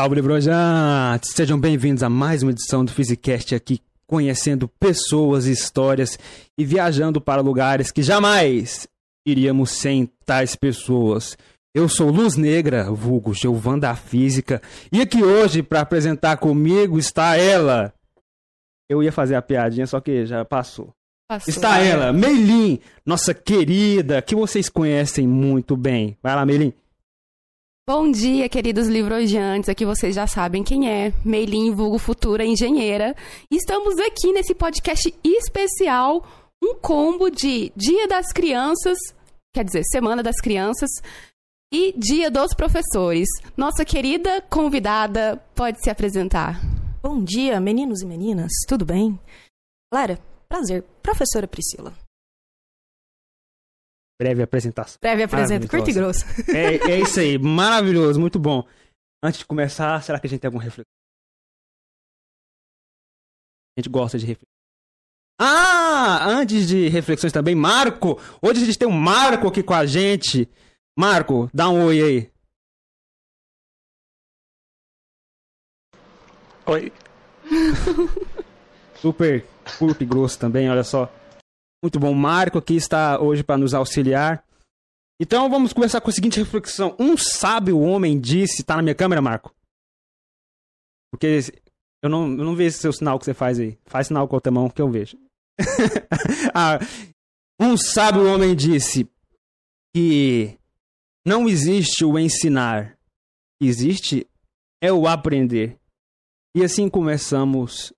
Salve, Librojantes! Sejam bem-vindos a mais uma edição do Physicast aqui, conhecendo pessoas, histórias e viajando para lugares que jamais iríamos sem tais pessoas. Eu sou Luz Negra, vulgo Giovan da Física, e aqui hoje, para apresentar comigo, está ela. Eu ia fazer a piadinha, só que já passou. Passou. Está ela, Meilin, nossa querida, que vocês conhecem muito bem. Vai lá, Meilin. Bom dia, queridos livrojantes. Aqui vocês já sabem quem é. Meilin, vulgo futura engenheira. Estamos aqui nesse podcast especial, um combo de Dia das Crianças, quer dizer, Semana das Crianças, e Dia dos Professores. Nossa querida convidada pode se apresentar. Bom dia, meninos e meninas, tudo bem? Galera, prazer, professora Priscila. Breve apresentação. Breve apresento, curto e grosso. É, é isso aí, maravilhoso, muito bom. Antes de começar, será que a gente tem alguma reflexão? A gente gosta de reflexão. Ah, antes de reflexões também, Marco! Hoje a gente tem um Marco aqui com a gente. Marco, dá um oi aí. Oi. Super curto e grosso também, olha só. Muito bom, Marco aqui está hoje para nos auxiliar. Então vamos começar com a seguinte reflexão. Um sábio homem disse, tá na minha câmera, Marco? Porque eu não, eu não vejo seu sinal que você faz aí. Faz sinal com a outra mão que eu vejo. ah, um sábio homem disse que não existe o ensinar, existe é o aprender. E assim começamos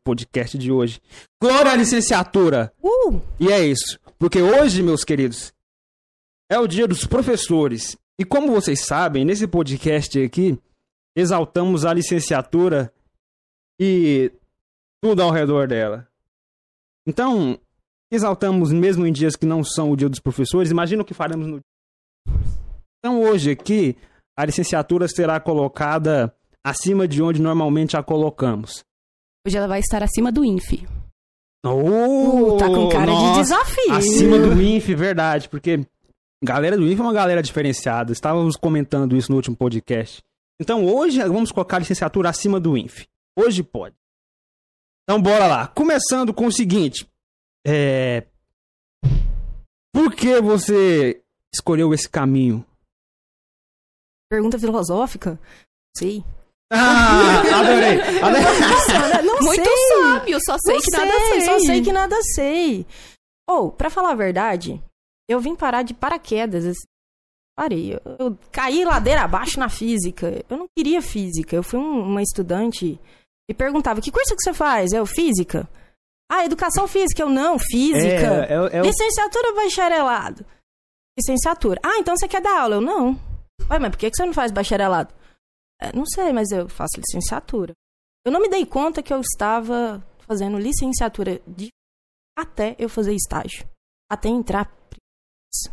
podcast de hoje. Glória à licenciatura! Uh! E é isso. Porque hoje, meus queridos, é o dia dos professores. E como vocês sabem, nesse podcast aqui, exaltamos a licenciatura e tudo ao redor dela. Então, exaltamos mesmo em dias que não são o dia dos professores, imagina o que faremos no Então, hoje aqui, a licenciatura será colocada acima de onde normalmente a colocamos. Hoje ela vai estar acima do INFE. Oh, Uh, tá com cara de nossa, desafio. Acima do INF, verdade, porque galera do INF é uma galera diferenciada. Estávamos comentando isso no último podcast. Então hoje vamos colocar a licenciatura acima do INF. Hoje pode. Então bora lá. Começando com o seguinte. É... Por que você escolheu esse caminho? Pergunta filosófica? Sei. Ah, adorei. adorei. Nossa, não Muito sei. sábio, só sei Não que nada sei. Só sei que nada sei. Ou, pra falar a verdade, eu vim parar de paraquedas. assim. Parei. Eu, eu caí ladeira abaixo na física. Eu não queria física. Eu fui um- uma estudante e perguntava: que curso que você faz? Eu, física. Ah, educação física. Eu, não, física. É, é, é o- Licenciatura ou bacharelado? Licenciatura. Ah, então você quer dar aula? Eu, não. Ué, mas por que que você não faz bacharelado? "É, não sei, mas eu faço licenciatura. Eu não me dei conta que eu estava fazendo licenciatura de... até eu fazer estágio. Até entrar de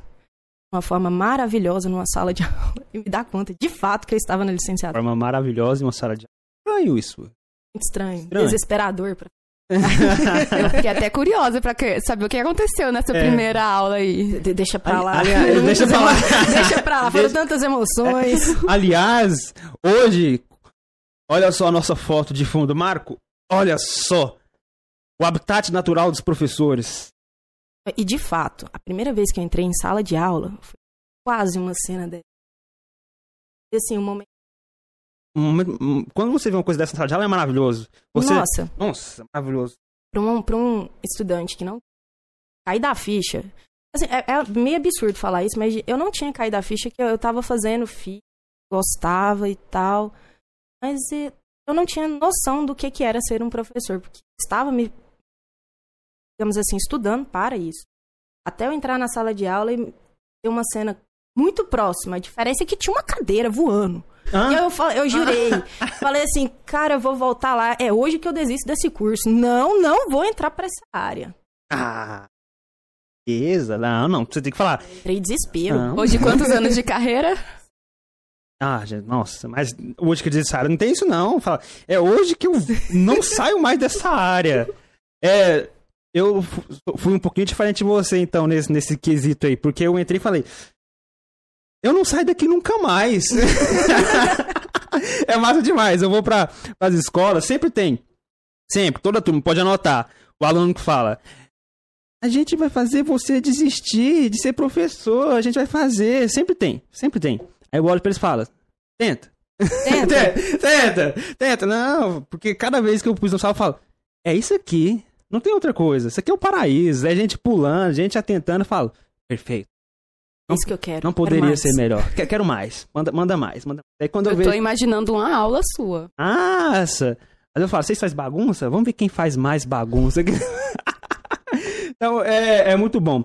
uma forma maravilhosa numa sala de aula e me dar conta de fato que eu estava na licenciatura. forma maravilhosa e uma sala de estranho isso. Muito estranho, Estranho. desesperador. Pra... Eu fiquei até curiosa pra que- saber o que aconteceu nessa É. primeira aula aí. De- deixa pra lá. Aliás, deixa pra lá. deixa pra lá. Foram Deixa- tantas emoções. Aliás, hoje, olha só a nossa foto de fundo, Marco. Olha só. O habitat natural dos professores. E de fato, a primeira vez que eu entrei em sala de aula foi quase uma cena dessa. E assim, um momento. Quando você vê uma coisa dessa na sala de aula, é maravilhoso. Você... Nossa, Nossa, maravilhoso. pra um, pra um estudante que não cair da ficha. Assim, é, é meio absurdo falar isso, mas eu não tinha caído da ficha que eu, eu tava fazendo FI, gostava e tal. Mas eh, eu não tinha noção do que, que era ser um professor, porque estava me, digamos assim, estudando para isso. Até eu entrar na sala de aula e ter uma cena muito próxima. A diferença é que tinha uma cadeira voando. Hã? Eu, fa- eu jurei. Falei assim, cara, eu vou voltar lá. É hoje que eu desisto desse curso. Não, não vou entrar pra essa área. Ah. Beleza. Não, não. Você tem que falar. Entrei desespero. Não. Hoje, quantos anos de carreira? Ah, gente, nossa, mas hoje que eu disse área, não tem isso não. Fala, é hoje que eu não saio mais dessa área. É, eu fu- fui um pouquinho diferente de você, então, nesse, nesse quesito aí, porque eu entrei e falei, eu não saio daqui nunca mais. é massa demais. Eu vou para as escolas, sempre tem. Sempre, toda turma, pode anotar. O aluno que fala: A gente vai fazer você desistir de ser professor, a gente vai fazer. Sempre tem, sempre tem. Aí eu olho pra eles e falo: Tenta. Tenta. tenta, tenta. Não, porque cada vez que eu pus no sal, eu falo: É isso aqui. Não tem outra coisa. Isso aqui é o paraíso. É gente pulando, gente atentando. Eu falo: Perfeito. É isso que eu quero. Não quero poderia mais. ser melhor. Quer- Quero mais. Manda, manda mais. Manda... Aí quando eu, Eu vejo. tô imaginando uma aula sua. Nossa! Mas eu falo, vocês fazem bagunça? Vamos ver quem faz mais bagunça. então, é, é muito bom.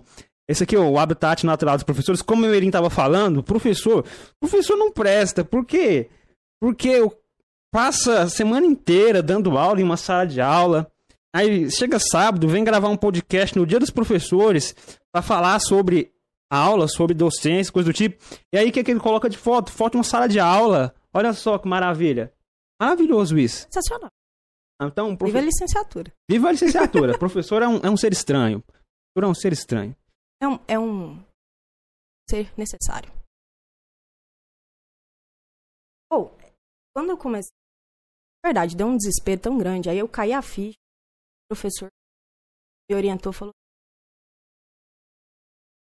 Esse aqui é o habitat natural dos professores. Como o Erin estava falando, professor, professor não presta. Por quê? Porque eu- passa a semana inteira dando aula em uma sala de aula. Aí chega sábado, vem gravar um podcast no dia dos professores para falar sobre aula, sobre docência, coisa do tipo. E aí o que, que ele coloca de foto? Foto de uma sala de aula. Olha só que maravilha. Maravilhoso isso. Sensacional. Então, Viva profe... a licenciatura. viva a licenciatura. professor é um, é um ser estranho. Professor é um ser estranho. É um, é um ser necessário. Ou, quando eu comecei. Verdade, deu um desespero tão grande. Aí eu caí a ficha. O professor me orientou, falou.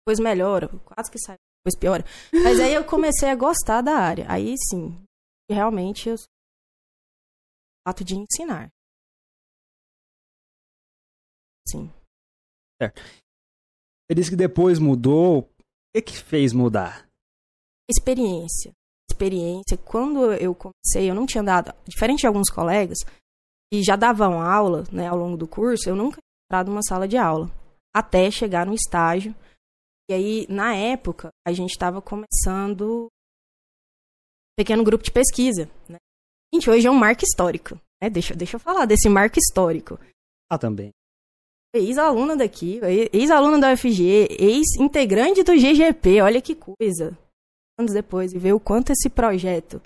Depois melhora, quase que sai, depois piora. Mas aí eu comecei a gostar da área. Aí sim, realmente eu sou o fato de ensinar. Sim. Ele disse que depois mudou. O que, que fez mudar? experiência. Experiência. Quando eu comecei, eu não tinha dado, diferente de alguns colegas que já davam aula, né, ao longo do curso, eu nunca tinha entrado numa sala de aula, até chegar no estágio. E aí, na época, a gente estava começando um pequeno grupo de pesquisa, né? Gente, hoje é um marco histórico, né? Deixa, deixa eu falar desse marco histórico. Ah, também. Ex-aluna daqui, ex-aluna da UFG, ex-integrante do GGP, olha que coisa. Anos depois, e ver o quanto esse projeto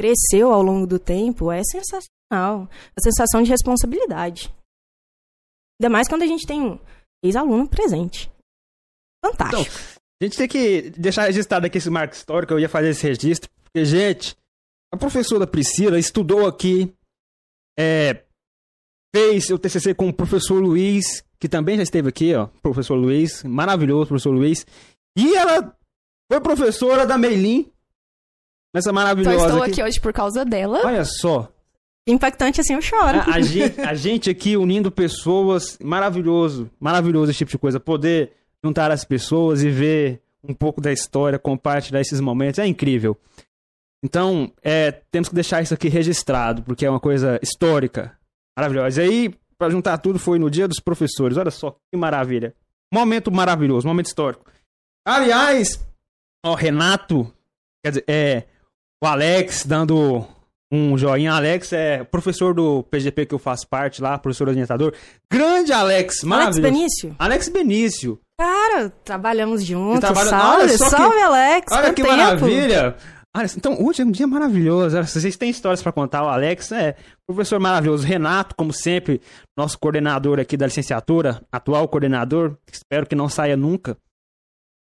cresceu ao longo do tempo, é sensacional. A sensação de responsabilidade. Ainda mais quando a gente tem um ex-aluno presente. Fantástico. A gente tem que deixar registrado aqui esse marco histórico. Eu ia fazer esse registro. Porque, gente, a professora Priscila estudou aqui. É, fez o TCC com o professor Luiz, que também já esteve aqui, ó. Professor Luiz, maravilhoso, professor Luiz. E ela foi professora da Meilin. Nessa Então maravilhosa. estou aqui. aqui hoje por causa dela. Olha só. Impactante assim, eu choro. A, a gente, a gente aqui unindo pessoas, maravilhoso, maravilhoso esse tipo de coisa. Poder juntar as pessoas e ver um pouco da história, compartilhar esses momentos, é incrível. Então, é, temos que deixar isso aqui registrado, porque é uma coisa histórica, maravilhosa. E aí, para juntar tudo, foi no Dia dos Professores. Olha só que maravilha. Momento maravilhoso, momento histórico. Aliás, ó, Renato, quer dizer, é, o Alex dando um joinha. Alex é professor do PGP que eu faço parte lá, professor orientador. Grande Alex, Alex. Benício? Alex Benício. Cara, trabalhamos juntos. trabalha- Salve, Olha só que- salve, Alex. Olha que tempo. maravilha! Olha, então, hoje é um dia maravilhoso. Vocês têm histórias para contar. O Alex é professor maravilhoso. Renato, como sempre, nosso coordenador aqui da licenciatura, atual coordenador. Espero que não saia nunca.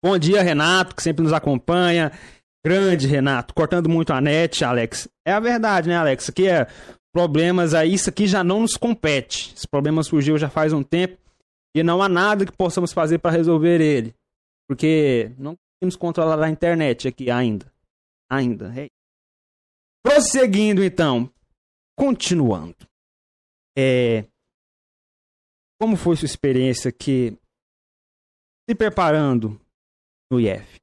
Bom dia, Renato, que sempre nos acompanha. Grande, Renato. Cortando muito a net, Alex. É a verdade, né, Alex? Aqui é problemas aí. Isso aqui já não nos compete. Esse problema surgiu já faz um tempo. E não há nada que possamos fazer para resolver ele. Porque não conseguimos controlar a internet aqui ainda. Ainda. É. Prosseguindo, então. Continuando. É... Como foi sua experiência aqui se preparando no IF?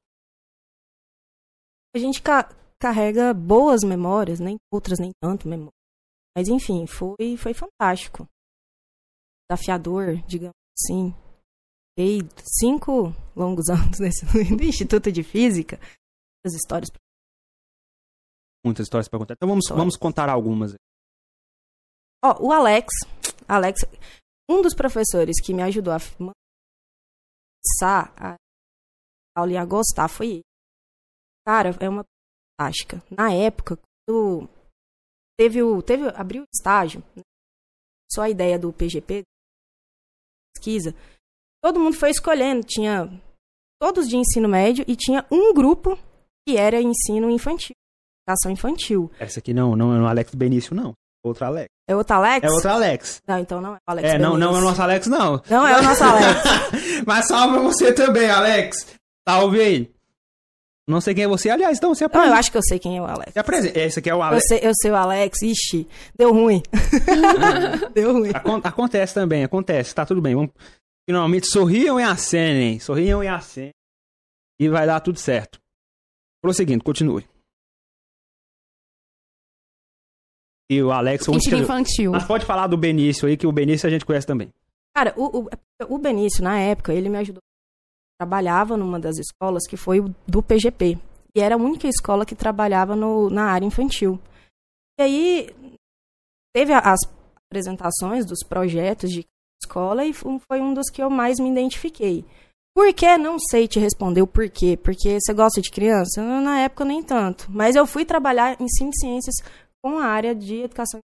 A gente ca- carrega boas memórias, nem outras nem tanto memórias. Mas enfim, foi, foi fantástico. Desafiador, digamos assim. Fiquei cinco longos anos nesse, Instituto de Física. As histórias. Muitas histórias para contar. Então vamos, Histórias. vamos contar algumas. Ó, o Alex, Alex, um dos professores que me ajudou a começar a aula e a gostar foi ele. Cara, é uma fantástica. Na época, quando teve o teve abriu o estágio, né? só a ideia do PGP pesquisa, todo mundo foi escolhendo, tinha todos de ensino médio e tinha um grupo que era ensino infantil. educação infantil. Essa aqui não, não é o Alex Benício, não. Outro Alex. É outro Alex? É outro Alex. Não, então não é o Alex. É, não, não é o Benício. nosso Alex, não. Não é o nosso Alex. Mas salve pra você também, Alex. Salve aí. Não sei quem é você, aliás, então você Não, apresenta. eu acho que eu sei quem é o Alex. Se apresenta. Esse aqui é o Eu Alex. sei, eu sei o Alex. Ixi, deu ruim. deu ruim. Acon- acontece também, acontece, tá tudo bem. Vamos... Finalmente, sorriam e acenem. Sorriam e acenem. E vai dar tudo certo. Prosseguindo, continue. E o Alex... que- infantil. Mas pode falar do Benício aí, que o Benício a gente conhece também. Cara, o, o, o Benício, na época, ele me ajudou. Trabalhava numa das escolas que foi do PGP. E era a única escola que trabalhava no, na área infantil. E aí, teve as apresentações dos projetos de escola e foi um dos que eu mais me identifiquei. Por que? Não sei te responder o porquê. Porque você gosta de criança? Na época, nem tanto. Mas eu fui trabalhar em ciências com a área de educação.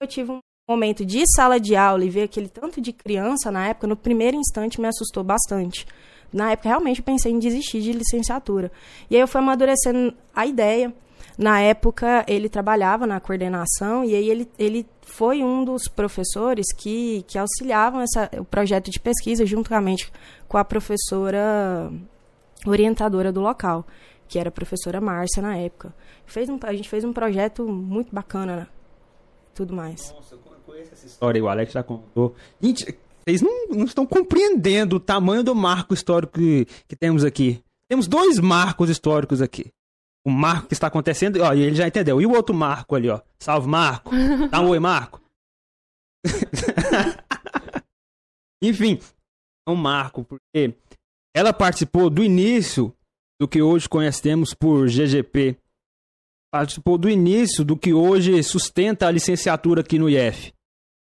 Eu tive um momento de sala de aula e ver aquele tanto de criança na época, no primeiro instante me assustou bastante. Na época, realmente, pensei em desistir de licenciatura. E aí eu fui amadurecendo a ideia. Na época, ele trabalhava na coordenação e aí ele, ele foi um dos professores que, que auxiliavam essa, o projeto de pesquisa juntamente com a professora orientadora do local, que era a professora Márcia na época. Fez um, a gente fez um projeto muito bacana, né? tudo mais. Nossa, essa história, o Alex já contou. Gente, vocês não, não estão compreendendo o tamanho do marco histórico que, que temos aqui. Temos dois marcos históricos aqui. O marco que está acontecendo, ó, e ele já entendeu. E o outro marco ali, ó. Salve, Marco. Dá um oi, Marco. Enfim, é um marco, porque ela participou do início do que hoje conhecemos por GGP. Participou do início do que hoje sustenta a licenciatura aqui no IF.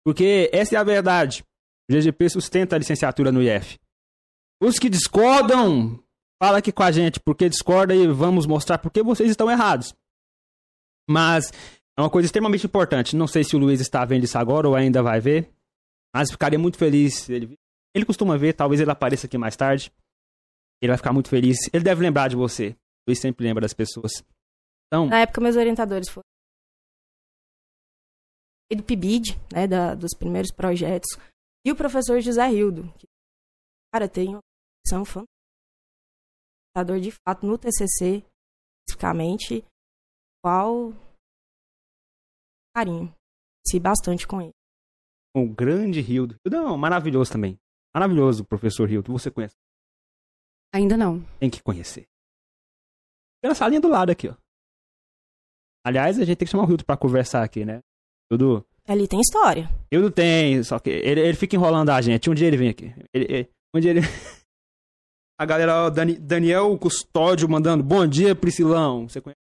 Porque essa é a verdade. O GGP sustenta a licenciatura no IF. Os que discordam, fala aqui com a gente porque discorda e vamos mostrar porque vocês estão errados. Mas é uma coisa extremamente importante. Não sei se o Luiz está vendo isso agora ou ainda vai ver. Mas ficaria muito feliz ele Ele costuma ver, talvez ele apareça aqui mais tarde. Ele vai ficar muito feliz. Ele deve lembrar de você. Luiz sempre lembra das pessoas. Então, Na época, meus orientadores foram do PIBID, né, da, dos primeiros projetos, e o professor José Hildo, que, cara, tem uma profissão fantástica, de fato no TCC, especificamente, qual carinho, se bastante com ele. o grande Hildo. Um maravilhoso também. Maravilhoso o professor Hildo. Você conhece. Ainda não. Tem que conhecer. Pela salinha do lado aqui, ó. Aliás, a gente tem que chamar o Hildo pra conversar aqui, né? Hildo, Ali tem história. Hildo tem, só que ele, ele fica enrolando a gente. Um dia ele vem aqui. Ele, ele- um dia ele... A galera, ó, Dani- Daniel Custódio mandando, bom dia, Priscilão. Você conhece?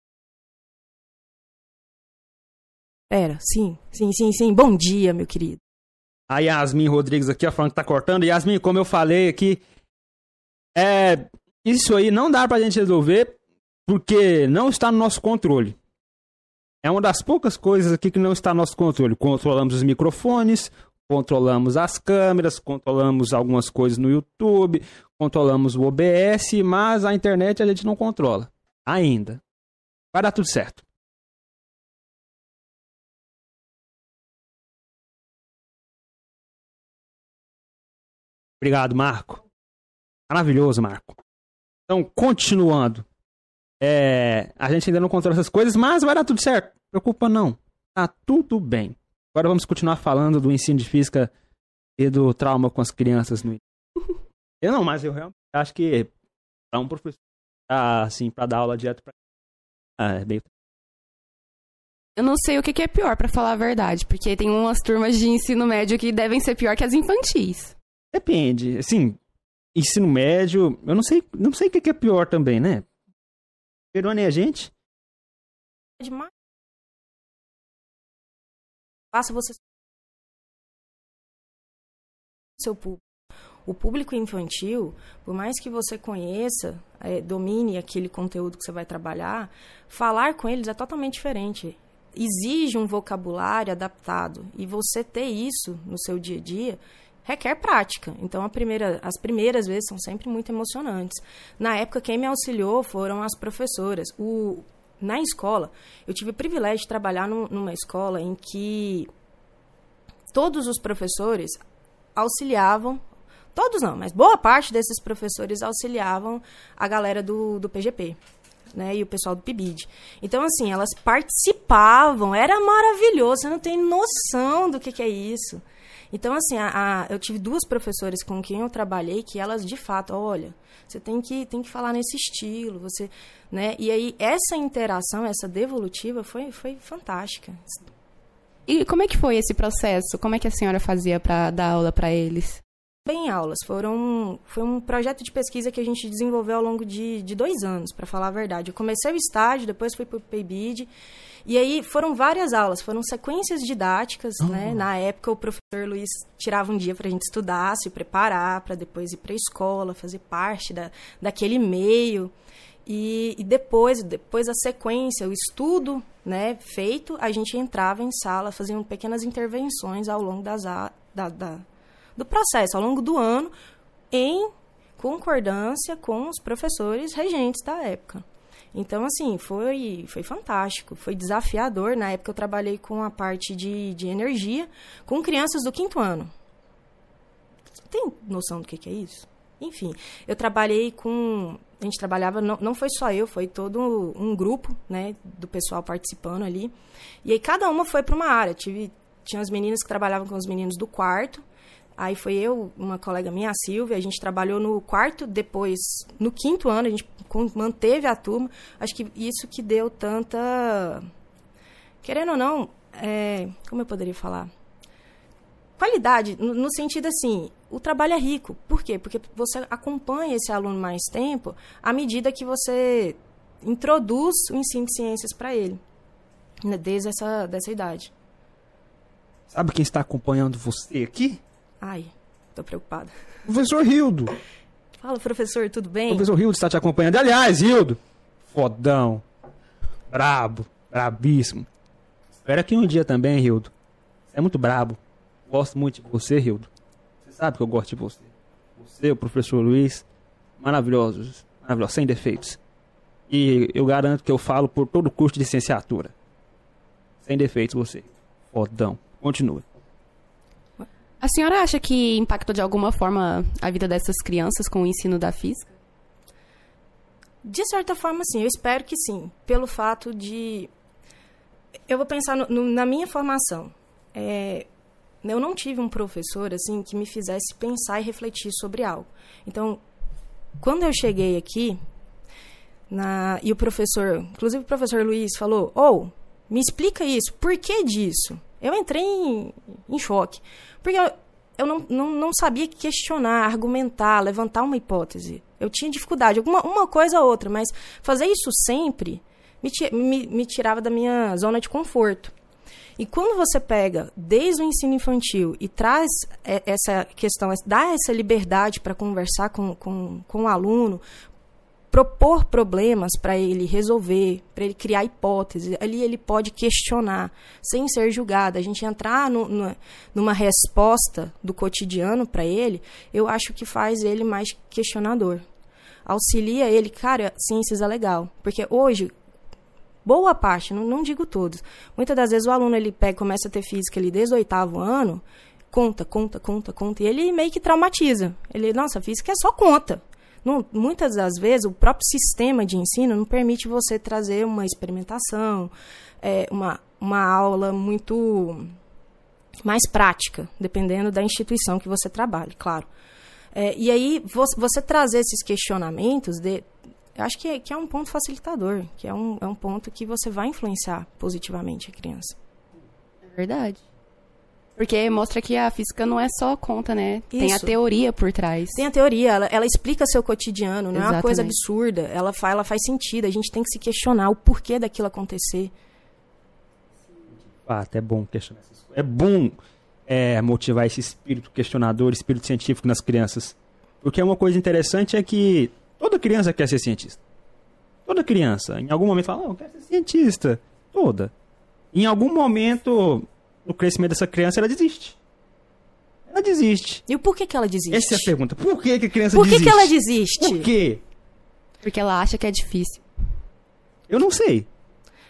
Pera, sim, sim, sim, sim. Bom dia, meu querido. A Yasmin Rodrigues aqui, ó, falando que tá cortando. Yasmin, como eu falei aqui, é, isso aí não dá pra gente resolver porque não está no nosso controle. É uma das poucas coisas aqui que não está no nosso controle. Controlamos os microfones, controlamos as câmeras, controlamos algumas coisas no YouTube, controlamos o OBS, mas a internet a gente não controla. Ainda. Vai dar tudo certo. Obrigado, Marco. Maravilhoso, Marco. Então, continuando. É, a gente ainda não controla essas coisas, mas vai dar tudo certo. Preocupa não. Tá tudo bem. Agora vamos continuar falando do ensino de física e do trauma com as crianças no Eu não, mas eu realmente acho que para um professor ah, assim, para dar aula direto para ah, é meio Eu não sei o que que é pior, pra falar a verdade, porque tem umas turmas de ensino médio que devem ser pior que as infantis. Depende. Assim, ensino médio, eu não sei, não sei o que que é pior também, né? Perdonem a gente. É demais. Faça você seu público. O público infantil, por mais que você conheça, eh, domine aquele conteúdo que você vai trabalhar, falar com eles é totalmente diferente. Exige um vocabulário adaptado. E você ter isso no seu dia a dia requer prática. Então, primeira, as primeiras vezes são sempre muito emocionantes. Na época, quem me auxiliou foram as professoras. O, na escola, eu tive o privilégio de trabalhar num, numa escola em que todos os professores auxiliavam, todos não, mas boa parte desses professores auxiliavam a galera do, do PGP. Né, e o pessoal do PIBID. Então, assim, elas participavam, era maravilhoso, você não tem noção do que, que é isso. Então, assim, a, a, eu tive duas professoras com quem eu trabalhei que elas, de fato, olha, você tem que, tem que falar nesse estilo, você, né? E aí, essa interação, essa devolutiva foi, foi fantástica. E como é que foi esse processo? Como é que a senhora fazia para dar aula para eles? Bem aulas, foram foi um projeto de pesquisa que a gente desenvolveu ao longo de, de dois anos, para falar a verdade. Eu comecei o estágio, depois fui para o PIBID, e aí foram várias aulas, foram sequências didáticas, uhum. né? Na época o professor Luiz tirava um dia para a gente estudar, se preparar, para depois ir para a escola, fazer parte da, daquele meio. E, e, depois, depois a sequência, o estudo né, feito, a gente entrava em sala, fazendo pequenas intervenções ao longo das, da, da, do processo, ao longo do ano, em concordância com os professores regentes da época. Então, assim, foi, foi fantástico, foi desafiador. Na época eu trabalhei com a parte de, de energia, com crianças do quinto ano. Você tem noção do que, que é isso? Enfim, eu trabalhei com a gente trabalhava, não, não foi só eu, foi todo um grupo, né, do pessoal participando ali. E aí cada uma foi para uma área. Tive, tinha as meninas que trabalhavam com os meninos do quarto. Aí foi eu, uma colega minha, a Silvia, a gente trabalhou no quarto, depois no quinto ano, a gente manteve a turma. Acho que isso que deu tanta. Querendo ou não, é, como eu poderia falar? Qualidade, no, sentido assim, o trabalho é rico. Por quê? Porque você acompanha esse aluno mais tempo à medida que você introduz o ensino de ciências para ele, né, desde essa dessa idade. Sabe quem está acompanhando você aqui? Ai, tô preocupada. Professor Rildo. Fala, professor, tudo bem? O professor Rildo está te acompanhando. Aliás, Rildo, fodão, brabo, brabíssimo. Espera que um dia também, Rildo. Você é muito brabo. Gosto muito de você, Rildo. Você sabe que eu gosto de você. Você, o professor Luiz, maravilhosos, maravilhosos, sem defeitos. E eu garanto que eu falo por todo o curso de licenciatura. Sem defeitos, você. Fodão. Continua. A senhora acha que impactou de alguma forma a vida dessas crianças com o ensino da física? De certa forma, sim. Eu espero que sim. Pelo fato de. Eu vou pensar no, no, na minha formação. É, eu não tive um professor assim que me fizesse pensar e refletir sobre algo. Então, quando eu cheguei aqui, na, e o professor, inclusive o professor Luiz falou: "Ou, oh, me explica isso, por que disso?" Eu entrei em, em choque, porque eu, eu não, não, não sabia questionar, argumentar, levantar uma hipótese. Eu tinha dificuldade, alguma uma coisa ou outra, mas fazer isso sempre me, me, me tirava da minha zona de conforto. E quando você pega desde o ensino infantil e traz essa questão, dá essa liberdade para conversar com, com, com o aluno, propor problemas para ele resolver, para ele criar hipóteses, ali ele pode questionar, sem ser julgado. A gente entrar no, no, numa resposta do cotidiano para ele, eu acho que faz ele mais questionador. Auxilia ele, cara, ciências é legal. Porque hoje, boa parte, não, não digo todos, muitas das vezes o aluno ele pega, começa a ter física ali desde o oitavo ano, conta, conta, conta, conta, e ele meio que traumatiza. Ele, nossa, física é só conta. Não, muitas das vezes o próprio sistema de ensino não permite você trazer uma experimentação, é, uma, uma aula muito mais prática, dependendo da instituição que você trabalhe, claro. É, e aí, você, você, trazer esses questionamentos de, acho que é, que é um ponto facilitador, que é um, é um ponto que você vai influenciar positivamente a criança. É verdade. Porque mostra que a física não é só conta, né? Isso. Tem a teoria por trás. Tem a teoria, ela, ela explica seu cotidiano, não Exatamente. é uma coisa absurda. Ela, faz, ela faz sentido, a gente tem que se questionar o porquê daquilo acontecer. Ah, até bom questionar essas coisas. É bom é, motivar esse espírito questionador, espírito científico nas crianças. Porque uma coisa interessante é que Toda criança quer ser cientista. Toda criança, em algum momento, fala, oh, eu quero ser cientista. Toda. Em algum momento, no crescimento dessa criança, ela desiste. Ela desiste. E o porquê que ela desiste? Essa é a pergunta. Por que, que a criança Por que desiste? Por que ela desiste? Por quê? Porque ela acha que é difícil. Eu não sei.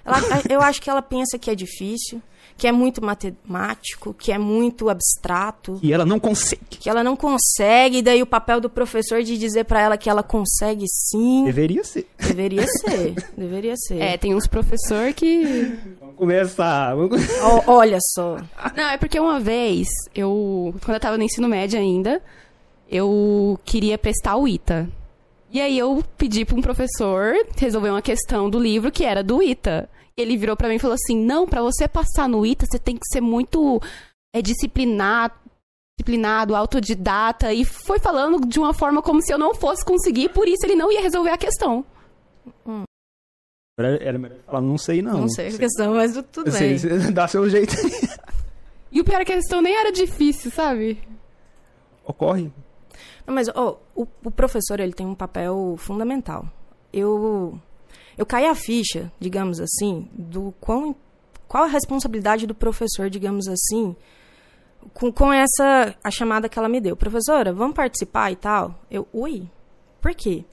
Ela, eu acho que ela pensa que é difícil, que é muito matemático, que é muito abstrato. E ela não consegue. Que ela não consegue, e daí o papel do professor de dizer para ela que ela consegue sim. Deveria ser. Deveria ser, deveria ser. É, tem uns professor que. Vamos começar. Vamos... O, olha só. Não, é porque uma vez, eu. Quando eu tava no ensino médio ainda, eu queria prestar o ITA. E aí eu pedi para um professor resolver uma questão do livro que era do ITA. Ele virou para mim e falou assim: "Não, para você passar no ITA, você tem que ser muito é disciplinado, disciplinado, autodidata" e foi falando de uma forma como se eu não fosse conseguir, por isso ele não ia resolver a questão. Hum. Era melhor falar, não sei não. Não sei a questão, mas tudo bem. Dá seu jeito. e o pior é que a questão nem era difícil, sabe? Ocorre. Não, mas oh, o, o, professor ele tem um papel fundamental. Eu eu caí a ficha, digamos assim, do quão, qual a responsabilidade do professor, digamos assim, com, com essa a chamada que ela me deu. Professora, vamos participar e tal? Eu, ui, por quê?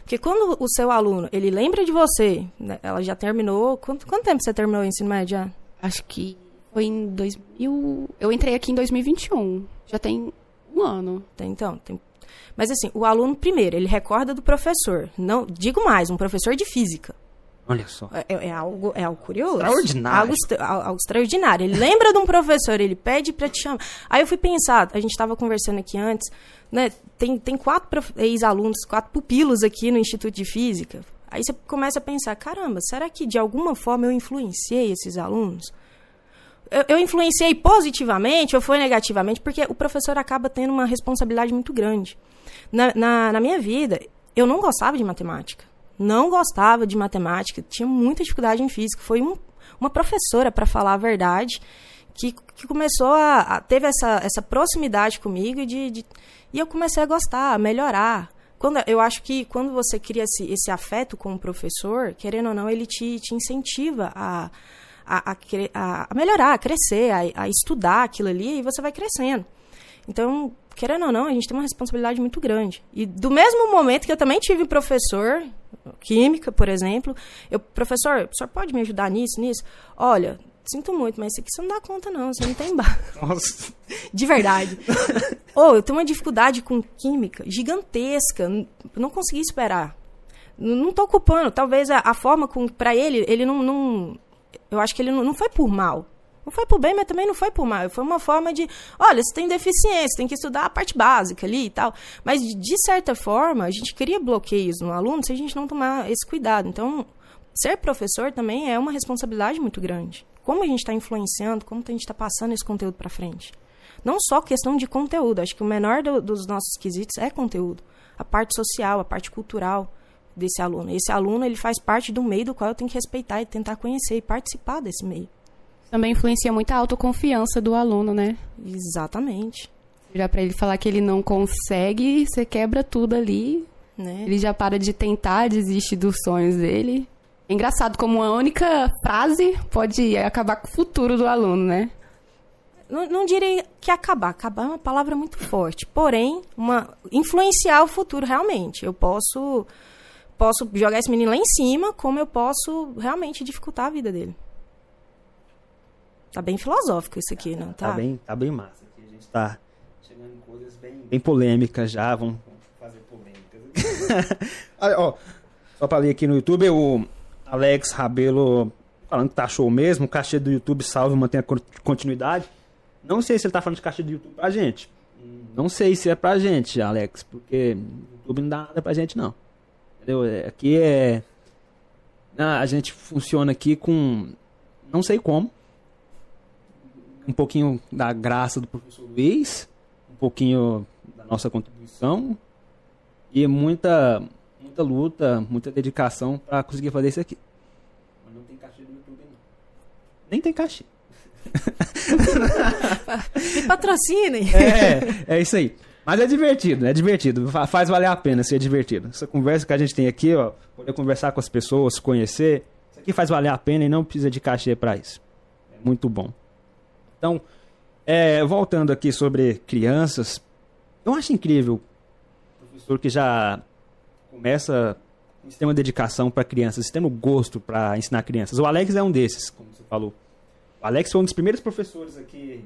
Porque quando o seu aluno, ele lembra de você, né, ela já terminou, quanto, quanto tempo você terminou o ensino médio já? Acho que foi em 2000, eu entrei aqui em 2021, já tem um ano. Então, tem mas assim, o aluno, primeiro, ele recorda do professor. Não, digo mais, um professor de física. Olha só. É, é, é algo, é algo curioso. Extraordinário. Algo, algo, extraordinário. Ele lembra de um professor, ele pede para te chamar. Aí eu fui pensar, a gente estava conversando aqui antes, né? Tem, tem quatro ex-alunos, quatro pupilos aqui no Instituto de Física. Aí você começa a pensar, caramba, será que de alguma forma eu influenciei esses alunos? Eu, eu influenciei positivamente ou foi negativamente? Porque o professor acaba tendo uma responsabilidade muito grande. Na, na, na minha vida, eu não gostava de matemática. Não gostava de matemática, tinha muita dificuldade em física. Foi um, uma professora, para falar a verdade, que, que começou a, a. teve essa, essa proximidade comigo de, de, e eu comecei a gostar, a melhorar. Quando, eu acho que quando você cria esse, esse afeto com o professor, querendo ou não, ele te, te incentiva a, a, a, a melhorar, a crescer, a, a estudar aquilo ali, e você vai crescendo. Então, querendo ou não, a gente tem uma responsabilidade muito grande. E do mesmo momento que eu também tive professor, química, por exemplo, eu, professor, o senhor pode me ajudar nisso, nisso? Olha, sinto muito, mas isso aqui você não dá conta, não, você não tem Nossa. De verdade. Ou oh, eu tenho uma dificuldade com química gigantesca, não consegui esperar. Não estou culpando, talvez a, a forma com para ele, ele não, não, eu acho que ele não, não foi por mal. Não foi por bem, mas também não foi por mal. Foi uma forma de, olha, você tem deficiência, tem que estudar a parte básica ali e tal. Mas, de certa forma, a gente cria bloqueios no aluno se a gente não tomar esse cuidado. Então, ser professor também é uma responsabilidade muito grande. Como a gente está influenciando, como a gente está passando esse conteúdo para frente. Não só questão de conteúdo, acho que o menor do, dos nossos quesitos é conteúdo. A parte social, a parte cultural desse aluno. Esse aluno ele faz parte do meio do qual eu tenho que respeitar e tentar conhecer e participar desse meio. Também influencia muito a autoconfiança do aluno, né? Exatamente. Já para ele falar que ele não consegue, você quebra tudo ali. Né? Ele já para de tentar, desiste dos sonhos dele. É engraçado como uma única frase pode acabar com o futuro do aluno, né? Não, não direi que acabar. Acabar é uma palavra muito forte. Porém, uma, influenciar o futuro realmente. Eu posso, posso jogar esse menino lá em cima, como eu posso realmente dificultar a vida dele. Tá bem filosófico isso aqui, não tá? Tá bem, tá bem massa. Aqui a gente tá chegando em coisas bem, bem polêmicas já. Vamos fazer polêmicas. ó, só pra ler aqui no YouTube, o Alex Rabelo falando que tá show mesmo. O cachê do YouTube salve mantém a continuidade. Não sei se ele tá falando de cachê do YouTube pra gente. Não sei se é pra gente, Alex, porque o YouTube não dá nada pra gente, não. Entendeu? É, aqui é. A gente funciona aqui com. Não sei como um pouquinho da graça do professor Luiz, um pouquinho da nossa contribuição e muita, muita luta, muita dedicação para conseguir fazer isso aqui. Mas não tem cachê no YouTube, não. Nem tem cachê. Me patrocinem. É, é isso aí. Mas é divertido, é divertido. Faz valer a pena ser divertido. Essa conversa que a gente tem aqui, ó, poder conversar com as pessoas, conhecer, isso aqui faz valer a pena e não precisa de cachê para isso. É muito bom. Então, é, voltando aqui sobre crianças, eu acho incrível o professor que já começa têm uma dedicação para crianças, têm um gosto para ensinar crianças. O Alex é um desses, como você falou. O Alex foi um dos primeiros professores aqui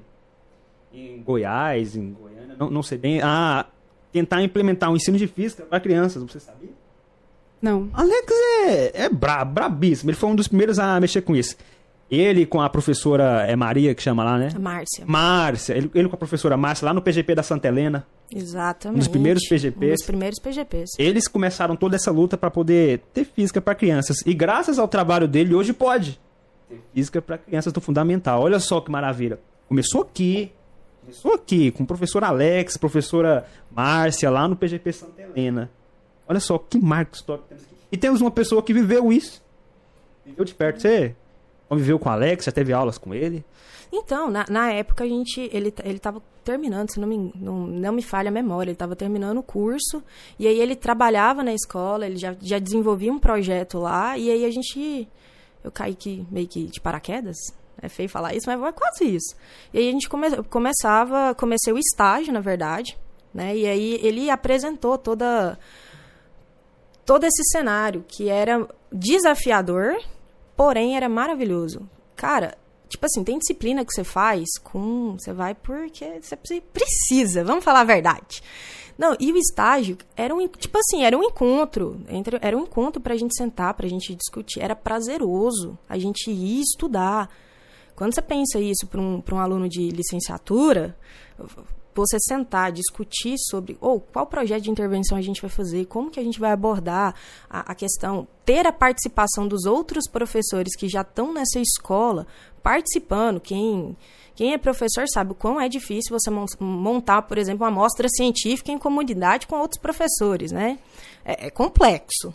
em Goiás, em Goiânia, não, não sei bem, a tentar implementar um ensino de física para crianças. Você sabia? Não. Alex é, é bra, brabíssimo. Ele foi um dos primeiros a mexer com isso. Ele com a professora, é Maria que chama lá, né? A Márcia. Márcia. Ele, ele com a professora Márcia lá no PGP da Santa Helena. Exatamente. Um dos primeiros PGPs. Um dos primeiros PGPs. Eles começaram toda essa luta para poder ter física para crianças. E graças ao trabalho dele, hoje pode ter física para crianças do fundamental. Olha só que maravilha. Começou aqui. Começou aqui com o professor Alex, professora Márcia, lá no PGP Santa Helena. Olha só que marco histórico temos aqui. E temos uma pessoa que viveu isso. Viveu de perto. Você conviveu com o Alex, já teve aulas com ele? Então, na, na época a gente. Ele, ele tava terminando, se não me, não, não me falha a memória, ele estava terminando o curso. E aí ele trabalhava na escola, ele já, já desenvolvia um projeto lá. E aí a gente. Eu caí que, meio que de paraquedas. É feio falar isso, mas é quase isso. E aí a gente come, começava. Comecei o estágio, na verdade. Né? E aí ele apresentou toda todo esse cenário que era desafiador, porém era maravilhoso. Cara, tipo assim, tem disciplina que você faz com. Você vai porque você precisa, vamos falar a verdade. Não, e o estágio era um, tipo assim, era um encontro, entre, era um encontro pra gente sentar, pra gente discutir, era prazeroso a gente ir estudar. Quando você pensa isso para um, um aluno de licenciatura, você sentar, discutir sobre ou oh, qual projeto de intervenção a gente vai fazer, como que a gente vai abordar a, a, questão, ter a participação dos outros professores que já estão nessa escola participando, quem quem é professor sabe o quão é difícil você montar, por exemplo, uma amostra científica em comunidade com outros professores, né? É, é complexo.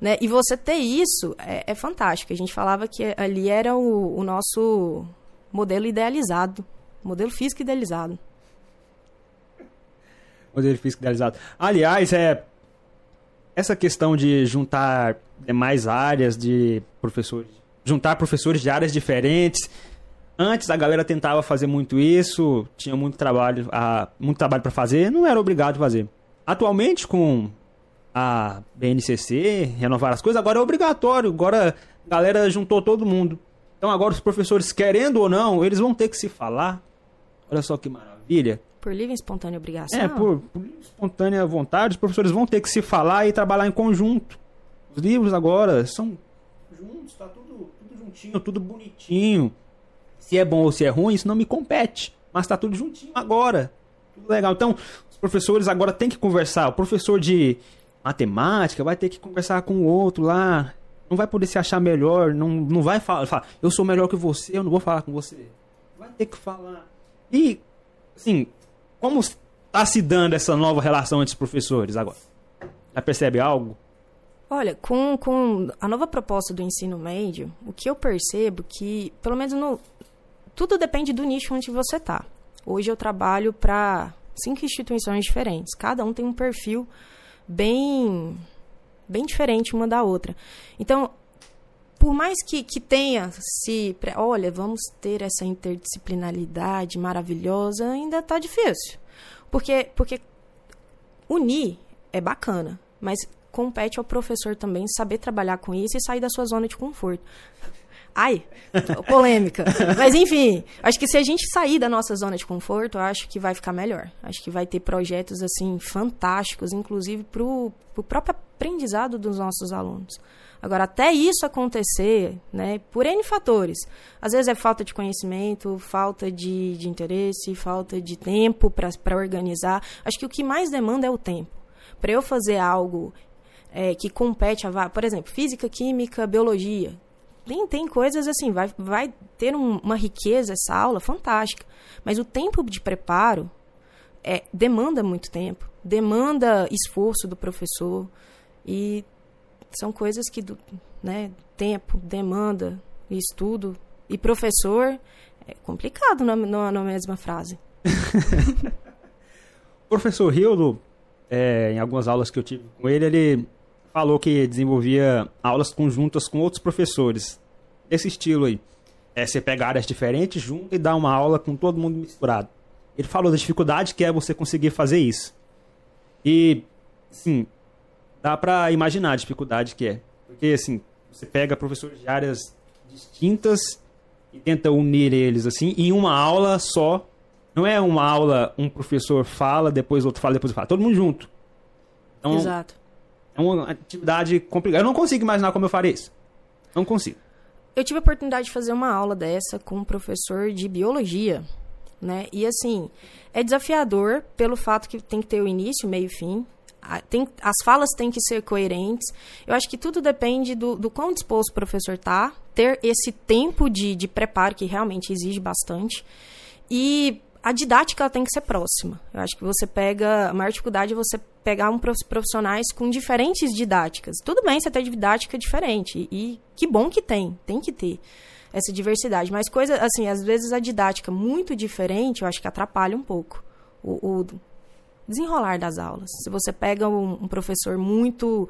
Né? E você ter isso é, é, fantástico. A gente falava que ali era o, o nosso modelo idealizado, modelo físico idealizado modelo físico idealizado. Aliás, é essa questão de juntar demais áreas de professores, juntar professores de áreas diferentes. Antes a galera tentava fazer muito isso, tinha muito trabalho, a, muito trabalho para fazer, não era obrigado a fazer. Atualmente com a BNCC, renovar as coisas, agora é obrigatório, agora a galera juntou todo mundo. Então agora os professores, querendo ou não, eles vão ter que se falar. Olha só que maravilha. Por livre e espontânea obrigação? É, por, por livre e espontânea vontade, os professores vão ter que se falar e trabalhar em conjunto. Os livros agora são juntos, tá tudo, tudo juntinho, tudo bonitinho. Se é bom ou se é ruim, isso não me compete. Mas tá tudo juntinho agora. Tudo legal. Então, os professores agora têm que conversar. O professor de matemática vai ter que conversar com o outro lá. Não vai poder se achar melhor. Não, não vai falar, falar, eu sou melhor que você, eu não vou falar com você. Vai ter que falar. E, assim, como está se dando essa nova relação entre os professores agora? Já percebe algo? Olha, com, com a nova proposta do ensino médio, o que eu percebo que, pelo menos no. Tudo depende do nicho onde você está. Hoje eu trabalho para cinco instituições diferentes. Cada um tem um perfil bem, bem diferente uma da outra. Então, por mais que, que tenha se. Olha, vamos ter essa interdisciplinaridade maravilhosa, ainda está difícil. Porque, porque unir é bacana, mas compete ao professor também saber trabalhar com isso e sair da sua zona de conforto. Ai, polêmica. Mas enfim, acho que se a gente sair da nossa zona de conforto, acho que vai ficar melhor. Acho que vai ter projetos assim fantásticos, inclusive para o próprio aprendizado dos nossos alunos. Agora, até isso acontecer, né, por N fatores. Às vezes é falta de conhecimento, falta de, de interesse, falta de tempo para organizar. Acho que o que mais demanda é o tempo. Para eu fazer algo é, que compete a. Por exemplo, física, química, biologia. Tem, tem coisas assim, vai, vai ter um, uma riqueza essa aula fantástica. Mas o tempo de preparo é, demanda muito tempo, demanda esforço do professor. E são coisas que, né, tempo, demanda, estudo e professor é complicado na, na, na mesma frase. professor Hildo, é, em algumas aulas que eu tive com ele, ele falou que desenvolvia aulas conjuntas com outros professores. Esse estilo aí. É você pegar áreas diferentes, junto e dar uma aula com todo mundo misturado. Ele falou da dificuldade que é você conseguir fazer isso. E, sim, dá pra imaginar a dificuldade que é. Porque, assim, você pega professores de áreas distintas e tenta unir eles, assim, em uma aula só. Não é uma aula, um professor fala, depois outro fala, depois fala. Todo mundo junto. Então, Exato. É uma atividade complicada. Eu não consigo imaginar como eu faria isso. Não consigo. Eu tive a oportunidade de fazer uma aula dessa com um professor de biologia, né? E assim, é desafiador pelo fato que tem que ter o início, meio e fim. Tem, as falas têm que ser coerentes. Eu acho que tudo depende do, do quão disposto o professor tá, ter esse tempo de, de preparo que realmente exige bastante. E a didática ela tem que ser próxima. Eu acho que você pega. A maior dificuldade é você pegar um prof- profissionais com diferentes didáticas. Tudo bem você ter didática diferente. E que bom que tem. Tem que ter essa diversidade. Mas coisa, assim, às vezes a didática muito diferente, eu acho que atrapalha um pouco o, o desenrolar das aulas. Se você pega um, um professor muito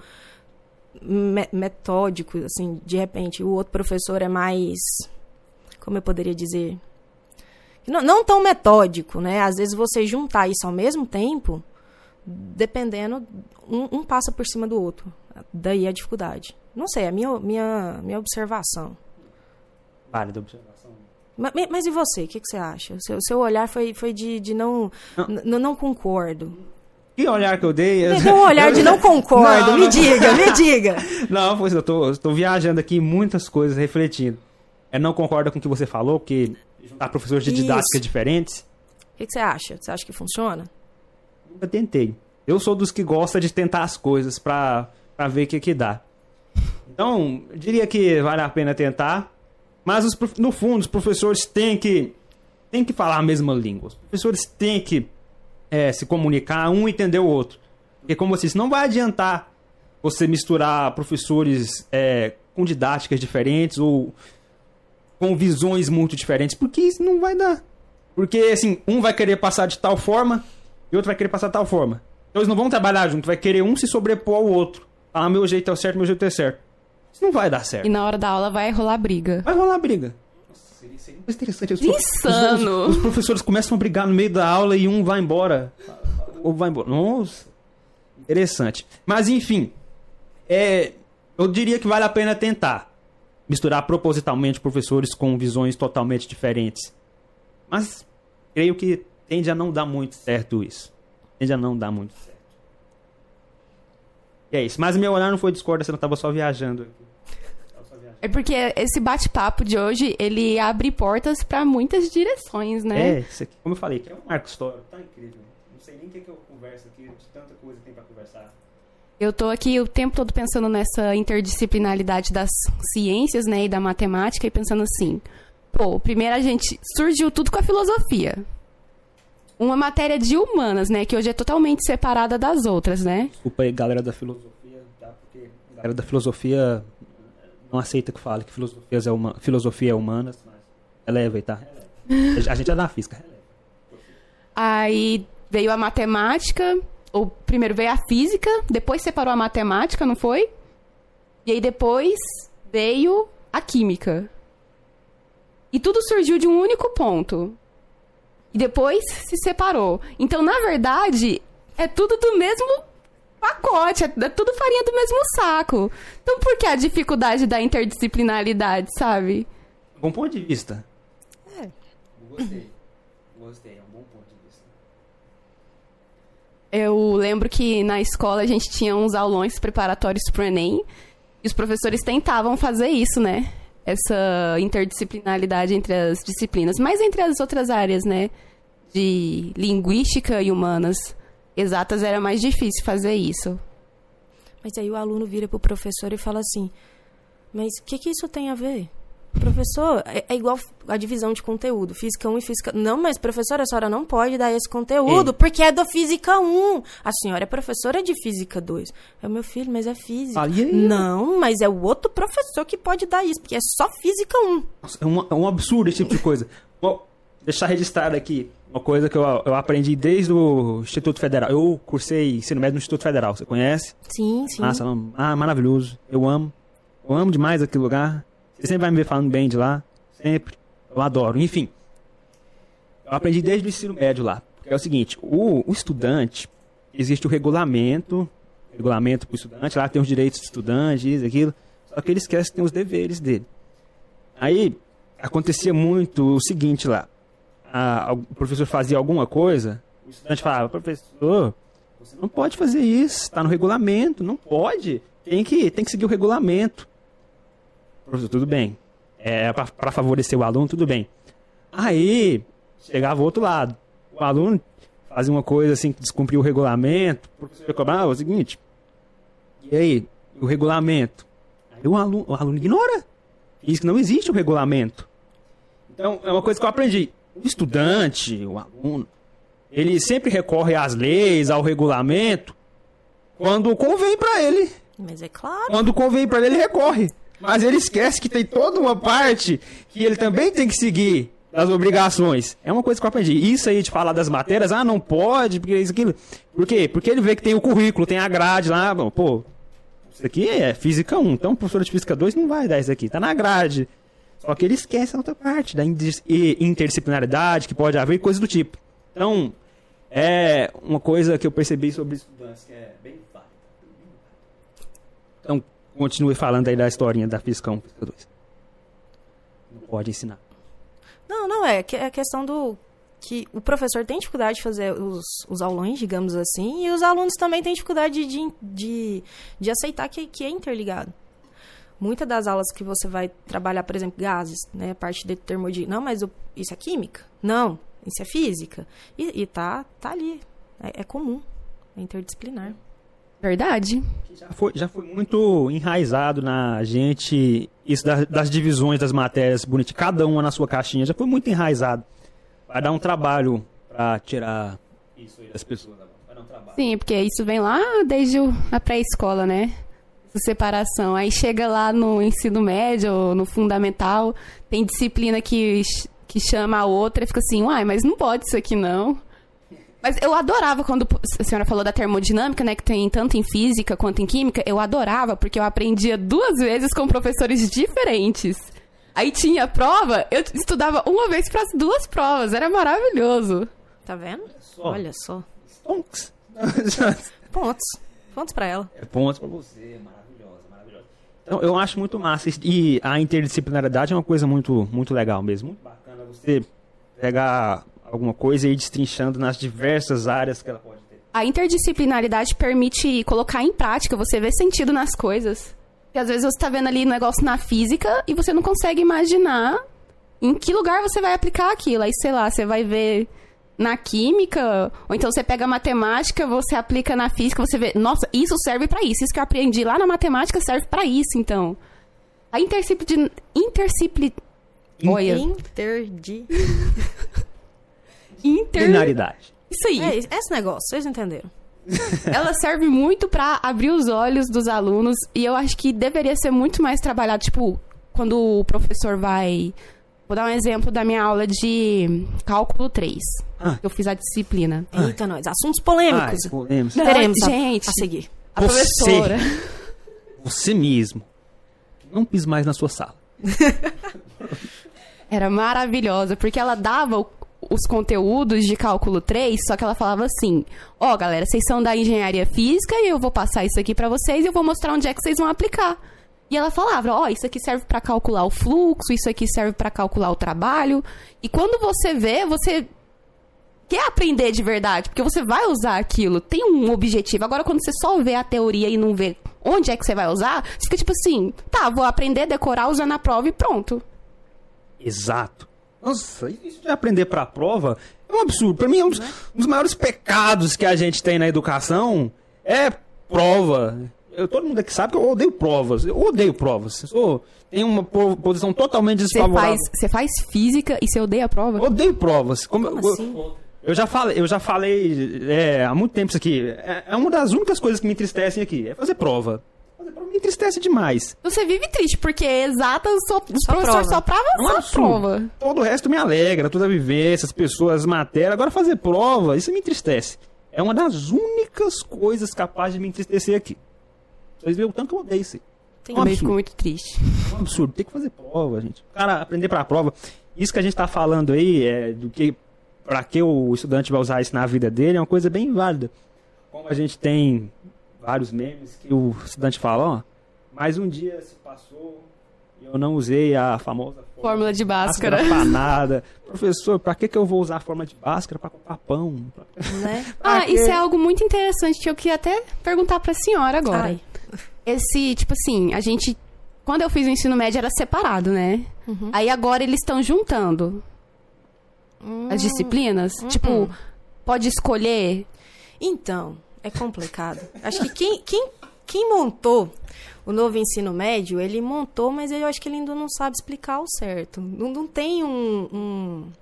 me- metódico, assim, de repente, o outro professor é mais. Como eu poderia dizer? Não, não tão metódico, né? Às vezes você juntar isso ao mesmo tempo, dependendo, um, um passa por cima do outro. Daí a dificuldade. Não sei, é a minha, minha, minha observação. Válida observação. Ma- ma- Mas, e você? O que, que você acha? O seu, seu olhar foi, foi de, de não, n- não concordo. Que olhar que eu dei? Deu um olhar de não concordo. Não, me não. diga, me diga. Não, pois eu tô, eu tô viajando aqui em muitas coisas, refletindo. É não concorda com o que você falou, porque juntar professores de Isso. didática diferentes, O que, que você acha? Você acha que funciona? nunca tentei. Eu sou dos que gosta de tentar as coisas pra, pra ver o que que dá. Então, eu diria que vale a pena tentar, mas os no fundo os professores têm que têm que falar a mesma língua. Os professores têm que é, se comunicar, um entender o outro. Porque como você disse, não vai adiantar você misturar professores é, com didáticas diferentes ou com visões muito diferentes, porque isso não vai dar. Porque, assim, um vai querer passar de tal forma e outro vai querer passar de tal forma. Então eles não vão trabalhar junto, vai querer um se sobrepor ao outro. Ah, meu jeito é o certo, meu jeito é certo. Isso não vai dar certo. E na hora da aula vai rolar briga. Vai rolar briga. Nossa, seria, seria muito interessante. Os, Insano. Os, os professores começam a brigar no meio da aula e um vai embora. Ou vai embora. Nossa. Interessante. Mas, enfim. É, eu diria que vale a pena tentar. Misturar propositalmente professores com visões totalmente diferentes. Mas, creio que tende a não dar muito certo isso. Tende a não dar muito certo. E é isso. Mas meu olhar não foi discordância, eu tava só viajando. É porque esse bate-papo de hoje, ele abre portas pra muitas direções, É, né? isso aqui, como eu falei, que é um marco histórico, tá incrível. Não sei nem o que, que eu converso aqui, tanta coisa tem pra conversar. Eu tô aqui o tempo todo pensando nessa interdisciplinaridade das ciências, né, e da matemática, e pensando assim, pô, primeiro a gente surgiu tudo com a filosofia. Uma matéria de humanas, né, que hoje é totalmente separada das outras, né? Desculpa aí, galera da filosofia, tá? Porque a galera da filosofia não aceita que fale que filosofia é, uma, filosofia é humanas, mas releva aí, tá? A gente é da física. Aí veio a matemática, ou primeiro veio a física, depois separou a matemática, não foi? E aí depois veio a química. E tudo surgiu de um único ponto. E depois se separou. Então, na verdade, é tudo do mesmo pacote, é é tudo farinha do mesmo saco. Então, por que a dificuldade da interdisciplinaridade, sabe? Bom ponto de vista. É. Gostei. Gostei, é um bom ponto de vista. Eu lembro que na escola a gente tinha uns aulões preparatórios pro Enem e os professores tentavam fazer isso, né? Essa interdisciplinaridade entre as disciplinas, mas entre as outras áreas, né? De linguística e humanas exatas era mais difícil fazer isso. Mas aí o aluno vira pro professor e fala assim: Mas o que, que isso tem a ver? Professor, é, é igual a divisão de conteúdo, física 1 e física. Não, mas professora, a senhora não pode dar esse conteúdo, Ei. porque é da física 1. A senhora é professora de física 2. É o meu filho, mas é física. Aí? Não, mas é o outro professor que pode dar isso, porque é só física 1. Nossa, é, um, é um absurdo esse tipo de coisa. Vou deixar registrado aqui uma coisa que eu, eu aprendi desde o Instituto Federal. Eu cursei ensino médio no Instituto Federal, você conhece? Sim, sim. Massa, ah, maravilhoso. Eu amo. Eu amo demais aquele lugar. Você sempre vai me ver falando bem de lá. Sempre. Eu adoro. Enfim. Eu aprendi desde o ensino médio lá. Porque é o seguinte, o, o estudante, existe o regulamento regulamento para o estudante, lá tem os direitos do estudante, isso, aquilo. Só que ele esquece que tem os deveres dele. Aí acontecia muito o seguinte lá. A, o professor fazia alguma coisa, o estudante falava, professor, você não pode fazer isso, está no regulamento, não pode. Tem que, tem que seguir o regulamento. Professor, tudo bem. É para favorecer o aluno, tudo bem. Aí chegava o outro lado. O aluno fazia uma coisa assim que descumpriu o regulamento, o professor ia cobrar, ah, é o seguinte. E aí, o regulamento? Aí o aluno, o aluno ignora. Diz que não existe o regulamento. Então, é uma coisa que eu aprendi. O estudante, o aluno, ele sempre recorre às leis, ao regulamento, quando convém para ele. Mas é claro. Quando convém para ele, ele recorre. Mas ele esquece que tem toda uma parte que ele também tem que seguir das obrigações. É uma coisa que eu aprendi. Isso aí de falar das matérias, ah, não pode, porque isso, aquilo. Por quê? Porque ele vê que tem o currículo, tem a grade lá, bom, pô, isso aqui é física 1, então professor de física 2 não vai dar isso aqui, tá na grade. Só que ele esquece a outra parte, da interdisciplinaridade que pode haver, coisas do tipo. Então, é uma coisa que eu percebi sobre estudantes que é bem continue falando aí da historinha da física 1, física 2. Não pode ensinar. Não, não, é, é a questão do que o professor tem dificuldade de fazer os, os aulões, digamos assim, e os alunos também têm dificuldade de, de, de aceitar que, que é interligado. Muitas das aulas que você vai trabalhar, por exemplo, gases, né, parte de termodinâmica, não, mas o, isso é química? Não, isso é física. E, e tá, tá ali, é, é comum, é interdisciplinar. Verdade. Já foi, já foi muito enraizado na gente isso das, das divisões das matérias bonitas, cada uma na sua caixinha, já foi muito enraizado. Vai dar um trabalho para tirar isso aí das pessoas. Vai dar um trabalho. Sim, porque isso vem lá desde a pré-escola, né? Essa separação. Aí chega lá no ensino médio, no fundamental, tem disciplina que, que chama a outra e fica assim, uai, mas não pode isso aqui não. Mas eu adorava quando a senhora falou da termodinâmica, né? Que tem tanto em física quanto em química. Eu adorava, porque eu aprendia duas vezes com professores diferentes. Aí tinha prova, eu estudava uma vez para as duas provas. Era maravilhoso. Tá vendo? Olha só. Pontos. pontos. Pontos para ela. É pontos para você. Maravilhosa, maravilhosa. Então, eu acho muito massa. E a interdisciplinaridade é uma coisa muito, muito legal mesmo. Muito bacana você pegar alguma coisa e ir destrinchando nas diversas áreas que ela pode ter. A interdisciplinaridade permite colocar em prática, você ver sentido nas coisas. Porque às vezes você está vendo ali um negócio na física e você não consegue imaginar em que lugar você vai aplicar aquilo. Aí, sei lá, você vai ver na química, ou então você pega a matemática, você aplica na física, você vê, nossa, isso serve para isso. Isso que eu aprendi lá na matemática serve para isso, então. A interdisciplin... Intercipli... Olha. Interdi... Interdisciplinaridade. Isso aí. É, esse negócio, vocês entenderam. Ela serve muito para abrir os olhos dos alunos e eu acho que deveria ser muito mais trabalhado, tipo, quando o professor vai. Vou dar um exemplo da minha aula de cálculo 3. Ah. Eu fiz a disciplina. Eita, nós. Assuntos polêmicos. Ah, polêmicos. Teremos a, gente, a seguir. A você, professora. Você mesmo. Não pis mais na sua sala. Era maravilhosa, porque ela dava o os conteúdos de cálculo 3, só que ela falava assim: Ó, oh, galera, vocês são da engenharia física e eu vou passar isso aqui para vocês e eu vou mostrar onde é que vocês vão aplicar. E ela falava: Ó, oh, isso aqui serve para calcular o fluxo, isso aqui serve para calcular o trabalho. E quando você vê, você quer aprender de verdade, porque você vai usar aquilo, tem um objetivo. Agora, quando você só vê a teoria e não vê onde é que você vai usar, você fica tipo assim: tá, vou aprender, decorar, usar na prova e pronto. Exato. Nossa, isso de aprender para a prova é um absurdo. Para mim, é um dos, um dos, maiores pecados que a gente tem na educação é prova. Eu, todo mundo aqui sabe que eu odeio provas. Eu odeio provas. Eu sou, tenho uma posição totalmente desfavorável. Você faz, faz física e você odeia a prova? Odeio provas. Como, Como assim? Eu, eu já falei, eu já falei é, há muito tempo isso aqui. É, é uma das únicas coisas que me entristecem aqui. É fazer prova me entristece demais. Você vive triste, porque exatas só, os só professores só prova, é só prova. Todo o resto me alegra, toda a vivência, as pessoas, as matérias. Agora fazer prova, isso me entristece. É uma das únicas coisas capazes de me entristecer aqui. Vocês veem o tanto que eu odeio isso. Tem é um fico muito triste. É um absurdo. Tem que fazer prova, gente. O cara aprender pra prova. Isso que a gente tá falando aí, é do que para que o estudante vai usar isso na vida dele, é uma coisa bem válida. Como a gente tem vários memes que o estudante fala, ó, mais um dia se passou e eu não usei a famosa Fórmula de Bhaskara. pra nada. Professor, pra que, que eu vou usar a forma de Bhaskara pra comprar pão? Né? Ah, isso é algo muito interessante que eu queria até perguntar pra senhora agora. Ai. Esse, tipo assim, a gente. Quando eu fiz o ensino médio era separado, né? Uhum. Aí agora eles estão juntando Hum. as disciplinas. Tipo, pode escolher. Então, é complicado. Acho que quem, quem, quem montou o novo ensino médio, ele montou, mas eu acho que ele ainda não sabe explicar o certo. Não, não tem um, um-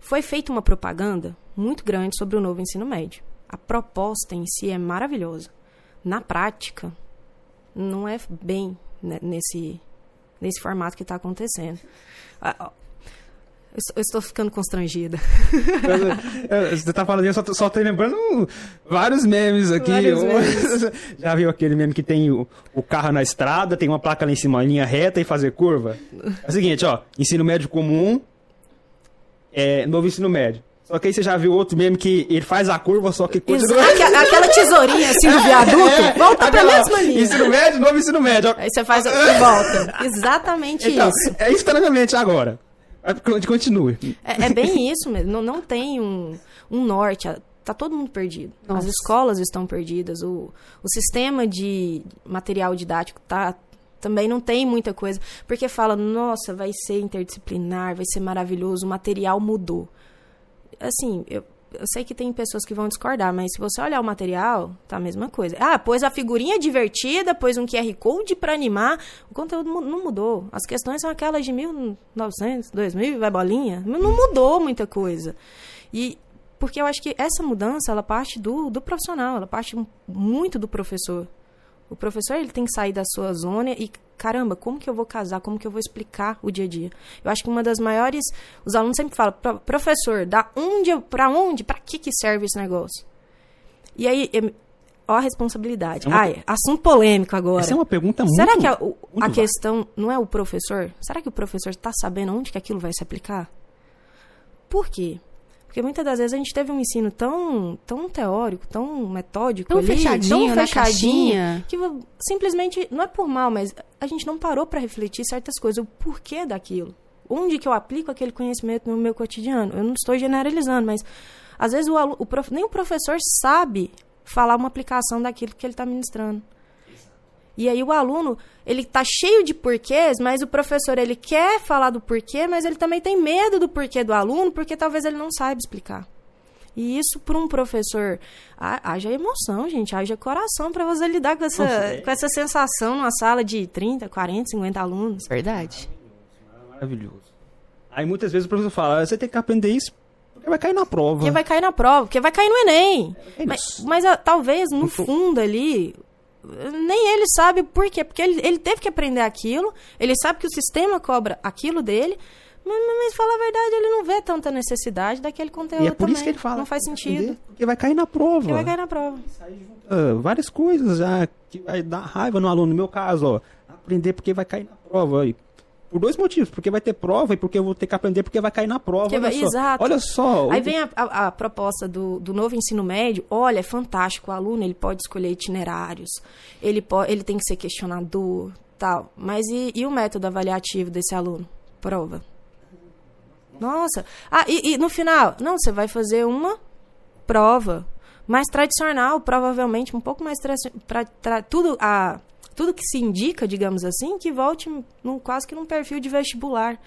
Foi feita uma propaganda muito grande sobre o novo ensino médio. A proposta em si é maravilhosa. Na prática, não é bem né, nesse, nesse formato que está acontecendo. Eu estou- ficando constrangida. É, Você tá falando eu só só tô lembrando vários memes aqui. Vários Já viu aquele meme que tem o, o carro na estrada, tem uma placa lá em cima, linha reta e fazer curva? É o seguinte, ó, ensino médio comum, é, novo ensino médio. Só que aí você já viu outro meme que ele faz a curva, só que continua... Aquela, aquela tesourinha assim do viaduto, volta pra Aquela, mesma linha. Ensino médio, novo ensino médio. Aí você faz e volta. Exatamente Então, isso. é isso que tá na minha mente agora. Mas Continue. É, é bem isso mesmo. Não, não tem um, um norte. a- Tá todo mundo perdido. As Nossa. escolas estão perdidas. O, o sistema de material didático tá também não tem muita coisa. Porque fala, nossa, vai ser interdisciplinar, vai ser maravilhoso, o material mudou. Assim, eu, eu sei que tem pessoas que vão discordar, mas se você olhar o material, tá a mesma coisa. Ah, pôs a figurinha divertida, pôs um QR Code pra animar. O conteúdo não mudou. As questões são aquelas de 1900, 2000, vai bolinha. Não mudou muita coisa. E porque eu acho que essa mudança, ela parte do, do profissional, ela parte muito do professor. O professor ele tem que sair da sua zona e caramba, como que eu vou casar? Como que eu vou explicar o dia a dia? Eu acho que uma das maiores, os alunos sempre falam, "Pro- professor, da onde, para onde, para que que serve esse negócio? E aí, ó a responsabilidade. É uma- Ai, assunto polêmico agora. Essa é uma pergunta muito... Será que a, o- a questão não é o professor? Será que o professor está sabendo onde que aquilo vai se aplicar? Por quê? Porque muitas das vezes a gente teve um ensino tão, tão teórico, tão metódico, Tão ali, fechadinho, tão caixinha. que simplesmente não é por mal, mas a gente não parou para refletir certas coisas, o porquê daquilo. Onde que eu aplico aquele conhecimento no meu cotidiano? Eu não estou generalizando, mas às vezes o, alu- o prof- nem o professor sabe falar uma aplicação daquilo que ele está ministrando. E aí o aluno, ele tá cheio de porquês, mas o professor, ele quer falar do porquê, mas ele também tem medo do porquê do aluno, porque talvez ele não saiba explicar. E isso para um professor, ha- haja emoção, gente, haja coração para você lidar com essa, Nossa, é. com essa sensação numa sala de 30, 40, 50 alunos. Verdade. Maravilhoso. Aí muitas vezes o professor fala, você tem que aprender isso porque vai cair na prova. Porque vai cair na prova, porque vai cair no Enem. É Mas, mas, ah, talvez, no Muito- fundo ali, nem ele sabe por quê. Porque ele, ele teve que aprender aquilo, ele sabe que o sistema cobra aquilo dele, mas, mas, falar a verdade, ele não vê tanta necessidade daquele conteúdo E é por isso também. que ele fala. Não faz "Vai sentido. Porque vai cair na prova. Porque vai cair na prova. Ah, várias coisas já que vai dar raiva no aluno. No meu caso, ó, aprender porque vai cair na prova. aí. Por dois motivos, porque vai ter prova e porque eu vou ter que aprender porque vai cair na prova. Porque olha vai- só. exato. Olha só. Aí o- vem a, a- a proposta do, do novo ensino médio. Olha, é fantástico. O aluno ele pode escolher itinerários. Ele, po- ele tem que ser questionador, tal. Mas e, e o método avaliativo desse aluno? Prova. Nossa. Ah, e, e no final? Não, você vai fazer uma prova mais tradicional, provavelmente um pouco mais tra tra- tudo a tudo que se indica, digamos assim, que volte num, quase que num perfil de vestibular.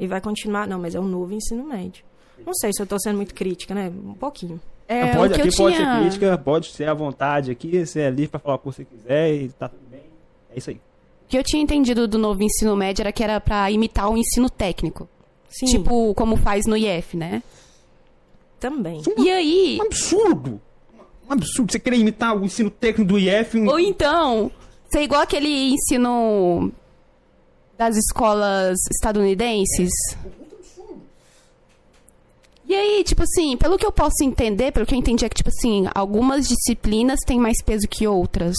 E vai continuar. Não, mas é um novo ensino médio. Não sei se eu tô sendo muito crítica, né? Um pouquinho. É, Não pode, o que eu aqui pode ser tinha... crítica, pode ser à vontade aqui, você é livre pra falar o que você quiser e tá tudo bem. É isso aí. O que eu tinha entendido do novo ensino médio era que era pra imitar o ensino técnico. Sim, Tipo, como faz no IF, né? também. E aí... Um absurdo! Um absurdo você querer imitar o ensino técnico do IF. um- Ou então, ser igual aquele ensino das escolas estadunidenses. E aí, tipo assim, pelo que eu posso entender, pelo que eu entendi é que, tipo assim, algumas disciplinas têm mais peso que outras.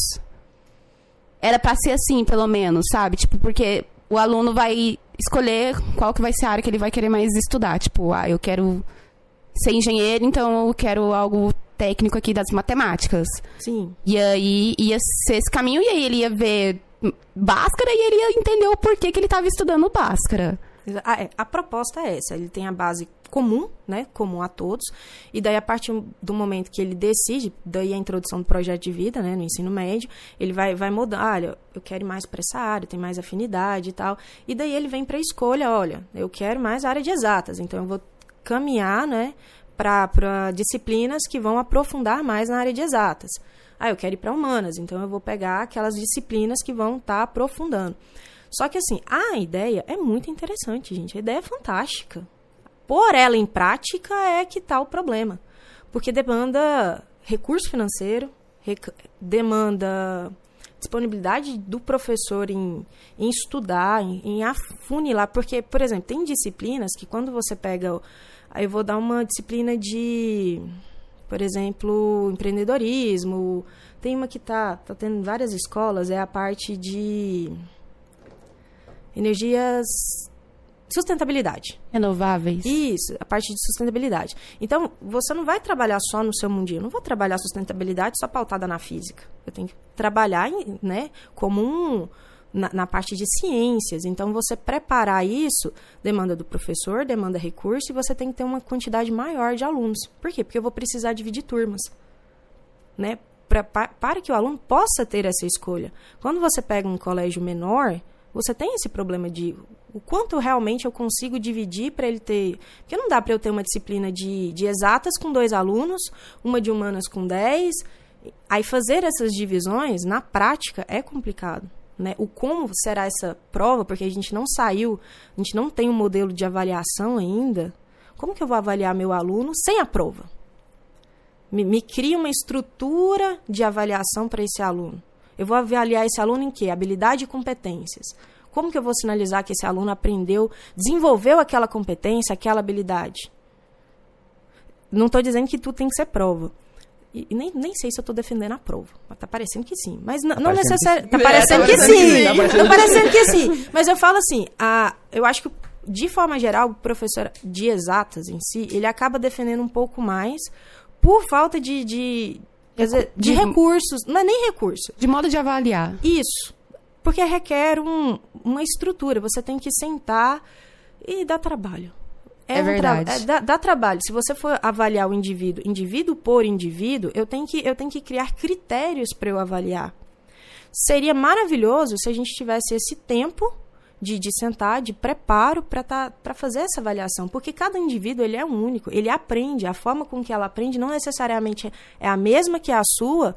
Era pra ser assim, pelo menos, sabe? Tipo, porque o aluno vai escolher qual que vai ser a área que ele vai querer mais estudar. Tipo, ah, eu quero ser engenheiro, então eu quero algo técnico aqui das matemáticas. Sim. E aí ia ser esse caminho, e aí ele ia ver Bhaskara e ele ia entender o porquê que ele estava estudando Bhaskara. Ah, é, a proposta é essa. Ele tem a base comum, né? Comum a todos. E daí, a partir do momento que ele decide, daí a introdução do projeto de vida, né? No ensino médio, ele vai, vai mudar. Olha, eu quero ir mais para essa área, tem mais afinidade e tal. E daí ele vem para a escolha, olha, eu quero mais a área de exatas. Então, eu vou caminhar, né? Para disciplinas que vão aprofundar mais na área de exatas. Ah, eu quero ir para humanas, então eu vou pegar aquelas disciplinas que vão estar tá aprofundando. Só que assim, a ideia é muito interessante, gente. A ideia é fantástica. Por ela em prática é que está o problema. Porque demanda recurso financeiro, rec demanda disponibilidade do professor em, em estudar, em, em, afunilar. Porque, por exemplo, tem disciplinas que quando você pega. Aí eu vou dar uma disciplina de, por exemplo, empreendedorismo. Tem uma que está tá tendo várias escolas, é a parte de energias sustentabilidade. Renováveis. Isso, a parte de sustentabilidade. Então, você não vai trabalhar só no seu mundinho. Eu não vou trabalhar sustentabilidade só pautada na física. Eu tenho que trabalhar, né, como um na, na, parte de ciências. Então, você preparar isso demanda do professor, demanda recurso e você tem que ter uma quantidade maior de alunos. Por quê? Porque eu vou precisar dividir turmas, né? Pra, pra, para que o aluno possa ter essa escolha. Quando você pega um colégio menor, você tem esse problema de o quanto realmente eu consigo dividir para ele ter. Porque não dá para eu ter uma disciplina de, de exatas com dois alunos, uma de humanas com dez. Aí fazer essas divisões, na prática, é complicado. Né? O como será essa prova, porque a gente não saiu, a gente não tem um modelo de avaliação ainda. Como que eu vou avaliar meu aluno sem a prova? Me, me cria uma estrutura de avaliação para esse aluno. Eu vou avaliar esse aluno em quê? Habilidade e competências. Como que eu vou sinalizar que esse aluno aprendeu, desenvolveu aquela competência, aquela habilidade? Não estou dizendo que tudo tem que ser prova. E, nem, nem sei se eu estou defendendo a prova. Mas tá parecendo que sim. Mas não, tá não necessariamente. Tá parecendo que sim. Tá parecendo que sim. Mas eu falo assim, a, eu acho que, de forma geral, o professor de exatas em si, ele acaba defendendo um pouco mais por falta de, de, Quer dizer, de, de recursos, não é nem recurso. De modo de avaliar. Isso. Porque requer um, uma estrutura. Você tem que sentar e dar trabalho. É, é verdade. Tra é, dá, dá, trabalho. Se você for avaliar o indivíduo, indivíduo por indivíduo, eu tenho que, eu tenho que criar critérios para eu avaliar. Seria maravilhoso se a gente tivesse esse tempo de, de sentar, de preparo para tá, fazer essa avaliação. Porque cada indivíduo ele é único, ele aprende, a forma com que ela aprende não necessariamente é a mesma que a sua,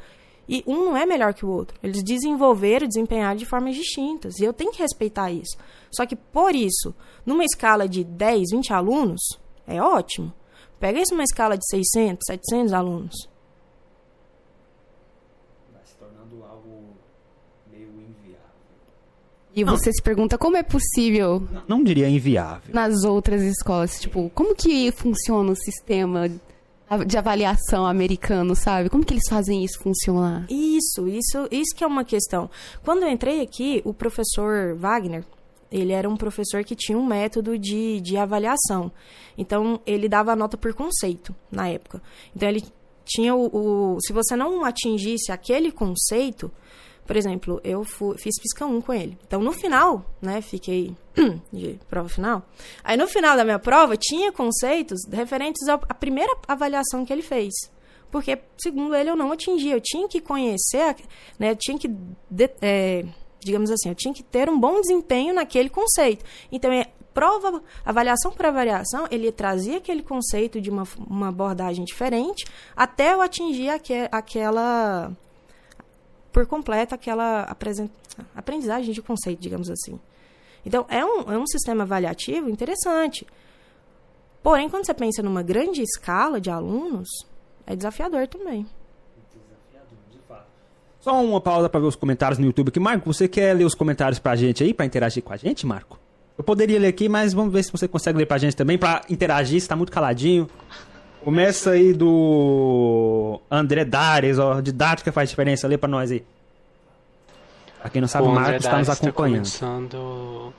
e um não é melhor que o outro. Eles desenvolveram, desempenharam de formas distintas. E eu tenho que respeitar isso. Só que, por isso, numa escala de 10, 20 alunos, é ótimo. Pega isso numa escala de 600, 700 alunos. E não. você se pergunta como é possível. Não, não diria inviável. Nas outras escolas, tipo, como que funciona o sistema de avaliação americano, sabe? Como que eles fazem isso funcionar? Isso, isso, isso que é uma questão. Quando eu entrei aqui, o professor Wagner, ele era um professor que tinha um método de, de avaliação. Então, ele dava nota por conceito, na época. Então, ele tinha o, o se você não atingisse aquele conceito, por exemplo, eu fui, fiz Pisca 1 com ele. Então, no final, né, fiquei de prova final. Aí, no final da minha prova, tinha conceitos referentes à primeira avaliação que ele fez. Porque, segundo ele, eu não atingi. Eu tinha que conhecer, né, eu tinha que, de, é, digamos assim, eu tinha que ter um bom desempenho naquele conceito. Então, é, prova, avaliação por avaliação, ele trazia aquele conceito de uma, uma abordagem diferente até eu atingir aqu aquela por completo aquela aprendizagem de conceito, digamos assim. Então, é um, é um sistema avaliativo interessante. Porém, quando você pensa numa grande escala de alunos, é desafiador também. Só uma pausa para ver os comentários no YouTube aqui. Marco, você quer ler os comentários para a gente aí, para interagir com a gente, Marco? Eu poderia ler aqui, mas vamos ver se você consegue ler para a gente também, para interagir, está muito caladinho. Começa aí do André Dares, ó, didática faz diferença, lê para nós aí. Pra quem não sabe, o, o Marcos está nos tá acompanhando. Começando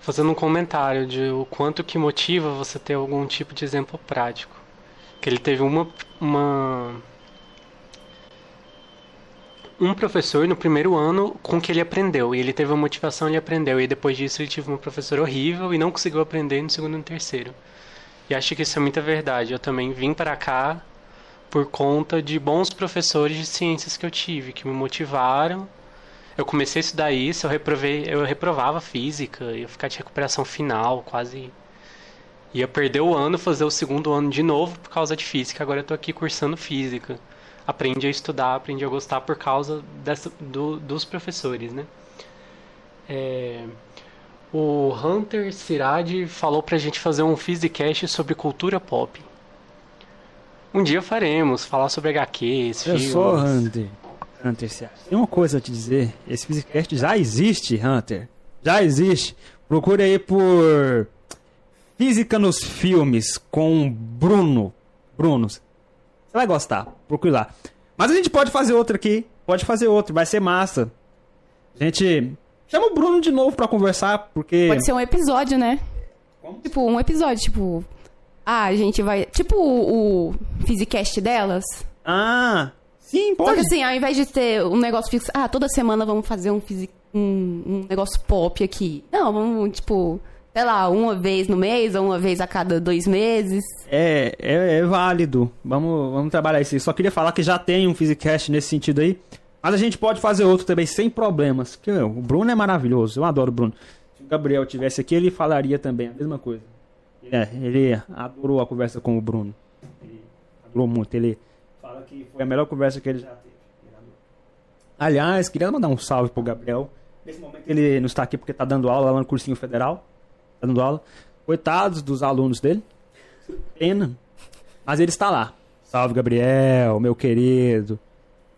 fazendo um comentário de o quanto que motiva você ter algum tipo de exemplo prático. que ele teve uma, uma um professor no primeiro ano com que ele aprendeu. E ele teve uma motivação, ele aprendeu. E depois disso ele tive uma professora horrível e não conseguiu aprender no segundo e no terceiro. E acho que isso é muita verdade. Eu também vim para cá por conta de bons professores de ciências que eu tive, que me motivaram. Eu comecei a estudar isso, eu reprovei, eu reprovava física, ia ficar de recuperação final, quase ia perder o ano, fazer o segundo ano de novo por causa de física. Agora eu tô aqui cursando física aprendi a estudar, aprendi a gostar por causa dessa, do, dos professores, né? É, o Hunter Cirade falou pra gente fazer um Physicast sobre cultura pop. Um dia faremos, falar sobre HQs, Eu filmes. sou Hunter. Hunter Cirade. Tem uma coisa a te dizer. Esse Physicast já existe, Hunter. Já existe. Procure aí por Física nos Filmes com Bruno. Bruno. Você vai gostar. Procure lá. Mas a gente pode fazer outro aqui. Pode fazer outro. Vai ser massa. A gente chama o Bruno de novo pra conversar, porque... Pode ser um episódio, né? Tipo, um episódio, tipo. Ah, a gente vai. Tipo o, o Physicast delas. Ah, sim, Só pode. que assim, ao invés de ter um negócio fixo. Ah, toda semana vamos fazer um, um, um negócio pop aqui. Não, vamos, tipo. Sei lá, uma vez no mês ou uma vez a cada dois meses. É, é, é válido. Vamos, vamos trabalhar isso. Só queria falar que já tem um Physicast nesse sentido aí. Mas a gente pode fazer outro também sem problemas. Que, o Bruno é maravilhoso. Eu adoro o Bruno. Se o Gabriel tivesse aqui, ele falaria também a mesma coisa. É, ele adorou a conversa com o Bruno. Ele adorou muito. Ele fala que foi a melhor conversa que ele já teve. Aliás, queria mandar um salve pro Gabriel. Nesse momento ele não está aqui porque está dando aula lá no cursinho federal. Tá dando aula. Coitados dos alunos dele. Pena. Mas ele está lá. Salve, Gabriel, meu querido.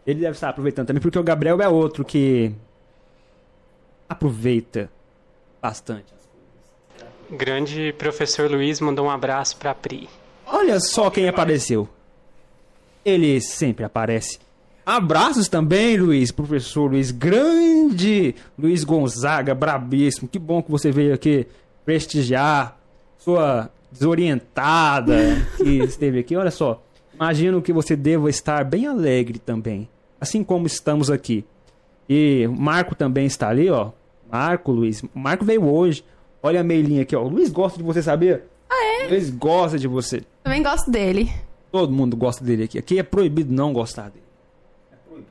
Ele deve estar aproveitando também, porque o Gabriel é outro que aproveita bastante. Grande professor Luiz mandou um abraço pra Pri. Olha só quem apareceu. Ele sempre aparece. Abraços também, Luiz, professor Luiz. Grande Luiz Gonzaga, brabíssimo. Que bom que você veio aqui prestigiar sua desorientada que esteve aqui. Olha só, imagino que você deva estar bem alegre também, assim como estamos aqui. E o Marco também está ali, ó. Marco, Luiz. O Marco veio hoje. Olha a meilinha aqui, ó. O Luiz gosta de você, sabia? Ah, é? Luiz gosta de você. Também gosto dele. Todo mundo gosta dele aqui. Aqui é proibido não gostar dele. É proibido.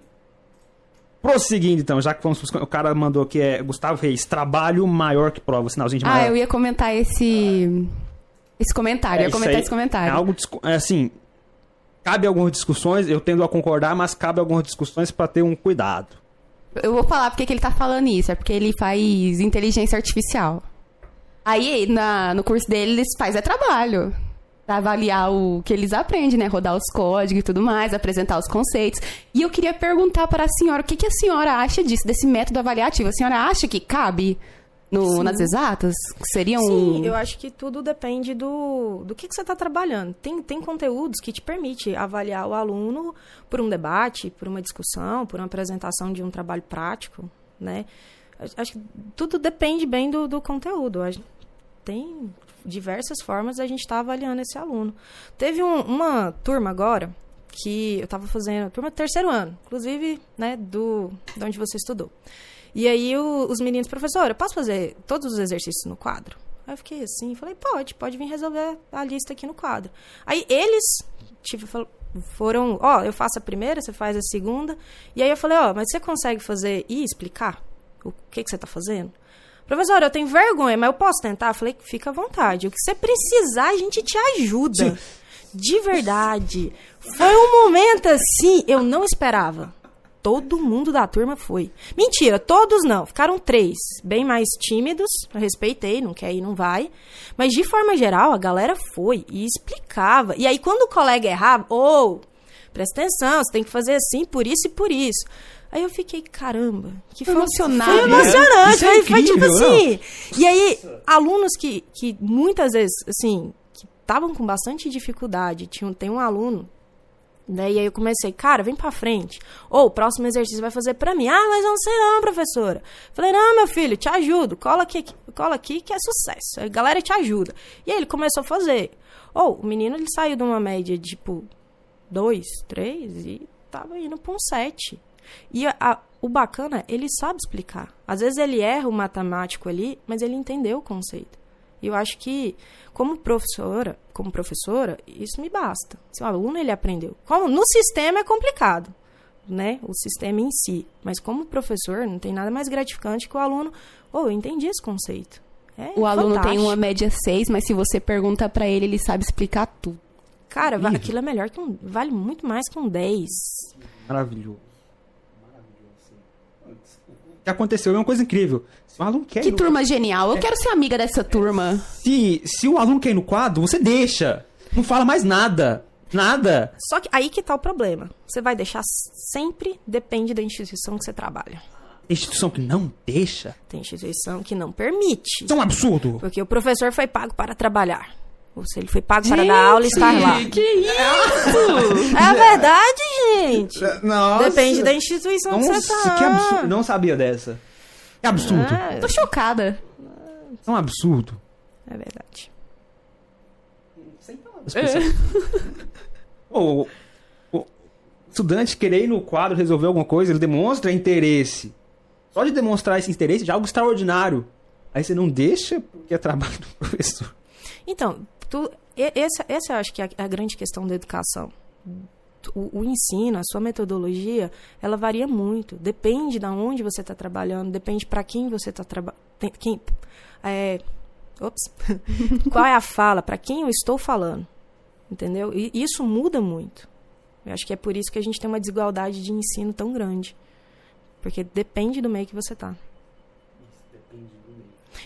Prosseguindo, então, já que vamos pros... O cara mandou aqui, é Gustavo Reis, trabalho maior que prova, sinalzinho de Ah, maior. eu ia comentar esse. Esse comentário. eu ia comentar esse comentário. É algo, é assim, cabe algumas discussões, eu tendo a concordar, mas cabe algumas discussões pra ter um cuidado. Eu vou falar porque que ele tá falando isso. É porque ele faz inteligência artificial. Aí, na, no curso dele, eles fazem é trabalho. Avaliar o que eles aprendem, né? Rodar os códigos e tudo mais, apresentar os conceitos. E eu queria perguntar para a senhora, o que, que a senhora acha disso, desse método avaliativo? A senhora acha que cabe no, nas exatas? Seria um... Sim, eu acho que tudo depende do, do que, que você está trabalhando. Tem, tem conteúdos que te permite avaliar o aluno por um debate, por uma discussão, por uma apresentação de um trabalho prático, né? Acho- que tudo depende bem do, do conteúdo. Tem diversas formas da gente estar avaliando esse aluno. Teve um- uma turma agora que eu estava fazendo, turma do terceiro ano, inclusive, né, do, de onde você estudou. E aí o- os meninos, professora, eu posso fazer todos os exercícios no quadro? Aí eu fiquei assim, falei, pode, pode vir resolver a lista aqui no quadro. Aí eles tipo, foram, ó, eu faço a primeira, você faz a segunda. E aí eu falei, ó, mas você consegue fazer e explicar o que, que você tá fazendo? Professora, eu tenho vergonha, mas eu posso tentar? Eu falei, fica à vontade. O que você precisar, a gente te ajuda. De verdade. Foi um momento assim, eu não esperava. Todo mundo da turma foi. Mentira, todos não. Ficaram três. Bem mais tímidos. Eu respeitei, não quer ir, não vai. Mas de forma geral, a galera foi e explicava. E aí, quando o colega errava, ou, presta atenção, você tem que fazer assim, por isso e por isso. Aí eu fiquei, caramba, que Foi foi, emocionado, foi né? emocionante. Isso é foi, foi tipo incrível, não? assim. E aí, alunos que, que muitas vezes, assim, que estavam com bastante dificuldade. Tinha, um- tem um aluno Né? E aí eu comecei, cara, vem pra frente. Ou o próximo exercício vai fazer pra mim. Ah, mas não sei não, professora. Falei, não, meu filho, te ajudo. Cola aqui, cola aqui que é sucesso. A galera te ajuda. E aí ele começou a fazer. Ou o menino ele saiu de uma média de, tipo, dois, três e tava indo pra um sete. E a, a, o bacana, ele sabe explicar. Às vezes ele erra o matemático ali, mas ele entendeu o conceito. E eu acho que, como professora, como professora, isso me basta. Se o aluno ele aprendeu. Como no sistema é complicado, né? O sistema em si. Mas como professor, não tem nada mais gratificante que o aluno, oh, eu entendi esse conceito. É o aluno fantástico. tem uma média 6, mas se você pergunta para ele, ele sabe explicar tudo. Cara, va- aquilo é melhor que um. Vale muito mais que um 10. Maravilhoso. Que aconteceu é uma coisa incrível. Se o aluno quer Que ir no- turma genial. Eu quero ser amiga dessa turma. Se, se o aluno quer ir no quadro, você deixa. Não fala mais nada. Nada. Só que aí que tá o problema. Você vai deixar sempre, depende da instituição que você trabalha. Tem instituição que não deixa. Tem instituição que não permite. Isso é um absurdo. Porque o professor foi pago para trabalhar. Ou se ele foi pago para dar aula e estar lá. Que isso? É verdade, gente. Nossa. Depende da instituição que você Nossa, tá. que absurdo. Não sabia dessa. Que absurdo. Ah, Tô chocada. É um absurdo. é verdade. As pessoas- o, o estudante querer ir no quadro resolver alguma coisa, ele demonstra interesse. Só de demonstrar esse interesse já é algo extraordinário. Aí você não deixa porque é trabalho do professor. Então, tu, essa, essa acho que é a, a grande questão da educação. O, o ensino, a sua metodologia, ela varia muito. Depende de onde você está trabalhando, depende para quem você está trabalhando. É, ops. Qual é a fala? Para quem eu estou falando? Entendeu? E isso muda muito. Eu acho que é por isso que a gente tem uma desigualdade de ensino tão grande. Porque depende do meio que você está.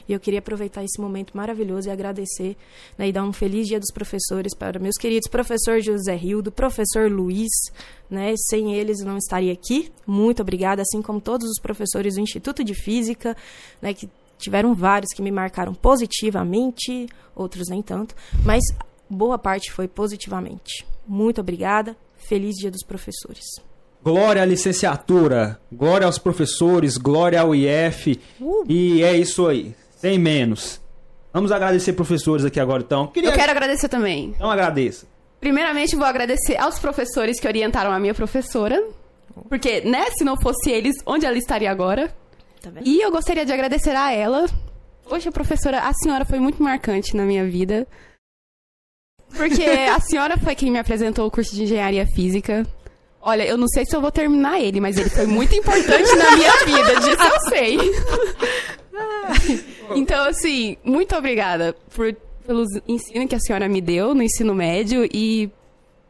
E eu queria aproveitar esse momento maravilhoso e agradecer né, e dar um feliz dia dos professores para meus queridos professor José Rildo, professor Luiz. Né, sem eles não estaria aqui. Muito obrigada, assim como todos os professores do Instituto de Física, né, que tiveram vários que me marcaram positivamente, outros nem tanto, mas boa parte foi positivamente. Muito obrigada. Feliz dia dos professores. Glória à licenciatura, glória aos professores, glória ao IF. E é isso aí, sem menos. Vamos agradecer professores aqui agora, então. Queria... Eu quero agradecer também. Então agradeça. Primeiramente, vou agradecer aos professores que orientaram a minha professora. Porque, né, se não fosse eles, onde ela estaria agora? Tá? E eu gostaria de agradecer a ela. Poxa, professora, a senhora foi muito marcante na minha vida. Porque a senhora foi quem me apresentou o curso de engenharia física. Olha, eu não sei se eu vou terminar ele, mas ele foi muito importante na minha vida, disso eu sei. Então, assim, muito obrigada por, pelos ensinos que a senhora me deu no ensino médio e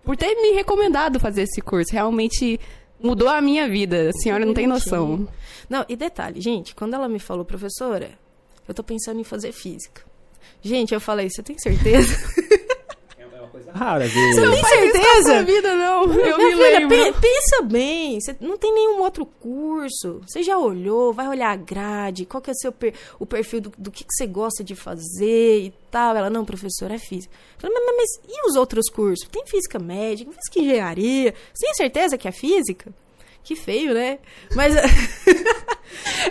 por ter me recomendado fazer esse curso. Realmente mudou a minha vida. A senhora não tem noção. Não, e detalhe, gente, quando ela me falou, professora, eu tô pensando em fazer física. Gente, eu falei, você tem certeza? Rara vez. Você tem Sua certeza? vida, não. Eu Minha me filha, lembro. pe- pensa bem, você não tem nenhum outro curso. Você já olhou, vai olhar a grade, qual que é o seu per- o perfil do, do que, que você gosta de fazer e tal. Ela, não, professora, é física. Eu falei, mas, mas- mas e os outros cursos? Tem física médica, física engenharia. Você tem certeza que é física? Que feio, né? Mas.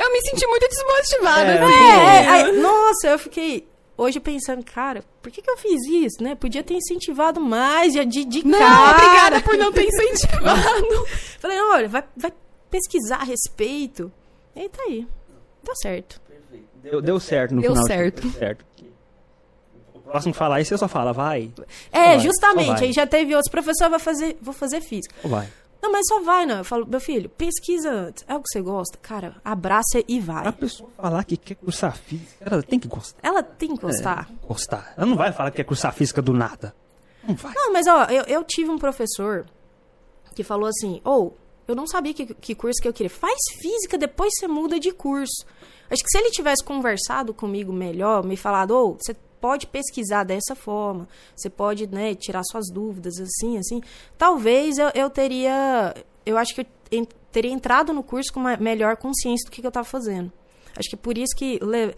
Eu me senti muito desmotivada. É. É, aí- nossa, eu fiquei hoje pensando, cara, por que, que eu fiz isso, né? Podia ter incentivado mais, de, de, de Não, cara. obrigada por não ter incentivado. Falei, não, olha, vai, vai pesquisar a respeito. E aí tá aí. Deu certo. Deu, deu certo no Deu final. certo. Deu certo. O próximo falar aí, você só fala, vai. É, vai, justamente. vai. Aí já teve outros. Professor, vai fazer, vou fazer física. Ou vai. Não, mas só vai, não. Eu falo, meu filho, pesquisa antes. É o que você gosta? Cara, abraça e vai. A pessoa falar que quer cursar física, ela tem que gostar. Ela tem que gostar. Gostar. Ela não vai falar que quer cursar física do nada. Não vai. Não, mas ó, eu, eu tive um professor que falou assim: ou eu não sabia que, que curso que eu queria. Faz física, depois você muda de curso. Acho que se ele tivesse conversado comigo melhor, me falado, ou você pode pesquisar dessa forma, você pode, né, tirar suas dúvidas, assim, assim, talvez eu, eu teria. Eu acho que eu en- teria entrado no curso com uma melhor consciência do que, que eu estava fazendo. Acho que por isso que le-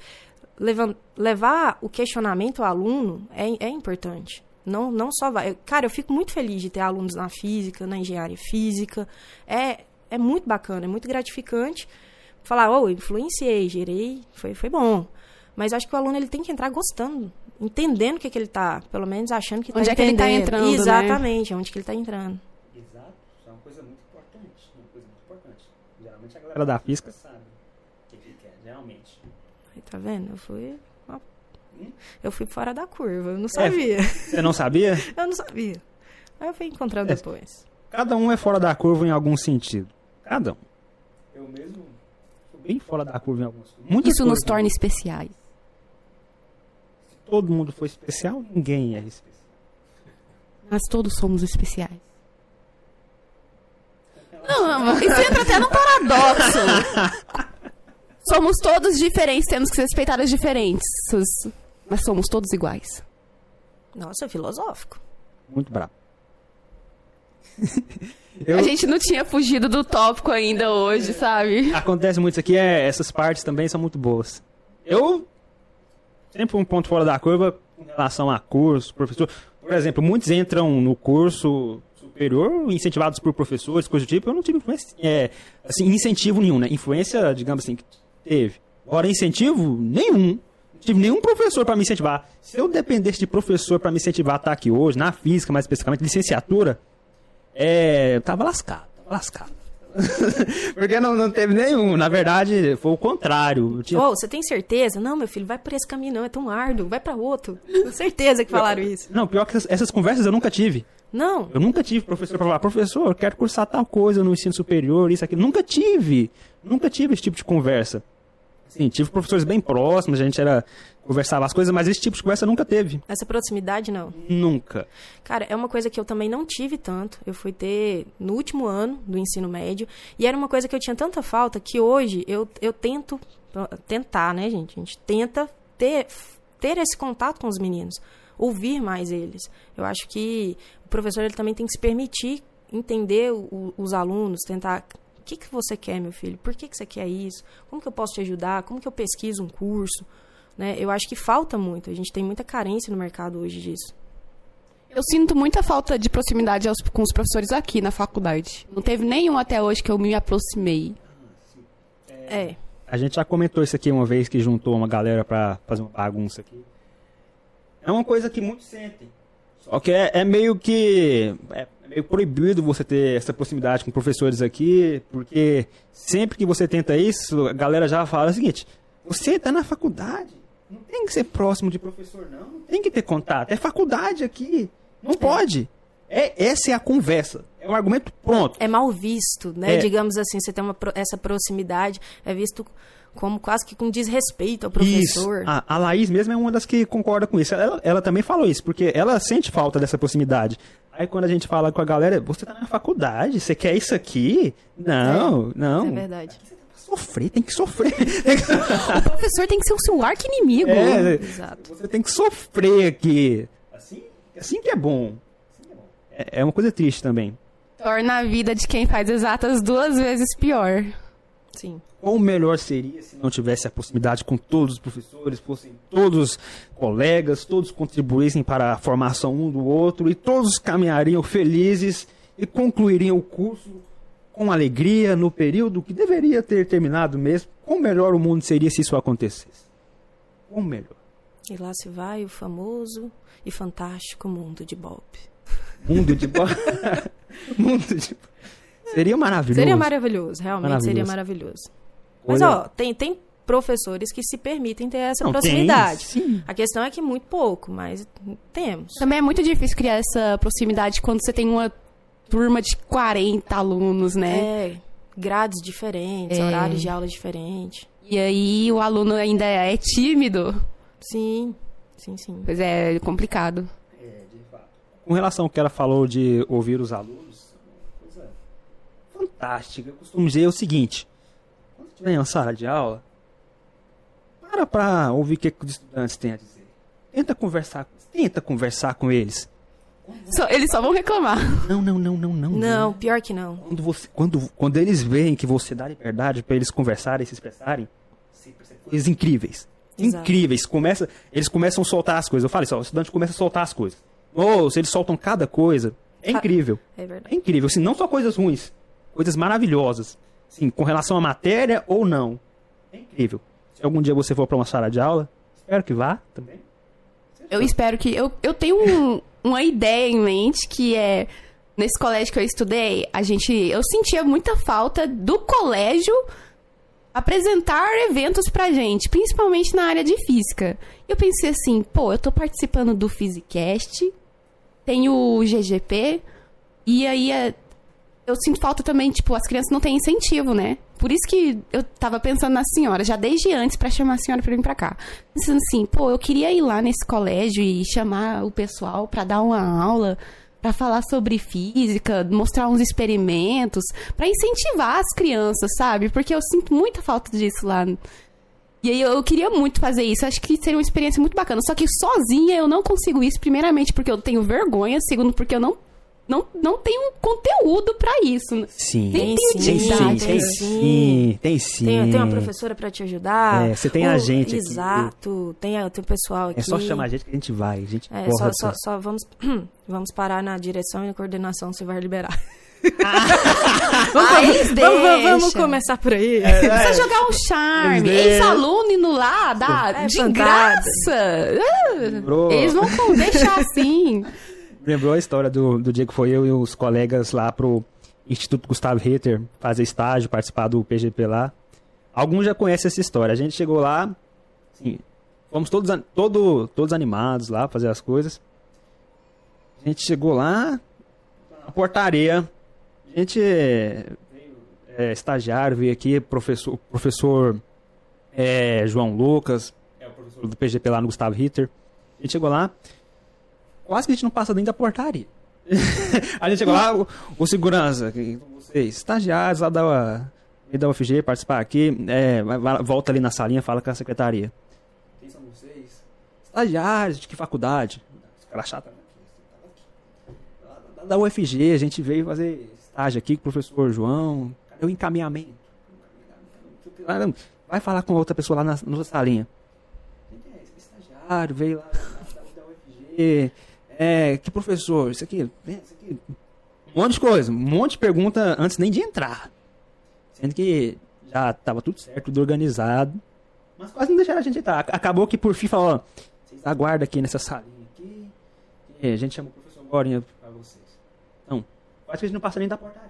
levan- levar o questionamento ao aluno é, é importante. Não, não só vai. Cara, eu fico muito feliz de ter alunos na física, na engenharia física. É, é muito bacana, é muito gratificante. Falar, oh, influenciei, gerei, foi, foi bom. Mas acho que o aluno ele tem que entrar gostando, entendendo o que, que ele tá, pelo menos achando que Onde tá é que ele tá entendendo. entrando, né? Exatamente, onde que ele tá entrando. Exato, isso é uma coisa muito importante. Uma coisa muito importante. Geralmente a galera da física sabe o que que quer, geralmente. Aí, tá vendo? Eu fui. ó, Eu fui fora da curva, eu não sabia. Você não sabia? Eu não sabia. Aí eu fui encontrando É. depois. Cada um é fora da curva em algum sentido. Cada um. Eu mesmo sou bem fora da curva em coisas. Muitas Isso nos torna especiais. Todo mundo for especial, ninguém é especial. Mas todos somos especiais. Não, isso entra até no paradoxo. somos todos diferentes, temos que ser respeitadas diferentes. Mas somos todos iguais. Nossa, é filosófico. Muito brabo. Eu- A gente não tinha fugido do tópico ainda hoje, sabe? Acontece muito isso aqui, é, essas partes também são muito boas. Eu sempre um ponto fora da curva com relação a curso, professor. Por exemplo, muitos entram no curso superior incentivados por professores, coisa do tipo. Eu não tive influência, é, assim, incentivo nenhum, né? Influência, digamos assim, que teve. Agora, incentivo nenhum. Não tive nenhum professor para me incentivar. Se eu dependesse de professor para me incentivar a estar aqui hoje, na física, mais especificamente, licenciatura, é, eu tava lascado, tava lascado. Porque não, não teve nenhum. Na verdade, foi o contrário. Tinha- Ô, você tem certeza? Não, meu filho, vai por esse caminho não, é tão árduo, vai pra outro. Tenho certeza que falaram isso. Não, pior que essas, essas conversas eu nunca tive. Não, Eu nunca tive professor pra falar, professor, eu quero cursar tal coisa no ensino superior, isso aqui. Nunca tive. Nunca tive esse tipo de conversa. Sim, tive professores bem próximos, a gente era conversava as coisas, mas esse tipo de conversa nunca teve. essa proximidade não. Nunca. Cara, é uma coisa que eu também não tive tanto. Eu fui ter no último ano do ensino médio. E era uma coisa que eu tinha tanta falta que hoje eu, eu tento. Tentar, né, gente? A gente tenta ter, ter esse contato com os meninos. Ouvir mais eles. Eu acho que o professor ele também tem que se permitir entender o- os alunos, tentar. O que, que você quer, meu filho? Por que, que você quer isso? Como que eu posso te ajudar? Como que eu pesquiso um curso? Né? Eu acho que falta muito. A gente tem muita carência no mercado hoje disso. Eu sinto muita falta de proximidade aos- com os professores aqui na faculdade. Não teve nenhum até hoje que eu me aproximei. É. A gente já comentou isso aqui uma vez que juntou uma galera pra fazer uma bagunça aqui. É uma coisa que muitos sentem. Só que é, é meio que. É meio proibido você ter essa proximidade com professores aqui, porque sempre que você tenta isso, a galera já fala o seguinte: você tá na faculdade, não tem que ser próximo de professor, não. Não tem que ter contato. É faculdade aqui. Não pode. É, essa é a conversa. É um argumento pronto. é mal visto, né? É. Digamos assim, você tem uma, essa proximidade, é visto como quase que com desrespeito ao professor. Isso. A, a Laís mesmo é uma das que concorda com isso. Ela, ela também falou isso, porque ela sente falta dessa proximidade. Aí quando a gente fala com a galera, você tá na faculdade, você quer isso aqui? Não, não. É verdade. Sofrer, tem que sofrer. Tem que- O professor tem que ser o seu arqui-inimigo. É, Exato. você tem que sofrer aqui. Assim, assim que é bom. Assim que é bom. É, é uma coisa triste também. Torna a vida de quem faz exatas duas vezes pior. Sim. Quão melhor seria se não tivesse a proximidade com todos os professores, fossem todos colegas, todos contribuíssem para a formação um do outro e todos caminhariam felizes e concluiriam o curso com alegria no período que deveria ter terminado mesmo. Quão melhor o mundo seria se isso acontecesse? Quão melhor? E lá se vai o famoso e fantástico mundo de Bob. Mundo de bo... mundo de Seria maravilhoso. Seria maravilhoso, realmente seria Maravilhoso. Mas, Olha- ó, tem, tem professores que se permitem ter essa Não, tem, proximidade. sim. A questão é que muito pouco, mas temos. Também é muito difícil criar essa proximidade quando você tem uma turma de 40 alunos, né? É, grades diferentes, É. horários de aula diferentes. E aí o aluno ainda é tímido. Sim, sim, sim. Pois é, complicado. Com relação ao que ela falou de ouvir os alunos, uma coisa fantástica. Eu costumo dizer o seguinte: estiver em sala de aula, para para ouvir o que, os estudantes têm a dizer. Tenta conversar, tenta conversar com eles. Só- eles só vão reclamar. Não, não, não, não, não. Não, pior que não. Quando, você, quando, quando eles veem que você dá liberdade para eles conversarem, se expressarem, percebe coisas incríveis. Exato. Incríveis. Começa, eles começam a soltar as coisas. Eu falo isso, ó, o estudante começa a soltar as coisas. Moço, eles soltam cada coisa. É Ca- incrível. É É verdade. incrível. Assim, não só coisas ruins, coisas maravilhosas. Assim, com relação à matéria ou não. É incrível. Se algum dia você for para uma sala de aula, espero que vá também. Eu espero que. Eu, eu tenho um- uma ideia em mente que é. Nesse colégio que eu estudei, a gente. Eu sentia muita falta do colégio apresentar eventos pra gente, principalmente na área de física. Eu pensei assim, pô, eu tô participando do Physicast, tem o GGP, e aí eu sinto falta também, tipo, as crianças não têm incentivo, né? Por isso que eu tava pensando na senhora, já desde antes, pra chamar a senhora pra vir pra cá. Pensando assim, pô, eu queria ir lá nesse colégio e chamar o pessoal pra dar uma aula, pra falar sobre física, mostrar uns experimentos, pra incentivar as crianças, sabe? Porque eu sinto muita falta disso lá. E aí eu queria muito fazer isso, acho que seria uma experiência muito bacana. Só que sozinha eu não consigo isso, primeiramente porque eu tenho vergonha, segundo porque eu não não, não tenho É conteúdo pra isso. Sim. Nem Tem tenho sim, tem tem sim, tem sim. Tem, tem uma professora pra te ajudar. É, você tem a O- gente aqui. Exato. Tem, a- tem o pessoal aqui. É só chamar a gente que a gente vai. A gente É, só, só, só vamos, vamos parar na direção e na coordenação, você vai liberar. Ah, Vamos, vamos, vamos começar por aí. Precisa jogar um charme. Ex-aluno indo lá, dá É de fantástico. graça. Lembrou, Eles vão com- deixar assim. Lembrou a história do, do dia que foi eu e os colegas lá pro Instituto Gustavo Ritter fazer estágio, participar do PGP lá. Alguns já conhecem essa história. A gente chegou lá, assim, fomos todos, todo, todos animados lá fazer as coisas. A gente chegou lá, na portaria. A gente é, estagiário, veio aqui, professor, professor é, João Lucas, é o professor do PGP lá no Gustavo Ritter. A gente chegou lá, quase que a gente não passa nem da portaria. a gente chegou lá, o, o segurança, que- vocês, estagiários lá da, da UFG, participar aqui, é, volta ali na salinha, fala com a secretaria. Quem são vocês? Estagiários, de que faculdade? Os caras chatos. Da- UFG, a gente veio fazer estágio aqui com o professor João. Cadê o encaminhamento? Vai falar com outra pessoa lá na, na salinha. É estagiário? Veio lá da UFG. É, que professor? Isso aqui, isso aqui. Um monte de coisa, um monte de pergunta antes nem de entrar. Sendo que já tava tudo certo, tudo organizado. Mas quase não deixaram a gente entrar. Ac- Acabou que por fim falou, vocês aguardam aqui nessa salinha aqui. A gente chama o professor Gorinha pra vocês. Então, quase que a gente não passa nem da portaria.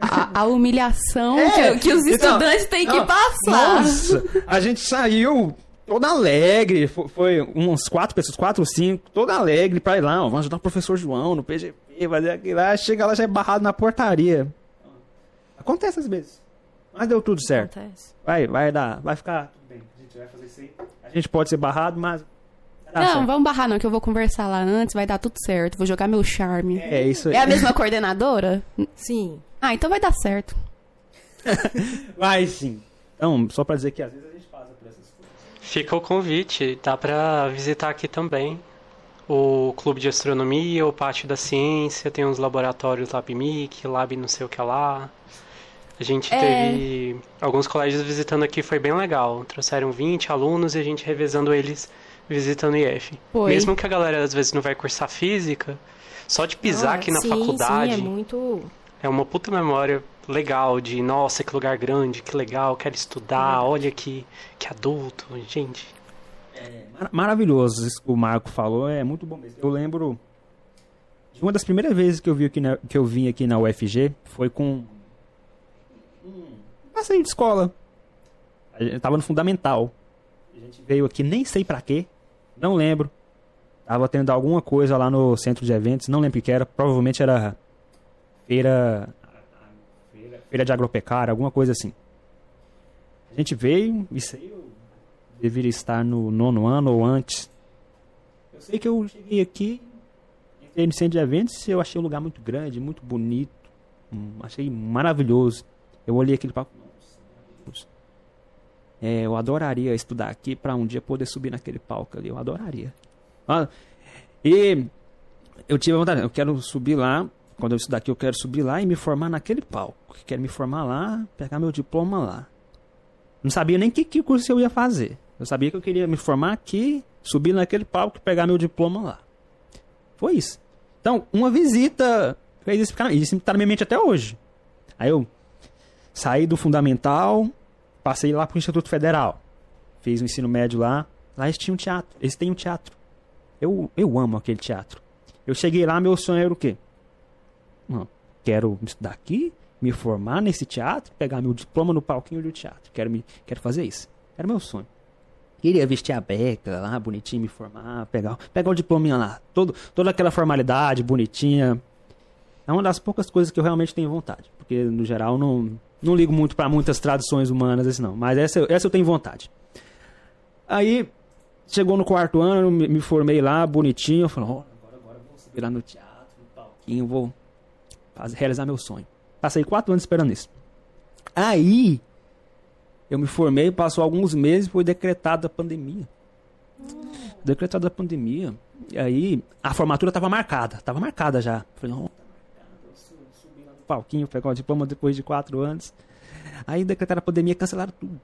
A, a humilhação É, que, que os então, estudantes têm que não, passar. Nossa, a gente saiu todo alegre. Fo- Foi, uns quatro pessoas, quatro ou cinco, todo alegre pra ir lá. ó, Vamos ajudar o professor João no PGP, fazer aquilo lá. Chega lá, já é barrado na portaria. Acontece às vezes. Mas deu tudo certo. Acontece. Vai, vai dar, vai ficar tudo bem. A gente vai fazer isso aí. A gente pode ser barrado, mas. Não, certo. vamos barrar não, que eu vou conversar lá antes, vai dar tudo certo. Vou jogar meu charme. É isso aí. É a mesma coordenadora? Sim. Ah, então vai dar certo. Vai sim. Então, só pra dizer que às vezes a gente passa por essas coisas. Fica o convite, dá pra visitar aqui também. O clube de astronomia, o pátio da ciência, tem uns laboratórios Lab Mic, Lab não sei o que lá. A gente É. teve alguns colégios visitando aqui, foi bem legal. Trouxeram 20 alunos e a gente revezando eles visitando o IF. Foi. Mesmo que a galera às vezes não vai cursar física, só de pisar Ah, aqui na sim, faculdade Sim, é muito. é uma puta memória legal de, nossa, que lugar grande, que legal, quero estudar, olha que, que adulto, gente. Mar- maravilhoso isso que o Marco falou, é muito bom mesmo. Eu lembro de uma das primeiras vezes que eu, vi aqui na- que eu vim aqui na UFG foi com um passeio de escola. A gente tava no fundamental. A gente veio aqui, nem sei pra quê, não lembro. Tava tendo alguma coisa lá no centro de eventos, não lembro o que era, provavelmente era feira, feira, de agropecuária, alguma coisa assim. A gente veio, isso aí eu deveria estar no nono ano ou antes. Eu sei que eu cheguei aqui, entrei no centro de eventos e eu achei um lugar muito grande, muito bonito. hum, achei maravilhoso. Eu olhei aquele maravilhoso. É, eu adoraria estudar aqui para um dia poder subir naquele palco ali. Eu adoraria. Ah, e eu tive vontade, eu quero subir lá. Quando eu estudar aqui, eu quero subir lá e me formar naquele palco. Quero me formar lá, pegar meu diploma lá. Não sabia nem que, que curso eu ia fazer. Eu sabia que eu queria me formar aqui, subir naquele palco e pegar meu diploma lá. Foi isso. Então, uma visita fez isso ficar. Isso tá na minha mente até hoje. Aí eu saí do fundamental, passei lá pro Instituto Federal. Fiz o ensino médio lá. Lá eles tinham um teatro. Eles têm um teatro. Eu, eu amo aquele teatro. Eu cheguei lá, meu sonho era o quê? Quero estudar aqui, me formar nesse teatro, pegar meu diploma no palquinho do teatro. Quero, me, quero fazer isso. Era meu sonho. Queria vestir a beca lá, bonitinho, me formar, pegar, pegar o diploma lá. Todo, toda aquela formalidade bonitinha. É uma das poucas coisas que eu realmente tenho vontade. Porque, no geral, não, não ligo muito para muitas tradições humanas, esse não. Mas essa, essa eu tenho vontade. Aí, chegou no quarto ano, me, me formei lá, bonitinho. Eu falei, oh, agora, agora vou subir lá no teatro, no palquinho, vou realizar meu sonho. Passei quatro anos esperando isso. Aí, eu me formei, passou alguns meses, foi decretada a pandemia. Decretada a pandemia. E aí, a formatura estava marcada. Estava marcada já. Falei, oh, eu subi lá no palquinho, pegar o diploma depois de quatro anos. Aí, decretaram a pandemia, cancelaram tudo.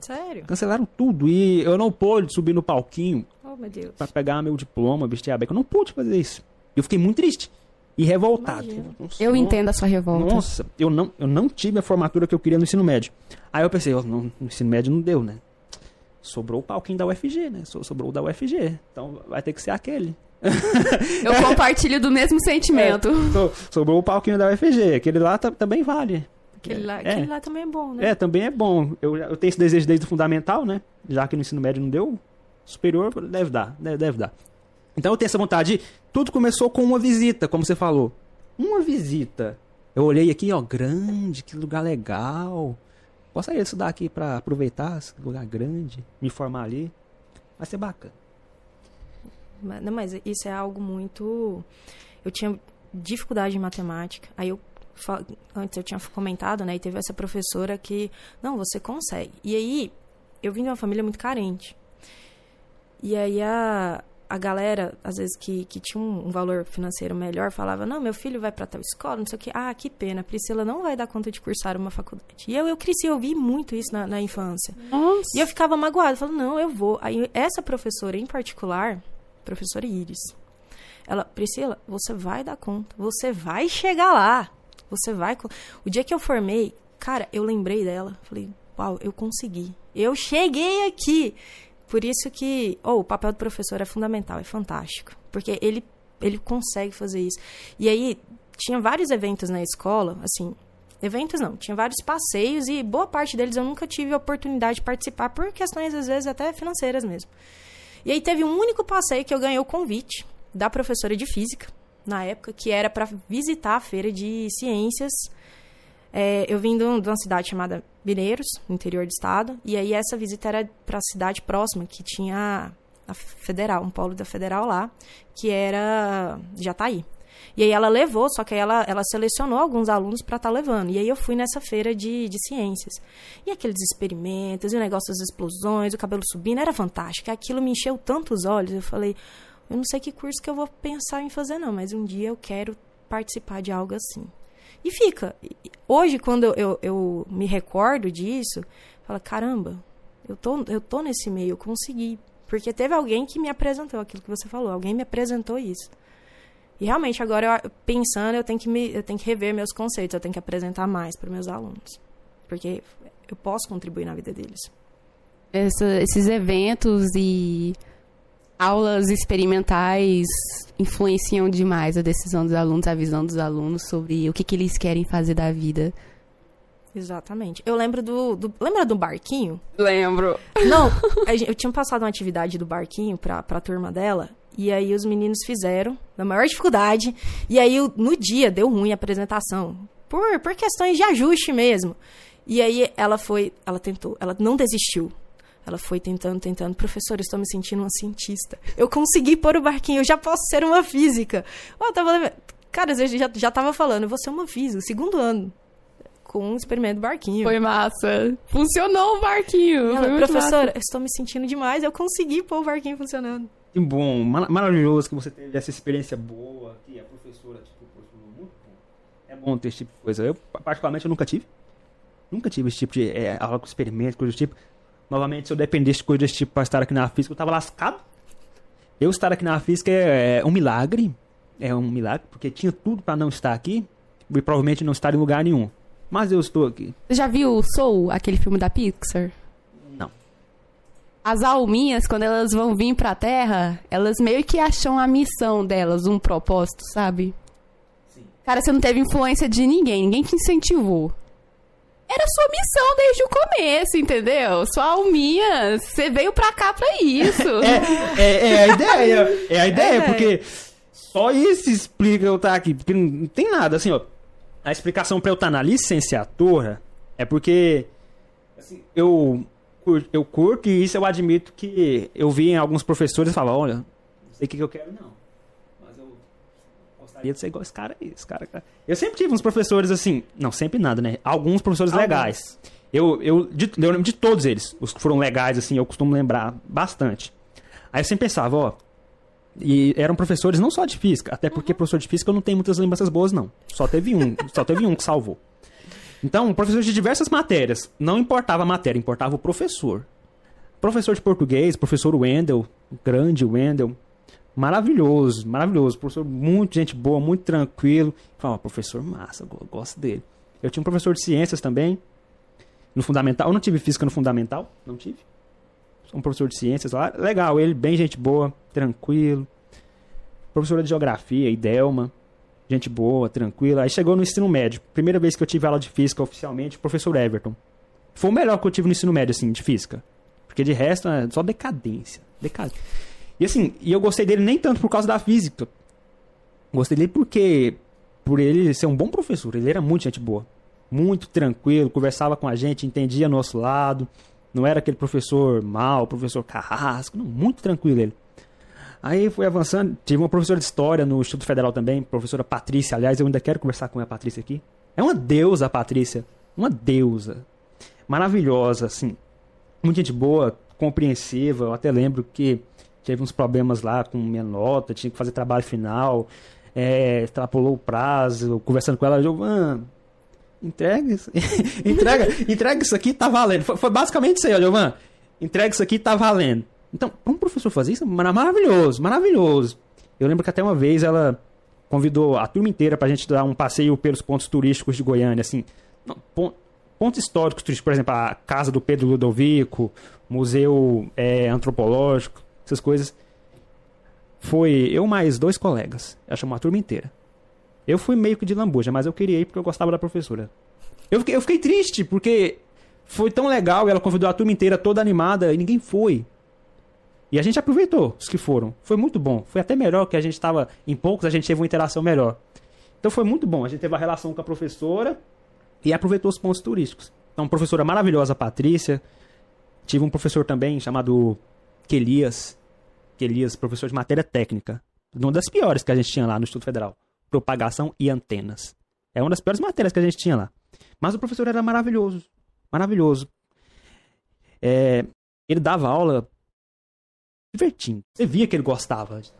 Sério? Cancelaram tudo. E eu não pude subir no palquinho Oh, meu Deus. para pegar meu diploma, vestir a beca. Eu não pude fazer isso. Eu fiquei muito triste e revoltado. Nossa, Eu entendo a sua revolta. Nossa, eu não, eu não tive a formatura que eu queria no ensino médio. Aí eu pensei, ó, no, no ensino médio não deu, né? Sobrou o palquinho da UFG, né? So- Sobrou o da UFG. Então vai ter que ser aquele. Eu compartilho do mesmo sentimento. So- sobrou o palquinho da UFG. Aquele lá também vale. Aquele lá, É. aquele lá também é bom, né? É, também é bom. Eu, eu tenho esse desejo desde o fundamental, né? Já que no ensino médio não deu, superior deve dar, deve, deve dar. Então eu tenho essa vontade. Tudo começou com uma visita, como você falou. Uma visita. Eu olhei aqui, ó, grande, que lugar legal. Gostaria de estudar aqui pra aproveitar esse lugar grande, me formar ali. Vai ser bacana. Mas, não, mas isso é algo muito. Eu tinha dificuldade em matemática. Aí eu. Antes eu tinha comentado, né? E teve essa professora que. Não, você consegue. E aí, eu vim de uma família muito carente. E aí a, a galera, às vezes, que, que tinha um, valor financeiro melhor, falava: Não, meu filho vai pra tal escola, não sei o quê. Ah, que pena, Priscila não vai dar conta de cursar uma faculdade. E eu, eu cresci, eu ouvi muito isso na, na infância. Nossa. E eu ficava magoada, falando, não, eu vou. Aí essa professora em particular, professora Iris, ela, Priscila, você vai dar conta, você vai chegar lá. Você vai. co-" O dia que eu formei, cara, eu lembrei dela. Falei, uau, eu consegui. Eu cheguei aqui. Por isso que, oh, o papel do professor é fundamental, é fantástico. Porque ele, ele consegue fazer isso. E aí, tinha vários eventos na escola, assim, Eventos não, tinha vários passeios e boa parte deles eu nunca tive a oportunidade de participar por questões, às vezes, até financeiras mesmo. E aí teve um único passeio que eu ganhei o convite da professora de física, na época, que era para visitar a feira de ciências. É, eu vim de, um- uma cidade chamada Mineiros, no interior do estado, e aí essa visita era para a cidade próxima, que tinha a Federal, um polo da Federal lá, que era Jataí. E aí ela levou, só que ela, ela selecionou alguns alunos para estar levando. E aí eu fui nessa feira de, de ciências. E aqueles experimentos, e o negócio das explosões, o cabelo subindo, era fantástico. Aquilo me encheu tanto os olhos. Eu falei, eu não sei que curso que eu vou pensar em fazer, não, mas um dia eu quero participar de algo assim. E fica. Hoje, quando eu, eu, eu me recordo disso, fala, caramba, eu tô, eu tô nesse meio, eu consegui. Porque teve alguém que me apresentou aquilo que você falou, alguém me apresentou isso. E realmente, agora, eu, pensando, eu tenho, que me, eu tenho que rever meus conceitos, eu tenho que apresentar mais para meus alunos. Porque eu posso contribuir na vida deles. Essa- esses eventos e aulas experimentais influenciam demais a decisão dos alunos, a visão dos alunos sobre o que, que eles querem fazer da vida. Exatamente. Eu lembro do. do lembra do barquinho? Lembro. Não, eu tinha passado uma atividade do barquinho pra, pra turma dela. E aí os meninos fizeram, na maior dificuldade. E aí no dia deu ruim a apresentação. Por, por questões de ajuste mesmo. E aí ela foi, ela tentou, ela não desistiu. Ela foi tentando, tentando. Professor, estou me sentindo uma cientista. Eu consegui pôr o barquinho, eu já posso ser uma física. Eu tava Cara, eu já, já tava falando, eu vou ser uma física, segundo ano. Com um experimento do barquinho. Foi massa. Funcionou o barquinho. Ela, professora, eu estou me sentindo demais, eu consegui pôr o barquinho funcionando. Que bom, mar- maravilhoso que você teve essa experiência boa, que a professora te proporcionou muito bom. É bom ter esse tipo de coisa. Eu, particularmente, eu nunca tive. Nunca tive esse tipo de é, aula com experimento, coisa do tipo. Novamente, se eu dependesse de coisa desse tipo pra estar aqui na física, eu tava lascado. Eu estar aqui na física é, é um milagre. É um milagre, porque tinha tudo pra não estar aqui e provavelmente não estar em lugar nenhum. Mas eu estou aqui. Você já viu Soul, aquele filme da Pixar? Não. As alminhas, quando elas vão vir pra Terra, elas meio que acham a missão delas, um propósito, sabe? Cara, você não teve influência de ninguém, ninguém te incentivou. Era sua missão desde o começo, entendeu? Sua alminha, você veio pra cá pra isso. É, é, é a ideia. É a ideia, É. porque só isso explica eu estar aqui. Porque não tem nada, assim, ó. A explicação pra eu estar na licenciatura é porque assim, eu, eu curto e isso eu admito que eu vi em alguns professores falar, olha, não sei o que, que eu quero, não. Gostaria de ser igual esse cara aí, esse cara. cara. Eu sempre tive uns professores assim, não sempre nada, né? Alguns professores Alguns. legais. Eu, eu, de, eu lembro de todos eles, os que foram legais, assim, eu costumo lembrar bastante. Aí eu sempre pensava, ó. E eram professores não só de física, até porque professor de física eu não tenho muitas lembranças boas, não. Só teve um, só teve um que salvou. Então, professor de diversas matérias. Não importava a matéria, importava o professor. Professor de português, professor Wendel, grande Wendel. Maravilhoso, maravilhoso. Professor, muito gente boa, muito tranquilo. Falava, professor massa, eu go- gosto dele. Eu tinha um professor de ciências também, no fundamental. Eu não tive física no fundamental, não tive. Um professor de ciências lá, legal, ele bem gente boa, tranquilo. Professora de geografia, Idelma, gente boa, tranquila. Aí chegou no ensino médio. Primeira vez que eu tive aula de física oficialmente, professor Everton. Foi o melhor que eu tive no ensino médio, assim, de física. Porque de resto é só decadência. Decadência. E assim, e eu gostei dele nem tanto por causa da física. Gostei dele porque. Por ele ser um bom professor. Ele era muito gente boa. Muito tranquilo, conversava com a gente, entendia nosso lado. Não era aquele professor mal, professor carrasco. Não, muito tranquilo ele. Aí fui avançando. Tive uma professora de história no Instituto Federal também, professora Patrícia. Aliás, eu ainda quero conversar com a Patrícia aqui. É uma deusa, Patrícia. Uma deusa. Maravilhosa, assim. Muita gente boa, compreensiva. Eu até lembro que teve uns problemas lá com minha nota, tinha que fazer trabalho final. É, extrapolou o prazo. Conversando com ela, Giovanna, entrega isso. entrega, entrega isso aqui, tá valendo. Foi, foi basicamente isso aí, ó, Giovanna. Entrega isso aqui, tá valendo. Então, pra um professor fazer isso, mara- maravilhoso, maravilhoso. Eu lembro que até uma vez ela convidou a turma inteira pra gente dar um passeio pelos pontos turísticos de Goiânia, assim. Não, pon- pontos históricos turísticos, por exemplo, a casa do Pedro Ludovico, museu é, antropológico, essas coisas. Foi eu mais dois colegas. Ela chamou a turma inteira. Eu fui meio que de lambuja, mas eu queria ir porque eu gostava da professora. Eu fiquei, eu fiquei triste, porque foi tão legal e ela convidou a turma inteira toda animada e ninguém foi. E a gente aproveitou os que foram. Foi muito bom. Foi até melhor que a gente estava em poucos, a gente teve uma interação melhor. Então foi muito bom. A gente teve a relação com a professora e aproveitou os pontos turísticos. Então, professora maravilhosa, Patrícia. Tive um professor também chamado Quelias. Quelias, professor de matéria técnica. Uma das piores que a gente tinha lá no Instituto Federal. Propagação e antenas. É uma das piores matérias que a gente tinha lá. Mas o professor era maravilhoso. Maravilhoso. É, ele dava aula divertindo. Você via que ele gostava. Você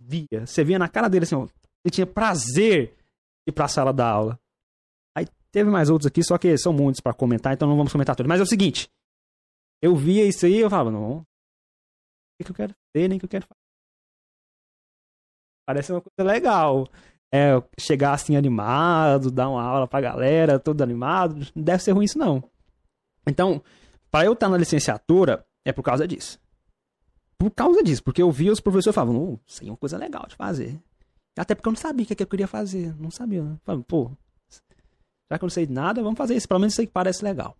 via. Você via na cara dele assim, ó. Ele tinha prazer de ir pra sala da aula. Aí teve mais outros aqui, só que são muitos pra comentar, então não vamos comentar todos. Mas é o seguinte. Eu via isso aí eu falava, não. Que, eu quero fazer, nem o que eu quero fazer. Parece uma coisa legal. É, chegar assim animado, dar uma aula pra galera, todo animado. Não deve ser ruim isso, não. Então, para eu estar na licenciatura, é por causa disso. Por causa disso, porque eu via os professores falando, oh, isso aí é uma coisa legal de fazer. Até porque eu não sabia o que, é que eu queria fazer. Não sabia, né? Falando, pô, já que eu não sei de nada, vamos fazer isso. Pelo menos isso aí parece legal.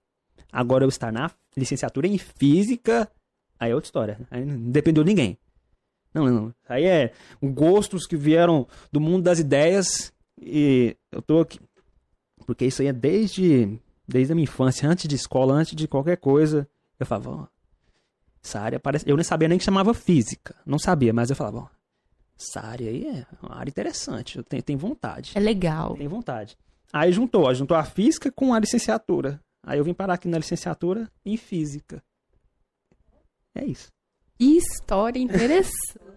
Agora eu estar na licenciatura em física, aí é outra história. Aí não dependeu de ninguém. Não, não, não. Aí é gostos que vieram do mundo das ideias e eu tô aqui. Porque isso aí é desde, desde a minha infância, antes de escola, antes de qualquer coisa. Eu falava, ó, essa área parece. Eu nem sabia nem que chamava física. Não sabia, mas eu falava, ó, essa área aí é uma área interessante. Eu tenho, tenho vontade. É legal. Tenho vontade. Aí juntou, ó, juntou a física com a licenciatura. Aí eu vim parar aqui na licenciatura em física. É isso. História interessante.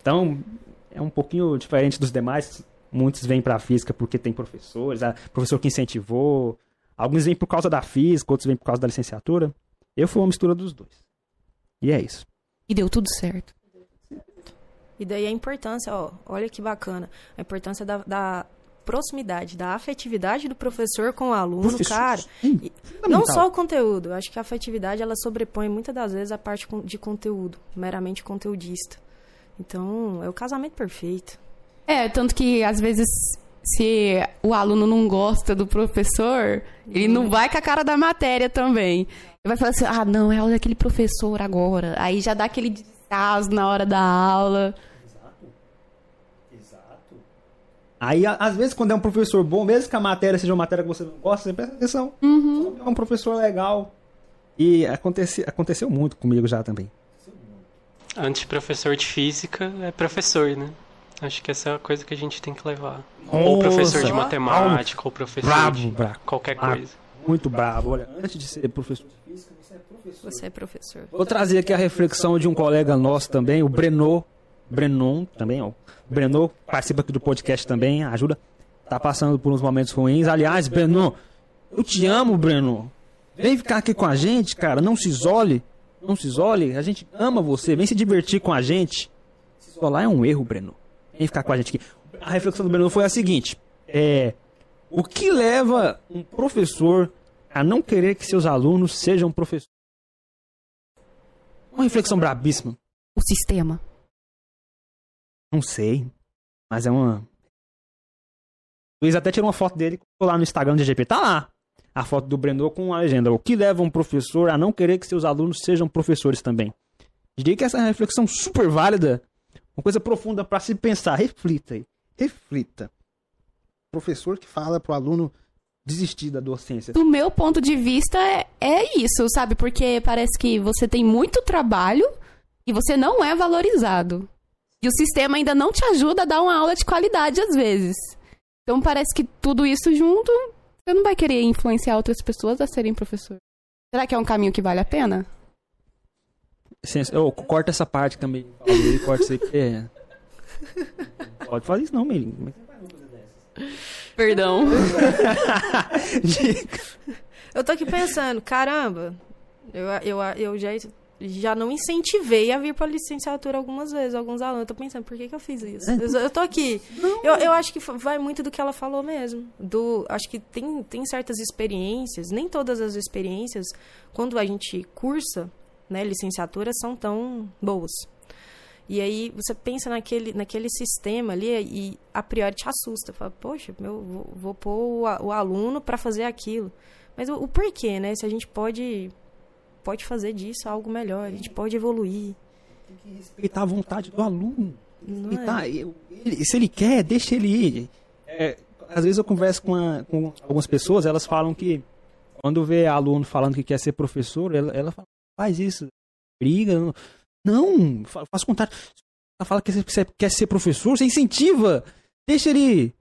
Então, é um pouquinho diferente dos demais. Muitos vêm pra física porque tem professores, a professor que incentivou. Alguns vêm por causa da física, outros vêm por causa da licenciatura. Eu fui uma mistura dos dois. E é isso. E deu tudo certo. E daí a importância, ó, olha que bacana, a importância da, da proximidade, da afetividade do professor com o aluno, Professor, cara. sim, não só o conteúdo, acho que a afetividade ela sobrepõe muitas das vezes a parte de conteúdo, meramente conteudista. Então, é o casamento perfeito. É, tanto que às vezes se o aluno não gosta do professor, ele não vai com a cara da matéria também. Ele vai falar assim: ah, não, é aula daquele professor agora. Aí já dá aquele descaso na hora da aula. Aí, às vezes, quando é um professor bom, mesmo que a matéria seja uma matéria que você não gosta, você presta atenção. Uhum. É um professor legal. E acontece, aconteceu muito comigo já também. Antes de professor de física, é professor, né? Acho que essa é a coisa que a gente tem que levar. ou professor de Nossa. matemática, ou professor Bravo, de bravo. qualquer Bravo. coisa. Muito bravo. Olha, antes de ser professor de física, você é professor. Você é professor. Vou trazer aqui a reflexão de um colega nosso também, o Breno. Brenon também, ó. O Breno participa aqui do podcast também, ajuda. Tá passando por uns momentos ruins. Aliás, Breno, eu te amo, Breno. Vem ficar aqui com a gente, cara. Não se isole. Não se isole. A gente ama você. Vem se divertir com a gente. Se isolar é um erro, Breno. Vem ficar com a gente aqui. A reflexão do Breno foi a seguinte: é. O que leva um professor a não querer que seus alunos sejam professores? Uma reflexão brabíssima. O sistema. Não sei. Mas é uma. O Luiz até tirou uma foto dele lá no Instagram do GP. Tá lá. A foto do Breno com a legenda. O que leva um professor a não querer que seus alunos sejam professores também? Diria que essa é uma reflexão super válida. Uma coisa profunda para se pensar. Reflita aí. Reflita. Professor que fala pro aluno desistir da docência. Do meu ponto de vista, é, é isso, sabe? Porque parece que você tem muito trabalho e você não é valorizado. E o sistema ainda não te ajuda a dar uma aula de qualidade às vezes. Então parece que tudo isso junto, você não vai querer influenciar outras pessoas a serem professor. Será que é um caminho que vale a pena? Licença, ô, corta essa parte também. Corta isso aí que é. Pode fazer isso não, Melinho. Perdão. Eu tô aqui pensando, caramba, eu, eu, eu já, já não incentivei a vir pra licenciatura algumas vezes, alguns alunos. Eu tô pensando, por que, que eu fiz isso? Eu, eu tô aqui. Eu, eu acho que vai muito do que ela falou mesmo. Do, acho que tem, tem certas experiências, nem todas as experiências, quando a gente cursa, né, licenciatura, são tão boas. E aí você pensa naquele, naquele sistema ali e a priori te assusta. Fala, poxa, meu, vou, vou pôr o, o aluno para fazer aquilo. Mas o, o porquê, né? Se a gente pode, pode fazer disso algo melhor, a gente pode evoluir. Respeitar a vontade do aluno. E é? eu- ele- se ele quer, deixa ele ir. É, às vezes eu converso com, a- com algumas pessoas, elas falam que quando vê aluno falando que quer ser professor, ela, ela fala, faz isso, briga. Não, não fa- faz contato. Ela fala que você quer ser professor, você incentiva. Deixa ele.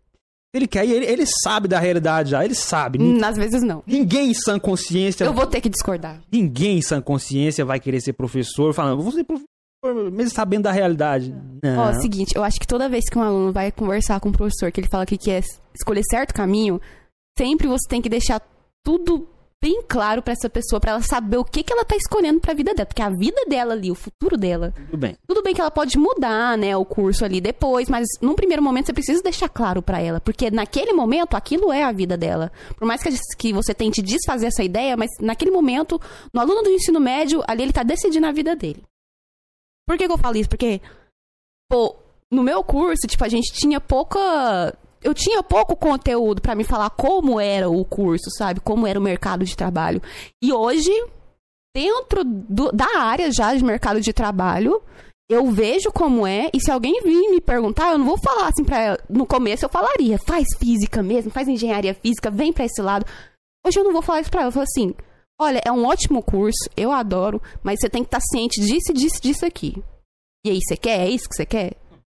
Ele quer, e ele, ele sabe da realidade já, ele sabe. Hum, Às vezes não. Ninguém em sã consciência. Eu vou ter que discordar. Ninguém em sã consciência vai querer ser professor falando, vou ser professor, mesmo sabendo da realidade. Ó, seguinte, eu acho que toda vez que um aluno vai conversar com o professor, que ele fala que quer escolher certo caminho, sempre você tem que deixar tudo bem claro pra essa pessoa, pra ela saber o que, que ela tá escolhendo pra vida dela. Porque a vida dela ali, o futuro dela. Tudo bem. Tudo bem que ela pode mudar, né, o curso ali depois, mas num primeiro momento você precisa deixar claro pra ela, porque naquele momento aquilo é a vida dela. Por mais que, que você tente desfazer essa ideia, mas naquele momento, no aluno do ensino médio, ali ele tá decidindo a vida dele. Por que, que eu falo isso? Porque, pô, no meu curso, tipo, a gente tinha pouca. Eu tinha pouco conteúdo pra me falar como era o curso, sabe? Como era o mercado de trabalho. E hoje, dentro do- da área já de mercado de trabalho, eu vejo como é, e se alguém vir me perguntar, eu não vou falar assim pra ela. No começo eu falaria, faz física mesmo, faz engenharia física, vem pra esse lado. Hoje eu não vou falar isso pra ela, eu falo assim, olha, é um ótimo curso, eu adoro, mas você tem que estar ciente disso, disso, disso aqui. E aí, você quer? É isso que você quer?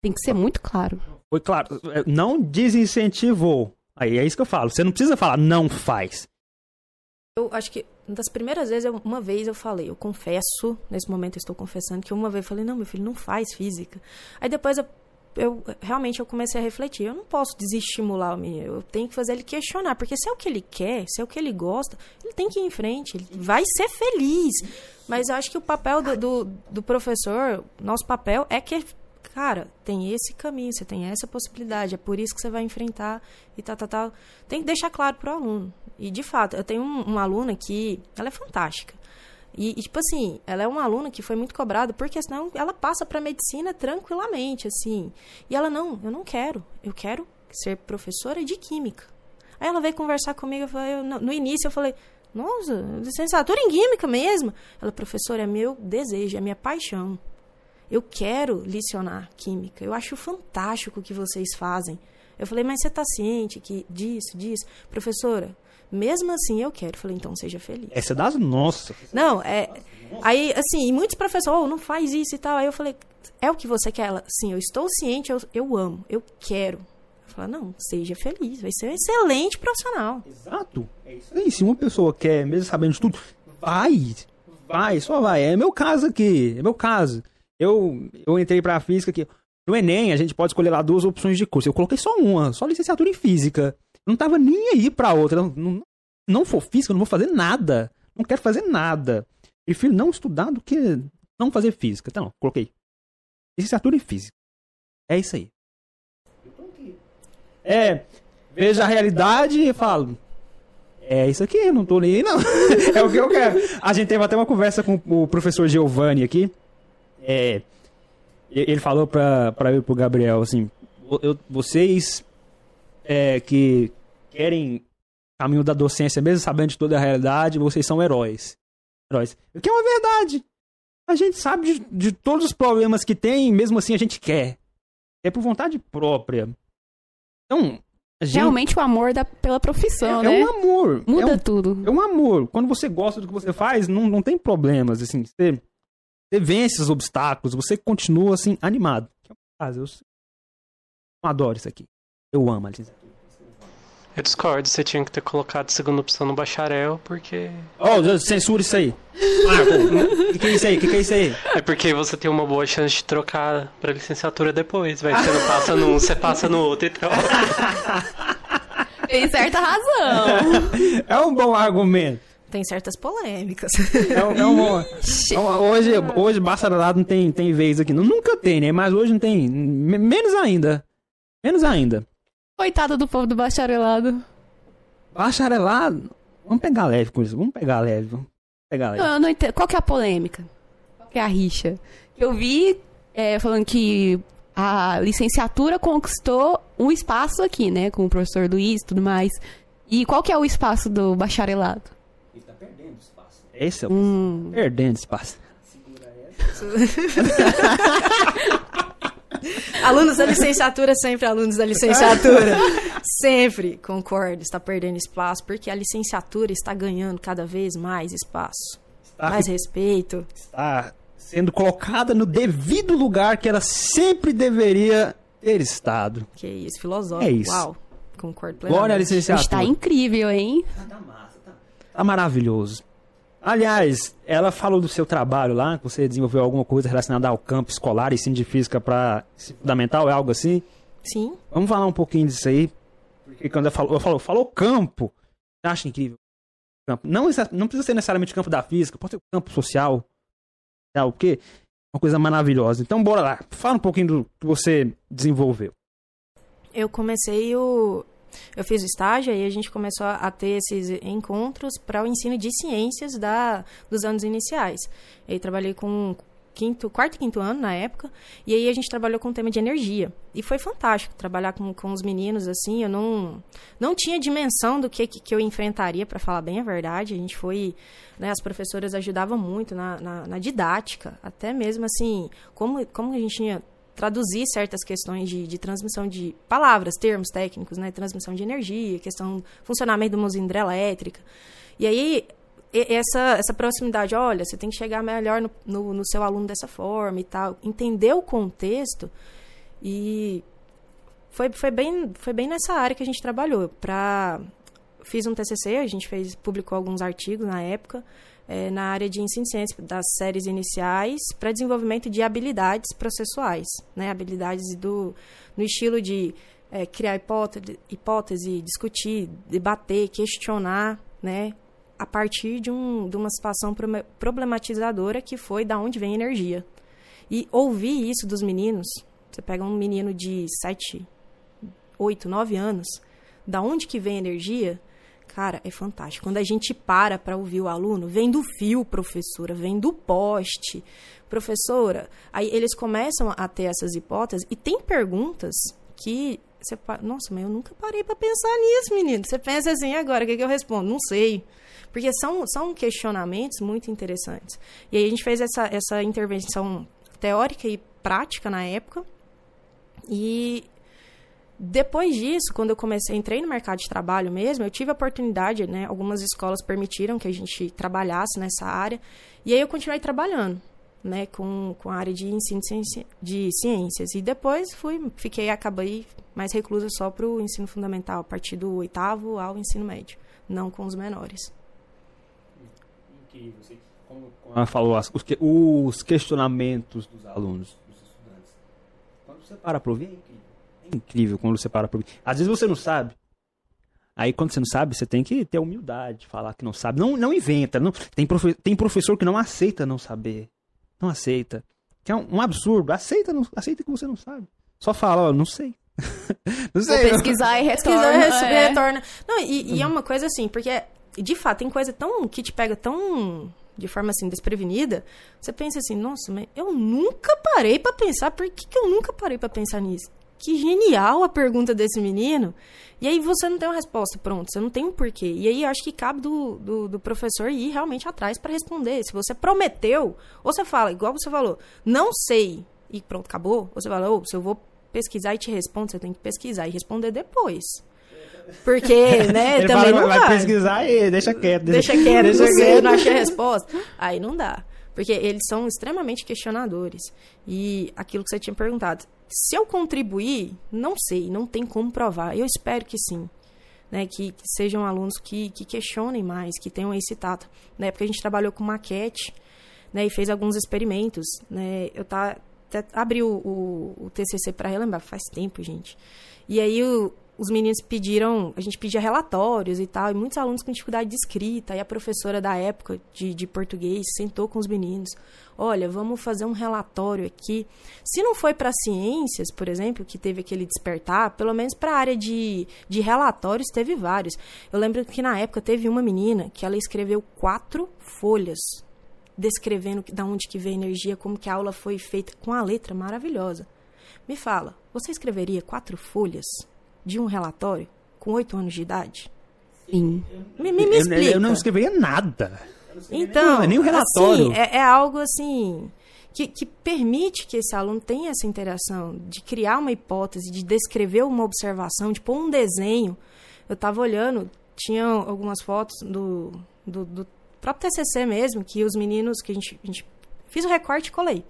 Tem que ser muito claro. Foi claro, é, não desincentivou. Aí é isso que eu falo. Você não precisa falar não faz. Eu acho que das primeiras vezes, eu- uma vez eu falei, eu confesso, nesse momento eu estou confessando, que uma vez eu falei, não, meu filho, não faz física. Aí depois eu, eu realmente eu comecei a refletir, eu não posso desestimular o menino, eu tenho que fazer ele questionar, porque se é o que ele quer, se é o que ele gosta, ele tem que ir em frente, ele vai ser feliz. Mas eu acho que o papel do, do, do professor, nosso papel é que cara, tem esse caminho, você tem essa possibilidade, é por isso que você vai enfrentar e tal, tal, tal. Tem que deixar claro pro aluno. E, de fato, eu tenho um, uma aluna que, ela é fantástica. E, e, tipo assim, ela é uma aluna que foi muito cobrada, porque senão ela passa pra medicina tranquilamente, assim. E ela, não, eu não quero. Eu quero ser professora de química. Aí ela veio conversar comigo, eu falei, eu, no, no início eu falei, nossa, licenciatura em química mesmo? Ela, professora, é meu desejo, é minha paixão. Eu quero licionar química. Eu acho fantástico o que vocês fazem. Eu falei, mas você está ciente que disso, disso? Professora, mesmo assim eu quero. Eu falei, então seja feliz. Essa é das nossas. Não, é. Aí, assim, e muitos professores, oh, não faz isso e tal. Aí eu falei, é o que você quer? Ela, sim, eu estou ciente, eu, eu amo, eu quero. Eu falei, não, seja feliz, vai ser um excelente profissional. Exato. É isso aí. Se uma pessoa quer, mesmo sabendo de tudo, vai. Vai, só vai. É meu caso aqui. É meu caso. Eu, eu entrei pra física aqui. No Enem, a gente pode escolher lá duas opções de curso. Eu coloquei só uma, só licenciatura em física. Não tava nem aí pra outra. Não, não, não for física, não vou fazer nada. Não quero fazer nada. Prefiro não estudar do que não fazer física. Então, coloquei. Licenciatura em física. É isso aí. É, vejo a realidade e falo. É isso aqui, não tô nem aí, não. é o que eu quero. A gente teve até uma conversa com o professor Giovanni aqui. É, ele falou pra, pra eu e pro Gabriel, assim, eu, vocês é, que querem caminho da docência, mesmo sabendo de toda a realidade, vocês são heróis. Heróis. O que é uma verdade. A gente sabe de, de todos os problemas que tem, mesmo assim a gente quer. É por vontade própria. Então, gente, Realmente o amor da, pela profissão, é, né? é um amor. Muda é um, tudo. é um amor. Quando você gosta do que você faz, não, não tem problemas, assim. Você, você vence os obstáculos, você continua, assim, animado. É. Eu, adoro isso aqui. Eu amo a licenciatura. Eu discordo, você tinha que ter colocado segunda opção no bacharel, porque. Oh, censura isso aí. Marco, o que, que é isso aí? O que, que é isso aí? É porque você tem uma boa chance de trocar pra licenciatura depois. Vai, você não passa num, você passa no outro e troca. Tem certa razão. É um bom argumento. Tem certas polêmicas. É um, é é hoje, hoje bacharelado não tem, tem vez aqui. Não, nunca tem, né? Mas hoje não tem. Me- Menos ainda. Menos ainda. Coitado do povo do bacharelado. Bacharelado. Vamos pegar leve com isso. Vamos pegar leve. Vamos pegar leve. Eu não entendo. Qual que é a polêmica? Qual que é a rixa? Eu vi é, falando que a licenciatura conquistou um espaço aqui, né? Com o professor Luiz e tudo mais. E qual que é o espaço do bacharelado? Esse é o Hum, perdendo espaço. alunos da licenciatura, sempre alunos da licenciatura. sempre, concordo, está perdendo espaço, porque a licenciatura está ganhando cada vez mais espaço. Está, Mais respeito. está sendo colocada no devido lugar que ela sempre deveria ter estado. Que isso, filosófico. É isso. Uau, concordo plenamente. Glória à licenciatura. está incrível, hein? Tá maravilhoso. Aliás, ela falou do seu trabalho lá, que você desenvolveu alguma coisa relacionada ao campo escolar e ensino de física para fundamental, é algo assim? Sim, Vamos falar um pouquinho disso aí. Porque quando ela falou, falou, falou campo, eu acho incrível. Campo. Não, não precisa ser necessariamente campo da física, pode ser o campo social. Tá, o quê? Uma coisa maravilhosa. Então, bora lá. Fala um pouquinho do que você desenvolveu. eu comecei o. Eu fiz estágio e a gente começou a ter esses encontros para o ensino de ciências da, dos anos iniciais. Eu trabalhei com quinto, quarto e quinto ano na época, e aí a gente trabalhou com o tema de energia. E foi fantástico trabalhar com, com os meninos assim. Eu não, não tinha dimensão do que, que eu enfrentaria, para falar bem a verdade. A gente foi. Né, as professoras ajudavam muito na, na, na didática, até mesmo assim, como, como a gente tinha traduzir certas questões de, de transmissão de palavras, termos técnicos, né? Transmissão de energia, questão funcionamento de uma usina hidrelétrica. E aí, essa, essa proximidade, olha, você tem que chegar melhor no, no, no seu aluno dessa forma e tal, entender o contexto e foi, foi, bem, foi bem nessa área que a gente trabalhou. Pra, fiz um TCC, a gente fez, publicou alguns artigos na época, eh, na área de ensino ciência das séries iniciais para desenvolvimento de habilidades processuais, né? habilidades do, no estilo de eh, criar hipótese, hipótese, discutir, debater, questionar, né? a partir de, um, de uma situação problematizadora que foi da onde vem a energia. E ouvir isso dos meninos, Você pega um menino de 7, 8, 9 anos, da onde que vem a energia? Cara, é fantástico. Quando a gente para para ouvir o aluno, vem do fio, professora, vem do poste, professora. Aí eles começam a ter essas hipóteses e tem perguntas que você, nossa, mas eu nunca parei para pensar nisso, menino. Você pensa assim, agora, o que, que eu respondo? Não sei. Porque são, são questionamentos muito interessantes. E aí a gente fez essa, essa intervenção teórica e prática na época. E depois disso, quando eu comecei, entrei no mercado de trabalho mesmo, eu tive a oportunidade, né? Algumas escolas permitiram que a gente trabalhasse nessa área. E aí eu continuei trabalhando, né? Com, com a área de ensino de ciências. E depois fui, fiquei, acabei mais reclusa só para o ensino fundamental, a partir do oitavo ao ensino médio, não com os menores. Como, ela falou, os, os questionamentos dos alunos, dos estudantes. Quando você para para ouvir, é incrível quando você para pra. Às vezes você não sabe. Aí quando você não sabe, você tem que ter humildade, falar que não sabe. Não, não inventa. Não, tem, profe, tem professor que não aceita não saber. Não aceita. Que é um, um absurdo. Aceita, não, aceita que você não sabe. Só fala, ó, não sei. não sei. Vou pesquisar e retorna. Pesquisar e é. retorna. Não, e, e é uma coisa assim, porque, de fato, tem coisa tão. que te pega tão de forma assim desprevenida, você pensa assim, nossa, mas eu nunca parei para pensar, por que, que eu nunca parei para pensar nisso? Que genial a pergunta desse menino. E aí você não tem uma resposta pronta, você não tem um porquê. E aí eu acho que cabe do, do, do professor ir realmente atrás para responder. Se você prometeu, ou você fala, igual você falou, não sei, e pronto, acabou. Ou você fala, oh, se eu vou pesquisar e te respondo, você tem que pesquisar e responder depois. Porque, né, Ele também fala, não vai. pesquisar e deixa quieto. Deixa, deixa quieto, deixa você quieto. não achei a resposta. Aí não dá. Porque eles são extremamente questionadores. E aquilo que você tinha perguntado, se eu contribuir, não sei, não tem como provar. Eu espero que sim. Né, que, que sejam alunos que, que questionem mais, que tenham esse tato. Na época a gente trabalhou com maquete né, e fez alguns experimentos. Né, eu tá, até abri o, o, o TCC para relembrar, faz tempo, gente. E aí o, os meninos pediram, a gente pedia relatórios e tal, e muitos alunos com dificuldade de escrita, e a professora da época de, de português sentou com os meninos, olha, vamos fazer um relatório aqui. Se não foi para ciências, por exemplo, que teve aquele despertar, pelo menos para a área de, de relatórios teve vários. Eu lembro que na época teve uma menina que ela escreveu quatro folhas descrevendo da onde que veio a energia, como que a aula foi feita com a letra maravilhosa. Me fala, você escreveria quatro folhas de um relatório com oito anos de idade? Sim. Me, me, me explica. Eu, eu, não escreveria nada. Então, nem, nem um relatório. Assim, é, é, algo assim que, que permite que esse aluno tenha essa interação de criar uma hipótese, de descrever uma observação, de pôr um desenho. Eu estava olhando, tinha algumas fotos do, do, do, próprio TCC mesmo, que os meninos que a gente, a gente fiz o recorte e colei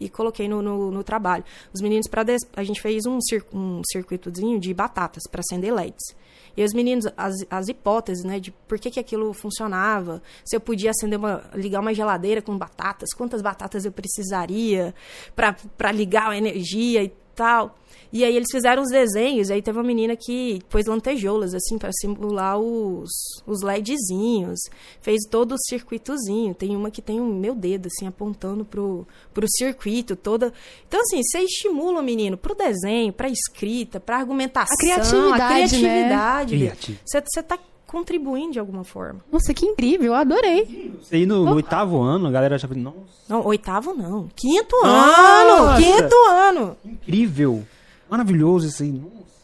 e coloquei no, no, no trabalho. Os meninos, para a gente fez um, cir um circuitozinho de batatas para acender LEDs. E os meninos, as, as hipóteses, né, de por que, que aquilo funcionava, se eu podia acender uma, ligar uma geladeira com batatas, quantas batatas eu precisaria para ligar a energia e tal. E aí eles fizeram os desenhos, aí teve uma menina que pôs lantejoulas, assim, para simular os, os LEDzinhos. Fez todo o circuitozinho. Tem uma que tem o um meu dedo, assim, apontando pro, pro circuito toda. Então, assim, você estimula o menino pro desenho, pra escrita, pra argumentação. A criatividade, a criatividade. Né? Você, você tá contribuindo de alguma forma. Nossa, que incrível, eu adorei. E no, no oitavo ano, a galera já nossa. Não, oitavo não. Quinto nossa. ano! Quinto ano! Incrível! Maravilhoso isso aí.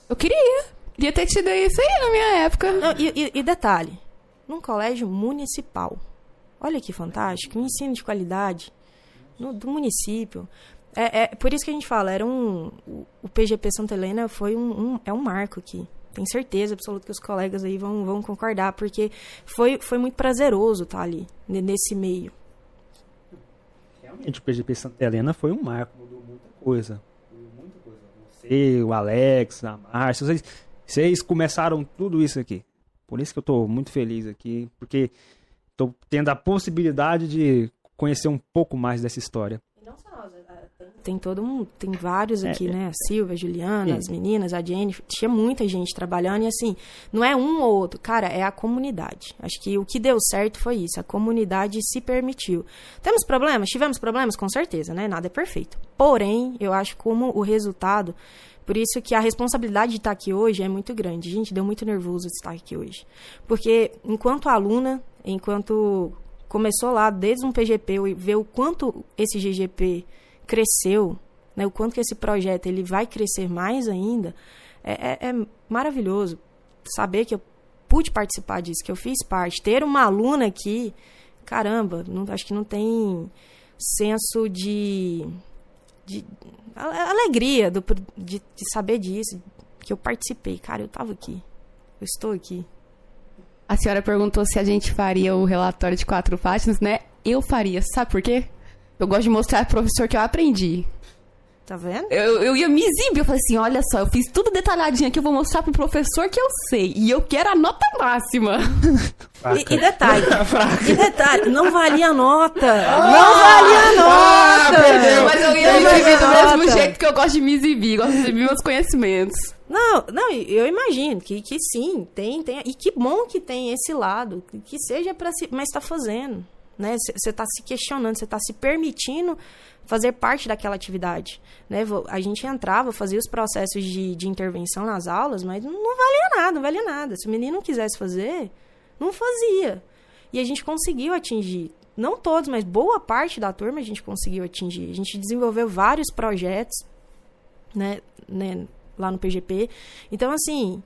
Eu queria. Queria ter tido isso aí na minha época. Não, e, e, e, detalhe, num colégio municipal. Olha que fantástico, um ensino de qualidade no, do município. É, é, por isso que a gente fala, era um, o PGP Santa Helena foi um, um, é um marco aqui. Tenho certeza absoluta que os colegas aí vão, vão concordar, porque foi, foi muito prazeroso estar ali, nesse meio. Realmente, o PGP Santa Helena foi um marco, mudou muita coisa você, o Alex, a Márcia, vocês, vocês começaram tudo isso aqui. Por isso que eu estou muito feliz aqui, porque estou tendo a possibilidade de conhecer um pouco mais dessa história. E não só nós, tem todo um, tem vários É, aqui, é. né? A Silvia, a Juliana, É. as meninas, a Jenny, tinha muita gente trabalhando e assim, não é um ou outro, cara, é a comunidade. Acho que o que deu certo foi isso, a comunidade se permitiu. Temos problemas? Tivemos problemas, com certeza, né? Nada é perfeito. Porém, eu acho como o resultado, por isso que a responsabilidade de estar aqui hoje é muito grande. Gente, deu muito nervoso de estar aqui hoje. Porque enquanto aluna, enquanto começou lá desde um PGP e ver o quanto esse GGP cresceu, né, o quanto que esse projeto ele vai crescer mais ainda, é, é- é maravilhoso saber que eu pude participar disso, que eu fiz parte. Ter uma aluna aqui, caramba, não, acho que não tem senso de, de alegria do, de, de saber disso, que eu participei. Cara, eu tava aqui. Eu estou aqui. A senhora perguntou se a gente faria o relatório de quatro páginas, né? Eu faria. Sabe por quê? Eu gosto de mostrar pro professor que eu aprendi. Tá vendo? Eu, eu ia me exibir. Eu falei assim: olha só, eu fiz tudo detalhadinho aqui. Eu vou mostrar pro professor que eu sei. E eu quero a nota máxima. E, e detalhe, e detalhe, não valia nota. não valia nota. perdeu. Mas eu ia me exibir do mesmo jeito que eu gosto de me exibir. Gosto de exibir meus conhecimentos. Não, não, eu imagino que, que sim, tem, tem. E que bom que tem esse lado, que- que seja para se. Mas está fazendo. Né? Você está se questionando, você está se permitindo fazer parte daquela atividade. Né? A gente entrava, fazia os processos de, de intervenção nas aulas, mas não valia nada, não valia nada. Se o menino não quisesse fazer, não fazia. E a gente conseguiu atingir. Não todos, mas boa parte da turma a gente conseguiu atingir. A gente desenvolveu vários projetos né, né, lá no PGP. Então, assim,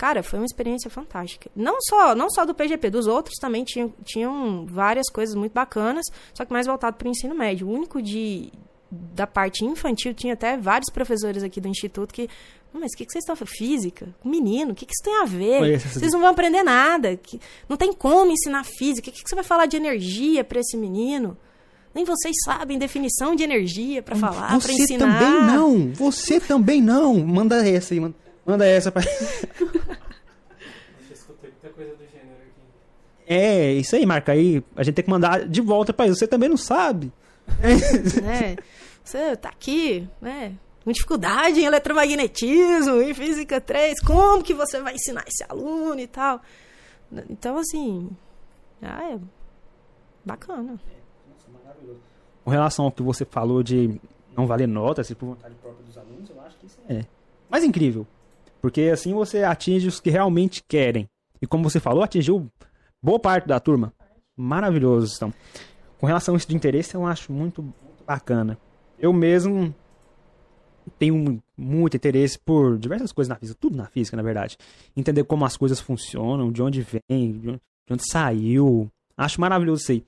cara, foi uma experiência fantástica. Não só, não só do PGP, dos outros também tinham, tinham várias coisas muito bacanas, só que mais voltado para o ensino médio. O único de da parte infantil tinha até vários professores aqui do instituto que "Não, mas o que, que vocês estão fazendo? Física? Menino, o que, que isso tem a ver? Vocês não vão aprender nada. que- Não tem como ensinar física. O que, que você vai falar de energia para esse menino? Nem vocês sabem definição de energia para falar, para Você ensinar. também não. Você também não. Manda essa aí. manda- Manda essa pra... Eu escutei muita coisa do gênero aqui. É, isso aí, marca aí. A gente tem que mandar de volta pra ele. Você também não sabe. né? Você tá aqui, né? Com dificuldade em eletromagnetismo, em física 3, como que você vai ensinar esse aluno e tal? Então, assim, ah, é bacana. Com relação ao que você falou de não valer nota, se por vontade própria dos alunos, eu acho que isso é mais incrível. Porque assim você atinge os que realmente querem. E como você falou, atingiu boa parte da turma. Maravilhoso, então. Com relação a isso de interesse, eu acho muito, bacana. Eu mesmo tenho muito interesse por diversas coisas na física, tudo na física, na verdade. Entender como as coisas funcionam, de onde vem, de onde, de onde saiu. Acho maravilhoso isso aí.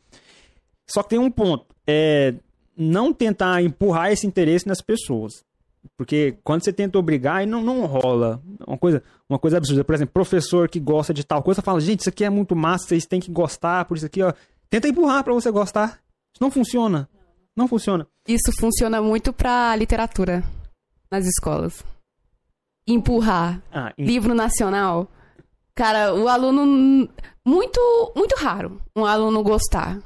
Só que tem um ponto. É não tentar empurrar esse interesse nas pessoas. Porque quando você tenta obrigar, aí não, não rola. Uma coisa, uma coisa absurda. Por exemplo, professor que gosta de tal coisa fala, gente, isso aqui é muito massa, vocês têm que gostar, por isso aqui, ó. Tenta empurrar pra você gostar. Isso não funciona. Não funciona. Isso funciona muito pra literatura nas escolas. Empurrar. Ah, e- Livro nacional. Cara, o aluno. Muito, muito raro um aluno gostar.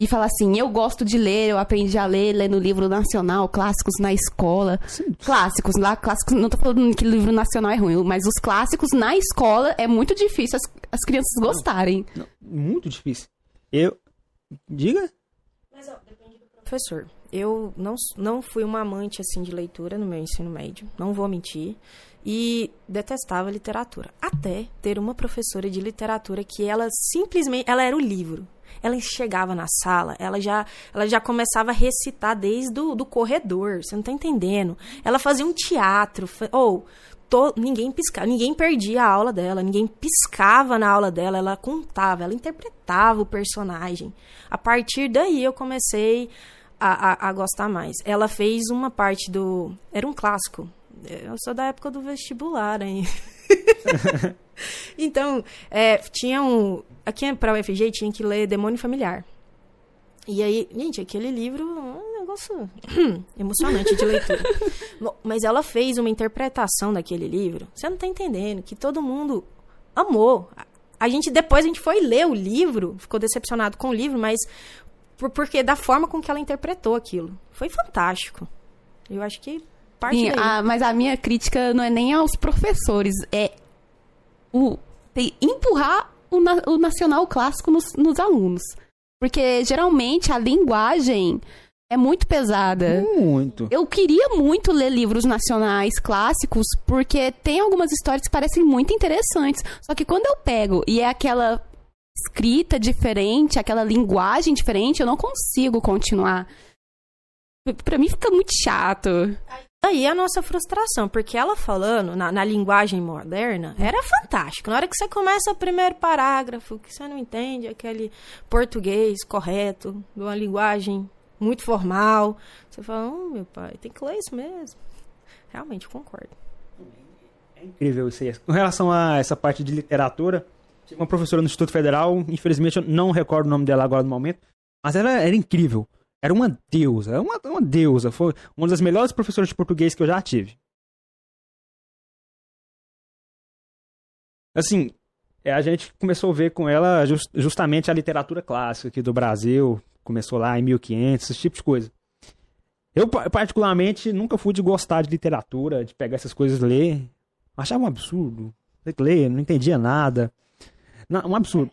E falar assim: eu gosto de ler, eu aprendi a ler, lendo livro nacional, clássicos na escola. Sim. Clássicos, lá, clássicos. Não tô falando que livro nacional é ruim, mas os clássicos na escola é muito difícil as, as crianças gostarem. muito difícil. Eu. Diga? Professor, eu não, não fui uma amante assim de leitura no meu ensino médio, não vou mentir, e detestava literatura. Até ter uma professora de literatura que ela simplesmente, ela era o livro. Ela chegava na sala, ela já, ela já começava a recitar desde o do corredor, você não tá entendendo. Ela fazia um teatro, ou to- ninguém piscava, ninguém perdia a aula dela, ninguém piscava na aula dela, ela contava, ela interpretava o personagem. A partir daí eu comecei a, a, a gostar mais. Ela fez uma parte do. Era um clássico. Eu sou da época do vestibular, hein? então, é, tinha um. Aqui pra UFG tinha que ler Demônio Familiar. E aí, gente, aquele livro é um negócio emocionante de leitura. Bom, Mas ela fez uma interpretação daquele livro. Você não tá entendendo, que todo mundo amou. A- A gente depois a gente foi ler o livro, ficou decepcionado com o livro, mas por, porque da forma com que ela interpretou aquilo. Foi fantástico. Eu acho que parte Sim, a- mas a minha crítica não é nem aos professores, é o tem- empurrar o, na- o nacional clássico nos, nos alunos. Porque geralmente a linguagem é muito pesada. Muito. Eu queria muito ler livros nacionais clássicos, porque tem algumas histórias que parecem muito interessantes. Só que quando eu pego e é aquela escrita diferente, aquela linguagem diferente, eu não consigo continuar. Pra mim fica muito chato. Aí a nossa frustração, porque ela falando na, na linguagem moderna era fantástico. Na hora que você começa o primeiro parágrafo, que você não entende aquele português correto, de uma linguagem muito formal, você fala, oh, meu pai, tem que ler isso mesmo. Realmente, concordo. É incrível isso aí. Com relação a essa parte de literatura, tinha uma professora no Instituto Federal, infelizmente eu não recordo o nome dela agora no momento, mas ela era incrível. Era uma deusa, uma, uma deusa. Foi uma das melhores professoras de português que eu já tive. Assim, é, a gente começou a ver com ela jus- justamente a literatura clássica aqui do Brasil. Começou lá em 1500, esse tipo de coisa. Eu, pa- particularmente, nunca fui de gostar de literatura, de pegar essas coisas e ler. Achava um absurdo. Ler, não entendia nada. Não, um absurdo.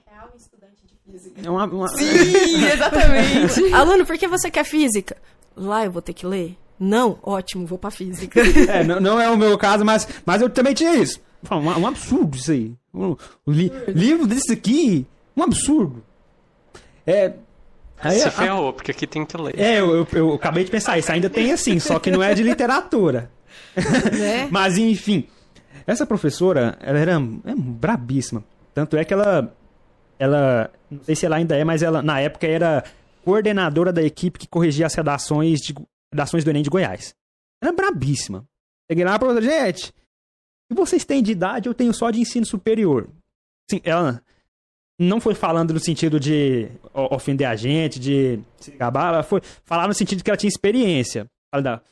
É uma, uma... Sim, exatamente. Aluno, por que você quer física? Lá eu vou ter que ler? Não? Ótimo, vou pra física. É, não, não é o meu caso, mas, mas eu também tinha isso. Um, um absurdo isso aí. Um, li- livro desse aqui, um absurdo. É. Aí, Se a- ferrou, porque aqui tem que ler. é, eu, eu, eu acabei de pensar, isso ainda tem assim, só que não é de literatura. né? Mas enfim, essa professora, ela era é, brabíssima. Tanto é que ela, ela, não sei se ela ainda é, mas ela na época era coordenadora da equipe que corrigia as redações, de, redações do Enem de Goiás. Era brabíssima. Cheguei lá, professora, gente, o que vocês têm de idade, eu tenho só de ensino superior. Sim, ela não foi falando no sentido de ofender a gente, de se gabar, ela foi falar no sentido de que ela tinha experiência. Ela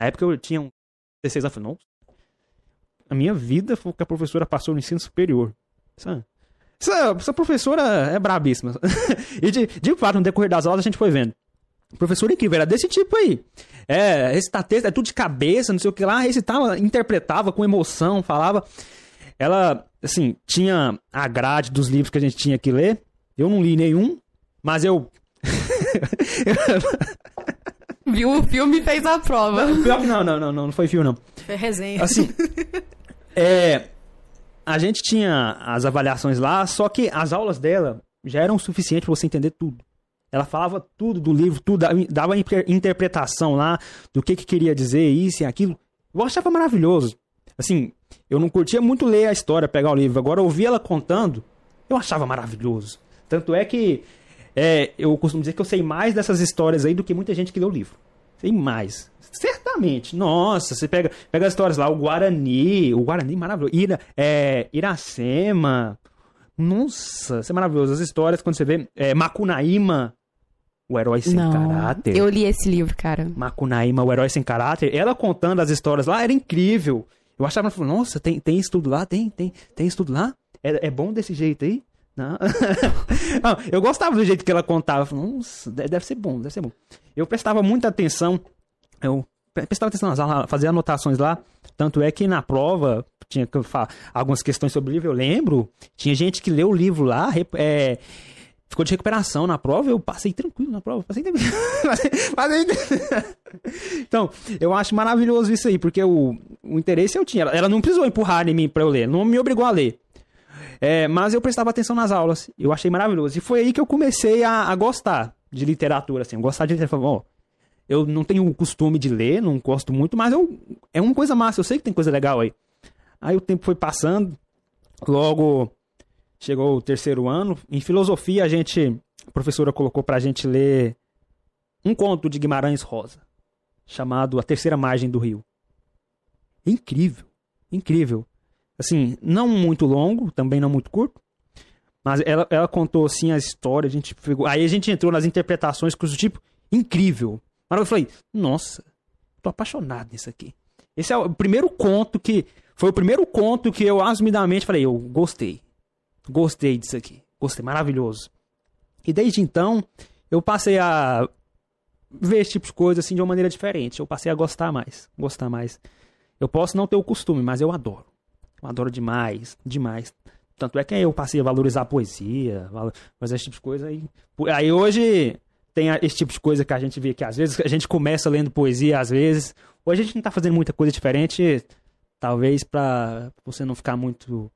Na época eu tinha um 16 anos, falei, não, a minha vida foi o que a professora passou no ensino superior. Essa, essa, essa professora é brabíssima. e de, de fato, no decorrer das aulas a gente foi vendo. Professora incrível, era desse tipo aí. É, recitar texto, é tudo de cabeça, não sei o que lá, recitava, interpretava com emoção, falava. Ela, assim, tinha a grade dos livros que a gente tinha que ler. Eu não li nenhum, mas eu. Viu o filme e fez a prova. Pior que não, não, não, não, não foi fio, não. Foi resenha. Assim, é, a gente tinha as avaliações lá, só que as aulas dela já eram o suficiente pra você entender tudo. Ela falava tudo do livro, tudo, dava- dava inter- interpretação lá do que, que queria dizer, isso e aquilo. Eu achava maravilhoso. Assim, eu não curtia muito ler a história, pegar o livro. Agora, ouvir ela contando, eu achava maravilhoso. Tanto é que é, eu costumo dizer que eu sei mais dessas histórias aí do que muita gente que lê o livro. Sei mais. Certamente. Nossa, você pega, pega as histórias lá, o Guarani, o Guarani maravilhoso. Ira, é, Iracema. Nossa, isso é maravilhoso. As histórias, quando você vê. É, Macunaíma, o herói sem caráter. Eu li esse livro, cara. Macunaíma, o herói sem caráter, ela contando as histórias lá era incrível. Eu achava, nossa, tem, tem isso tudo lá? Tem, tem, tem isso tudo lá? É, é bom desse jeito aí? Não. Eu gostava do jeito que ela contava. Deve ser bom, deve ser bom. Eu prestava muita atenção. Eu pre- prestava atenção nas aulas, fazia anotações lá. Tanto é que na prova, tinha que algumas questões sobre o livro, eu lembro. Tinha gente que leu o livro lá, é, ficou de recuperação na prova, eu passei tranquilo na prova. Passei tranquilo. Então, eu acho maravilhoso isso aí, porque o, o interesse eu tinha. Ela, ela não precisou empurrar em mim pra eu ler, não me obrigou a ler. É, mas eu prestava atenção nas aulas, eu achei maravilhoso. E foi aí que eu comecei a, a gostar de literatura, assim, gostar de literatura. Ó, eu não tenho o costume de ler, não gosto muito, mas eu, é uma coisa massa, eu sei que tem coisa legal aí. Aí o tempo foi passando, logo chegou o terceiro ano. Em filosofia, a gente, a professora colocou pra gente ler um conto de Guimarães Rosa, chamado A Terceira Margem do Rio. Incrível, incrível. Assim, não muito longo, também não muito curto, mas ela, ela contou assim a história, a gente pegou, aí a gente entrou nas interpretações coisas do tipo incrível. Mas eu falei, nossa, tô apaixonado nisso aqui. Esse é o primeiro conto que foi o primeiro conto que eu assumidamente falei, eu gostei. Gostei disso aqui. Gostei, maravilhoso. E desde então, eu passei a ver esse tipo de coisa assim de uma maneira diferente. Eu passei a gostar mais, gostar mais. Eu posso não ter o costume, mas eu adoro. Eu adoro demais, demais. Tanto é que eu passei a valorizar a poesia, fazer esse tipo de coisa. Aí, aí hoje tem a- esse tipo de coisa que a gente vê que às vezes a gente começa lendo poesia, às vezes. Hoje a gente não tá fazendo muita coisa diferente, talvez pra você não ficar muito.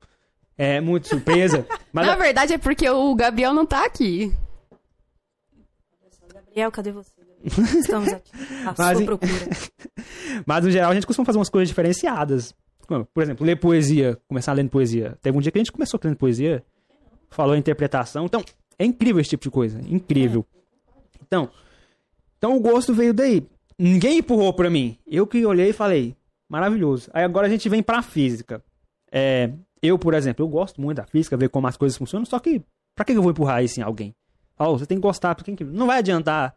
É, muito surpresa. Mas Na verdade é porque o Gabriel não tá aqui. Gabriel, cadê você? Estamos aqui. À Mas, sua em- procura. Mas, no geral, a gente costuma fazer umas coisas diferenciadas. Por exemplo, ler poesia, começar lendo poesia. Teve um dia que a gente começou lendo poesia, falou interpretação. Então, é incrível esse tipo de coisa. Incrível. Então, então o gosto veio daí. Ninguém empurrou pra mim. Eu que olhei e falei, maravilhoso. Aí agora a gente vem pra física. É, eu, por exemplo, eu gosto muito da física, ver como as coisas funcionam, só que pra que eu vou empurrar isso em alguém? Ó, você tem que gostar, porque não vai adiantar.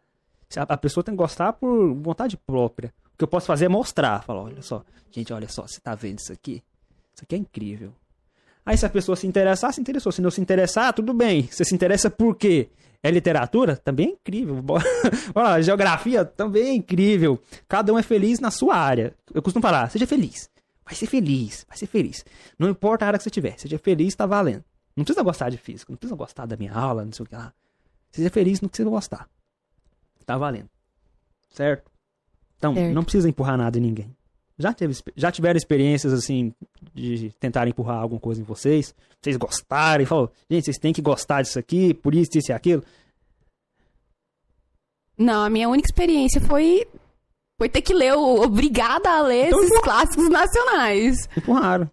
A pessoa tem que gostar por vontade própria. O que eu posso fazer é mostrar. Falar, olha só, gente, olha só, você tá vendo isso aqui? Isso aqui é incrível. Aí se a pessoa se interessar, se interessou. Se não se interessar, tudo bem. Você se interessa por quê? É literatura? Também é incrível. Olha, geografia? Também é incrível. Cada um é feliz na sua área. Eu costumo falar, seja feliz. Vai ser feliz, vai ser feliz. Não importa a área que você tiver, seja feliz, tá valendo. Não precisa gostar de física, não precisa gostar da minha aula, não sei o que lá. Seja feliz no que você gostar. Tá valendo. Certo? Então, Certo. não precisa empurrar nada em ninguém. Já, teve, já tiveram experiências assim de tentar empurrar alguma coisa em vocês? Vocês gostarem? Falou, gente, vocês têm que gostar disso aqui, por isso, isso e aquilo. Não, a minha única experiência foi foi ter que ler o obrigada a ler Então, esses clássicos nacionais. Empurraram.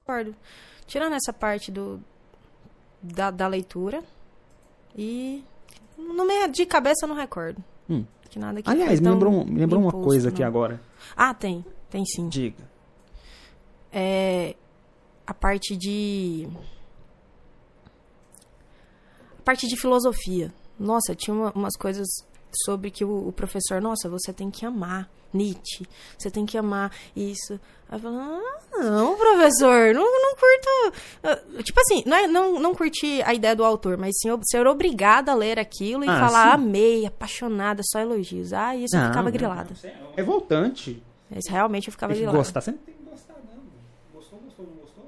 Concordo. Tirando essa parte do da, da leitura e no meio de cabeça eu não recordo. Hum. Que nada que Aliás, me lembrou, me lembrou uma impulso, coisa aqui não. agora. Ah, tem, tem sim. Diga. É a parte de a parte de filosofia. Nossa, tinha uma- umas coisas sobre que o, o professor, nossa, você tem que amar Nietzsche, você tem que amar isso. Aí eu falo, ah, não, professor, não, não curto. ah, Tipo assim, não, é, não, não curti a ideia do autor, mas sim ser obrigada a ler aquilo e Ah, falar, sim. amei, apaixonada, só elogios. Ah, isso eu Não, ficava não, grilada. É revoltante. Isso realmente eu ficava Tem grilada. gostar. Você não tem que gostar, não. Gostou, gostou, não gostou?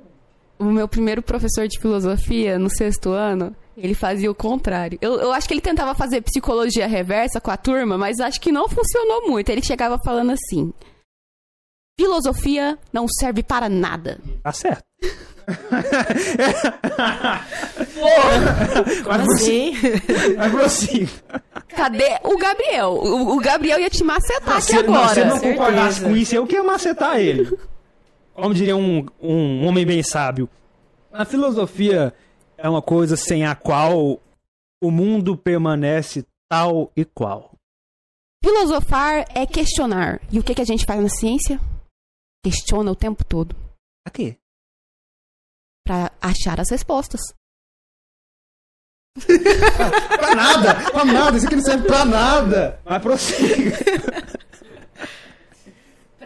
O meu primeiro professor de filosofia, no sexto ano, ele fazia o contrário. Eu, eu acho que ele tentava fazer psicologia reversa com a turma, mas acho que não funcionou muito. Ele chegava falando assim: filosofia não serve para nada. Tá certo. Como assim? Mas prossiga. Cadê o Gabriel? O, o Gabriel ia te macetar aqui Se, não, agora. se eu não certeza. concordasse com isso, eu que ia macetar ele. Como diria um, um homem bem sábio. A filosofia é uma coisa sem a qual o mundo permanece tal e qual. Filosofar é questionar. E o que, que a gente faz na ciência? Questiona o tempo todo. Pra quê? Pra achar as respostas. Pra nada! Pra nada! Isso aqui não serve pra nada! Mas prossiga.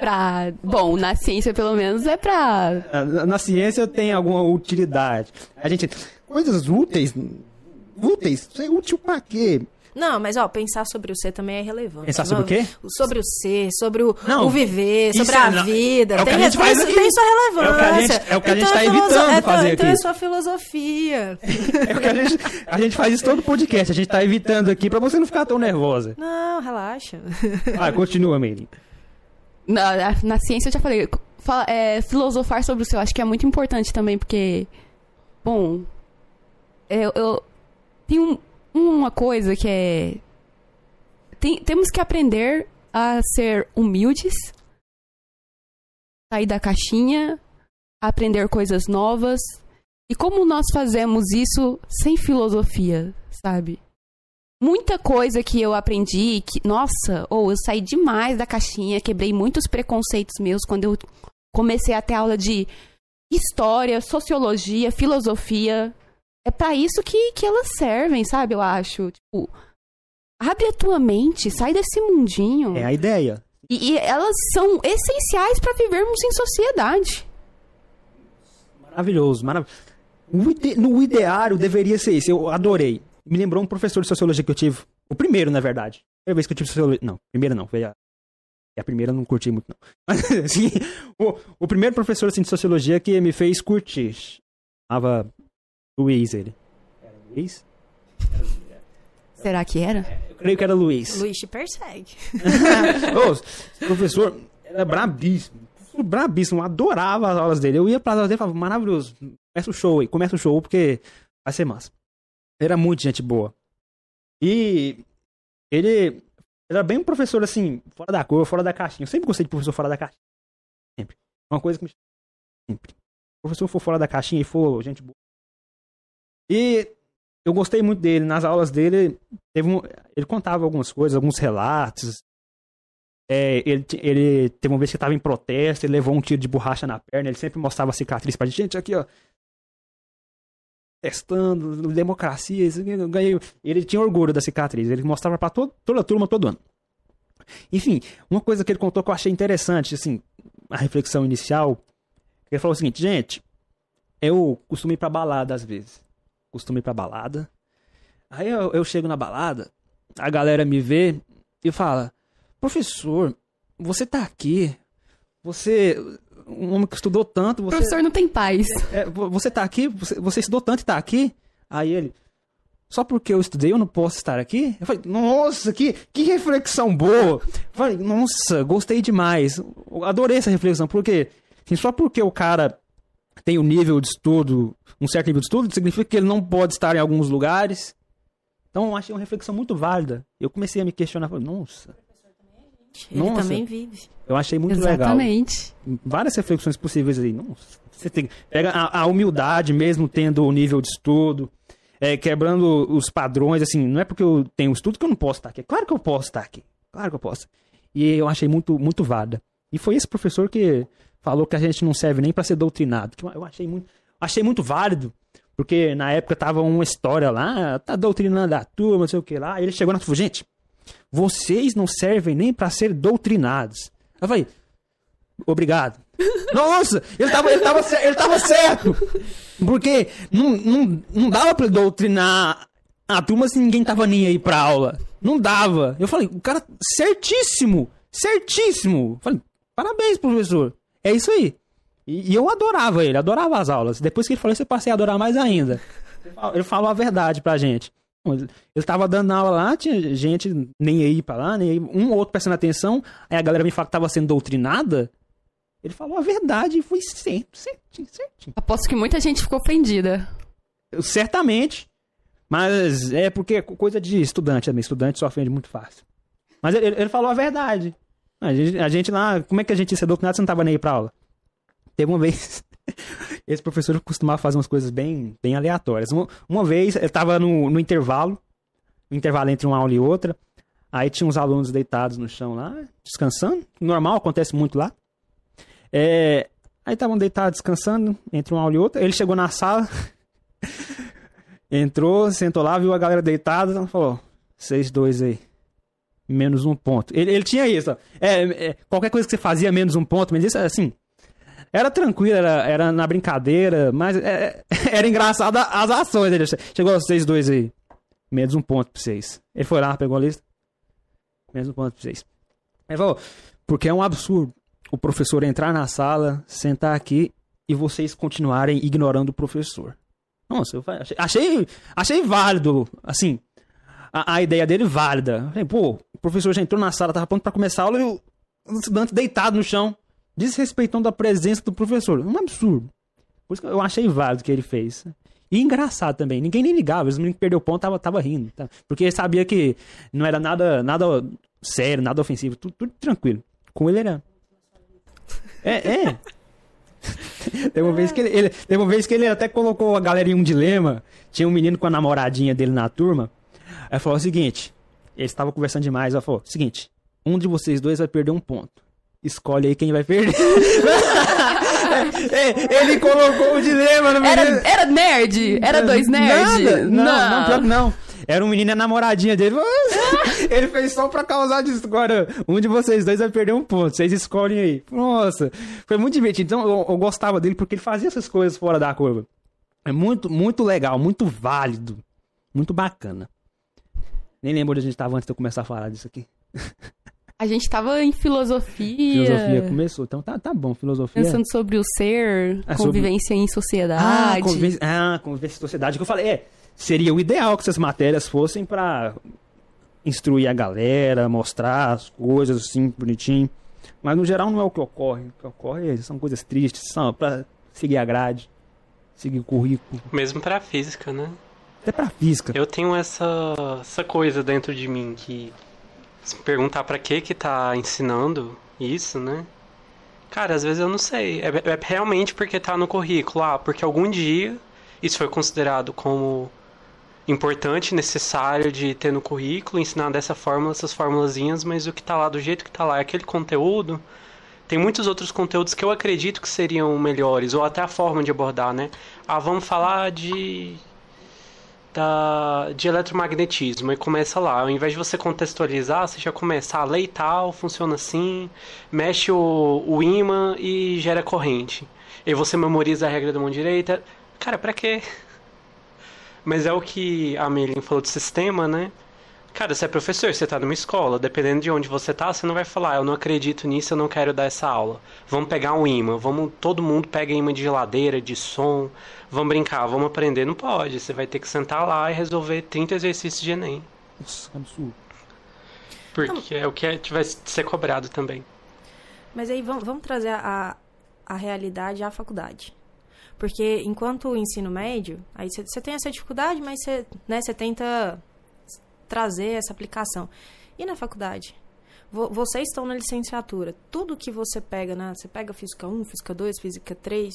Pra. Bom, na ciência, pelo menos, é pra. Na, na ciência tem alguma utilidade. A gente. Coisas úteis. Úteis? Isso é útil pra quê? Não, mas ó, pensar sobre o ser também é relevante. Pensar sobre o quê? Sobre o ser, sobre o, Não, o viver, isso sobre é- a não, vida. é o que tem, a gente tem, faz tem, sua relevância. É o que a gente- é o que a gente Então tá é filoso- evitando é, fazer então aqui. é sua filosofia. É o que a gente, a gente faz isso todo podcast. A gente tá evitando aqui pra você não ficar tão nervosa. Não, relaxa. Ah, continua, Meire. Na, na- na ciência eu já falei. Fala- é, filosofar sobre o seu, acho que é muito importante também, porque. Bom. Eu, eu tem um- uma coisa que é. tem- temos que aprender a ser humildes, sair da caixinha, aprender coisas novas. E como nós fazemos isso sem filosofia, sabe? Muita coisa que eu aprendi, que, nossa, ou eu saí demais da caixinha, quebrei muitos preconceitos meus quando eu comecei a ter aula de história, sociologia, filosofia. É pra isso que, que elas servem, sabe? Eu acho. Tipo, abre a tua mente, sai desse mundinho. É a ideia. E, e elas são essenciais pra vivermos em sociedade. Maravilhoso, maravilhoso. Ide- no ideário deveria ser isso. Eu adorei. Me lembrou um professor de sociologia que eu tive O primeiro, na verdade. Primeira vez que eu tive sociologia. Não, primeira não. Foi a. A primeira eu não curti muito, não. Mas, assim, o, o primeiro professor assim, de sociologia que me fez curtir. Chamava Luiz, ele. Era Luiz? Será que era? Eu creio que era Luiz. Luiz te persegue. Ô, esse professor era brabíssimo. Professor Brabíssimo, adorava as aulas dele. Eu ia para as aulas dele e falava, maravilhoso, começa o show aí, começa o show porque vai ser massa. Era muito gente boa. E ele era bem um professor assim, fora da cor, fora da caixinha. Eu sempre gostei de professor fora da caixinha. Sempre. Uma coisa que me. Sempre. Se o professor for fora da caixinha e for gente boa. E eu gostei muito dele. Nas aulas dele, teve um, ele contava algumas coisas, alguns relatos. É, ele, ele teve uma vez que estava em protesto, ele levou um tiro de borracha na perna, ele sempre mostrava a cicatriz pra gente. Gente, aqui, ó. Testando, democracia, isso ganhei. Ele tinha orgulho da cicatriz, ele mostrava pra toda a turma todo ano. Enfim, uma coisa que ele contou que eu achei interessante, assim, a reflexão inicial, ele falou o seguinte, gente, eu costumo ir pra balada às vezes. Costumo ir pra balada. Aí eu, eu chego na balada, a galera me vê e fala: Professor, você tá aqui. Você. Um homem que estudou tanto, O você. professor não tem paz. é, vo- você tá aqui? Você, você estudou tanto e tá aqui? Aí ele. Só porque eu estudei eu não posso estar aqui? Eu falei, nossa, que, que reflexão boa! Eu falei, nossa, gostei demais. Eu adorei essa reflexão, porque assim, só porque o cara tem um nível de estudo, um certo nível de estudo, significa que ele não pode estar em alguns lugares. Então eu achei uma reflexão muito válida. Eu comecei a me questionar, falei, nossa, Ele Nossa. também vive. eu achei muito legal. Exatamente. Várias reflexões possíveis aí. Nossa, você tem, pega a, a humildade mesmo tendo o nível de estudo, é, quebrando os padrões, assim, não é porque eu tenho estudo que eu não posso estar aqui. É Claro que eu posso estar aqui. Claro que eu posso. E eu achei muito, muito válida. E foi esse professor que falou que a gente não serve nem para ser doutrinado. Que eu achei muito, achei muito válido, porque na época tava uma história lá, tá doutrinando a turma, não sei o que lá. Ele chegou na turma, gente, vocês não servem nem para ser doutrinados. Eu falei, obrigado. Nossa, ele tava, ele tava, ele tava certo. Porque não, não, não dava pra doutrinar a turma se ninguém tava nem aí pra aula. Não dava. Eu falei, o cara, certíssimo, certíssimo. Eu falei, parabéns, professor. É isso aí. E, e eu adorava ele, adorava as aulas. Depois que ele falou isso, eu passei a adorar mais ainda. Ele falou- a verdade pra gente. Ele ele tava dando aula lá, tinha gente nem aí pra lá, nem aí, um ou outro prestando atenção. Aí a galera me falou que tava sendo doutrinada. Ele falou a verdade e foi certo, certinho, certinho. Aposto que muita gente ficou ofendida. Eu- Certamente. Mas é porque é coisa de estudante também. Estudante só ofende muito fácil. Mas ele, ele falou a verdade. A gente, a gente lá, como é que a gente ia ser doutrinado se não tava nem aí pra aula? Teve uma vez. Esse professor costumava fazer umas coisas bem, bem aleatórias. Uma, uma vez, ele tava no, no intervalo, intervalo entre uma aula e outra. Aí tinha uns alunos deitados no chão lá, descansando. Normal, acontece muito lá. É, aí estavam deitados descansando entre uma aula e outra. Ele chegou na sala, entrou, sentou lá, viu a galera deitada falou: Vocês dois aí. Menos um ponto. Ele, ele tinha isso. É, é, qualquer coisa que você fazia, menos um ponto. Mas isso, assim, era tranquilo, era, era na brincadeira, mas é, era engraçado as ações dele. Chegou vocês dois aí. Menos um ponto pra vocês. Ele foi lá, pegou a lista. Menos um ponto pra vocês. Ele falou, porque é um absurdo o professor entrar na sala, sentar aqui e vocês continuarem ignorando o professor. Nossa, eu achei, achei, achei válido, assim, a, a ideia dele válida. Falei, pô, o professor já entrou na sala, tava pronto pra começar a aula e o estudante deitado no chão, desrespeitando a presença do professor. Um absurdo. Por isso que eu achei válido o que ele fez. E engraçado também, ninguém nem ligava, os meninos que perdeu ponto tava, tava rindo. tá? Porque ele sabia que não era nada, nada sério, nada ofensivo, tudo, tudo tranquilo. Com ele era. É, é. Teve uma, vez que ele, ele- teve uma vez que ele até colocou a galera em um dilema. Tinha um menino com a namoradinha dele na turma. Aí falou o seguinte: eles estavam conversando demais. Ela falou: seguinte, um de vocês dois vai perder um ponto. Escolhe aí quem vai perder. É, ele colocou o dilema no menino. Era, nerd? Era dois nerds? Não, não, que não. Era um menino e a namoradinha dele. Ele fez só pra causar discórdia. Um de vocês dois vai perder um ponto. Vocês escolhem aí. Nossa, foi muito divertido. Então eu, eu gostava dele porque ele fazia essas coisas fora da curva. É muito, muito legal, muito válido. Muito bacana. Nem lembro onde a gente tava antes de eu começar a falar disso aqui. A gente tava em filosofia. Filosofia começou, então tá, tá bom, filosofia. Pensando sobre o ser, É, sobre- convivência em Ah, sociedade. convivência, ah, convivência em sociedade, que eu falei, é, seria o ideal que essas matérias fossem pra instruir a galera, mostrar as coisas assim, bonitinho. Mas no geral não é o que ocorre. O que ocorre são coisas tristes, são pra seguir a grade, seguir o currículo, Mesmo pra física, né? até pra física. Eu tenho essa, essa coisa dentro de mim que se perguntar pra que que tá ensinando isso, né? Cara, às vezes eu não sei. É, é realmente porque tá no currículo. Ah, porque algum dia isso foi considerado como importante, necessário de ter no currículo, ensinar dessa forma, essas formulazinhas, mas o que tá lá do jeito que tá lá é aquele conteúdo. Tem muitos outros conteúdos que eu acredito que seriam melhores, ou até a forma de abordar, né? Ah, vamos falar de da, de eletromagnetismo e começa lá. Ao invés de você contextualizar, você já começa a lei tal, funciona assim, mexe o, o ímã e gera corrente. E você memoriza a regra da mão direita. Cara, pra quê? Mas é o que a Melin falou de sistema, né? Cara, você é professor, você tá numa escola, dependendo de onde você tá, você não vai falar, eu não acredito nisso, eu não quero dar essa aula. Vamos pegar um imã, vamos, todo mundo pega imã de geladeira, de som, vamos brincar, vamos aprender. Não pode, você vai ter que sentar lá e resolver 30 exercícios de Enem. Nossa, que absurdo. Porque é o que é- vai ser cobrado também. Mas aí vamos, vamos trazer a, a realidade à faculdade. Porque enquanto o ensino médio, aí você você tem essa dificuldade, mas você né, você tenta trazer essa aplicação. E na faculdade? Vo- Vocês estão na licenciatura. Tudo que você pega, na, você pega física 1, física 2, física 3,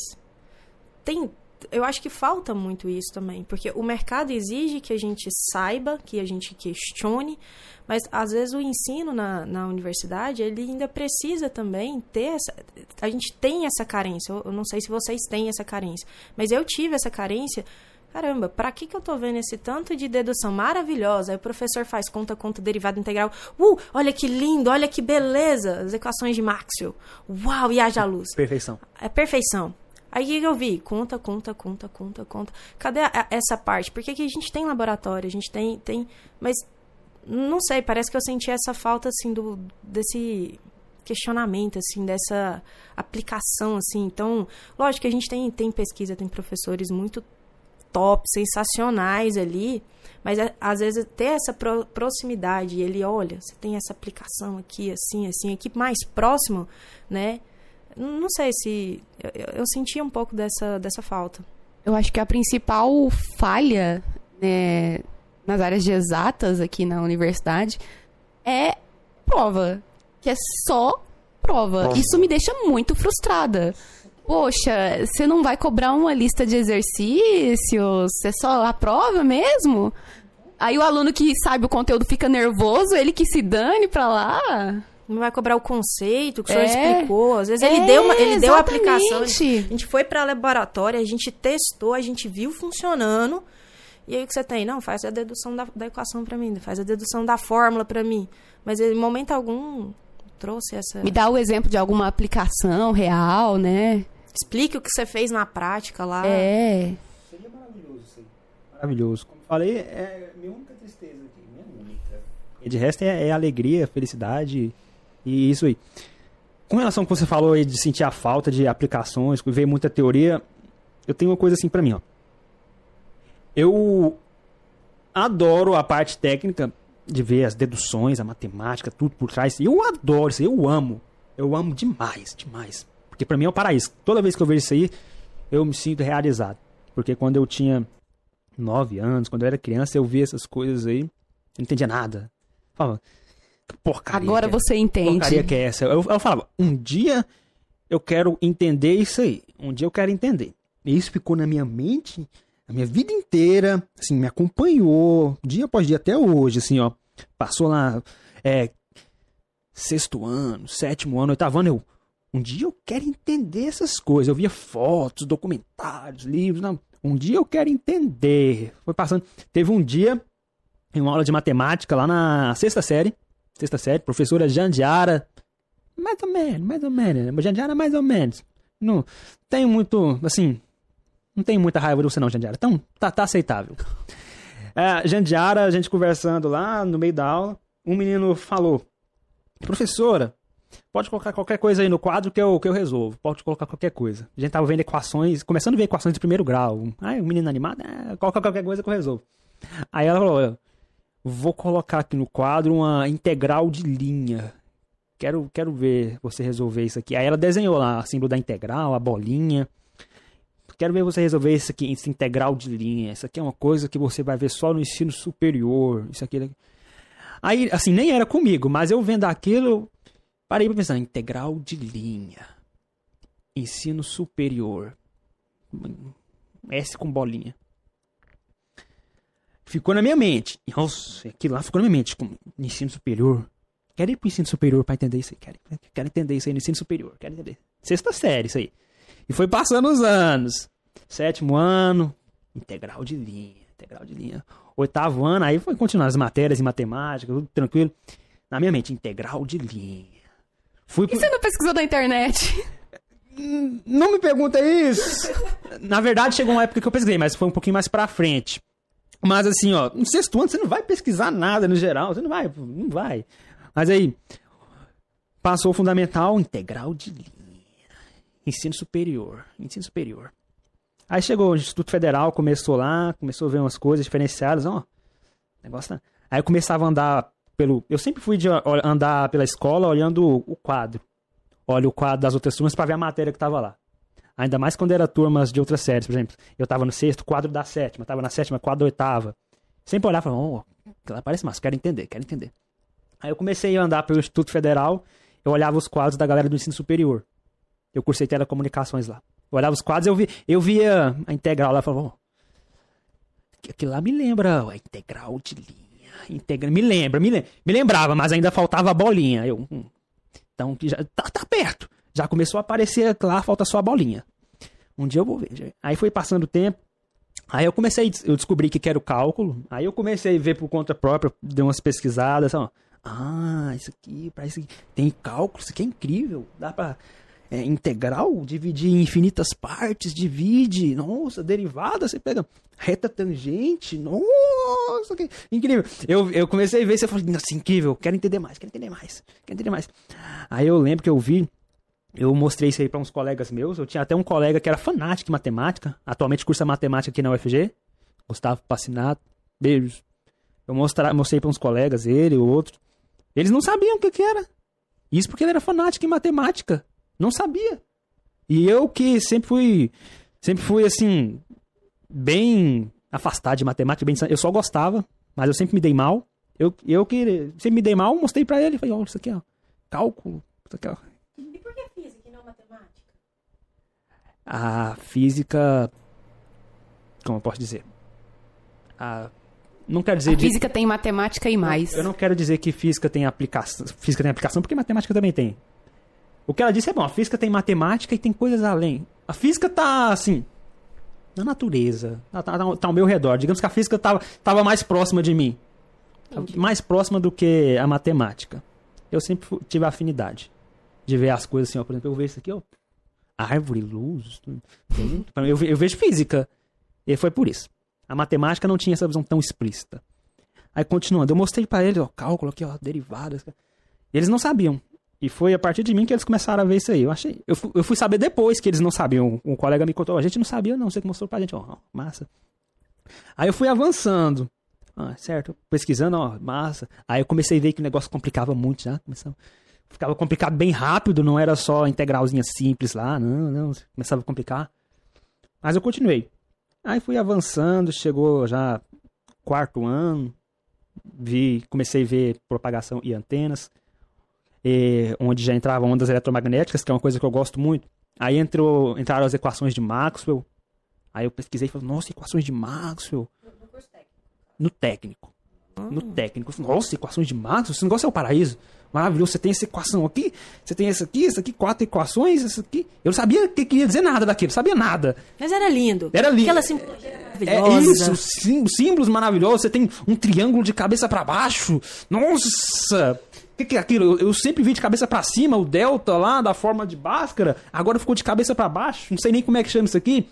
tem eu acho que falta muito isso também, porque o mercado exige que a gente saiba, que a gente questione, mas às vezes o ensino na, na universidade, ele ainda precisa também ter essa. A gente tem essa carência, eu não sei se vocês têm essa carência, mas eu tive essa carência. Caramba, pra que, que eu tô vendo esse tanto de dedução maravilhosa? Aí o professor faz conta, conta, derivada integral. Uh, olha que lindo, olha que beleza! As equações de Maxwell. Uau, e haja luz. Perfeição. É perfeição. Aí o que eu vi? Conta, conta, conta, conta, conta. Cadê a- a- essa parte? Porque aqui a gente tem laboratório, a gente tem, tem. Mas não sei, parece que eu senti essa falta assim do desse questionamento assim dessa aplicação assim. Então, lógico que a gente tem tem pesquisa, tem professores muito top, sensacionais ali, mas é- às vezes ter essa pro- proximidade, ele olha, você tem essa aplicação aqui, assim, assim, aqui mais próximo, né? Não sei se. Eu, eu- eu senti um pouco dessa, dessa falta. Eu acho que a principal falha né, nas áreas de exatas aqui na universidade é prova. Que é só prova. Prova. Isso me deixa muito frustrada. Poxa, você não vai cobrar uma lista de exercícios? Você só aprova mesmo? Aí o aluno que sabe o conteúdo fica nervoso, ele que se dane pra lá. Não vai cobrar o conceito que o É. senhor explicou. Às vezes É, ele deu, uma, ele deu a aplicação. exatamente. A gente foi para laboratório, a gente testou, a gente viu funcionando. E aí o que você tem? Não, faz a dedução da, da equação para mim, faz a dedução da fórmula para mim. Mas em momento algum trouxe essa. Me dá o exemplo de alguma aplicação real, né? Explique o que você fez na prática lá. É. Seria maravilhoso isso aí. Maravilhoso. Como falei, é minha única tristeza aqui. Minha única. E de resto é, é alegria, felicidade e isso aí. Com relação ao que você falou aí de sentir a falta de aplicações, ver muita teoria, eu tenho uma coisa assim pra mim, ó. Eu adoro a parte técnica de ver as deduções, a matemática, tudo por trás. Eu adoro isso, eu amo. Eu amo demais, demais. Porque pra mim é o paraíso. Toda vez que eu vejo isso aí, eu me sinto realizado. Porque quando eu tinha nove anos, quando eu era criança, eu via essas coisas aí, eu não entendia nada. Falava, que porcaria. Agora é- você entende. porcaria que é essa? Eu, eu falava, um dia eu quero entender isso aí. Um dia eu quero entender. E isso ficou na minha mente a minha vida inteira, assim, me acompanhou dia após dia até hoje, assim, ó. Passou lá, é, sexto ano, sétimo ano, oitavo ano, eu, um dia eu quero entender essas coisas. Eu via fotos, documentários, livros, não. Um dia eu quero entender. Foi passando. Teve um dia, em uma aula de matemática, lá na sexta série, sexta série, professora Jandiara, mais ou menos, mais ou menos? Jandiara mais ou menos. Não tenho muito, assim, não tenho muita raiva de você não, Jandiara. Então, tá, tá aceitável. É, Jandiara, a gente conversando lá no meio da aula, um menino falou: Professora, pode colocar qualquer coisa aí no quadro que eu, que eu resolvo. Pode colocar qualquer coisa. A gente tava vendo equações, começando a ver equações de primeiro grau. Aí o menino animado, é, coloca qualquer coisa que eu resolvo. Aí ela falou: Vou colocar aqui no quadro uma integral de linha. Quero, quero ver você resolver isso aqui. Aí ela desenhou lá o símbolo da integral, a bolinha. Quero ver você resolver isso aqui, esse integral de linha. Isso aqui é uma coisa que você vai ver só no ensino superior. Isso aqui. Aí, assim, nem era comigo, mas eu vendo aquilo, parei pra pensar: integral de linha. Ensino superior. S com bolinha. Ficou na minha mente. Nossa, aquilo lá ficou na minha mente. Como ensino superior. Quero ir pro ensino superior pra entender isso aí. Quero, quero entender isso aí no ensino superior. Quero entender. Sexta série, isso aí. E foi passando os anos. Sétimo ano, integral de linha, integral de linha. Oitavo ano, aí foi continuar as matérias em matemática, tudo tranquilo. Na minha mente, integral de linha. Fui E você não pesquisou na internet? Não me pergunta isso. Na verdade, chegou uma época que eu pesquisei, mas foi um pouquinho mais pra frente. Mas assim, ó, no sexto ano você não vai pesquisar nada no geral, você não vai, não vai. Mas aí, passou o fundamental, integral de linha. Ensino superior, ensino superior. Aí chegou o Instituto Federal, começou lá, começou a ver umas coisas diferenciadas, ó. Negócio tá... Aí eu começava a andar pelo. Eu sempre fui de andar pela escola olhando o quadro. Olha o quadro das outras turmas pra ver a matéria que tava lá. Ainda mais quando era turmas de outras séries, por exemplo. Eu tava no sexto, quadro da sétima. Tava na sétima, quadro da oitava. Sempre olhava e falava, oh, aquilo parece massa, quero entender, quero entender. Aí eu comecei a andar pelo Instituto Federal, eu olhava os quadros da galera do ensino superior. Eu cursei telecomunicações lá. Eu olhava os quadros, eu, vi, eu via a integral lá e falava, oh, aquilo lá me lembra a integral de linha. Integra, me lembra, me, me lembrava, mas ainda faltava a bolinha. Eu, hum, então, já, tá, tá perto. Já começou a aparecer lá, falta só a bolinha. Um dia eu vou ver. Aí foi passando o tempo. Aí eu comecei, eu descobri que era o cálculo. Aí eu comecei a ver por conta própria, dei umas pesquisadas. Ah, isso aqui, para isso. Tem cálculo, isso aqui é incrível. Dá pra. É, integral, dividir em infinitas partes, divide. Nossa, derivada, você pega reta tangente. Nossa, que incrível. Eu, eu comecei a ver, você falou, nossa, incrível, quero entender mais, quero entender mais, quero entender mais. Aí eu lembro que eu vi eu mostrei isso aí para uns colegas meus. Eu tinha até um colega que era fanático em matemática. Atualmente cursa matemática aqui na UFG. Gustavo Passinato. Beijos. Eu mostra, mostrei para uns colegas, ele, o outro. Eles não sabiam o que, que era. Isso porque ele era fanático em matemática. Não sabia. E eu que sempre fui. Sempre fui assim. Bem afastado de matemática. Bem, eu só gostava, mas eu sempre me dei mal. Eu, eu que sempre me dei mal, mostrei para ele. Falei, olha, isso aqui, ó. Cálculo. Isso aqui, ó a física. Como eu posso dizer? A, não quero dizer. A física de, tem matemática e mais. Eu não quero dizer que física tem aplicação. Física tem aplicação, porque matemática também tem. O que ela disse é bom, a física tem matemática e tem coisas além. A física tá assim. Na natureza. Tá, tá, tá ao meu redor. Digamos que a física tava, tava mais próxima de mim. Entendi. Mais próxima do que a matemática. Eu sempre tive afinidade de ver as coisas assim, ó. Por exemplo, eu vejo isso aqui, ó árvore, luz. Eu, eu vejo física. E foi por isso. A matemática não tinha essa visão tão explícita. Aí continuando, eu mostrei para eles, ó, cálculo aqui, ó, derivadas. Eles não sabiam. E foi a partir de mim que eles começaram a ver isso aí. Eu achei. Eu fui, eu fui saber depois que eles não sabiam. Um colega me contou, a gente não sabia, não. Você que mostrou pra gente, ó, massa. Aí eu fui avançando. Ah, certo, pesquisando, ó, massa. Aí eu comecei a ver que o negócio complicava muito já. Começava ficava complicado bem rápido, não era só integralzinha simples lá, não, não, começava a complicar. Mas eu continuei. Aí fui avançando, chegou já quarto ano, vi, comecei a ver propagação e antenas, e, onde já entravam ondas eletromagnéticas, que é uma coisa que eu gosto muito. Aí entrou, entraram as equações de Maxwell. Aí eu pesquisei e falei, nossa, equações de Maxwell. No técnico. No técnico. Nossa, equações de Maxwell? Esse negócio é o paraíso maravilhoso. Você tem essa equação aqui, você tem essa aqui, essa aqui, quatro equações, essa aqui. Eu não sabia o que queria dizer nada daquilo, sabia nada. Mas era lindo. Era lindo. Aquela simbologia É isso, sim, símbolos maravilhosos. Você tem um triângulo de cabeça para baixo. Nossa! Que, que é aquilo? Eu, eu, sempre vi de cabeça para cima o delta lá da forma de Bhaskara. Agora ficou de cabeça para baixo. Não sei nem como é que chama isso aqui.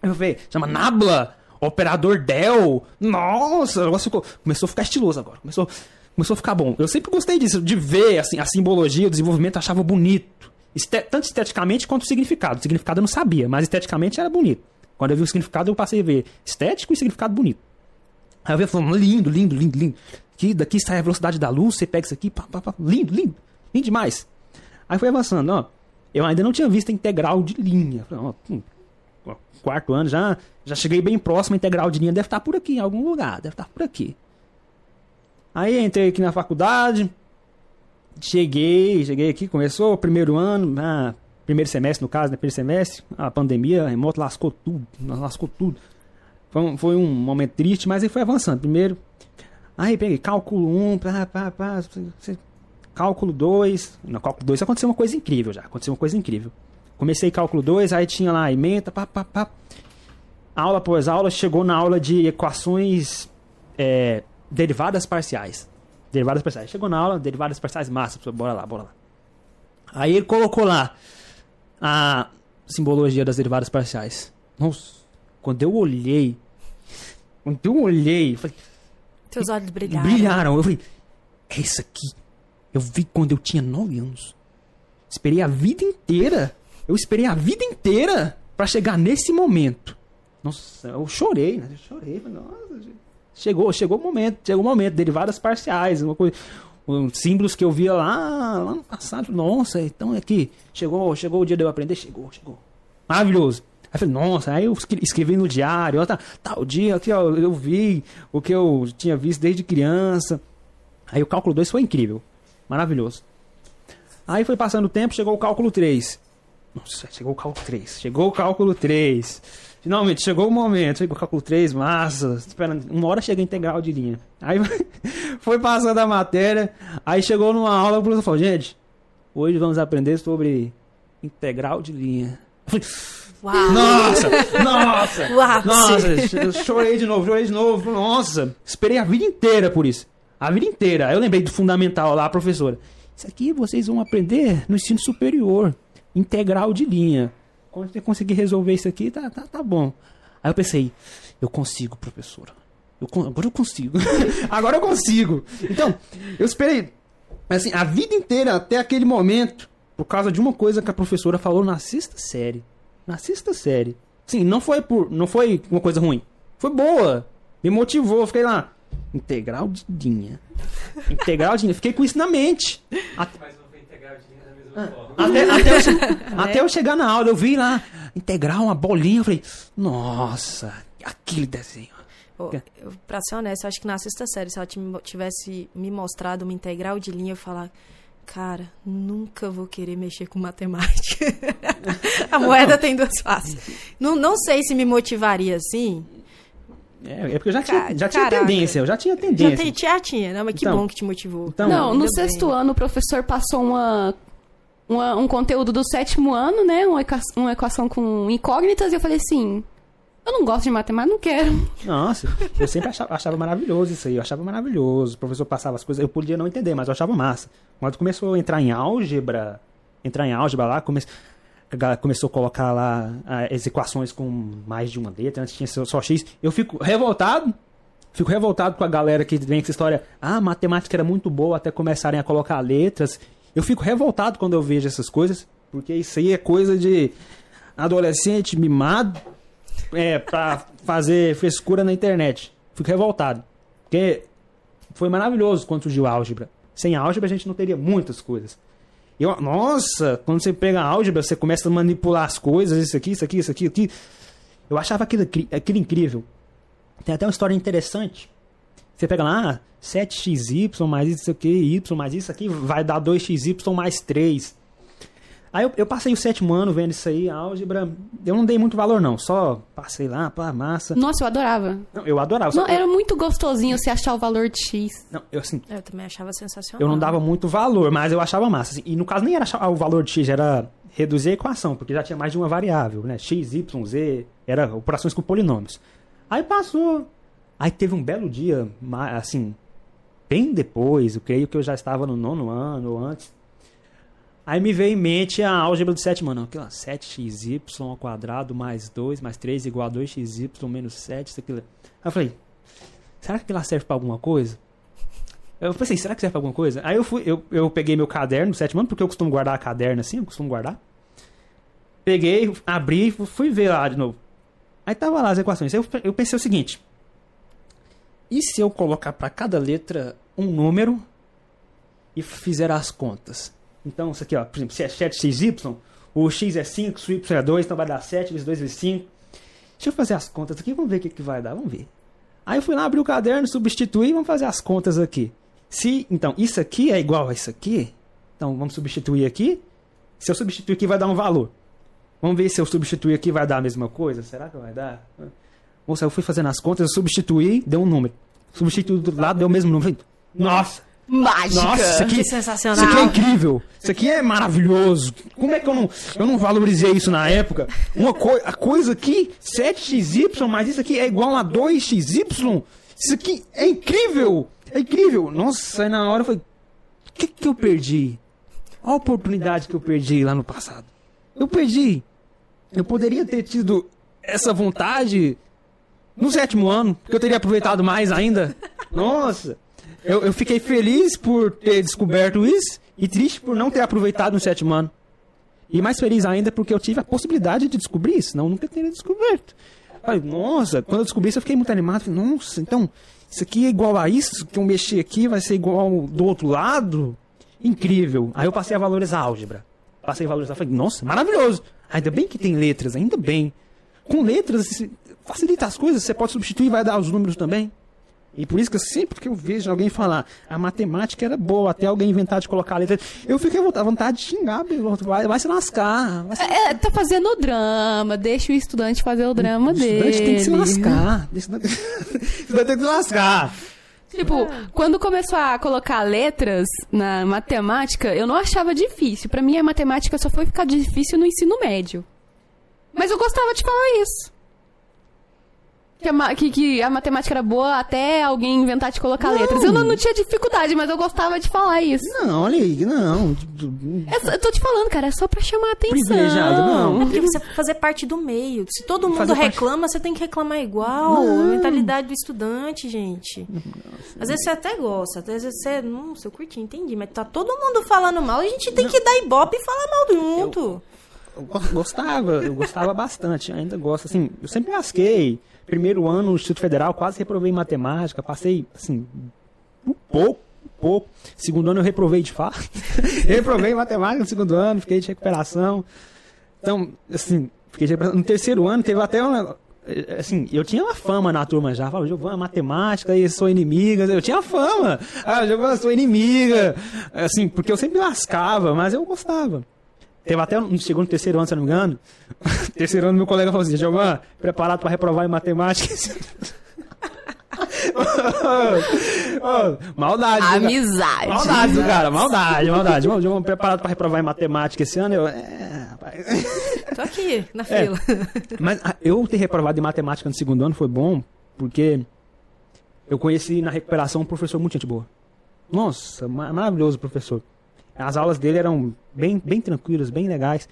Eu falei, chama Nabla. operador Dell. Nossa, o negócio ficou, começou a ficar estiloso agora. Começou, começou a ficar bom. Eu sempre gostei disso, de ver assim, a simbologia, o desenvolvimento, achava bonito. Este- tanto esteticamente quanto o significado. O significado eu não sabia, mas esteticamente era bonito. Quando eu vi o significado, eu passei a ver estético e significado bonito. Aí eu vi falando, lindo, lindo, lindo, lindo. Aqui, daqui sai a velocidade da luz, você pega isso aqui, pá, pá, pá, lindo, lindo, lindo demais. Aí foi avançando, ó. Eu ainda não tinha visto a integral de linha. Hum, ó, quarto ano já, já cheguei bem próximo, a integral de linha deve estar por aqui, em algum lugar, deve estar por aqui. Aí entrei aqui na faculdade, cheguei, cheguei aqui, começou o primeiro ano, ah, primeiro semestre no caso, né, primeiro semestre, a pandemia, a remoto lascou tudo, lascou tudo. Foi um, foi um momento triste, mas aí foi avançando. Primeiro, aí peguei cálculo 1, pá, pá, pá, você- cálculo 2. No cálculo 2 aconteceu uma coisa incrível já, aconteceu uma coisa incrível. Comecei cálculo 2, aí tinha lá emenda, pá, pá, pá. Aula após aula, chegou na aula de equações é, derivadas parciais. Derivadas parciais. Chegou na aula, derivadas parciais, massa, bora lá, bora lá. Aí ele colocou lá a simbologia das derivadas parciais. Nossa, quando eu olhei, quando eu olhei, falei, Teus olhos brilharam. brilharam. Eu falei, é isso aqui. Eu vi quando eu tinha 9 anos. Esperei a vida inteira. Eu esperei a vida inteira pra chegar nesse momento. Nossa, eu chorei, né? Eu chorei. Nossa, gente. chegou, chegou o momento, chegou o momento. Derivadas parciais, uma coisa, símbolos que eu via lá, lá no passado. Nossa, então é que chegou, chegou o dia de eu aprender, chegou, chegou. Maravilhoso. Aí falei, nossa, aí eu escre- escrevi no diário, ó, tá, tal dia aqui, ó, eu vi o que eu tinha visto desde criança. Aí o cálculo 2 foi incrível. Maravilhoso. Aí foi passando o tempo, chegou o cálculo 3. Nossa, chegou o cálculo 3. Chegou o cálculo 3. Finalmente, chegou o momento. Chegou o cálculo 3, massa. Esperando. Uma hora chega a integral de linha. Aí foi passando a matéria. Aí chegou numa aula, o professor falou, gente, hoje vamos aprender sobre integral de linha. Eu falei, Uau. nossa, nossa, ápice. nossa, eu chorei de novo, chorei de novo. Nossa, esperei a vida inteira por isso. A vida inteira. Aí eu lembrei do fundamental lá, a professora. Isso aqui vocês vão aprender no ensino superior. Integral de linha. Quando você conseguir resolver isso aqui, tá, tá, tá bom. Aí eu pensei, eu consigo, professora. Eu, agora eu consigo. agora eu consigo. Então, eu esperei assim, a vida inteira até aquele momento, por causa de uma coisa que a professora falou na sexta série. Na sexta série. Sim, não foi por, não foi uma coisa ruim. Foi boa. Me motivou, fiquei lá. Integral de linha. Integral de linha. Fiquei com isso na mente. Até, Mas não foi integral de linha da mesma forma. até, até eu, che- até eu chegar na aula, eu vi lá, integral, uma bolinha, eu falei, nossa, aquele desenho. Eu, pra ser honesto, eu acho que na sexta série, se ela ti- tivesse me mostrado uma integral de linha, eu ia falar, cara, nunca vou querer mexer com matemática. a moeda tem duas faces. Não, não sei se me motivaria assim. É, é porque eu já tinha, já tinha caraca. tendência, eu já tinha Já, tendência. tem, já tinha, né? Mas que Então. bom que te motivou. Então, não, no sexto bem. ano o professor passou uma, uma- um conteúdo do sétimo ano, né? Uma, equa- uma equação com incógnitas, e eu falei assim: eu não gosto de matemática, não quero. Nossa, eu sempre achava, achava maravilhoso isso aí, eu achava maravilhoso. O professor passava as coisas, eu podia não entender, mas eu achava massa. Quando começou a entrar em álgebra, entrar em álgebra lá, come, começou a colocar lá ah, as equações com mais de uma letra, antes tinha só, X. Eu fico revoltado, fico revoltado com a galera que vem com essa história, ah, matemática era muito boa até começarem a colocar letras. Eu fico revoltado quando eu vejo essas coisas, porque isso aí é coisa de adolescente mimado é, pra fazer frescura na internet. Fico revoltado. Porque foi maravilhoso quando surgiu a álgebra. Sem a álgebra a gente não teria muitas coisas. Eu, nossa, quando você pega a álgebra, você começa a manipular as coisas, isso aqui, isso aqui, isso aqui, aqui. Eu achava aquilo, aquilo incrível. Tem até uma história interessante. Você pega lá, ah, 7xy mais isso aqui, y mais isso aqui, vai dar 2xy mais 3. Aí eu, eu passei o sétimo ano vendo isso aí, álgebra. Eu não dei muito valor, não. Só passei lá, pá, massa. Nossa, eu adorava. Não, eu adorava. Não, era muito gostosinho você achar o valor de X. não, eu, assim, Eu também achava sensacional. eu não dava muito valor, mas eu achava massa. assim. e no caso nem era achar o valor de x, era reduzir a equação, porque já tinha mais de uma variável, né? x, y, z, era operações com polinômios. Aí passou. Aí teve um belo dia, assim, bem depois, eu creio que eu já estava no nono ano ou antes. Aí me veio em mente a álgebra do sétimo ano. Aquilo lá, 7xy ao quadrado mais 2 mais 3 igual a 2xy menos 7, isso aquilo. Aí eu falei, será que aquilo serve pra alguma coisa? Eu pensei, será que serve pra alguma coisa? Aí eu fui, eu, eu peguei meu caderno do sétimo porque eu costumo guardar caderno assim, eu costumo guardar. Peguei, abri, fui ver lá de novo. Aí tava lá as equações. Eu, eu pensei o seguinte: e se eu colocar para cada letra um número e fizer as contas? Então, isso aqui, ó, por exemplo, se é 7xy, o x é 5, o y é 2, então vai dar 7 vezes 2 vezes 5. Deixa eu fazer as contas aqui, vamos ver o que, que vai dar, vamos ver. Aí eu fui lá, abri o caderno, substituí, vamos fazer as contas aqui. Se, então, isso aqui é igual a isso aqui, então vamos substituir aqui. Se eu substituir aqui, vai dar um valor. Vamos ver se eu substituir aqui vai dar a mesma coisa. Será que vai dar? Moça, eu fui fazendo as contas, eu substituí, deu um número. Substituí do lado, deu o mesmo número. Nossa! Mágica! Nossa, isso aqui, Que sensacional. isso aqui é incrível. Isso aqui é maravilhoso. Como é que eu não, eu não valorizei isso na época? Uma coi a coisa aqui, 7xy, mas isso aqui é igual a 2xy. Isso aqui é incrível. É incrível. Nossa, aí na hora eu falei, o que, que eu perdi? Olha a oportunidade que eu perdi lá no passado. Eu perdi. Eu poderia ter tido essa vontade no sétimo ano, porque eu teria aproveitado mais ainda. Nossa, eu, eu fiquei feliz por ter descoberto isso e triste por não ter aproveitado no sétimo ano. E mais feliz ainda porque eu tive a possibilidade de descobrir isso, eu nunca teria descoberto. Falei, nossa, quando eu descobri isso eu fiquei muito animado. Falei, nossa, então isso aqui é igual a isso que eu mexi aqui, vai ser igual do outro lado? Incrível. Aí eu passei a valorizar a álgebra. Passei a valorizar, falei, nossa, maravilhoso. Ainda bem que tem letras, ainda bem. Com letras, facilita as coisas, você pode substituir e vai dar os números também. E por isso que sempre que eu vejo alguém falar, a matemática era boa, até alguém inventar de colocar a letra, eu fiquei à vontade de xingar, vai, vai se lascar. Vai se É, tá fazendo o drama, deixa o estudante fazer o drama O dele. estudante tem que se lascar. O estudante o estudante tem que se lascar. Tipo, quando começou a colocar letras na matemática, eu não achava difícil. Pra mim, a matemática só foi ficar difícil no ensino médio. Mas eu gostava de falar isso. Que a, que- que a matemática era boa até alguém inventar de colocar letras. Eu não, não tinha dificuldade, mas eu gostava de falar isso. Não, olha aí, não. É eu tô te falando, cara, é só pra chamar a atenção. Privilegiado, não. Porque você fazer parte do meio. Se todo mundo Fazer parte- reclama, você tem que reclamar igual. Não. A mentalidade do estudante, gente. Às vezes você até gosta, às vezes você. Nossa, eu curti, entendi. Mas tá todo mundo falando mal, a gente tem que dar ibope e falar mal junto. Eu go- gostava, eu gostava bastante, ainda gosto. Assim, eu sempre lasquei. Primeiro ano no Instituto Federal, quase reprovei em matemática, passei, assim, um pouco, um pouco. Segundo ano eu reprovei de fato. reprovei em matemática no segundo ano, fiquei de recuperação. Então, assim, fiquei de recuperação. No terceiro ano teve até uma. Assim, eu tinha uma fama na turma já. Falava, Giovana, matemática, e sou inimiga. Eu tinha fama. Ah, Giovana, sou inimiga. Assim, porque eu sempre lascava, mas eu gostava. Teve até no segundo, terceiro ano, se eu não me engano. terceiro ano, meu colega falou assim: Giovanni, preparado para reprovar em matemática? Maldade. Amizade. Maldade do cara, maldade, maldade. Giovanni, Giovanni, preparado para reprovar em matemática esse ano? Eu, é, rapaz. Tô aqui, na É. fila. Mas ah, eu ter reprovado em matemática no segundo ano foi bom, porque eu conheci na recuperação um professor muito gente boa. Nossa, ma- maravilhoso professor. As aulas dele eram bem, bem tranquilas, bem legais.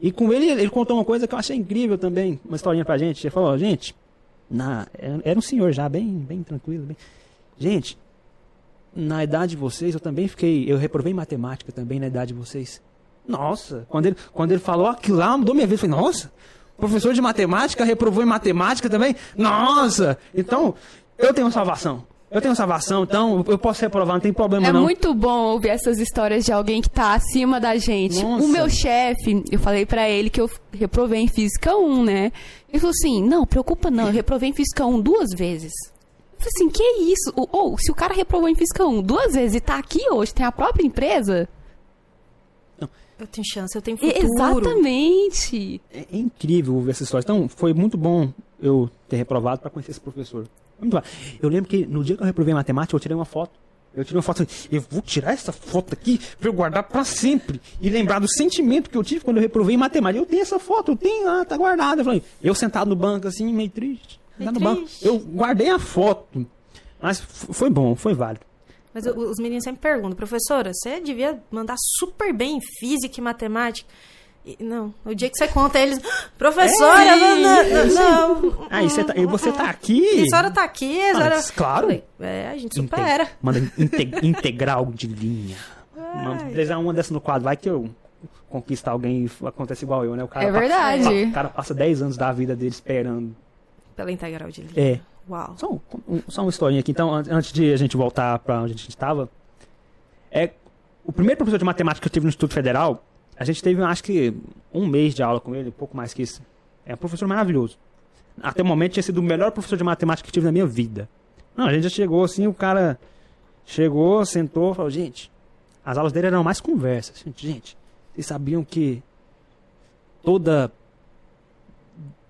E com ele, ele contou uma coisa que eu achei incrível também, uma historinha pra gente. Ele falou, gente, na, era um senhor já, bem, bem tranquilo. Bem... Gente, na idade de vocês, eu também fiquei. Eu reprovei em matemática também na idade de vocês. Nossa, quando ele, quando ele falou aquilo lá, mudou minha vida. Eu falei, nossa, professor de matemática reprovou em matemática também? Nossa! Então, eu tenho salvação. Eu tenho salvação, então eu posso reprovar, não tem problema É não. muito bom ouvir essas histórias de alguém que tá acima da gente. Nossa. O meu chefe, eu falei pra ele que eu reprovei em Física 1, né? Ele falou assim, não, preocupa não, eu reprovei em Física 1 duas vezes. Eu falei assim, que isso? Ou, ou, se o cara reprovou em Física 1 duas vezes e tá aqui hoje, tem a própria empresa... Eu tenho chance, eu tenho futuro. Exatamente. É é incrível ouvir essa história. Então, foi muito bom eu ter reprovado para conhecer esse professor. Eu lembro que no dia que eu reprovei em matemática, eu tirei uma foto. Eu tirei uma foto assim, eu vou tirar essa foto aqui pra eu guardar pra sempre. E lembrar do sentimento que eu tive quando eu reprovei em matemática. Eu tenho essa foto, eu tenho lá, tá guardada. Eu, falei, eu sentado no banco assim, meio triste. Meio no banco. Eu guardei a foto. Mas foi bom, foi válido. Mas os meninos sempre perguntam, professora, você devia mandar super bem em física e matemática. Não, no dia que você conta eles, "Ah, professora, É, não, não, não, Ah, e você tá, você tá aqui. a senhora tá aqui, a Ah, senhora... mas claro. Falei, é, a gente supera. Manda inte- integral de linha. Manda uma dessa no quadro. Vai que eu conquistar alguém e acontece igual eu, né? O cara É pa- verdade. O cara passa 10 anos da vida dele esperando. Pela integral de linha. É. Uau. Só, um- só uma historinha aqui. Então, an- antes de a gente voltar pra onde a gente estava, é, o primeiro professor de matemática que eu tive no Instituto Federal, a gente teve, acho que, um mês de aula com ele, um pouco mais que isso. É um professor maravilhoso. Até o momento tinha sido o melhor professor de matemática que tive na minha vida. Não, a gente já chegou assim, o cara chegou, sentou, falou, gente, as aulas dele eram mais conversas. Gente, gente, vocês sabiam que toda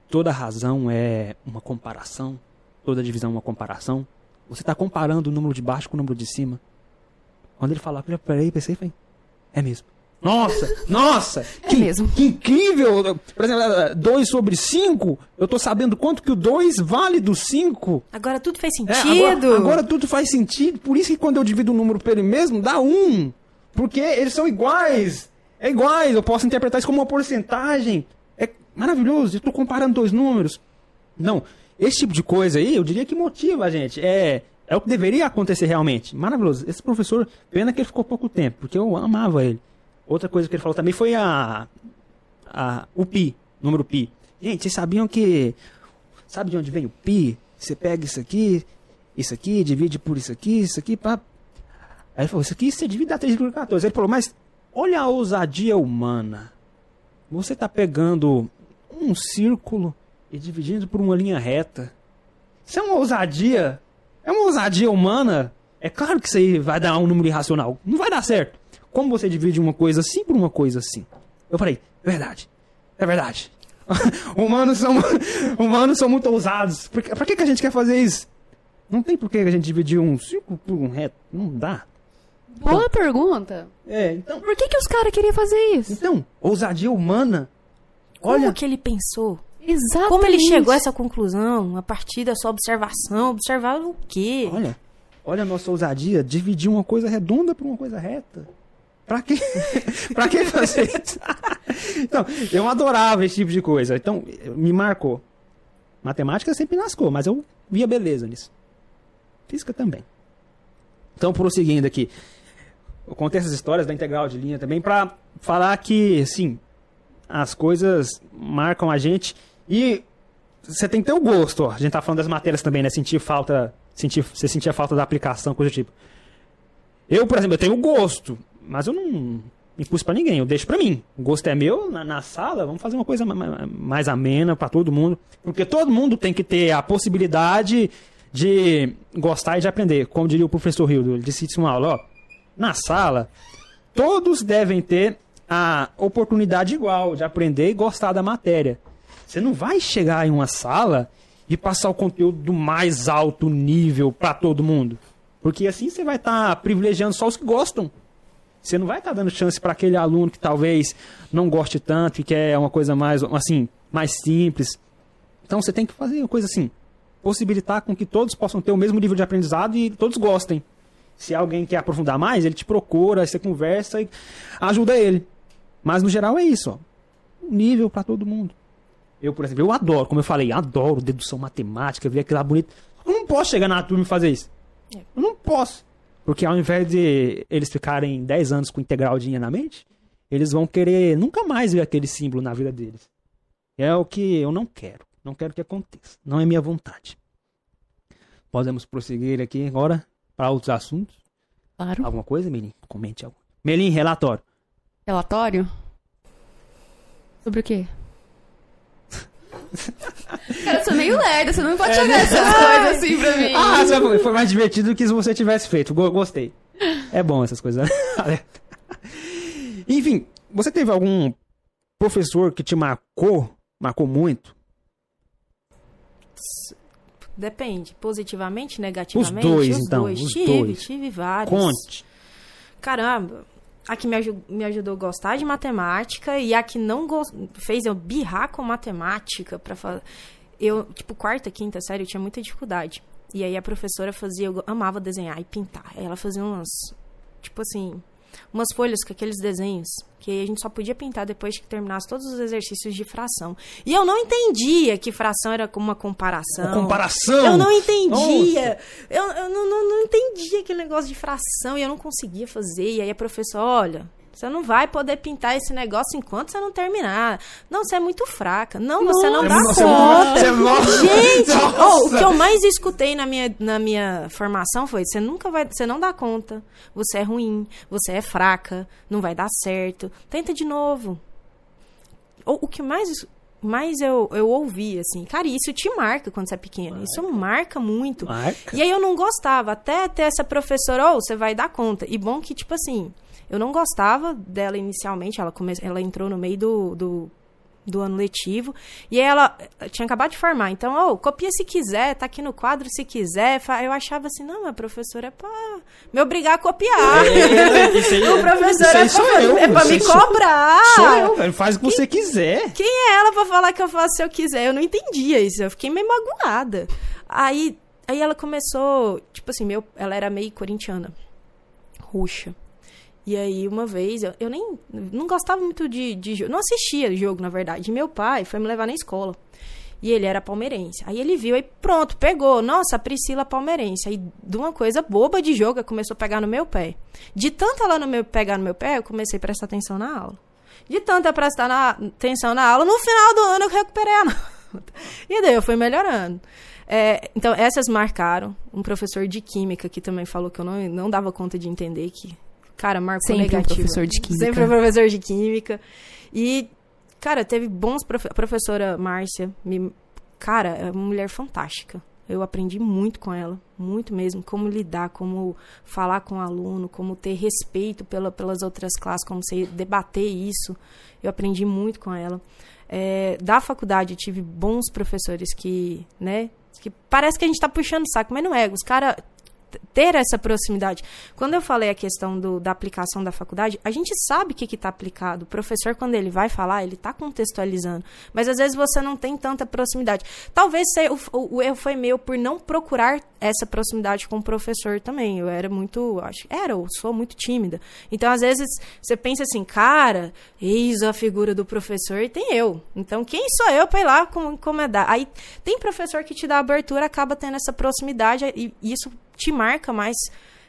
toda razão é uma comparação? Toda divisão é uma comparação? Você está comparando o número de baixo com o número de cima. Quando ele falou, eu parei, pensei, falei, é mesmo. Nossa, nossa, que, mesmo. que incrível! Por exemplo, 2 sobre 5, eu tô sabendo quanto que o 2 vale do 5. Agora tudo fez É, sentido. agora, agora tudo faz sentido. Por isso que quando eu divido o número por ele mesmo, dá um. Porque eles são iguais. É iguais. Eu posso interpretar isso como uma porcentagem. É maravilhoso. Eu tô comparando dois números. Não. Esse tipo de coisa aí, eu diria que motiva a gente. É, é o que deveria acontecer realmente. Maravilhoso. Esse professor, pena que ele ficou pouco tempo, porque eu amava ele. Outra coisa que ele falou também foi a, a o pi, número pi. Gente, vocês sabiam que Sabe de onde vem o pi? Você pega isso aqui, isso aqui, divide por isso aqui, isso aqui, pá. Aí ele falou, isso aqui você divide dá 3,14. Ele falou, mas olha a ousadia humana. Você tá pegando um círculo e dividindo por uma linha reta. Isso é uma ousadia. É uma ousadia humana. É claro que isso aí vai dar um número irracional. Não vai dar certo. Como você divide uma coisa assim por uma coisa assim? Eu falei, é verdade. É verdade. humanos, são, humanos são muito ousados. Por pra que, que a gente quer fazer isso? Não tem por que a gente dividir um círculo por um reto. Não dá. Boa pergunta. É, então. Por que, que os caras queriam fazer isso? Então, ousadia humana. Como Olha, que ele pensou? Exatamente. Como ele chegou a essa conclusão? A partir da sua observação? Observar o quê? olha, olha a nossa ousadia. Dividir uma coisa redonda por uma coisa reta. Pra quê? pra que fazer isso? então, eu adorava esse tipo de coisa. Então, me marcou. Matemática sempre me lascou, mas eu via beleza nisso. Física também. Então, prosseguindo aqui. Eu contei essas histórias da integral de linha também pra falar que, sim, as coisas marcam a gente e você tem que ter o gosto. A gente tá falando das matérias também, né? Sentir falta, sentir, você sentia falta da aplicação, coisa do tipo. Eu, por exemplo, eu tenho gosto, mas eu não impus pra ninguém, eu deixo pra mim. O gosto é meu, na, na sala, vamos fazer uma coisa ma- ma- mais amena pra todo mundo. Porque todo mundo tem que ter a possibilidade de gostar e de aprender. Como diria o professor Hildo, ele disse isso em uma aula, ó. Na sala, todos devem ter a oportunidade igual de aprender e gostar da matéria. Você não vai chegar em uma sala e passar o conteúdo do mais alto nível para todo mundo. Porque assim você vai estar privilegiando só os que gostam. Você não vai estar dando chance para aquele aluno que talvez não goste tanto e quer uma coisa mais assim, mais simples. Então você tem que fazer uma coisa assim, possibilitar com que todos possam ter o mesmo nível de aprendizado e todos gostem. Se alguém quer aprofundar mais, ele te procura, você conversa e ajuda ele. Mas no geral é isso, ó. Um nível para todo mundo. Eu, por exemplo, eu adoro, como eu falei, adoro dedução matemática, ver aquilo lá bonito. Eu não posso chegar na turma e fazer isso. Eu não posso. Porque ao invés de eles ficarem 10 anos com integral de na mente, eles vão querer nunca mais ver aquele símbolo na vida deles. É o que eu não quero. Não quero que aconteça. Não é minha vontade. Podemos prosseguir aqui agora para outros assuntos. Claro. Alguma coisa, Melim? Comente algo. Melim, relatório. Relatório? Sobre o quê? Cara, eu sou meio lerda, você não pode jogar essas coisas assim pra mim. Ah, sabe, foi mais divertido do que se você tivesse feito. Go- Gostei. É bom essas coisas. Enfim, você teve algum professor que te marcou, marcou muito? Depende. Positivamente, negativamente? dois, então, os tive, dois. tive vários. Conte. Caramba. A que me, aju- me ajudou a gostar de matemática e a que não fez eu birrar com matemática para fazer. Eu, tipo, quarta, quinta série, eu tinha muita dificuldade. E aí a professora fazia, eu amava desenhar e pintar. Ela fazia umas, tipo assim, umas folhas com aqueles desenhos que a gente só podia pintar depois que terminasse todos os exercícios de fração. E eu não entendia que fração era como uma comparação. Uma comparação? Eu não entendia. Eu, eu não, não, não entendia aquele negócio de fração e eu não conseguia fazer. E aí a professora, olha, você não vai poder pintar esse negócio enquanto você não terminar. Não, você é muito fraca. Não, você não dá Nossa, conta. mó- Gente, Nossa. oh, o que eu mais escutei na minha, na minha formação foi: você nunca vai, você não dá conta, você é ruim, você é fraca, não vai dar certo. Tenta de novo. O, o que mais, mais eu, eu ouvi, assim, cara, isso te marca quando você é pequeno. Isso marca muito. Marca. E aí eu não gostava, até ter essa professora, ou você vai dar conta. E bom que, tipo assim, eu não gostava dela inicialmente, ela, come... ela entrou no meio do, do, do ano letivo, e ela eh, tinha acabado de formar, então, ô, copia se quiser, tá aqui no quadro se quiser. Eu achava assim, não, a professora é pra me obrigar a copiar. É, isso aí- o professor isso é sou pra, eu, é pra isso me cobrar. Sou eu. Faz o que você quiser. Quem é ela pra falar que eu faço se eu quiser? Eu não entendia isso. Eu fiquei meio magoada. Aí, aí ela começou, tipo assim, meu, ela era meio corintiana, roxa. E aí, uma vez, eu, eu nem não gostava muito de, de jogo, não assistia jogo, na verdade. E meu pai foi me levar na escola. E ele era palmeirense. Aí ele viu e pronto, pegou. Nossa, a Priscila palmeirense. Aí, de uma coisa boba de jogo, começou a pegar no meu pé. De tanto ela no meu, pegar no meu pé, eu comecei a prestar atenção na aula. De tanto eu prestar na- atenção na aula, no final do ano eu recuperei a nota. E daí eu fui melhorando. É, então, essas marcaram. Um professor de química que também falou que eu não, não dava conta de entender que, cara, marcou Sempre um negativo. professor de química. Sempre um professor de química. E, cara, teve bons profe a professora Márcia, me, cara, é uma mulher fantástica. Eu aprendi muito com ela, muito mesmo, como lidar, como falar com o aluno, como ter respeito pela, pelas outras classes, como você debater isso. Eu aprendi muito com ela. É, da faculdade, eu tive bons professores que, né, que parece que a gente tá puxando o saco, mas não é. Os caras ter essa proximidade. Quando eu falei a questão do, da aplicação da faculdade, a gente sabe o que está aplicado. O professor, quando ele vai falar, ele está contextualizando. Mas às vezes você não tem tanta proximidade. Talvez se- o, o- o erro foi meu por não procurar essa proximidade com o professor também. Eu era muito. Acho, era, eu sou muito tímida. Então, às vezes, você pensa assim, cara, eis a figura do professor e tem eu. Então, quem sou eu para ir lá com- incomodar? Aí tem professor que te dá abertura, acaba tendo essa proximidade e isso te marca mais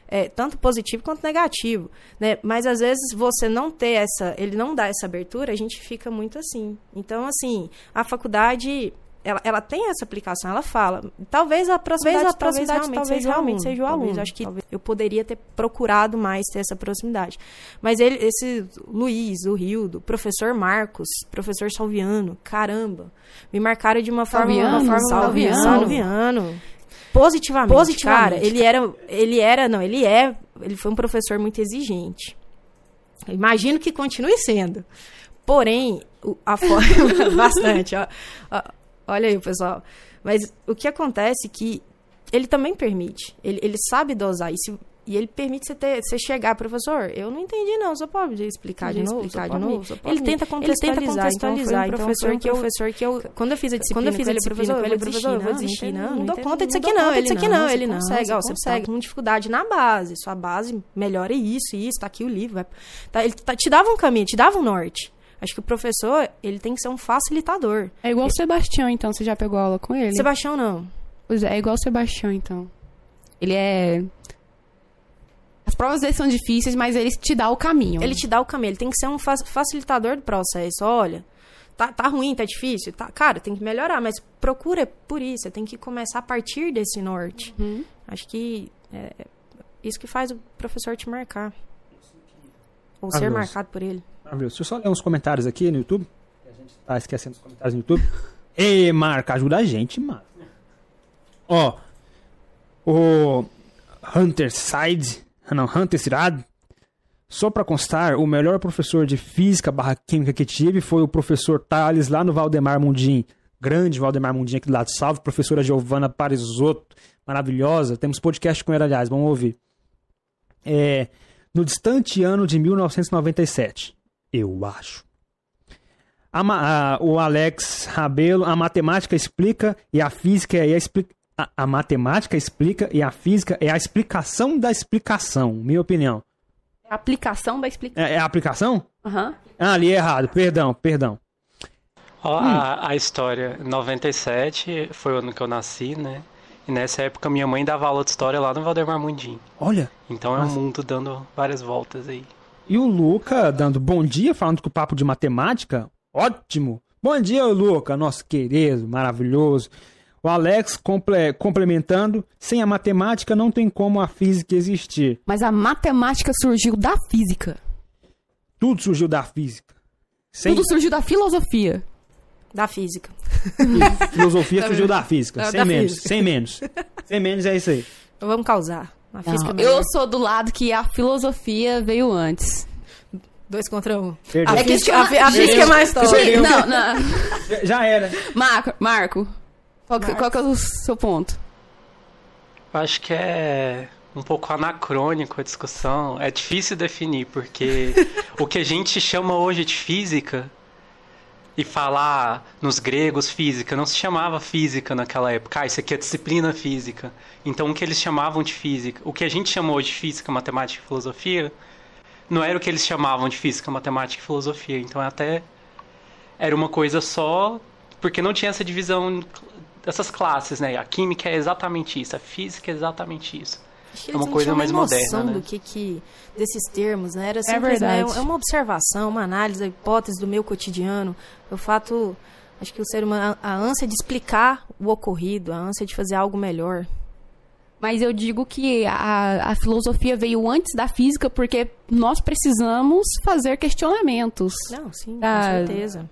é, tanto positivo quanto negativo, né? Mas às vezes você não ter essa, ele não dá essa abertura, a gente fica muito assim. Então, assim, a faculdade ela, ela tem essa aplicação, ela fala. Talvez a proximidade, Talvez a talvez proximidade realmente, talvez seja, o realmente aluno. seja o Talvez, aluno. acho que eu poderia ter procurado mais ter essa proximidade. Mas ele, esse Luiz, o Rildo, professor Marcos, professor Salviano, caramba, me marcaram de uma forma, Salviano? uma forma Salviano? Salviano. Positivamente, Positivamente, cara, ele era, ele era, não, ele é, ele foi um professor muito exigente. Eu Imagino que continue sendo. Porém, a forma bastante, ó, ó, olha aí, pessoal. Mas o que acontece é que ele também permite, ele, ele sabe dosar e se e ele permite você, ter, você chegar, professor, eu não entendi não, só pode explicar de Pode novo, explicar de novo, pode Ele tenta ele tenta contextualizar, contextualizar, então foi um então professor foi um que eu, professor que eu, quando eu fiz a disciplina, Quando eu fiz a disciplina ele, professor, eu vou desistir, não, não, não dou conta disso aqui não, ele disso aqui não, não, ele você não, consegue, ó, você consegue. tá com dificuldade na base, sua base melhora isso, isso, tá aqui o livro, vai- tá, ele tá- te dava um caminho, te dava um norte. Acho que o professor, ele tem que ser um facilitador. É igual o Sebastião, então. Você já pegou aula com ele? Sebastião não. Pois é, é igual o Sebastião, então. Ele é... As provas dele são difíceis, mas ele te dá o caminho. Ele te dá o caminho, ele tem que ser um fa- facilitador do processo. Olha, tá, tá ruim, tá difícil, tá, cara, tem que melhorar, mas procura por isso, você tem que começar a partir desse norte. Uhum. Acho que é isso que faz o professor te marcar. Ou Ah, ser Deus. marcado por ele. Maravilhoso. Deixa eu só ler uns comentários aqui no YouTube. A gente tá esquecendo os comentários no YouTube. Ei, Marca, ajuda a gente, mano. Ó, o Hunter Side, não, Hunter Sirad. Só pra constar, o melhor professor de física barra química que tive foi o professor Thales lá no Valdemar Mundim. Grande Valdemar Mundim aqui do lado. Salve, professora Giovana Parisotto. Maravilhosa. Temos podcast com ela, aliás. Vamos ouvir. É, no distante ano de 1997. Eu acho. A a- o Alex Rabelo, a matemática explica e a física e a, expli- a, a matemática explica e a física é a explicação da explicação, minha opinião. É a aplicação da explicação. É, é a aplicação? Aham. Ah, ali é errado, perdão, perdão. Ó, a, a história, 97 foi o ano que eu nasci, né? E nessa época minha mãe dava aula de história lá no Valdemar Mundim. Olha, Então é um mundo dando várias voltas aí. e o Luca dando bom dia, falando com o papo de matemática. Ótimo! Bom dia, Luca, nosso querido, maravilhoso. O Alex comple- complementando: sem a matemática não tem como a física existir. Mas a matemática surgiu da física. Tudo surgiu da física. Sem Tudo surgiu da filosofia. Da física. filosofia surgiu da física. Da sem menos, física. sem menos. Sem menos é isso aí. Então vamos causar. A física é melhor. eu sou do lado que a filosofia veio antes. Dois contra um. Perdeu. A É que física, a, a física é mais top. Não, não. Já era. Marco, Marco qual, que- qual que é o seu ponto? Eu acho que é um pouco anacrônico a discussão. É difícil definir, porque o que a gente chama hoje de física e falar nos gregos física não se chamava física naquela época. Ah, isso aqui é disciplina física. Então o que eles chamavam de física, o que a gente chamou de física, matemática e filosofia, não era o que eles chamavam de física, matemática e filosofia. Então até era uma coisa só, porque não tinha essa divisão dessas classes, né? A química é exatamente isso, a física é exatamente isso. Acho que É uma coisa mais moderna, né? do que, que desses termos, né? Era simplesmente verdade. é uma observação, uma análise, a hipótese do meu cotidiano. O fato, acho que o ser humano, a, a ânsia de explicar o ocorrido, a ânsia de fazer algo melhor. Mas eu digo que a, a filosofia veio antes da física porque nós precisamos fazer questionamentos. Não, sim, Ah. com certeza.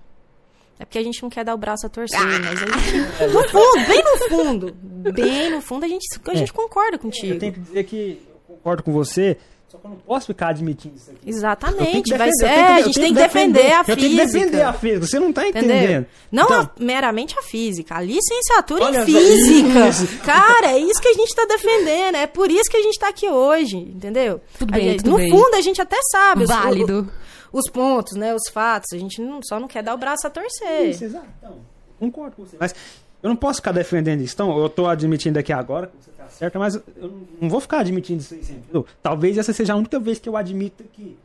É porque a gente não quer dar o braço a torcer, mas a gente, no fundo, bem no fundo, bem no fundo, a gente, a gente concorda contigo. Eu tenho que dizer que eu concordo com você, só que eu não posso ficar admitindo isso aqui. Eu Exatamente, vai ser, eu tenho é, a eu gente tem que defender a Eu tenho que física. defender a física, você não tá Entendeu? entendendo. Não Então, a- meramente a física, a licenciatura em física. isso. Cara, é isso que a gente tá defendendo, é por isso que a gente tá aqui hoje, entendeu? Tudo A bem, gente- tudo no bem. fundo, a gente até sabe Válido. o- os pontos, né, os fatos, a gente não- só não quer dar o braço a torcer. Isso, exato. Então, concordo com você. Mas eu não posso ficar defendendo isso. Então, eu tô admitindo aqui agora que você tá certa, mas eu não vou ficar admitindo isso aí sempre. entendeu? Talvez essa seja a única vez que eu admito que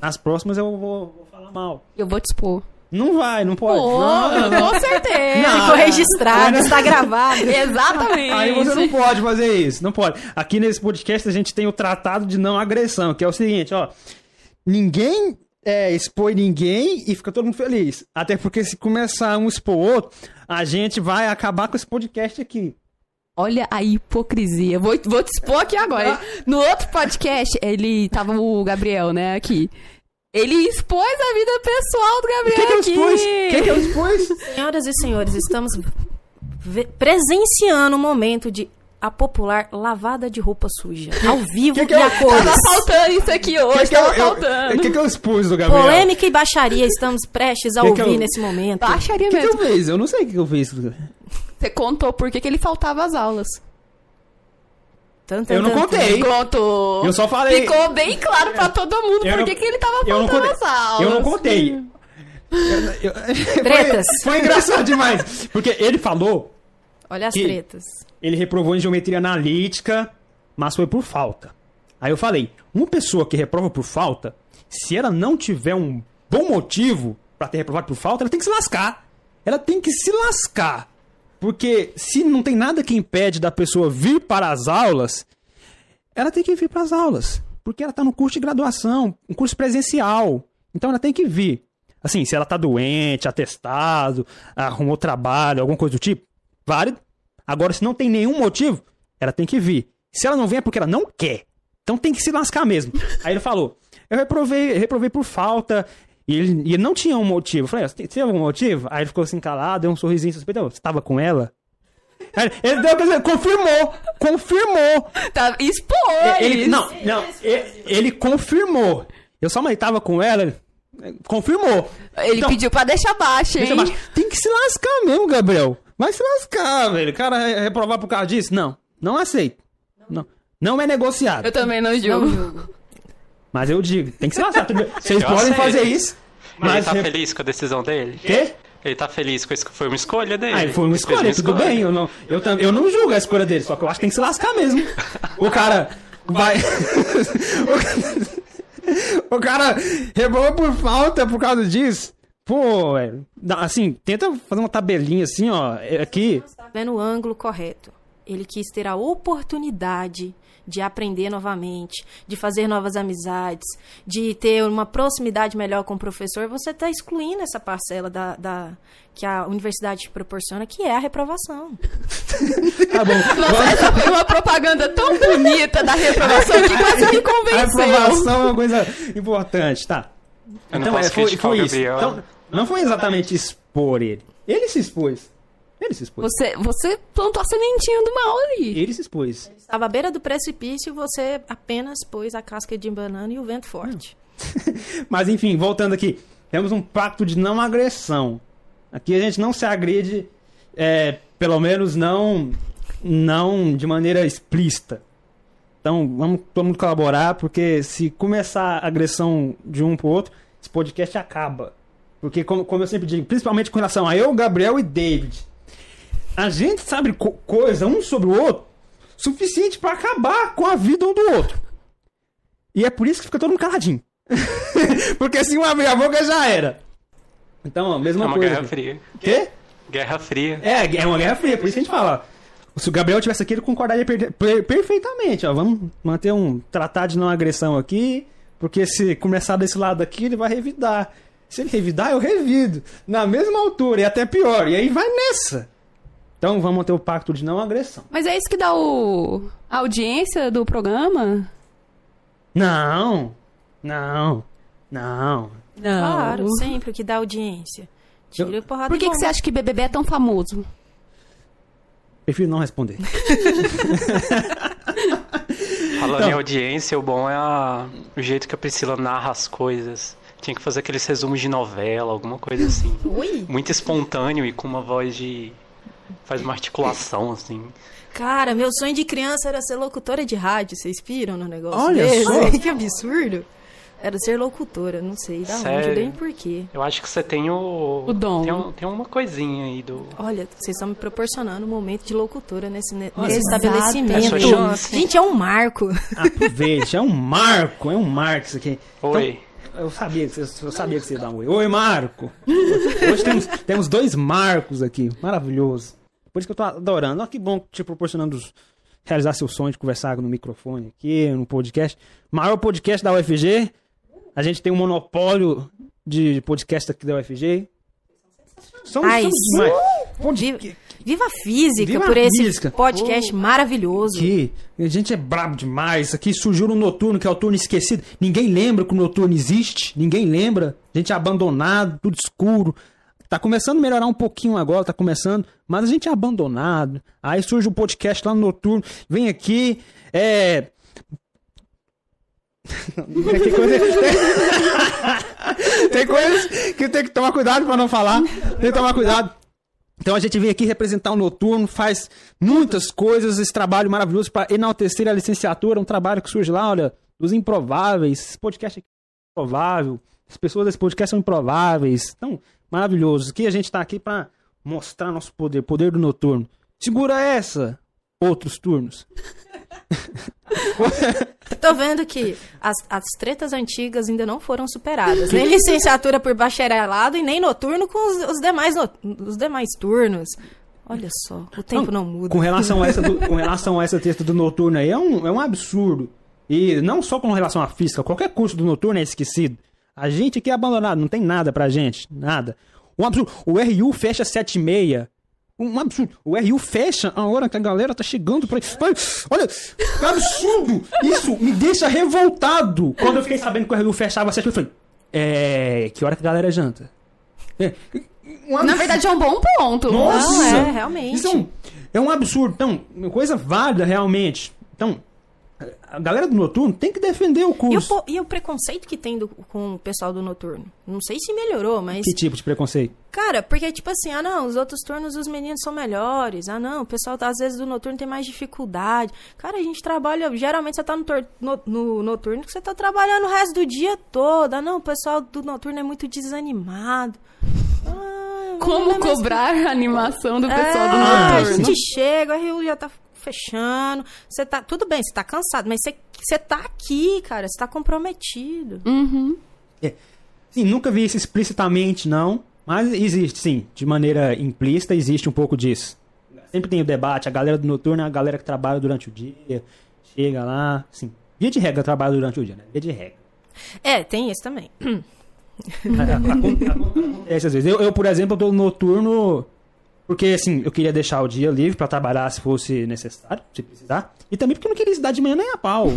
nas próximas eu vou, vou falar mal. Eu vou te expor. Não vai, não pode. Pô, Não, não. com certeza. Não, Ficou registrado, está gravado. Exatamente. Aí você não pode fazer isso, não pode. Aqui nesse podcast a gente tem o tratado de não agressão, que é o seguinte, ó. Ninguém é, expõe ninguém e fica todo mundo feliz. Até porque se começar um expor o outro, a gente vai acabar com esse podcast aqui. Olha a hipocrisia. Vou, vou te expor aqui agora. No outro podcast, ele tava o Gabriel, né, aqui. Ele expôs a vida pessoal do Gabriel Quem que eu aqui. Quem que eu expus? Senhoras e senhores, estamos presenciando um momento de a popular lavada de roupa suja. Ao vivo que que e eu- a cores. Tava faltando isso aqui hoje, que eu- tava eu- faltando. O que, que eu expus do Gabriel? Polêmica e baixaria estamos prestes a Que que ouvir eu- nesse momento. Baixaria O que, que mesmo. eu fiz? Eu não sei o que, que eu fiz. Você contou por que, que ele faltava às aulas. Tan, tan, Eu não tan, contei. Contou. Eu só falei. Ficou bem claro pra todo mundo Eu por que, que ele tava Eu não faltando contei. às aulas. Eu não contei. Eu- eu- Tretas. Foi, foi engraçado demais. Porque ele falou Olha as Que- tretas. Ele reprovou em geometria analítica, mas foi por falta. Aí eu falei, uma pessoa que reprova por falta, se ela não tiver um bom motivo pra ter reprovado por falta, ela tem que se lascar. Ela tem que se lascar. Porque se não tem nada que impede da pessoa vir para as aulas, ela tem que vir para as aulas. Porque ela tá no curso de graduação, um curso presencial. Então ela tem que vir. Assim, se ela tá doente, atestado, arrumou trabalho, alguma coisa do tipo, válido. Agora, se não tem nenhum motivo, ela tem que vir. Se ela não vem é porque ela não quer. Então tem que se lascar mesmo. Aí ele falou: Eu reprovei, reprovei por falta. E ele, e ele não tinha um motivo. Eu falei: Você tem, você tem algum motivo? Aí ele ficou assim calado, deu um sorrisinho suspeito. Você tava com ela? Aí ele deu aquele. Confirmou! Confirmou! Tá, expôs. Ele, não, não. Ele, ele confirmou. Eu só mas tava com ela. Confirmou. Ele Então, pediu pra deixar baixo, hein? Deixa abaixo. Tem que se lascar mesmo, Gabriel. Vai se lascar, velho. O cara re- reprovar por causa disso? Não. Não aceito. Não. Não é negociado. Eu também não Não julgo. Mas eu digo, tem que se lascar. Vocês Eu podem aceito. fazer isso. Mas ele Mas. tá re- feliz com a decisão dele? Quê? Ele tá feliz com isso que foi uma escolha dele. Ah, foi uma Ele escolha, tudo bem. Eu não, eu, tam- eu não julgo a escolha dele, só que eu acho que tem que se lascar mesmo. O cara vai. o cara rebolou por falta por causa disso. Pô, velho. Dá- Assim, tenta fazer uma tabelinha assim, ó. é Aqui. Vendo o ângulo correto. Ele quis ter a oportunidade de aprender novamente, de fazer novas amizades, de ter uma proximidade melhor com o professor. Você está excluindo essa parcela da, da- que a universidade te proporciona, que é a reprovação. Tá bom. Nossa, essa foi uma propaganda tão bonita da reprovação que quase me A convenceu. aprovação é uma coisa importante, tá? Eu não posso criticar o Gabriel. Então, não foi exatamente expor ele. Ele se expôs. Ele se expôs. Você, você plantou a sementinha do mal ali. Ele se expôs. Estava à beira do precipício e você apenas pôs a casca de banana e o vento forte. Mas enfim, voltando aqui. Temos um pacto de não agressão. Aqui a gente não se agride, é, pelo menos não, não de maneira explícita. Então vamos todo mundo colaborar, porque se começar a agressão de um pro outro, esse podcast acaba. Porque, como, como eu sempre digo, principalmente com relação a eu, Gabriel e David, a gente sabe co- coisa um sobre o outro suficiente pra acabar com a vida um do outro. E é por isso que fica todo mundo caladinho. Porque se um abrir a boca já era. Então, ó, É mesma uma coisa. guerra fria. Quê? Guerra fria. É, é uma guerra fria, por isso que a gente fala. Se o Gabriel tivesse aqui, ele concordaria per- per- perfeitamente. Ó, vamos manter um tratado de não agressão aqui, porque se começar desse lado aqui, ele vai revidar. Se ele revidar, eu revido. Na mesma altura, e até pior. E aí vai nessa. Então vamos manter o pacto de não agressão. Mas é isso que dá o... a audiência do programa? Não, não, não. Não. Claro, sempre o que dá audiência. Tira a porrada Por que, que você acha que BBB é tão famoso? Prefiro não responder. Falando Então. em audiência, o bom é a- o jeito que a Priscila narra as coisas. Tinha que fazer aqueles resumos de novela, alguma coisa assim. Ui, Muito espontâneo e com uma voz de. faz uma articulação, assim. cara, meu sonho de criança era ser locutora de rádio. Vocês piram no negócio Olha desse? só. que absurdo. Era ser locutora, não sei da onde, Sério? nem porquê. Eu acho que você tem o. O dom. Tem, um- tem uma coisinha aí do. Olha, vocês estão me proporcionando um momento de locutora nesse, Olha, nesse estabelecimento. É chance. Gente, é um marco. Aproveite, é um marco, é um marco isso aqui. Oi. Eu sabia, que você- eu sabia que você ia dar um oi. Oi, Marco! Hoje temos, temos dois Marcos aqui. Maravilhoso. Por isso que eu tô adorando. Olha que bom te proporcionando realizar seu sonho de conversar no microfone aqui, no podcast. Maior podcast da UFG. A gente tem um monopólio de podcast aqui da UFG. Somos, Ai, somos demais. Viva a física Viva por a esse física. podcast maravilhoso. Aqui, a gente é brabo demais. Isso aqui surgiu no Noturno, que é o turno esquecido. Ninguém lembra que o Noturno existe. Ninguém lembra. A gente é abandonado, tudo escuro. Tá começando a melhorar um pouquinho agora, tá começando. Mas a gente é abandonado. Aí surge o podcast lá no Noturno. Vem aqui, é... Tem coisa... tem coisas que tem que tomar cuidado pra não falar. Tem que tomar cuidado. Então a gente vem aqui representar o Noturno, faz muitas coisas, esse trabalho maravilhoso para enaltecer a licenciatura, um trabalho que surge lá, olha, dos improváveis. Esse podcast aqui é improvável. As pessoas desse podcast são improváveis. Então, maravilhoso. Aqui a gente tá aqui para mostrar nosso poder, poder do Noturno. Segura essa, outros turnos. Tô vendo que as, as tretas antigas ainda não foram superadas. Nem licenciatura por bacharelado e nem noturno com os, os demais, no- os demais turnos. Olha só, o tempo não, muda. Com relação a essa, do- com relação a essa texto do Noturno aí, é um, é um absurdo. E não só com relação à física, qualquer curso do Noturno é esquecido. A gente aqui é abandonado, não tem nada pra gente, nada. Um absurdo. O RU fecha 7 e meia. Um absurdo. O RU fecha a hora que a galera tá chegando pra. Olha, olha, que absurdo! Isso me deixa revoltado. Quando eu fiquei sabendo que o RU fechava às 7 eu falei, é. Que hora que a galera janta? É, um Na verdade, é um bom ponto. Nossa! Não, é, realmente. Isso é um, é um absurdo. Então, uma coisa válida realmente. Então, a galera do noturno tem que defender o E o, curso. e o preconceito que tem do- com o pessoal do noturno? Não sei se melhorou, mas. Que tipo de preconceito? Cara, porque tipo assim, ah não, os outros turnos os meninos são melhores. Ah não, o pessoal tá, às vezes do noturno tem mais dificuldade. Cara, a gente trabalha, geralmente você tá no, tor- no, no noturno que você tá trabalhando o resto do dia todo. Ah não, o pessoal do noturno é muito desanimado. Ah, Como cobrar a animação do pessoal do É, a noturno. gente chega, o Rio já tá fechando. Você tá. Tudo bem, você tá cansado, mas você, você tá aqui, cara. Você tá comprometido. Uhum. Sim, nunca vi isso explicitamente, não. Mas existe, sim. De maneira implícita, existe um pouco disso. Sempre tem o debate. A galera do noturno é a galera que trabalha durante o dia. Chega lá. Sim. Via de regra trabalha durante o dia, né? Via de regra. É, tem isso também. Acon- Acontece às vezes. Eu, eu, por exemplo, eu tô no noturno porque, assim, eu queria deixar o dia livre pra trabalhar se fosse necessário, se precisar. E também porque eu não queria estudar de manhã nem a pau.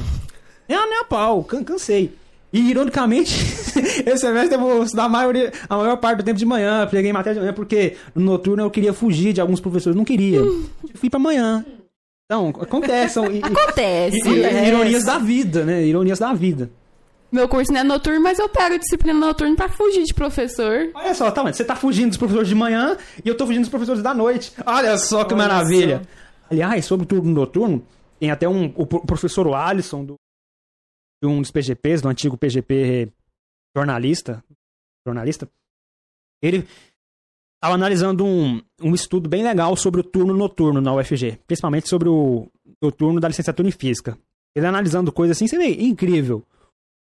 Nem a, nem a pau, can- cansei. E, ironicamente, esse semestre eu vou estudar a, maioria, a maior parte do tempo de manhã. Peguei matéria de manhã porque no noturno eu queria fugir de alguns professores. Não queria. Eu fui pra manhã. Então, acontece. e- e- Acontece. e- ironias da vida, né? Ironias da vida. Meu curso não é noturno, mas eu pego disciplina noturna pra fugir de professor. Olha só, tá, mas você tá fugindo dos professores de manhã e eu tô fugindo dos professores da noite. Olha só que Olha maravilha. só. Aliás, sobre o turno noturno, tem até um, o pro- professor Alisson, do, de um dos PGPs, do antigo PGP jornalista, jornalista, ele estava analisando um, um estudo bem legal sobre o turno noturno na UFG, principalmente sobre o noturno da licenciatura em Física. Ele analisando coisas assim, você vê, incrível.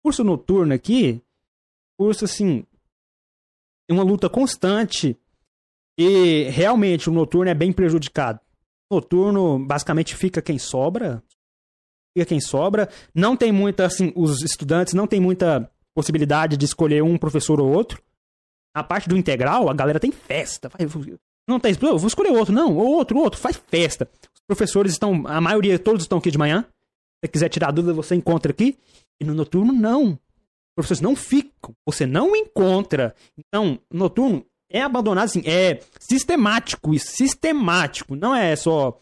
Curso noturno aqui, curso assim, é uma luta constante e realmente o noturno é bem prejudicado. Noturno, basicamente, fica quem sobra. Fica quem sobra. Não tem muita, assim, os estudantes não tem muita possibilidade de escolher um professor ou outro. Na parte do integral, a galera tem festa. Não tem, vou escolher outro, não, ou outro, outro, faz festa. Os professores estão, a maioria, todos estão aqui de manhã. Se quiser tirar dúvida, você encontra aqui. E no noturno, não. Os professores não ficam. Você não encontra. Então, noturno é abandonado, assim, é sistemático isso, sistemático. Não é só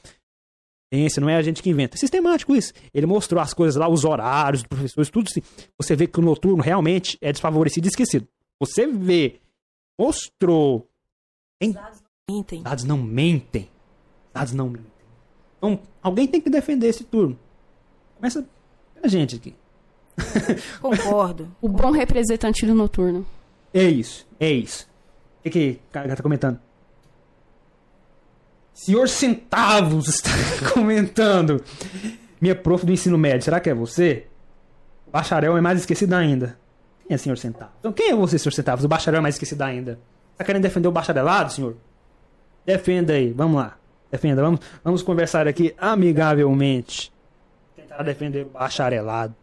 ciência, não é a gente que inventa. É sistemático isso. Ele mostrou as coisas lá, os horários dos professores, tudo assim. Você vê que o noturno realmente é desfavorecido e esquecido. Você vê, mostrou. Tem Mentem. Dados não mentem. Dados não mentem. Então, alguém tem que defender esse turno. Começa a gente aqui. Concordo. O bom representante do noturno. É isso, é isso. O que, que o cara tá comentando? Senhor Centavos está comentando. Minha prof do ensino médio, será que é você? O bacharel é mais esquecido ainda. Quem é senhor Centavos? Então quem é você, senhor Centavos? O bacharel é mais esquecido ainda. Tá querendo defender o bacharelado, senhor? Defenda aí, vamos lá. Defenda, vamos, vamos conversar aqui amigavelmente. Tentar defender o bacharelado.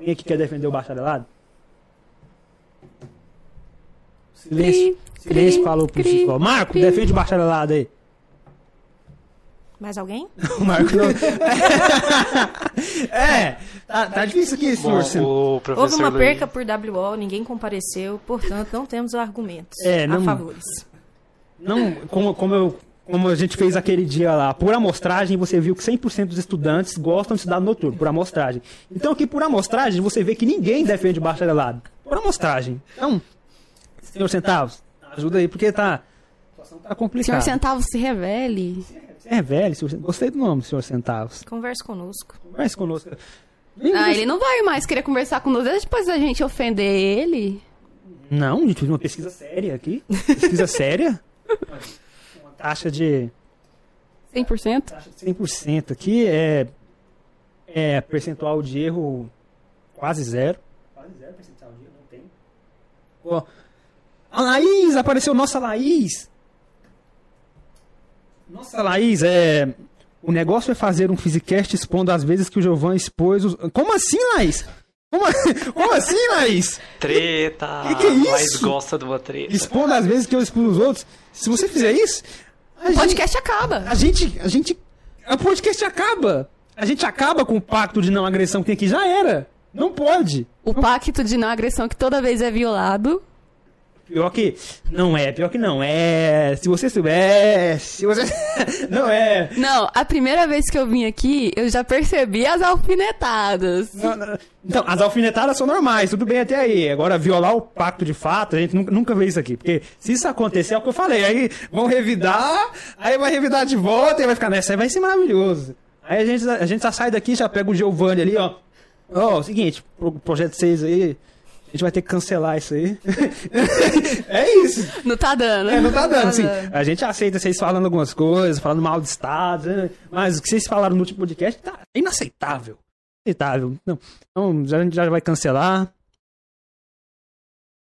Alguém aqui quer defender o bacharelado? Silêncio. Silêncio falou pro Chico. Marco, cri. defende o bacharelado aí. Mais alguém? O Marco não. é, tá, tá difícil aqui, professor Houve uma Luiz- perca por WO, ninguém compareceu, portanto, não temos argumentos É, não- a favores. Não, como, como, eu, como a gente fez aquele dia lá, por amostragem, você viu que 100% dos estudantes gostam de estudar noturno, por amostragem. Então aqui, por amostragem, você vê que ninguém defende o bacharelado. Por amostragem. Então, senhor Centavos, ajuda aí, porque tá... A situação tá Senhor complicada. Centavo se revele. Você é velho, senhor, gostei do nome, senhor Centavos. Converse conosco. Converse conosco. Ah, ele não vai mais querer conversar conosco. Depois da gente ofender ele. Não, a gente fez uma pesquisa séria aqui. Pesquisa séria. Taxa de, 100%. taxa de 100% aqui é, é percentual de erro quase zero. Quase zero percentual de erro, não tem. Ó, a Laís, apareceu nossa Laís. Nossa Laís, é... O negócio é fazer um Physicast expondo as vezes que o Giovanni expôs os... Como assim, Laís? Como, como assim, Laís? Treta! Que que é isso? Mas gosta de uma treta. Expondo as vezes que eu expus os outros. Se você fizer isso, O gente, podcast acaba. a gente, a gente, o podcast acaba. A gente acaba com o pacto de não agressão que tem aqui. Já era. Não pode. O pacto de não agressão que toda vez é violado. Pior que não é, pior que não é. Se você souber, se você não é. Não, a primeira vez que eu vim aqui, eu já percebi as alfinetadas. Não, não. Então, as alfinetadas são normais, tudo bem até aí. Agora, violar o pacto de fato, a gente nunca, nunca vê isso aqui. Porque se isso acontecer, é o que eu falei. Aí vão revidar, aí vai revidar de volta e vai ficar nessa. Aí vai ser maravilhoso. Aí a gente, a gente já sai daqui, já pega o Giovanni ali, ó. Ó, o seguinte, pro projeto 6 aí, A gente vai ter que cancelar isso aí. é isso. Não tá dando. É, não tá dando, assim. dando. A gente aceita vocês falando algumas coisas, falando mal do Estado, né? mas o que vocês falaram no último podcast tá inaceitável. Inaceitável. Não, então, já- a gente já vai cancelar.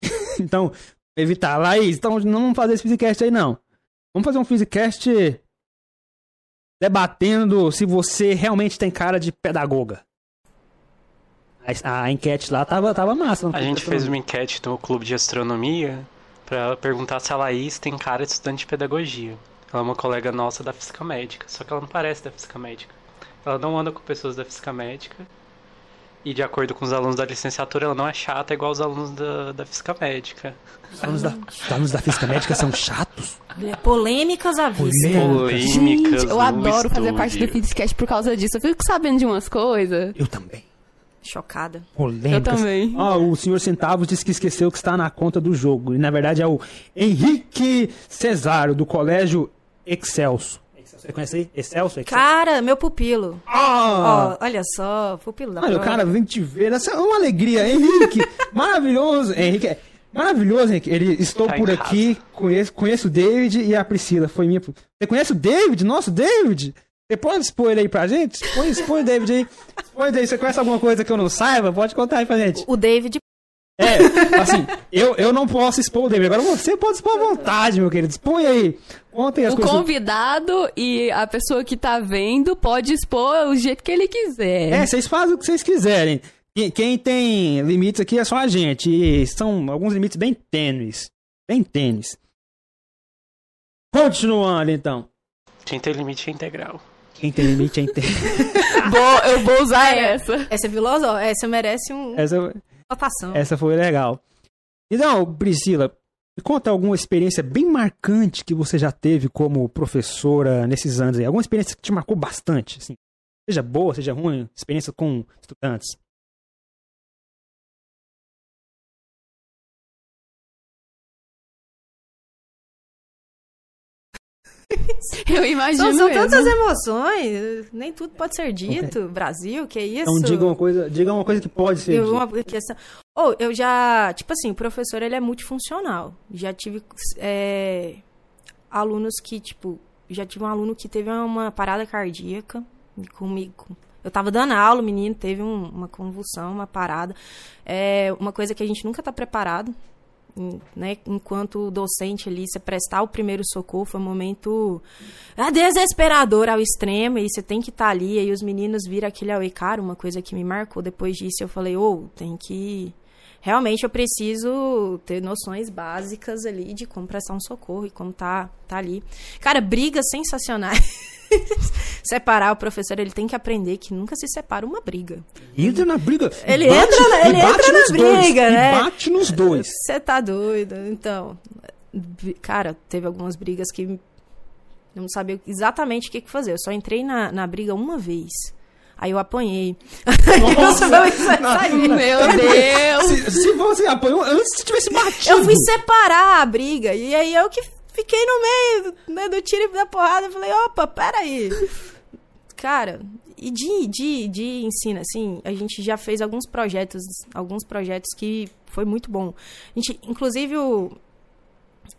então, evitar. Laís, então não vamos fazer esse Physicast aí, não. Vamos fazer um Physicast debatendo se você realmente tem cara de pedagoga. A, a enquete lá tava, tava massa. não A gente fez uma enquete no clube de astronomia pra perguntar se a Laís tem cara de estudante de pedagogia. Ela é uma colega nossa da física médica, só que ela não parece da física médica. Ela não anda com pessoas da física médica. E de acordo com os alunos da licenciatura, ela não é chata igual os alunos da, da física médica. Os alunos da, os alunos da física médica são chatos? Polêmicas à vista. Polêmicas. Gente, eu adoro fazer parte do. Fitzcast por causa disso. Eu fico sabendo de umas coisas. Eu também. Chocada. Polêmicas. Eu também. Ó, o senhor Centavos disse que esqueceu que está na conta do jogo. E na verdade é o Henrique Cesaro, do Colégio Excelso. Você conhece aí? Excelso? Excelso? Cara, meu pupilo. Ah! Ó, olha só, pupilo da Olha, o cara vem te ver. Essa é uma alegria. Henrique, maravilhoso. Henrique, é maravilhoso, Henrique. Ele, estou Tá por aqui, conheço, conheço o David e a Priscila. Foi minha. Você conhece o David? Nosso David? Você pode expor ele aí pra gente? Expõe, expõe o David aí. Expõe o David. Você conhece alguma coisa que eu não saiba? Pode contar aí pra gente. O David É, assim, eu, eu não posso expor o David. Agora você pode expor à vontade, meu querido. Expõe aí. Contem as O coisas. convidado e a pessoa que tá vendo pode expor o jeito que ele quiser. É, vocês fazem o que vocês quiserem. Quem- Quem tem limites aqui é só a gente. E são alguns limites bem tênues. Bem tênues. Continuando, então. Quem tem limite é integral. Quem tem limite é inteiro. Eu vou usar essa. Essa é filosófica, essa merece um essa, votação. essa foi legal. Então, Priscila, me conta alguma experiência bem marcante que você já teve como professora nesses anos aí. Alguma experiência que te marcou bastante, assim. Seja boa, seja ruim, experiência com estudantes. Eu imagino São, são mesmo. tantas emoções, nem tudo pode ser dito. Brasil, que isso? Então diga uma coisa, diga uma coisa que pode ser. Eu, uma questão... Ou eu já, tipo assim, o professor ele é multifuncional. Já tive é, alunos que, tipo, já tive um aluno que teve uma parada cardíaca comigo. Eu tava dando aula, o menino teve um- uma convulsão, uma parada. É uma coisa que a gente nunca tá preparado, né? Enquanto docente ali, você prestar o primeiro socorro foi um momento ah, desesperador ao extremo, e você tem que estar ali, aí os meninos viram aquele auê, cara, uma coisa que me marcou depois disso, eu falei, ô, tem que... Realmente eu preciso ter noções básicas ali de como prestar um socorro e como tá, tá ali. Cara, brigas sensacionais. Separar o professor, ele tem que aprender que nunca se separa uma briga. Entra na briga. Ele bate- entra na- ele entra na nos dois, briga, e né? bate nos dois. Você tá doido? Então, cara, teve algumas brigas que eu não sabia exatamente o que, que fazer. Eu só entrei na, na briga uma vez. Aí eu apanhei. eu sabia que isso ia sair. Meu Deus! Se, se você apanhou antes se tivesse batido. Eu fui separar a briga. E aí eu que fiquei no meio né, do tiro e da porrada. Falei, opa, peraí. Cara, e de, de, de ensino, assim, a gente já fez alguns projetos, alguns projetos que foi muito bom. A gente, inclusive, o,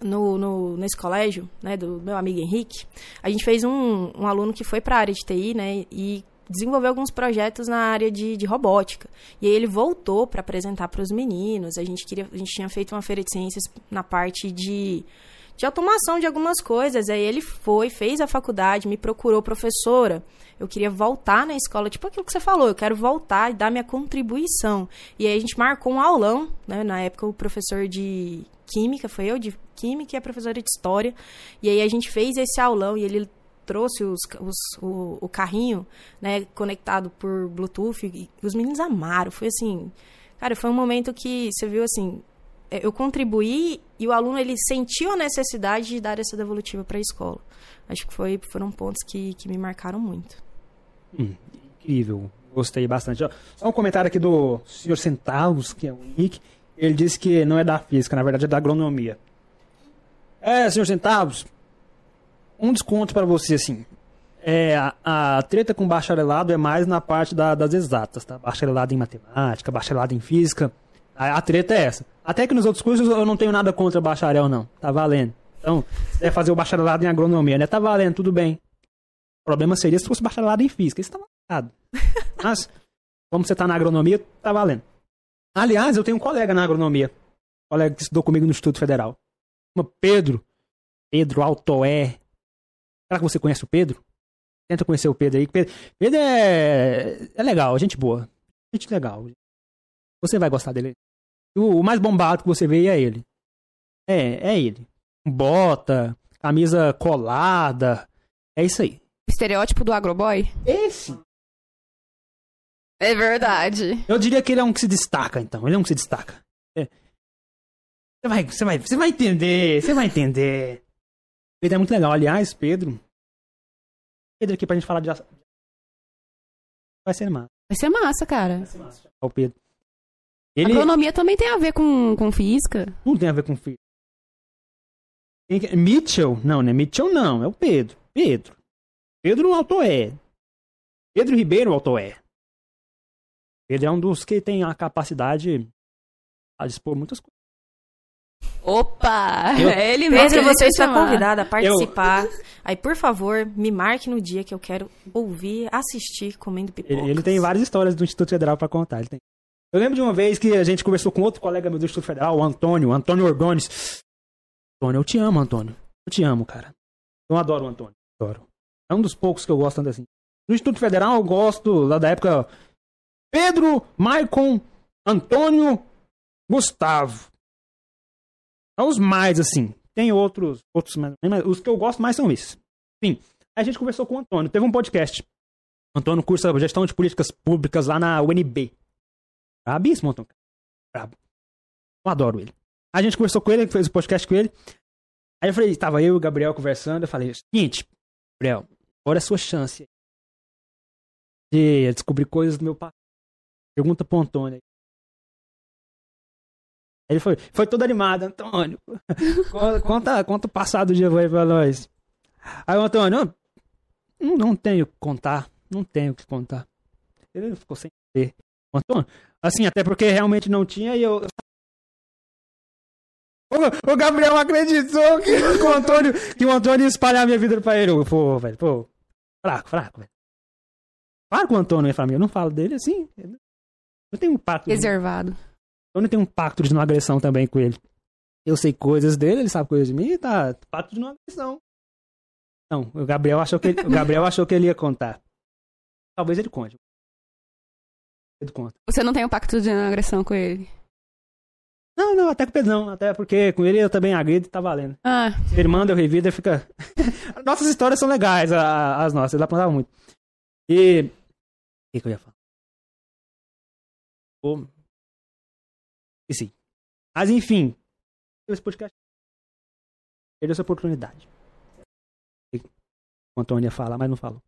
no, no, nesse colégio, né, do meu amigo Henrique, a gente fez um, um aluno que foi para a área de TI, né, e desenvolveu alguns projetos na área de, de robótica. E aí ele voltou para apresentar para os meninos. A gente queria, a gente tinha feito uma feira de ciências na parte de de automação de algumas coisas. Aí ele foi, fez a faculdade, me procurou professora. Eu queria voltar na escola, tipo aquilo que você falou, eu quero voltar e dar minha contribuição. E aí a gente marcou um aulão, né? Na época o professor de química, foi eu de química e a professora de história. E aí a gente fez esse aulão e ele trouxe os, os- o, o carrinho, né, conectado por Bluetooth e os meninos amaram. Foi assim, cara, foi um momento que você viu assim, eu contribuí e o aluno ele sentiu a necessidade de dar essa devolutiva para a escola. Acho que foi, foram pontos que, que me marcaram muito. Incrível. Gostei bastante. Só um comentário aqui do Sr. Centavos, que é o Henrique. Ele disse que não é da física, na verdade é da agronomia. É, Sr. Centavos, um desconto para você, assim. É, a, a treta com bacharelado é mais na parte da- das exatas, tá? Bacharelado em matemática, bacharelado em física. A, a treta é essa. Até que nos outros cursos eu não tenho nada contra bacharel, não. Tá valendo. Então, se deve fazer o bacharelado em agronomia, né? Tá valendo, tudo bem. O problema seria se fosse bacharelado em física. Isso tá errado. Mas, como você tá na agronomia, tá valendo. Aliás, eu tenho um colega na agronomia. Um colega que estudou comigo no Instituto Federal. Chama Pedro. Pedro Altoé. Será que você conhece o Pedro? Tenta conhecer o Pedro aí. Pedro, Pedro é, é legal, gente boa. Gente legal. Você vai gostar dele. O, o mais bombado que você vê é ele. É, é ele. Bota, camisa colada. É isso aí. Estereótipo do agroboy? Esse. É verdade. Eu diria que ele é um que se destaca, então. Ele é um que se destaca. É. Você, vai, você, vai, você vai entender, você vai entender. Pedro é muito legal. Aliás, Pedro. Pedro aqui pra gente falar de. Vai ser massa. Vai ser massa, cara. Vai ser massa. O Pedro. Ele Agronomia também tem a ver com, com física. não tem a ver com que- Mitchell? Não, não é Mitchell, não. É o Pedro. Pedro. Pedro Altoé. Pedro Ribeiro Altoé. Pedro é um dos que tem a capacidade a dispor muitas coisas. Opa! Eu- É ele mesmo. Pedro, você está convidado a participar. Aí, por favor, me marque no dia que eu quero ouvir, assistir, comendo pipoca. Ele, ele tem várias histórias do Instituto Federal pra contar. Ele tem. Eu lembro de uma vez que a gente conversou com outro colega meu do Instituto Federal, o Antônio, Antônio Orgones. Antônio, eu te amo, Antônio. Eu te amo, cara. Eu adoro o Antônio. Adoro. É um dos poucos que eu gosto tanto assim. No Instituto Federal eu gosto lá da época Pedro, Maicon, Antônio, Gustavo. São os mais, assim. Tem outros, outros, mas os que eu gosto mais são esses. Enfim, a gente conversou com o Antônio. Teve um podcast. O Antônio cursa gestão de políticas públicas lá na UNB. Brabíssimo, Antônio. Brabo. Eu adoro ele. A gente conversou com ele, fez o podcast com ele. Aí eu falei, tava eu e o Gabriel conversando. Eu falei, seguinte, Gabriel, agora é a sua chance de descobrir coisas do meu passado. Pergunta pro Antônio. Ele foi, foi todo animado, Antônio. conta, conta, o passado de aí pra nós. Aí o Antônio, não, não tenho que contar. Não tenho o que contar. Ele ficou sem. O Antônio, assim, até porque realmente não tinha e eu. O, o Gabriel acreditou que o Antônio, que o Antônio ia espalhar a minha vida pra ele. Pô, velho, pô. Fraco, fraco, velho. Claro que o Antônio é família. Eu não falo dele assim. Eu tenho um pacto. de- Reservado. eu não tenho um pacto de não agressão também com ele. Eu sei coisas dele, ele sabe coisas de mim, tá. Pacto de não agressão. Não, o Gabriel achou que ele, o Gabriel achou que ele ia contar. Talvez ele conte. Ele conta. Você não tem um pacto de não agressão com ele. Não, não, até com o Pedro não. Até porque com ele eu também agrido e tá valendo. Ah, Se ele manda, eu revido e fica. nossas histórias são legais, as nossas. Ele aprontava muito. E. O que, que eu ia falar? Pô. Esqueci. Mas enfim. Esse podcast. Perdeu essa oportunidade. O Antônio ia falar, mas não falou.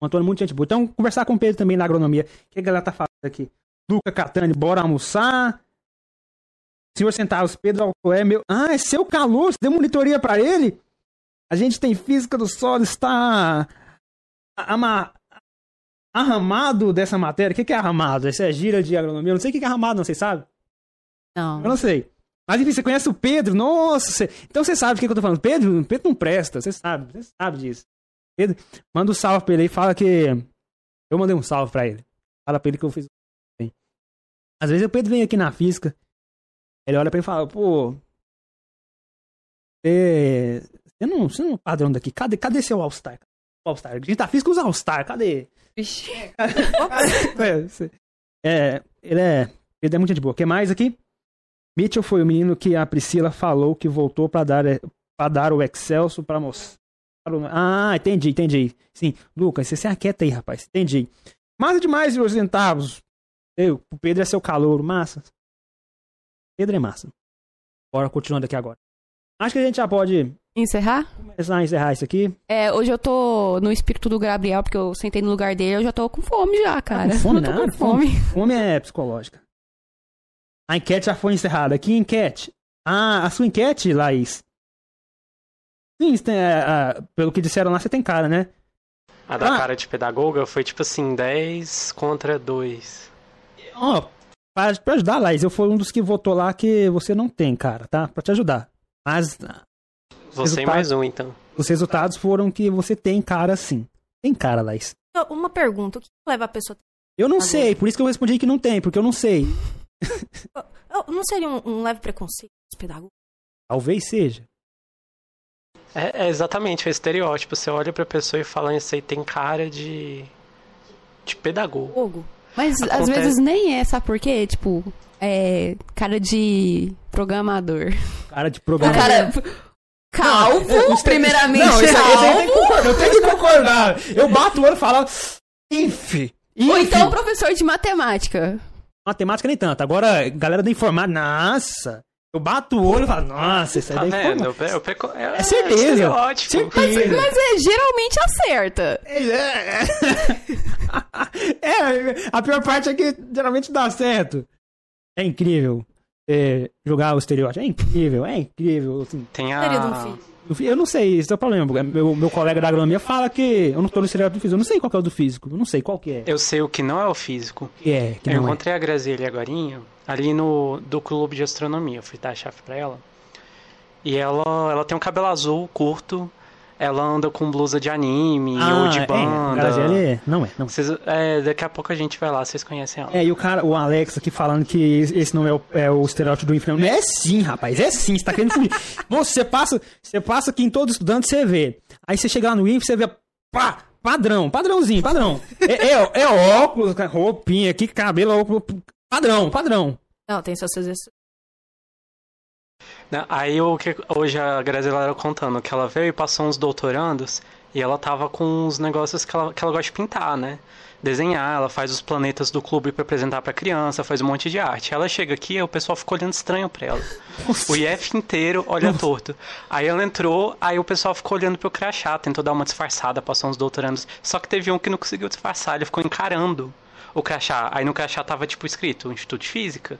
O Antônio é muito gente boa. Então, conversar com o Pedro também na agronomia. O que a galera tá falando aqui? Luca Catani, bora almoçar. Senhor Centavos, Pedro Alcoé, meu. Ah, é seu calor, você deu monitoria pra ele? A gente tem física do solo, está ama... arramado dessa matéria. O que é arramado? Essa é gira de agronomia. Eu não sei o que é arramado, não, vocês sabem? não. Eu não sei. Mas enfim, você conhece o Pedro? Nossa, você- então você sabe o que, que eu tô falando. Pedro, Pedro não presta, você sabe, você sabe disso. Pedro, manda um salve pra ele aí, fala que. Eu mandei um salve pra ele. Fala pra ele que eu fiz. Às vezes o Pedro vem aqui na física, ele olha pra ele e fala, pô. Você. Você não, você não é um padrão daqui. Cadê, cadê seu All-Star? All-Star. A gente tá física usa All-Star, cadê? Vixe. É, você- é, ele é. Ele é muito gente boa. O que mais aqui? Mitchell foi o menino que a Priscila falou que voltou pra dar, pra dar o Excelso pra mostrar. Ah, entendi, entendi. Sim, Lucas, você se aquieta aí, rapaz. Entendi. Massa demais, meus centavos. Eu, o Pedro é seu calor, massa. Pedro é massa. Bora continuando aqui agora. Acho que a gente já pode Encerrar? começar a encerrar isso aqui. É, hoje eu tô no espírito do Gabriel, porque eu sentei no lugar dele, eu já tô com fome já, cara. com fome, eu tô nada, com fome. Fome é psicológica. A enquete já foi encerrada. Que enquete? Ah, a sua enquete, Laís. Sim, tem, é, ah, pelo que disseram lá, você tem cara, né? A da Ah. cara de pedagoga foi tipo assim, 10 contra 2. Ó, pra, pra ajudar, Laís, eu fui um dos que votou lá que você não tem, cara, tá? Pra te ajudar. Mas Você e mais um, então. os resultados foram que você tem cara sim. Tem cara, Laís. Uma pergunta, o que leva a pessoa... Eu não sei, por isso que eu respondi que não tem, porque eu não sei. Eu- Não seria um, um leve preconceito dos pedagogos? Talvez seja. É, é exatamente, é estereótipo. Você olha pra pessoa e fala, isso aí tem cara de. de pedagogo. Mas às Acontece. vezes nem é, sabe por quê? Tipo, é cara de programador. Cara de O programa. cara. Calvo, primeiramente. Não, esse, aí- esse aí tem calvo. que concordar, eu tenho que concordar. Eu bato o olho e falo, inf. Ou então professor de matemática. Matemática nem tanto. Agora, galera da informática, nossa. Eu bato o olho e falo, nossa, isso aí Tá é da vendo? informática. É, preco- é, É certeza. estereótipo. Certeza. Mas é, geralmente acerta. É, é, a pior parte é que geralmente dá certo. É incrível é, jogar o estereótipo. É incrível, é incrível. Assim, Tem a. eu eu não sei, esse é o problema. Meu, meu colega da agronomia fala que eu não tô no estereótipo do físico. Eu não sei qual que é o do físico. Eu não sei qual que é. Eu sei o que não é o físico. Que é, que eu não é. encontrei a Graziele agorinha ali no do clube de astronomia. Eu fui dar a chave pra ela. E ela, ela tem um cabelo azul curto. Ela anda com blusa de anime ou de é, banda. Graziele é- não é, não é. Vocês- é, daqui a pouco a gente vai lá, vocês conhecem ela. É, e o cara, o Alex aqui falando que esse não é o, é o estereótipo do inferno. É sim, rapaz, é sim, você tá querendo fugir. Moço, você passa, você passa aqui em todo estudante, você vê. Aí você chega lá no INF, você vê, pá, padrão, padrãozinho, padrão. É, é, é óculos, roupinha aqui, cabelo, óculos, padrão, padrão. Não, tem suas coisas. Né, Aí o que hoje a Graziela era contando que ela veio e passou uns doutorandos e ela tava com uns negócios que ela, que ela gosta de pintar, né? Desenhar, ela faz os planetas do clube pra apresentar pra criança, faz um monte de arte. Ela chega aqui e o pessoal fica olhando estranho pra ela. O IF inteiro olha torto. Aí ela entrou, aí o pessoal ficou olhando pro crachá, tentou dar uma disfarçada, passou uns doutorandos. Só que teve um que não conseguiu disfarçar, ele ficou encarando o crachá. Aí no crachá tava tipo escrito Instituto de Física.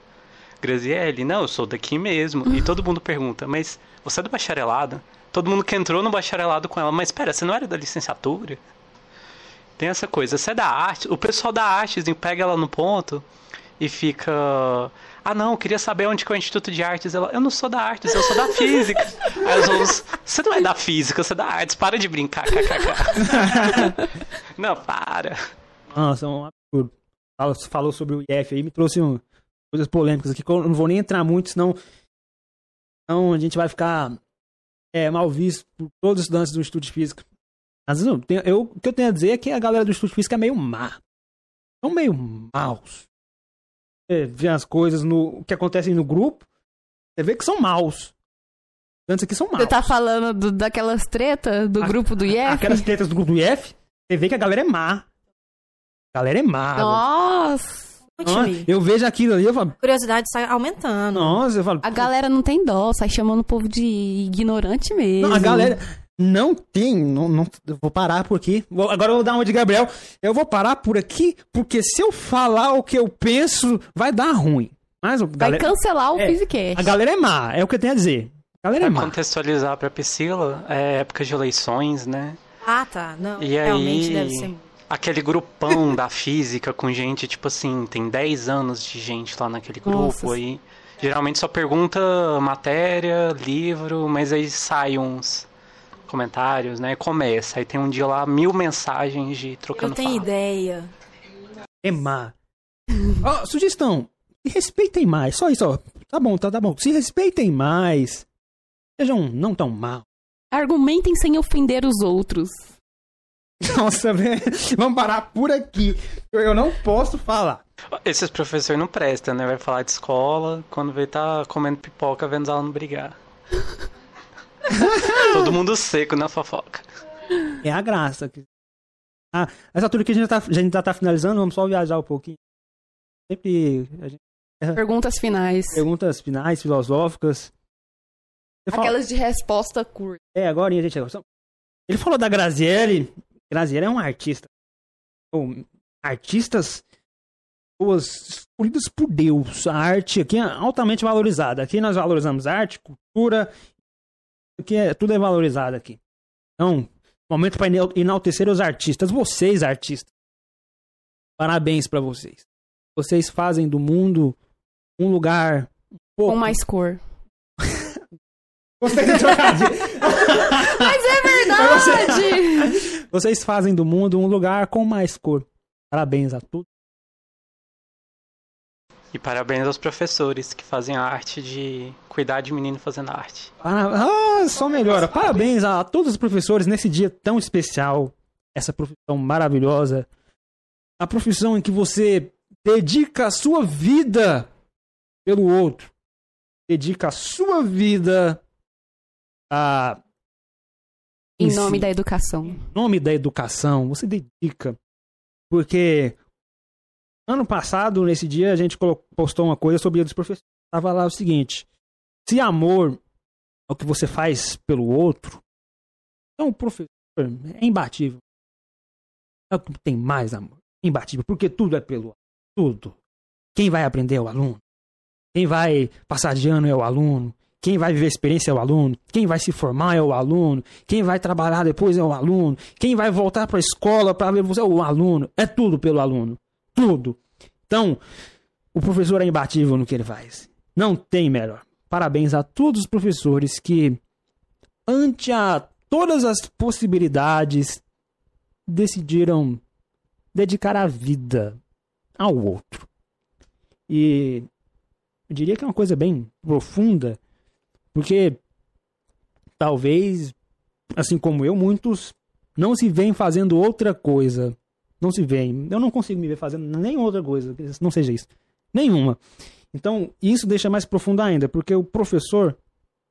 Graziele, não, eu sou daqui mesmo. E todo mundo pergunta, mas você é do bacharelado? Todo mundo que entrou no bacharelado com ela, mas espera, você não era da licenciatura? Tem essa coisa, você é da arte. O pessoal da artes pega ela no ponto e fica. Ah não, eu queria saber onde que é o Instituto de Artes. Ela, eu não sou da artes, eu sou da física. Aí os alunos, você não é da física, você é da artes, para de brincar, não, para. Nossa, é um absurdo. Falou sobre o IF aí, me trouxe um- coisas polêmicas aqui, que eu não vou nem entrar muito, senão, senão a gente vai ficar é, mal visto por todos os estudantes do Instituto de Física. Mas não, tem- eu, o que eu tenho a dizer é que a galera do Instituto de Física é meio má. São meio maus. Você vê as coisas no que acontecem no grupo, você vê que são maus. Os estudantes aqui são maus. Você tá falando do- daquelas tretas do A- grupo do IF? Aquelas tretas do grupo do IF, você vê que a galera é má. A galera é má. Nossa! Nossa, eu vejo aquilo ali, eu falo, Curiosidade sai aumentando. nossa, eu falo, A galera não tem dó, sai chamando o povo de ignorante mesmo. não, a galera não tem, não, não, eu vou parar por aqui. Vou- agora eu vou dar uma de Gabriel. Eu vou parar por aqui, porque se eu falar o que eu penso, vai dar ruim. Mas o Vai galera, cancelar o É, a galera é má, é o que eu tenho a dizer. A galera é Pra má. contextualizar pra Priscila, é época de eleições, né? Ah, tá. Não, E realmente aí- deve ser. Aquele grupão da física com gente, tipo assim, tem 10 anos de gente lá naquele grupo Nossa. aí. Geralmente só pergunta matéria, livro, mas aí sai uns comentários, né? Começa. Aí tem um dia lá, mil mensagens de trocando Eu tenho fala. ideia. É má. Ó, sugestão, se respeitem mais, só isso, ó. Tá bom, tá, tá bom. Se respeitem mais. Sejam não tão mal. Argumentem sem ofender os outros. Nossa, velho. Vamos parar por aqui. Eu, não posso falar. Esses professores não prestam, né? Vai falar de escola, quando vê tá comendo pipoca, vendo os alunos brigar. Todo mundo seco na fofoca. É a graça. que- Ah, essa altura que a gente, já tá, a gente já tá finalizando, vamos só viajar um pouquinho. Sempre a gente Perguntas finais. perguntas finais, filosóficas. Você fala- Aquelas de resposta curta. É, agora a gente. Ele falou da Graziele. Graziele é um artista. Ou, artistas pessoas escolhidas por Deus. A arte aqui é altamente valorizada. Aqui nós valorizamos arte, cultura. Aqui é, tudo é valorizado aqui. Então, momento para enaltecer os artistas. Vocês, artistas. Parabéns para vocês. Vocês fazem do mundo um lugar um pouco... Com mais cor. Gostei de trocadilho. Mas é verdade! Vocês fazem do mundo um lugar com mais cor. Parabéns a todos. E parabéns aos professores que fazem a arte de cuidar de menino fazendo arte. Para- Ah, só melhora. Parabéns a todos os professores nesse dia tão especial. Essa profissão maravilhosa. A profissão em que você dedica a sua vida pelo outro. Dedica a sua vida a em Em nome si. da educação. nome da educação, você dedica. Porque ano passado, nesse dia, a gente postou uma coisa sobre o dia dos professores. Tava lá o seguinte: se amor é o que você faz pelo outro, então o professor é imbatível. É o que tem mais amor. Imbatível, porque tudo é pelo tudo. Quem vai aprender é o aluno. Quem vai passar de ano é o aluno. Quem vai viver a experiência é o aluno. Quem vai se formar é o aluno. Quem vai trabalhar depois é o aluno. Quem vai voltar para a escola para ver você é o aluno. É tudo pelo aluno. Tudo. Então, o professor é imbatível no que ele faz. Não tem melhor. Parabéns a todos os professores que, ante a todas as possibilidades, decidiram dedicar a vida ao outro. E eu diria que é uma coisa bem profunda, porque talvez, assim como eu, muitos não se veem fazendo outra coisa. Não se veem. Eu não consigo me ver fazendo nem outra coisa, não seja isso. Nenhuma. Então, isso deixa mais profundo ainda, porque o professor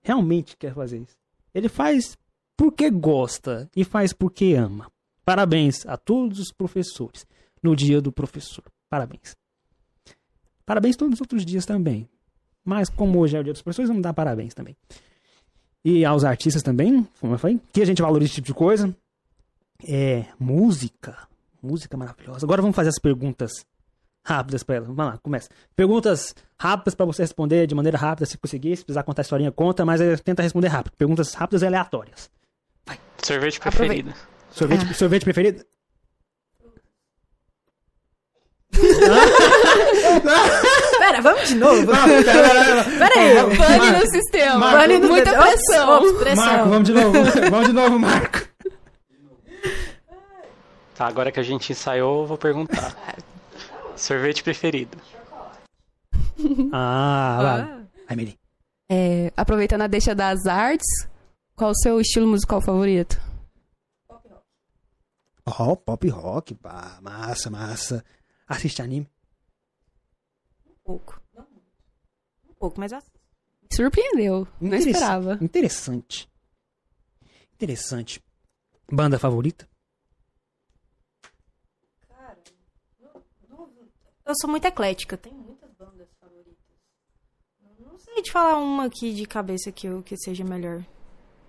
realmente quer fazer isso. Ele faz porque gosta e faz porque ama. Parabéns a todos os professores no dia do professor. Parabéns. Parabéns todos os outros dias também. Mas como hoje é o dia dos professores, vamos dar parabéns também. E aos artistas também, como eu falei, que a gente valoriza esse tipo de coisa. É, música. Música maravilhosa. Agora vamos fazer as perguntas rápidas para ela. Vamos lá, começa. Perguntas rápidas para você responder de maneira rápida, se conseguir. Se precisar contar a historinha, conta, mas é, tenta responder rápido. Perguntas rápidas e aleatórias. Sorvete Aproveita. preferido. Sorvete, sorvete preferido? Pera, vamos de novo? Pera, pera, pera. Pera aí. Pane no sistema. Marco. Pane no Muita pressão. ops, pressão. Marco, vamos de novo. Vamos de novo, Marco. Tá, agora que a gente ensaiou, eu vou perguntar. Sorvete preferido. Ah, vai. Ah. É, aproveitando a deixa das artes, qual o seu estilo musical favorito? Ó, pop rock. Pá, massa, massa. Assiste anime. Um pouco. Um pouco, mas assim. Surpreendeu. Não Interess- esperava. Interessante. Interessante. Banda favorita? Eu sou muito eclética, tem muitas bandas favoritas. Não sei te falar uma aqui de cabeça que, eu, que seja melhor.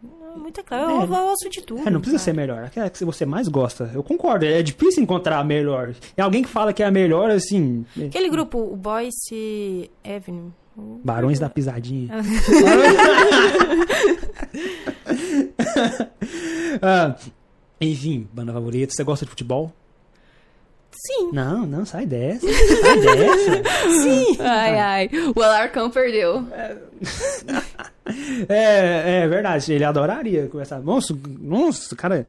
É muito eclética. Eu, É. eu ouço de tudo. É, não precisa ser melhor. Aquela que você mais gosta. Eu concordo. É difícil encontrar a melhor. É alguém que fala que é a melhor, assim. Aquele grupo, o Boyce Avenue. Barões da Pisadinha. Ah, enfim, banda favorita. Você gosta de futebol? Sim. Não, não, sai dessa. Sai dessa. Sim. Ai, ai. O Alarcão perdeu. É, é verdade, ele adoraria conversar. Nossa, nossa, cara.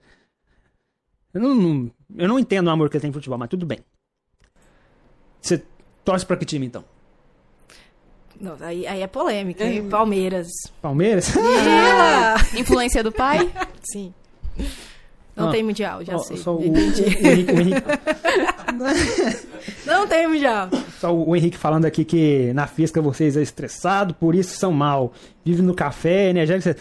Eu não, não- eu não entendo o amor que ele tem por futebol, mas tudo bem. Você torce pra que time então? Não, aí, aí é polêmica, hein? Palmeiras. Palmeiras? Ela! Influência do pai? Sim. Não Ah, tem mundial, já Só- sei. Só o, o Entendi. Henrique, o Henrique- Não tem mundial. só o Henrique falando aqui que na fisca vocês é estressado, por isso são mal. Vive no café, energético.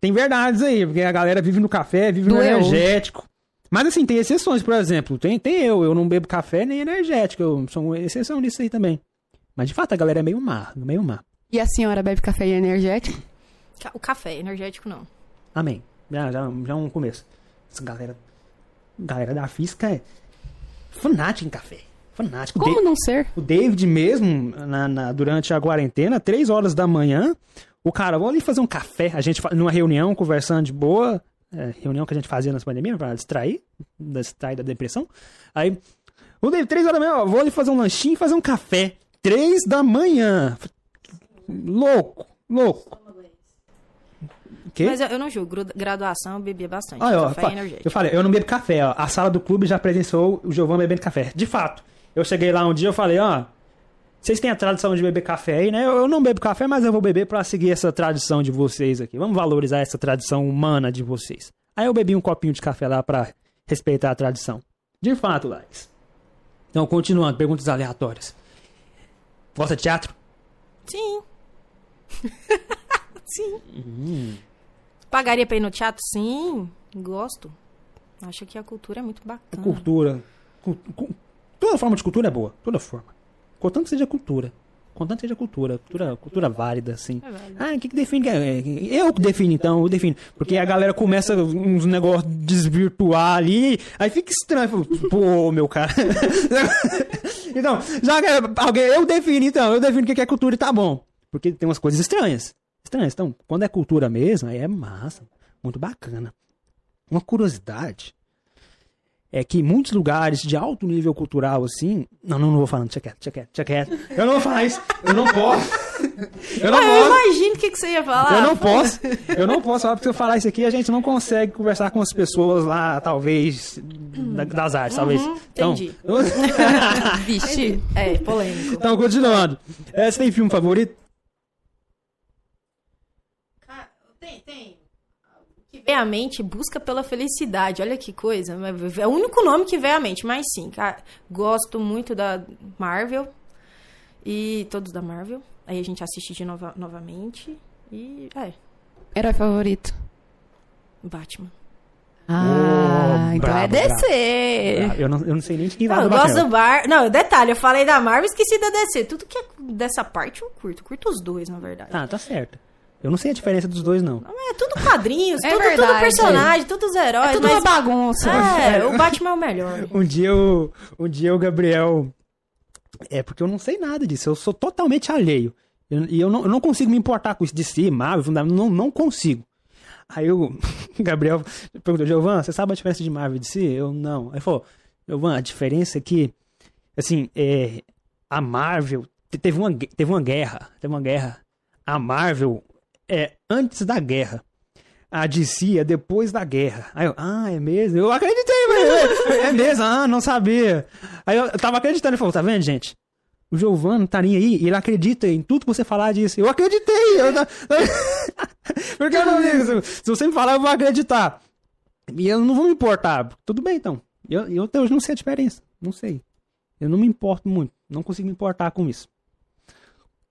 Tem verdades aí, porque a galera vive no café, vive no energético. Mas assim, tem exceções, por exemplo. Tem, tem eu, eu não bebo café nem energético. Eu sou uma exceção disso aí também. Mas de fato a galera é meio má, meio má. E a senhora bebe café e energético? Ca- O café, energético não. Amém. Já, já, já é um começo. Essa galera. Galera da física é fanática em café. Fanático. Como não ser? O David mesmo, na, na- durante a quarentena, três horas da manhã, o cara, vamos ali fazer um café. A gente, numa reunião, conversando de boa, é, reunião que a gente fazia nas pandemias, pra distrair, distrair da depressão. Aí, o David, três horas da manhã, ó, vou ali fazer um lanchinho e fazer um café. três da manhã. Louco, louco. Mas eu, eu não julgo. Graduação eu bebia bastante. Ó, café fa- e energético. eu falei, eu não bebo café, ó. A sala do clube já presenciou o Giovanni bebendo café. De fato. Eu cheguei lá um dia, eu falei, ó, vocês têm a tradição de beber café aí, né? Eu, eu não bebo café, mas eu vou beber pra seguir essa tradição de vocês aqui. Vamos valorizar essa tradição humana de vocês. Aí eu bebi um copinho de café lá pra respeitar a tradição. De fato, Lares. Então, continuando, perguntas aleatórias. Gosta de teatro? Sim. Sim. Pagaria pra ir no teatro? Sim. Gosto. Acho que a cultura é muito bacana. Cultura. Cu- cu- toda forma de cultura é boa. Toda forma. Contanto que seja cultura. Contanto que seja cultura. Cultura, cultura válida, assim. É válida. Ah, o que, que define? É, Eu que defino, então, eu defino. Porque a galera começa uns negócios desvirtuar ali, aí fica estranho. Pô, meu cara. então, já que é alguém, eu defino, então, eu defino o que é cultura e tá bom. Porque tem umas coisas estranhas. Estranhas. Então, quando é cultura mesmo, aí é massa. Muito bacana. Uma curiosidade é que muitos lugares de alto nível cultural, assim. Não, não, não vou falar, deixa quieto, quieto. Eu não vou falar isso. Eu não posso. Eu não Ah, eu posso. imagino o que, que você ia falar. Eu não posso, eu não posso falar, porque se eu falar isso aqui, a gente não consegue conversar com as pessoas lá, talvez, da- das artes, talvez. Então, entendi. Vixe. É, polêmico. então, continuando. É, você tem filme favorito? Tem, tem. À mente, busca pela felicidade. Olha que coisa. É o único nome que vem à mente, mas sim, cara. Gosto muito da Marvel. E todos da Marvel. Aí a gente assiste de nova, novamente. E. É, Herói favorito. Batman. Ah, Oh, então é brabo, brabo. DC. Eu não, eu não sei nem de quem vai Não, eu gosto do Bar. Não, detalhe, eu falei da Marvel e esqueci da DC. Tudo que é dessa parte eu curto. Curto os dois, na verdade. Tá, tá certo. Eu não sei a diferença dos dois, não. É tudo quadrinhos, É tudo, tudo verdade. personagem, todos heróis. É tudo mas... uma bagunça. É, o Batman é o melhor. Um dia o, um dia o Gabriel. É porque eu não sei nada disso. Eu sou totalmente alheio. Eu- E eu, não, eu não consigo me importar com isso de si, Marvel, não, não consigo. Aí o Gabriel perguntou, Giovan, você sabe a diferença de Marvel e de si? Eu não. Aí falou, Giovan, a diferença é que, assim, é, a Marvel te- teve uma, teve uma guerra. Teve uma guerra. A Marvel é antes da guerra. A DC é depois da guerra. Aí eu, ah, é mesmo? Eu acreditei, mas é, é mesmo, ah, não sabia. Aí eu tava acreditando, ele falou, tá vendo, gente? O Giovanni tá nem aí, e ele acredita em tudo que você falar disso. Eu acreditei! Eu, porque eu não ligo. Se, se você me falar, eu vou acreditar. E eu não vou me importar. Tudo bem, então. Eu, eu até hoje não sei a diferença. Não sei. Eu não me importo muito. Não consigo me importar com isso.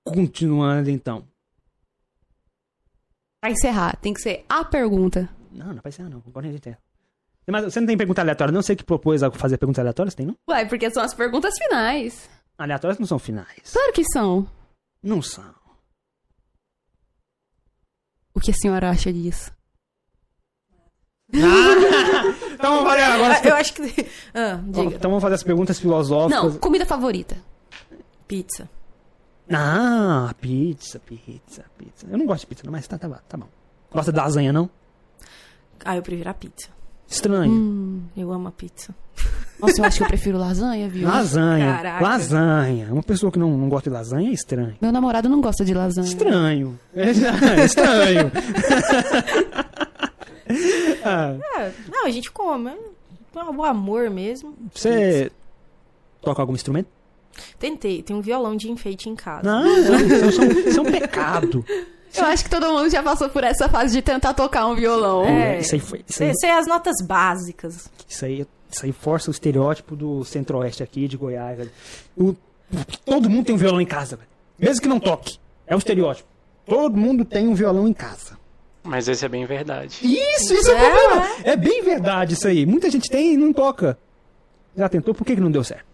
Continuando, então. Pra encerrar, tem que ser a pergunta. Não, não vai ser não. Agora a gente é. Mas você não tem pergunta aleatória, não sei que propôs a fazer perguntas aleatórias, tem não? Ué, porque são as perguntas finais. Aleatórias não são finais. Claro que são. Não são. O que a senhora acha disso? então vamos fazer agora. as- Eu acho que. Ah, diga. Então vamos fazer as perguntas filosóficas. Não, comida favorita. Pizza. Ah, pizza, pizza, pizza. Eu não gosto de pizza, não, mas tá, tá, bom, tá bom. Gosta de lasanha, não? Ah, eu prefiro a pizza. Estranho. Hum. Eu amo a pizza. Nossa, eu acho que eu prefiro lasanha, viu? Lasanha. Caraca. Lasanha. Uma pessoa que não, não gosta de lasanha é estranho. Meu namorado não gosta de lasanha. Estranho. É estranho. Ah, É, não, a gente come. É o amor mesmo. você toca algum instrumento? Tentei, tem um violão de enfeite em casa. Não, não, isso é um- isso é um pecado. Eu acho que todo mundo já passou por essa fase de tentar tocar um violão. É. Isso aí foi. Isso aí, Sei, sei as notas básicas. isso aí, isso aí força o estereótipo do centro-oeste aqui, de Goiás. velho. O- todo mundo tem um violão em casa, velho. Mesmo que não toque. É o estereótipo. Todo mundo tem um violão em casa. Mas esse é bem verdade. Isso, isso é, É, problema. É bem verdade isso aí. Muita gente tem e não toca. Já tentou, por que, que não deu certo?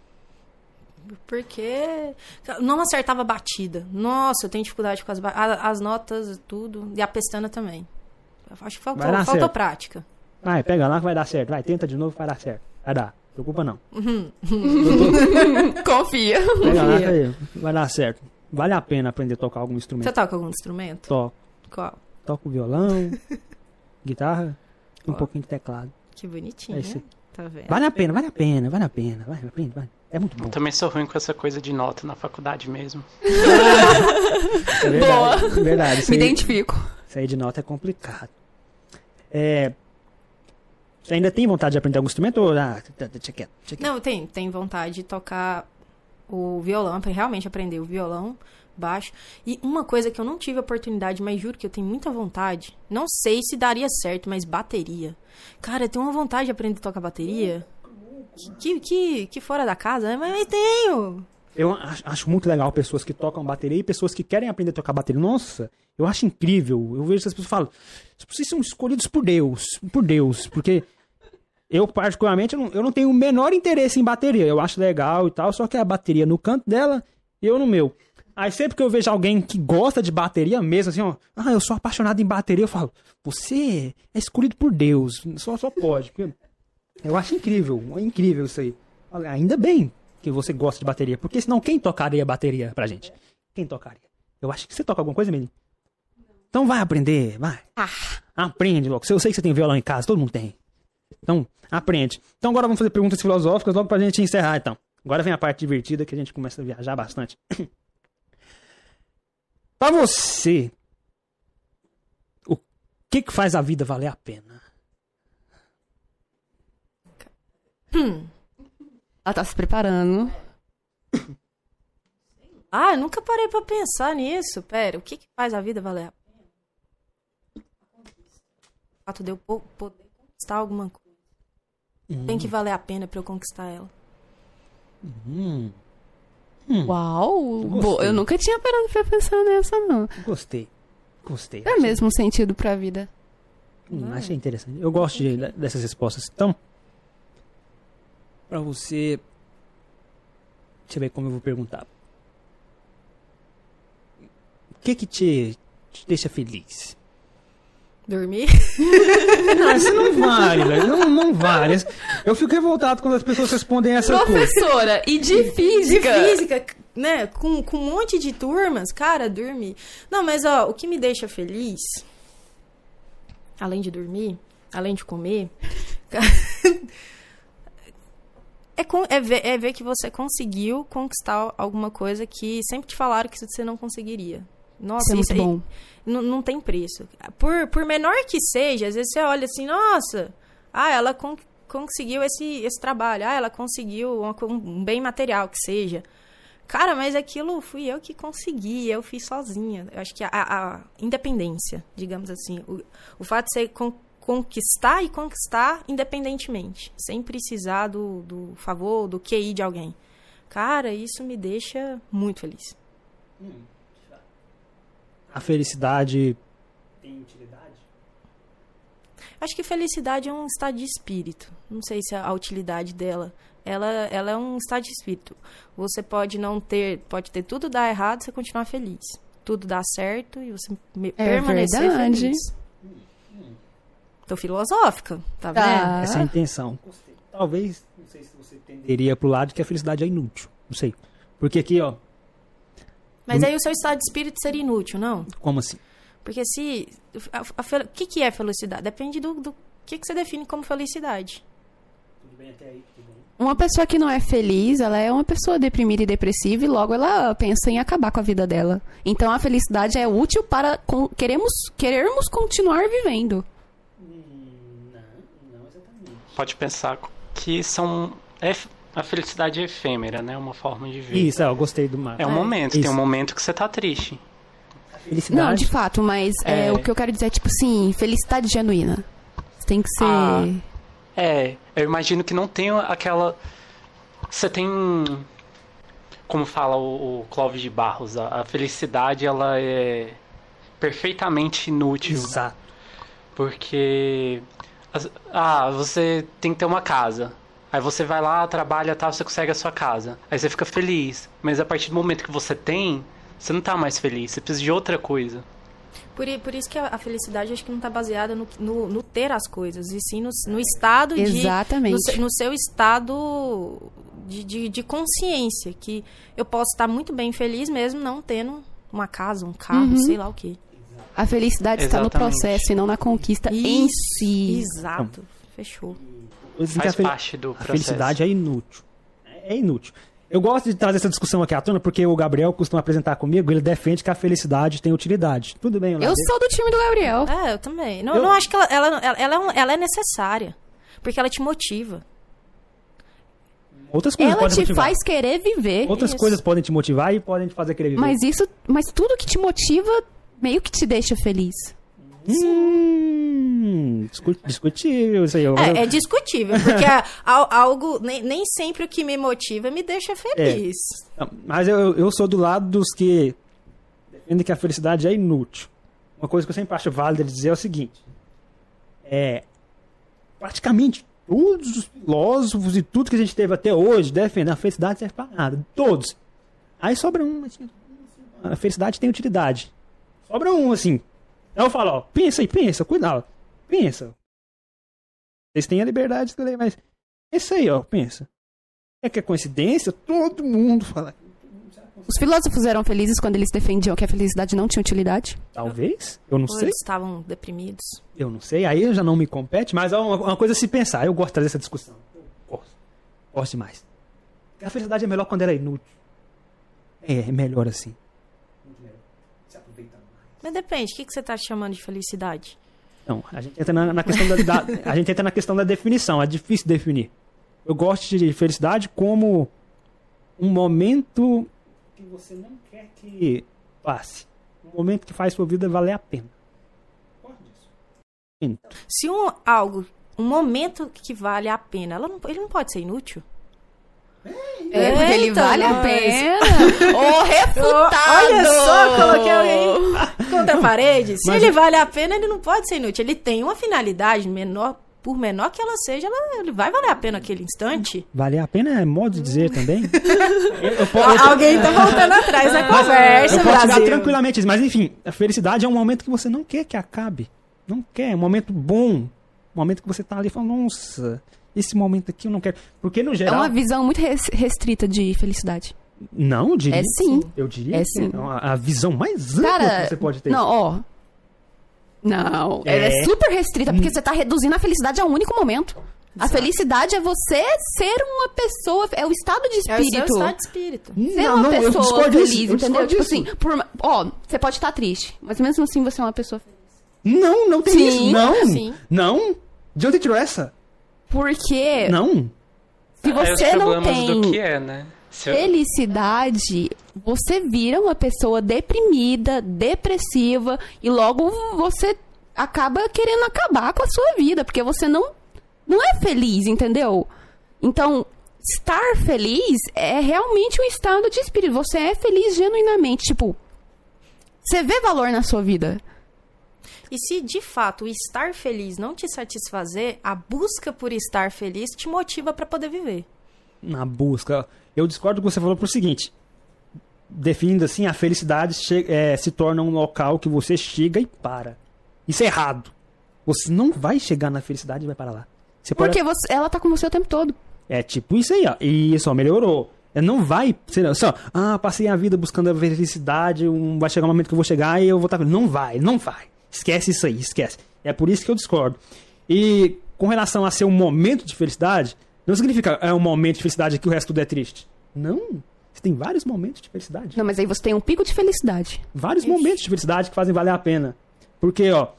Porque não acertava a batida. Nossa, eu tenho dificuldade com as, as notas, tudo. E a pestana também. Acho que faltou, faltou certo. prática. Vai, pega lá que vai dar certo. Vai, tenta de novo, vai dar certo. Vai dar. Preocupa não. Confia. Pega lá que vai dar certo. Vale a pena aprender a tocar algum instrumento. Você toca algum instrumento? Toco. Qual? Toco violão, guitarra e um pouquinho de teclado. Que bonitinho, É isso né? Tá vendo? Vale a pena, vale a pena, vale a pena. Vai, aprende, vai. É muito bom. Eu também sou ruim com essa coisa de nota na faculdade mesmo. É verdade. É verdade. Isso Me aí, identifico. isso aí de nota é complicado. É. Você ainda tem vontade de aprender algum instrumento ou. Ah, deixa quieto, deixa quieto. Não, tem, tem vontade de tocar o violão, pra realmente aprender o violão, baixo. E uma coisa que eu não tive oportunidade, mas juro que eu tenho muita vontade. Não sei se daria certo, mas bateria. Cara, eu tenho uma vontade de aprender a tocar bateria. Que, que, que fora da casa, né? Mas, mas tenho. Eu acho, muito legal pessoas que tocam bateria e pessoas que querem aprender a tocar bateria. Nossa, eu acho incrível. Eu vejo essas pessoas falam, vocês são escolhidos por Deus, por Deus, porque eu particularmente eu não, eu não tenho o menor interesse em bateria. Eu acho legal e tal, só que a bateria no canto dela, eu no meu. Aí sempre que eu vejo alguém que gosta de bateria mesmo, assim, ó, ah, eu sou apaixonado em bateria, eu falo, você é escolhido por Deus, só, só pode. porque Eu acho incrível, é incrível isso aí. Ainda bem que você gosta de bateria, porque senão quem tocaria bateria pra gente? Quem tocaria? Eu acho que você toca alguma coisa, menino? Então vai aprender, vai. Aprende logo. Eu sei que você tem violão em casa, todo mundo tem. Então, aprende. Então agora vamos fazer perguntas filosóficas logo pra gente encerrar, então. Agora vem a parte divertida que a gente começa a viajar bastante. pra você, o que que faz a vida valer a pena? Ela tá se preparando. Ah, eu nunca parei pra pensar nisso. Pera, o que, que faz a vida valer a pena? O fato de eu po- poder conquistar alguma coisa. Tem que valer a pena pra eu conquistar ela. Hum, Uau! Gostei. Eu nunca tinha parado pra pensar nessa, não. gostei. Gostei. É mesmo sentido pra vida. Hum, achei interessante. Eu gosto de- dessas respostas. Então, pra você. Deixa eu ver como eu vou perguntar. O que que te, te deixa feliz? Dormir? Não, isso não vale, velho. Não, não vale. Eu fico revoltado quando as pessoas respondem essa coisa. Professora, e de De física? física, né? Com, com um monte de turmas, cara, dormir. Não, mas ó, o que me deixa feliz, além de dormir, além de comer, é, com- é ver, é ver que você conseguiu conquistar alguma coisa que sempre te falaram que você não conseguiria. Nossa, Isso é bom. não, não tem preço. Por, por menor que seja, às vezes você olha assim, nossa, ah, ela con- conseguiu esse, esse trabalho, ah, ela conseguiu uma um bem material que seja. Cara, mas aquilo fui eu que consegui, eu fiz sozinha. Eu acho que a, a independência, digamos assim, o, o fato de você conquistar e conquistar independentemente, sem precisar do, do favor, do QI de alguém. Cara, isso me deixa muito feliz. A felicidade tem utilidade? Acho que felicidade é um estado de espírito. Não sei se a utilidade dela. Ela, ela é um estado de espírito. Você pode não ter, pode ter tudo dar errado e você continuar feliz. Tudo dar certo e você É permanecer verdade. feliz. Tô filosófica, tá, Tá. vendo? Essa é a intenção. Talvez, não sei se você tenderia pro lado que a felicidade é inútil. Não sei. Porque aqui, ó, Mas aí o seu estado de espírito seria inútil, não? como assim? Porque se. a- a fel- O que, que é felicidade? Depende do, do que, que você define como felicidade. Tudo bem até aí? Tudo bem. Uma pessoa que não é feliz, ela é uma pessoa deprimida e depressiva e logo ela pensa em acabar com a vida dela. Então a felicidade é útil para con- queremos, querermos continuar vivendo. Pode pensar que são. é- a felicidade é efêmera, né? Uma forma de ver. Isso, é, eu gostei do Marco. É um É. momento, Isso. tem um momento que você tá triste. Felicidade. Não, de fato, mas é, É. o que eu quero dizer é tipo assim, felicidade genuína. Tem que ser. Ah. É, eu imagino que não tem aquela. Você tem. Como fala o, o Clóvis de Barros, a, a felicidade ela é perfeitamente inútil. Exato. Porque. Ah, você tem que ter uma casa. Aí você vai lá, trabalha tal, você consegue a sua casa. Aí você fica feliz. Mas a partir do momento que você tem, você não tá mais feliz. Você precisa de outra coisa. Por, por isso que a, felicidade acho que não está baseada no, no, no ter as coisas, e sim no, no estado de. Exatamente. No, se- no seu estado de, de, de consciência. Que eu posso estar muito bem feliz mesmo não tendo uma casa, um carro, Uhum. sei lá o quê. A felicidade está no Exatamente. processo e não na conquista em Isso, si. Exato. Fechou. Dizem que Faz a, fel- parte do a processo. felicidade é inútil. é inútil. Eu gosto de trazer essa discussão aqui à tona porque o Gabriel costuma apresentar comigo, ele defende que a felicidade tem utilidade. Tudo bem, Eu Olavo? sou do time do Gabriel. É, eu também. Não, Eu- não acho que ela, ela, ela, ela é um- ela é necessária. Porque ela te motiva. Outras coisas Ela podem te motivar. faz querer viver. Outras Isso. coisas podem te motivar e podem te fazer querer viver. Mas isso, mas tudo que te motiva meio que te deixa feliz. Hum, discu- discutível isso aí. Eu- É, é discutível, porque a- algo, nem, nem sempre o que me motiva me deixa feliz. Não, Mas eu, eu sou do lado dos que defendem que a felicidade é inútil. Uma coisa que eu sempre acho válida dizer é o seguinte: é praticamente todos os filósofos e tudo que a gente teve até hoje defendem a felicidade serve pra nada. Todos. Aí sobra um, assim, a felicidade tem utilidade. Sobra um, assim. Aí eu falo, ó, pensa aí, pensa, cuidado. Pensa. Vocês têm a liberdade de escolher, mas. Isso aí, ó, pensa. É que é coincidência? Todo mundo fala. Os filósofos eram felizes quando eles defendiam que a felicidade não tinha utilidade? Talvez, eu não Ou sei. eles estavam deprimidos. Eu não sei, aí já não me compete, mas é uma, uma coisa a se pensar. Eu gosto de trazer essa discussão. Eu gosto. Gosto demais. A felicidade é melhor quando ela é inútil. É, é melhor assim. Muito melhor. Se aproveita mais. Mas depende, o que, que você tá chamando de felicidade? Não, a gente entra na, na questão da, da- a gente entra na questão da definição. É difícil definir. Eu gosto de felicidade como um momento que você não quer que passe. Um momento que faz sua vida valer a pena. Gosto disso. Então, Se um algo, um momento que vale a pena, ela não, ele não pode ser inútil? É, porque ele Eita, vale a nós. pena. Ô, refutado! Olha só, coloquei alguém contra a parede. Se Mas- ele vale a pena, ele não pode ser inútil. Ele tem uma finalidade menor, por menor que ela seja, ela, ele vai valer a pena aquele instante. valer a pena é modo de dizer também. eu, eu eu- Al- Alguém tá voltando atrás da conversa, eu posso Brasil. tranquilamente isso, mas enfim, a felicidade é um momento que você não quer que acabe. Não quer, é um momento bom. Um momento que você tá ali e fala, nossa, esse momento aqui eu não quero. Porque no É geral. uma visão muito res- restrita de felicidade. Não, eu diria. É sim. Eu diria É que sim. é uma- a visão mais ampla Cara, que você pode ter. não, ó. Não, ela é É. super restrita, porque você tá reduzindo a felicidade a um único momento. A felicidade é você ser uma pessoa, é o estado de É o seu espírito. estado de espírito. Ser Não, uma não, eu pessoa discordo feliz, disso, eu entendeu? discordo Tipo disso. assim, por, ó, você pode estar triste, mas mesmo assim você é uma pessoa feliz. Não, não tem Sim, isso. Não. sim. Não. De onde tirou essa? Porque Não. se É você não problemas tem do que é, né? Se eu- felicidade, você vira uma pessoa deprimida, depressiva e logo você acaba querendo acabar com a sua vida, porque você não não é feliz, entendeu? Então, estar feliz é realmente um estado de espírito. Você é feliz genuinamente, tipo, você vê valor na sua vida. E se de fato estar feliz não te satisfazer, a busca por estar feliz te motiva pra poder viver. Na busca. Eu discordo do que você falou pro seguinte. Definindo assim, a felicidade é, se torna um local que você chega e para. Isso é errado. Você não vai chegar na felicidade e vai parar lá. Você Porque você- ela tá com você o tempo todo. É tipo isso aí, ó. Isso, ó, melhorou. É, Não vai ser só, ah, passei a vida buscando a felicidade, um, vai chegar um momento que eu vou chegar e eu vou estar. Não vai, não vai. Esquece isso aí, esquece. É por isso que eu discordo. E com relação a ser um momento de felicidade, não significa é um momento de felicidade que o resto tudo é triste. Não. Você tem vários momentos de felicidade. Não, mas aí você tem um pico de felicidade. Vários momentos de felicidade que fazem valer a pena. Porque, ó,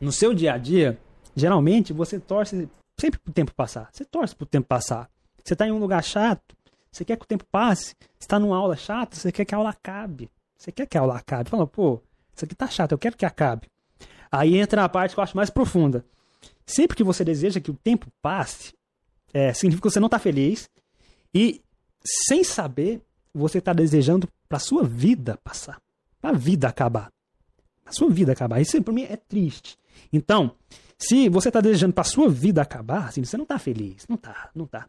no seu dia a dia, geralmente você torce sempre pro tempo passar. Você torce pro tempo passar. Você tá em um lugar chato, você quer que o tempo passe. Você tá numa aula chata, você quer que a aula acabe. Você quer que a aula acabe. Fala, pô, isso aqui tá chato, eu quero que acabe. Aí entra a parte que eu acho mais profunda. Sempre que você deseja que o tempo passe, é, significa que você não tá feliz e, sem saber, você tá desejando pra sua vida passar. Pra vida acabar. A sua vida acabar. Isso pra mim é triste. Então, se você tá desejando pra sua vida acabar, assim, você não tá feliz. Não tá, não tá.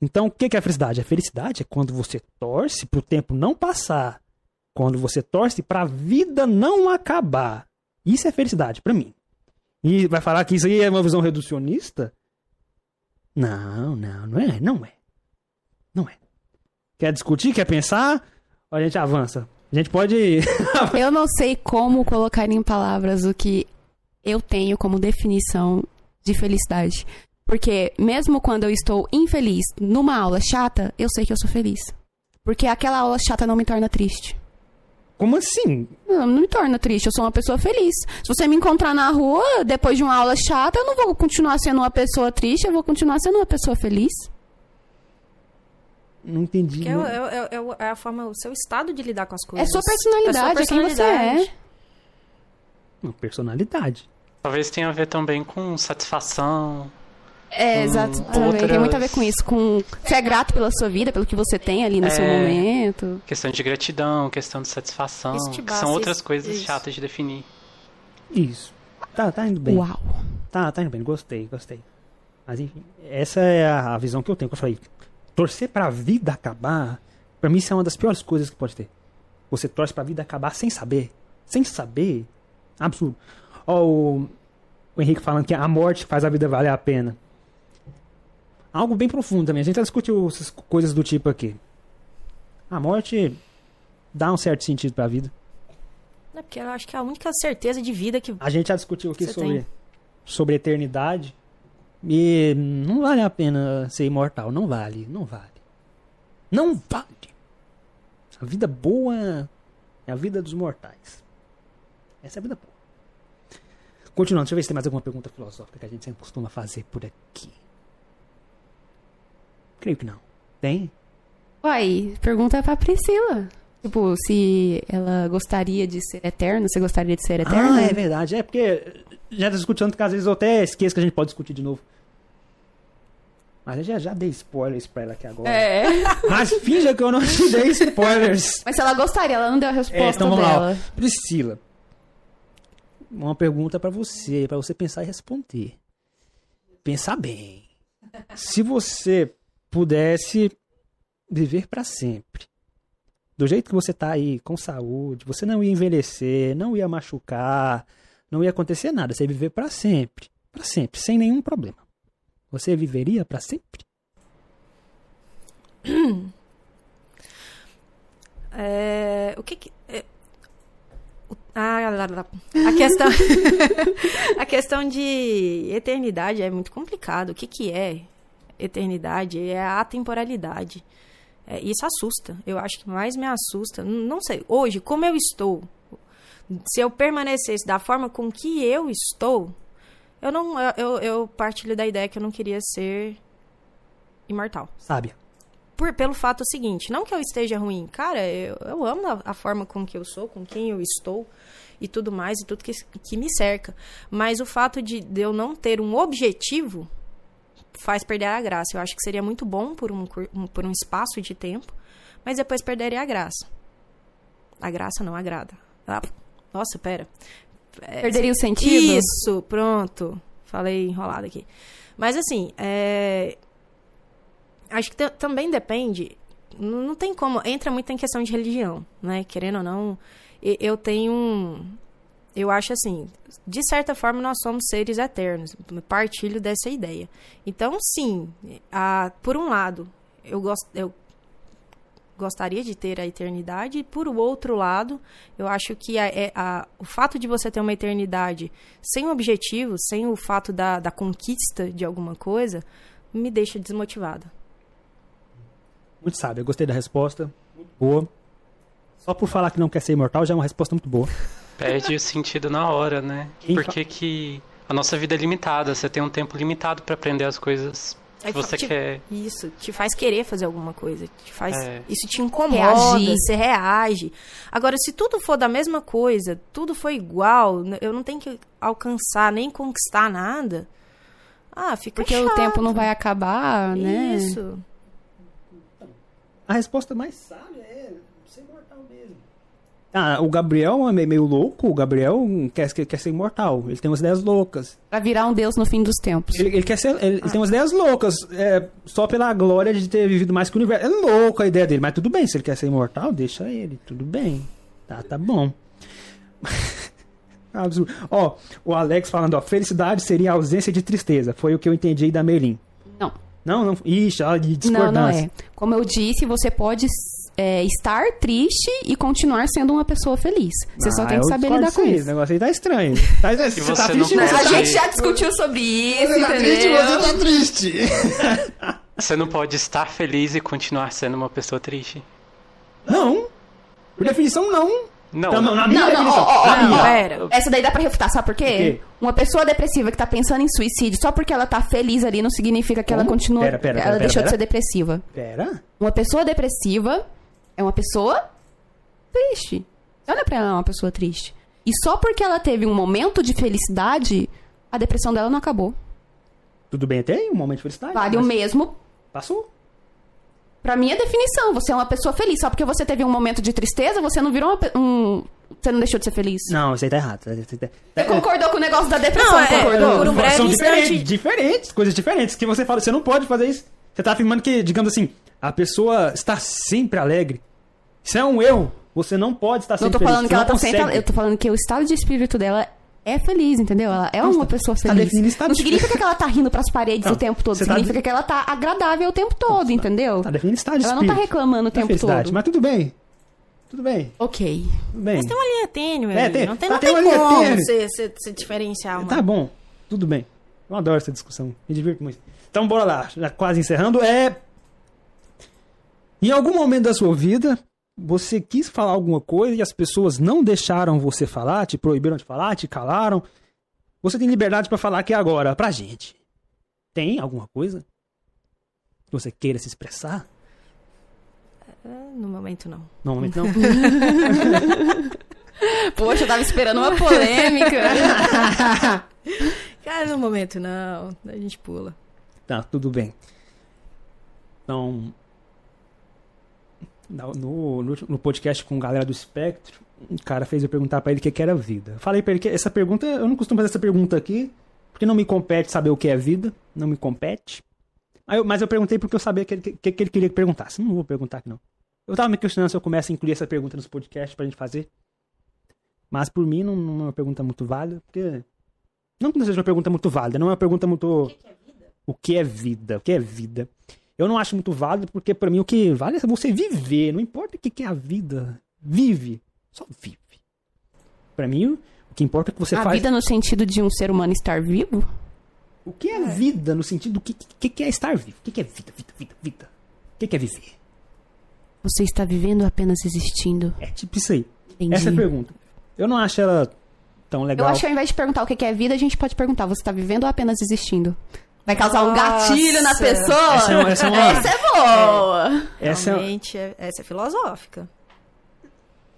Então, o que é a felicidade? A felicidade é quando você torce pro tempo não passar. Quando você torce pra vida não acabar. Isso é felicidade pra mim. E vai falar que isso aí é uma visão reducionista? Não, não, não é, não é. Não é. Quer discutir, quer pensar? A gente avança? A gente pode. Eu não sei como colocar em palavras o que eu tenho como definição de felicidade. Porque mesmo quando eu estou infeliz numa aula chata, eu sei que eu sou feliz. Porque aquela aula chata não me torna triste. Como assim? Não, não me torna triste, eu sou uma pessoa feliz. Se você me encontrar na rua depois de uma aula chata, eu não vou continuar sendo uma pessoa triste, eu vou continuar sendo uma pessoa feliz. Não entendi. Que é, não. é, é, é, é a forma, o seu estado de lidar com as É coisas. sua personalidade, é quem você é. Não, personalidade. Talvez tenha a ver também com satisfação. É, Hum, exato. Também tem outras- muito a ver com isso. Com ser é grato pela sua vida, pelo que você tem ali no seu É. momento. Questão de gratidão, questão de satisfação. Basta, são outras isso- coisas isso. chatas de definir. Isso. Tá, tá indo bem. Uau. Tá, tá indo bem. Gostei, gostei. Mas enfim, essa é a a visão que eu tenho. que Eu falei, torcer pra vida acabar, pra mim isso é uma das piores coisas que pode ter. Você torce pra vida acabar sem saber. Sem saber. Absurdo. Ó, o, o Henrique falando que a morte faz a vida valer a pena. Algo bem profundo também. A gente já discutiu essas coisas do tipo aqui. A morte dá um certo sentido pra vida. É porque eu acho que é a única certeza de vida que. A gente já discutiu aqui sobre, tem. sobre eternidade. E não vale a pena ser imortal. Não vale, não vale. Não vale. A vida boa é a vida dos mortais. Essa é a vida boa. Continuando, deixa eu ver se tem mais alguma pergunta filosófica que a gente sempre costuma fazer por aqui. Creio que não. Tem? Uai, pergunta pra Priscila. Tipo, se ela gostaria de ser eterna, você gostaria de ser eterna? Ah, é verdade. É porque já tá discutindo que às vezes eu até esqueço que a gente pode discutir de novo. Mas eu já, já dei spoilers pra ela aqui agora. É. Mas finja que eu não te dei spoilers. Mas se ela gostaria, ela não deu a resposta É, então vamos dela. lá. Priscila, uma pergunta pra você, pra você pensar e responder. Pensar bem. Se você pudesse viver pra sempre, do jeito que você tá aí, com saúde, você não ia envelhecer, não ia machucar, não ia acontecer nada, você ia viver pra sempre, Pra sempre, sem nenhum problema. Você viveria pra sempre? É, o que que. é, ah, a questão. a questão de eternidade é muito complicado. O que, que é eternidade? É a atemporalidade. É, isso assusta. Eu acho que mais me assusta. Não sei. Hoje, como eu estou, se eu permanecesse da forma com que eu estou, eu não. Eu, eu, eu partilho da ideia que eu não queria ser imortal Sábia. por, pelo fato seguinte, não que eu esteja ruim, cara, eu, eu amo a, a forma com que eu sou, com quem eu estou e tudo mais, e tudo que, que me cerca. Mas o fato de, de eu não ter um objetivo faz perder a graça. Eu acho que seria muito bom por um, por um espaço de tempo, mas depois perderia a graça. A graça não agrada. Ah, nossa, pera. É, Perderia o sentido? isso, pronto. Falei enrolado aqui. Mas assim, é... acho que ta- também depende. Não, não tem como. Entra muito em questão de religião, né? Querendo ou não, eu tenho um. Eu acho assim, de certa forma nós somos seres eternos. Partilho dessa ideia. Então, sim, a, por um lado, eu gosto, eu gostaria de ter a eternidade, e por outro lado, eu acho que a- é- a- o fato de você ter uma eternidade sem objetivo, sem o fato da, da conquista de alguma coisa, me deixa desmotivada. Muito sábia. Gostei da resposta. Muito boa. Só por falar que não quer ser imortal já é uma resposta muito boa. Perde o sentido na hora, né? Quem Por fa- que que a nossa vida é limitada? Você tem um tempo limitado pra aprender as coisas que você te- quer. Isso, te faz querer fazer alguma coisa. Te faz, É. Isso te incomoda, Reagir. você reage. Agora, se tudo for da mesma coisa, tudo for igual, eu não tenho que alcançar nem conquistar nada. Ah, fica Porque o chato. tempo não vai acabar, né? Isso. A resposta mais sábia é ser imortal mesmo. Ah, o Gabriel é meio, louco. O Gabriel quer, quer, ser imortal. Ele tem umas ideias loucas. Pra virar um deus no fim dos tempos. Ele, ele quer ser. Ele, ele tem umas ideias loucas. é, só pela glória de ter vivido mais que o universo. É louco a ideia dele, mas tudo bem. Se ele quer ser imortal, deixa ele. Tudo bem. Tá, tá bom. Absurdo. Ó, o Alex falando, ó, felicidade seria a ausência de tristeza. Foi o que eu entendi da Melin. Não. Não, não. Ixi, de Não, discordância. não é. Como eu disse, você pode é, estar triste e continuar sendo uma pessoa feliz. Você só Ah, tem que saber lidar com isso. Esse negócio aí tá estranho. Tá, você, você tá não triste, pode- você A tá gente já discutiu sobre isso, Você tá triste, entendeu? você tá triste. Você não pode estar feliz e continuar sendo uma pessoa triste. Não. Por definição, não. Não. Então, não, na minha Não, não, definição. ó, ó, na ó. Pera. Essa daí dá pra refutar, sabe por quê? quê? Uma pessoa depressiva que tá pensando em suicídio só porque ela tá feliz ali não significa que ela Como? continua. Pera, pera, ela pera, deixou pera, de ser depressiva. Pera. Uma pessoa depressiva é uma pessoa triste. Olha pra ela, é uma pessoa triste. E só porque ela teve um momento de felicidade, a depressão dela não acabou. Tudo bem até aí, um momento de felicidade. Vale o mesmo Passou. pra minha definição. Você é uma pessoa feliz. Só porque você teve um momento de tristeza, você não virou uma um. Você não deixou de ser feliz. Não, isso aí tá errado. Você tá- Você concordou com o negócio da depressão, Não, é, concordou? por um breve São instante- diferentes, diferentes, coisas diferentes. Que você fala, você não pode fazer isso. Você tá afirmando que, digamos assim, a pessoa está sempre alegre. Isso é um erro. Você não pode estar Não sempre tô feliz. falando que ela não tá consegue. Eu tô falando que o estado de espírito dela é feliz, entendeu? Ela é uma pessoa tá feliz. definindo estado Não significa que ela tá rindo pras paredes Não, o tempo todo. tá Significa de- que ela tá agradável o tempo todo, entendeu? Tá definindo estado de Ela não tá reclamando o Não tempo todo. Mas tudo bem. Tudo bem. Ok. Tudo bem. Mas tem uma linha tênue É, tem- não tem, tá, não tem tem uma linha como tênue. você, você, você diferenciar uma. Tá bom. Tudo bem. Eu adoro essa discussão. Me divirto muito. Então, bora lá. Já quase encerrando. É. Em algum momento da sua vida, você quis falar alguma coisa e as pessoas não deixaram você falar, te proibiram de falar, te calaram. Você tem liberdade pra falar aqui agora, pra gente. Tem alguma coisa que você queira se expressar? É, No momento, não. No momento não. Poxa, eu tava esperando uma polêmica. Cara, no momento, não. A gente pula. Tá, tudo bem. Então, no, no, no podcast com a galera do Espectro, um cara fez eu perguntar pra ele o que, que era vida. Falei pra ele que essa pergunta, eu não costumo fazer essa pergunta aqui, porque não me compete saber o que é vida, não me compete. Eu- mas eu perguntei porque eu sabia que ele, que, que ele queria que perguntasse. Não vou perguntar aqui não. Eu tava me questionando se eu começo a incluir essa pergunta nos podcasts pra gente fazer. Mas por mim não, não é uma pergunta muito válida, porque. Não que não seja uma pergunta muito válida, não é uma pergunta muito. O que é vida? O que é vida? Eu não acho muito válido, porque pra mim o que vale é você viver. Não importa o que é a vida. Vive. Só vive. Pra mim, o que importa é que você a faz. vida no sentido de um ser humano estar vivo? O que é vida no sentido do que, que, que é estar vivo? O que, é vida, vida, vida, vida? O que, é viver? Você está vivendo ou apenas existindo? É tipo isso aí. Entendi. Essa é a pergunta. Eu não acho ela tão Eu legal. acho que ao invés de perguntar o que é vida, a gente pode perguntar: você tá vivendo ou apenas existindo? Vai causar um Nossa. gatilho na pessoa? Essa é essa é uma- Essa é boa! Essa é... Realmente, é- essa é filosófica.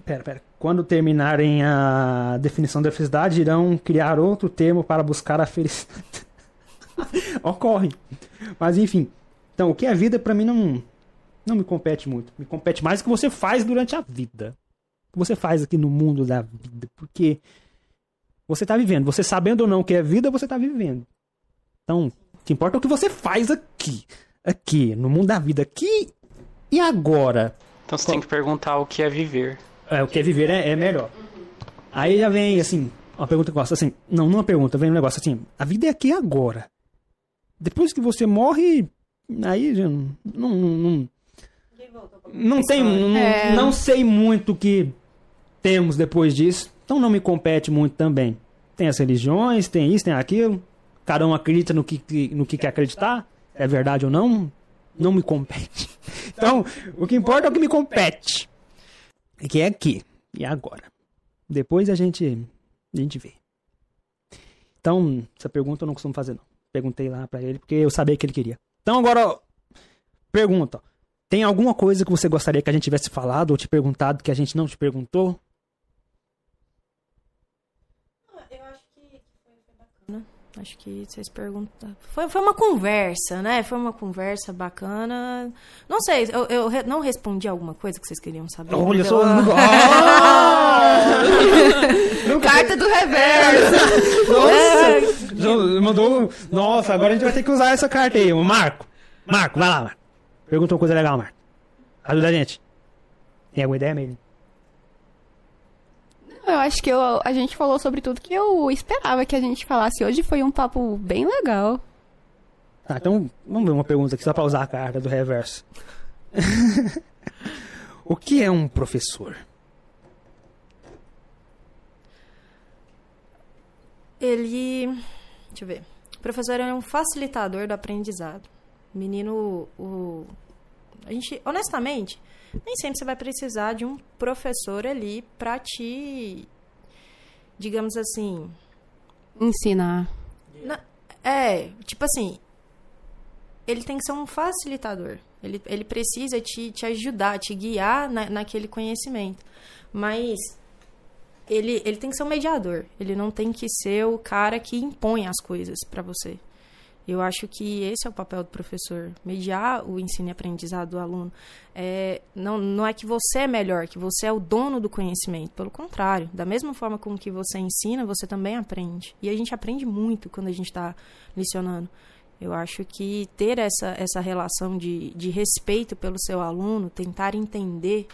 Pera, pera. Quando terminarem a definição da felicidade, irão criar outro termo para buscar a felicidade. Ocorre. Mas enfim. Então, o que é vida pra mim não não me compete muito. Me compete mais o que você faz durante a vida. O que você faz aqui no mundo da vida, porque você tá vivendo, você sabendo ou não o que é vida, você tá vivendo. Então, o que importa é o que você faz aqui, aqui, no mundo da vida, aqui e agora. Então você tem que perguntar o que é viver. É, o que é viver é, é melhor. Aí já vem, assim, uma pergunta que eu gosto, assim, não, não uma pergunta, vem um negócio assim, a vida é aqui e agora. Depois que você morre, aí já não, não, não, não tem, não, É. não sei muito o que temos depois disso, então não me compete muito também. Tem as religiões, tem isso, tem aquilo, cada um acredita no que, no que quer acreditar, é verdade ou não, não me compete. Então, o que importa é o que me compete que é aqui e agora. Depois a gente a gente vê. Então, essa pergunta eu não costumo fazer não. Perguntei lá pra ele porque eu sabia que ele queria. Então agora pergunta, tem alguma coisa que você gostaria que a gente tivesse falado ou te perguntado que a gente não te perguntou? Eu acho que foi, bacana. Acho que vocês perguntaram. Foi, foi uma conversa, né? Foi uma conversa bacana. Não sei, eu, eu re- não respondi alguma coisa que vocês queriam saber. Olha só, eu- Ah! Carta do reverso! Nossa! Já Mandou. Nossa, agora a gente vai ter que usar essa carta aí. O Marco. Marco, vai lá, Marco. Pergunta uma coisa legal, Marco. Ajuda a gente. Tem alguma ideia, Meire? Eu acho que eu- a gente falou sobre tudo que eu esperava que a gente falasse. Hoje foi um papo bem legal. Tá, então vamos ver uma pergunta aqui só pra usar a carta do reverso. O que é um professor? Ele. Deixa eu ver. O professor é um facilitador do aprendizado. Menino. O, a gente, honestamente, nem sempre você vai precisar de um professor ali pra te. Digamos assim. Ensinar. Na- é, tipo assim. Ele tem que ser um facilitador. Ele, ele precisa te, te ajudar, te guiar na, naquele conhecimento. Mas ele, ele tem que ser um mediador. Ele não tem que ser o cara que impõe as coisas pra você. Eu acho que esse é o papel do professor, mediar o ensino e aprendizado do aluno. É, não, não é que você é melhor, que você é o dono do conhecimento. Pelo contrário, da mesma forma com que você ensina, você também aprende. E a gente aprende muito quando a gente está licionando. Eu acho que ter essa, essa relação de, de respeito pelo seu aluno, tentar entender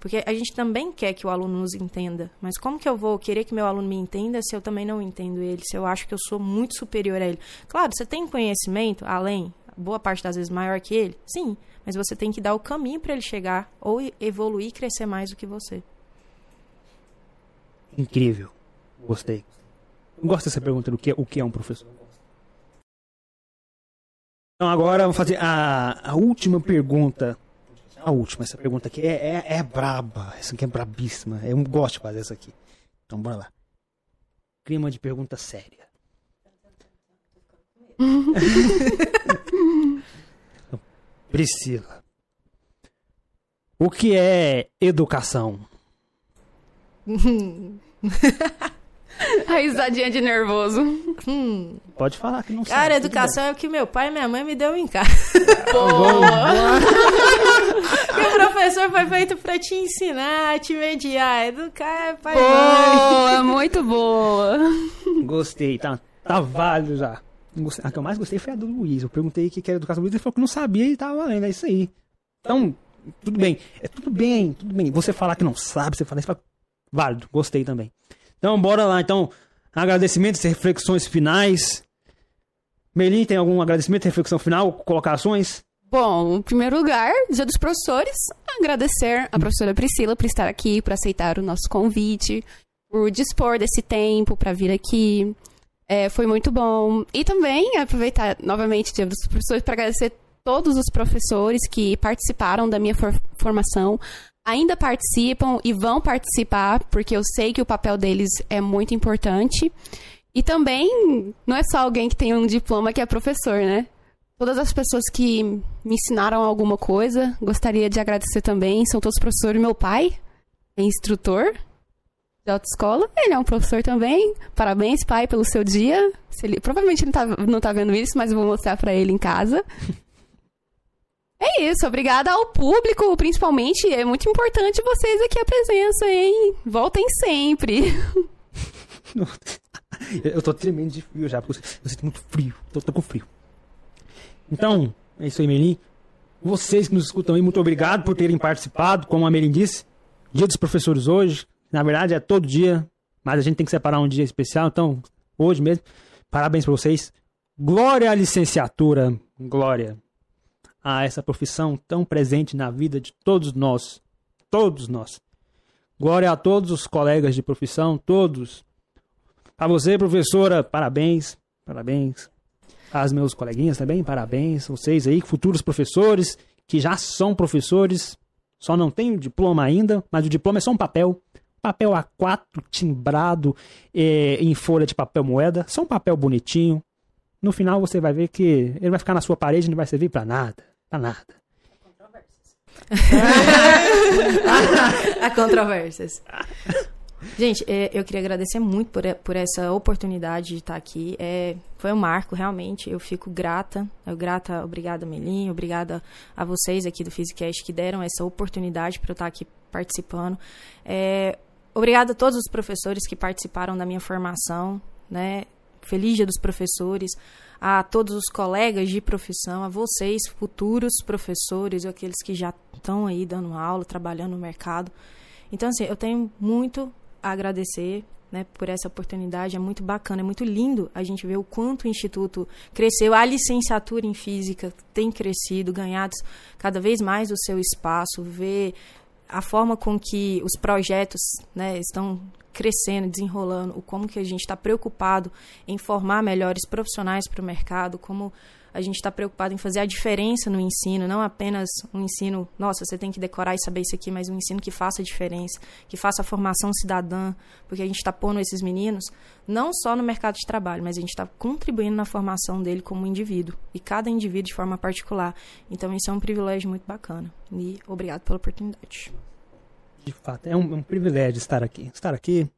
porque a gente também quer que o aluno nos entenda. Mas como que eu vou querer que meu aluno me entenda se eu também não entendo ele? Se eu acho que eu sou muito superior a ele? Claro, você tem conhecimento além, boa parte das vezes maior que ele? Sim. Mas você tem que dar o caminho para ele chegar ou evoluir crescer mais do que você. Incrível. Gostei. Eu gosto dessa pergunta do que, o que é um professor. Então agora vamos fazer a, a última pergunta. A última, essa pergunta aqui é, é, é braba. Essa aqui é brabíssima. Eu gosto de fazer essa aqui. Então bora lá. Clima de pergunta séria. Priscila. O que é educação? A risadinha de nervoso. Hum. Pode falar que não sabe. Cara, educação é o que meu pai e minha mãe me deu em casa. Boa! E o professor foi feito pra te ensinar, te mediar, educar é pai e mãe. Boa, muito boa. Gostei, tá, tá válido já. A que eu mais gostei foi a do Luiz. Eu perguntei o que que era educação do Luiz, ele falou que não sabia e tava valendo, é isso aí. Então, tudo bem. É tudo bem, tudo bem. Você falar que não sabe, você falar isso, fala- válido, gostei também. Então, bora lá, então. Agradecimentos e reflexões finais. Melin, tem algum agradecimento, reflexão final, colocações? Bom, em primeiro lugar, Dia dos Professores, agradecer a professora Priscila por estar aqui, por aceitar o nosso convite, por dispor desse tempo para vir aqui. É, foi muito bom. E também aproveitar novamente o Dia dos Professores para agradecer todos os professores que participaram da minha for- formação, ainda participam e vão participar, porque eu sei que o papel deles é muito importante. E também não é só alguém que tem um diploma que é professor, né? Todas as pessoas que me ensinaram alguma coisa, gostaria de agradecer também. São todos professores. Meu pai é instrutor de autoescola. Ele é um professor também. Parabéns, pai, pelo seu dia. Se ele, provavelmente ele tá- não tá vendo isso, mas eu vou mostrar pra ele em casa. É isso, obrigada ao público, principalmente. É muito importante vocês aqui a presença, hein? Voltem sempre. Eu tô tremendo de frio já, porque eu sinto muito frio. Tô, tô com frio. Então, é isso aí, Melin. Vocês que nos escutam aí, muito obrigado por terem participado, como a Melin disse. Dia dos professores hoje. Na verdade, é todo dia, mas a gente tem que separar um dia especial, então, hoje mesmo. Parabéns pra vocês. Glória à licenciatura. Glória a essa profissão tão presente na vida de todos nós. Todos nós. Glória a todos os colegas de profissão, todos. Pra você, professora, parabéns. Parabéns. As meus coleguinhas também, parabéns. Vocês aí, futuros professores, que já são professores, só não têm o diploma ainda, mas o diploma é só um papel. Papel A4, timbrado eh, em folha de papel moeda. Só um papel bonitinho. No final você vai ver que ele vai ficar na sua parede e não vai servir pra nada. Pra nada. Há controvérsias. Gente, é, eu queria agradecer muito por, por essa oportunidade de estar aqui. É, foi um marco, realmente. Eu fico grata. Eu grata, obrigada, Melinho. Obrigada a vocês aqui do Physicast que deram essa oportunidade para eu estar aqui participando. É, obrigada a todos os professores que participaram da minha formação. Né? Feliz Dia dos Professores. A todos os colegas de profissão, a vocês, futuros professores, ou aqueles que já estão aí dando aula, trabalhando no mercado. Então, assim, eu tenho muito a agradecer né, por essa oportunidade. É muito bacana, é muito lindo a gente ver o quanto o Instituto cresceu. A licenciatura em Física tem crescido, ganhado cada vez mais o seu espaço, ver a forma com que os projetos né, estão crescendo, desenrolando, o como que a gente está preocupado em formar melhores profissionais para o mercado, como a gente está preocupado em fazer a diferença no ensino, não apenas um ensino, nossa, você tem que decorar e saber isso aqui, mas um ensino que faça a diferença, que faça a formação cidadã, porque a gente está pondo esses meninos não só no mercado de trabalho, mas a gente está contribuindo na formação dele como indivíduo, e cada indivíduo de forma particular. Então, isso é um privilégio muito bacana. E obrigado pela oportunidade. De fato, é um, um privilégio estar aqui. Estar aqui,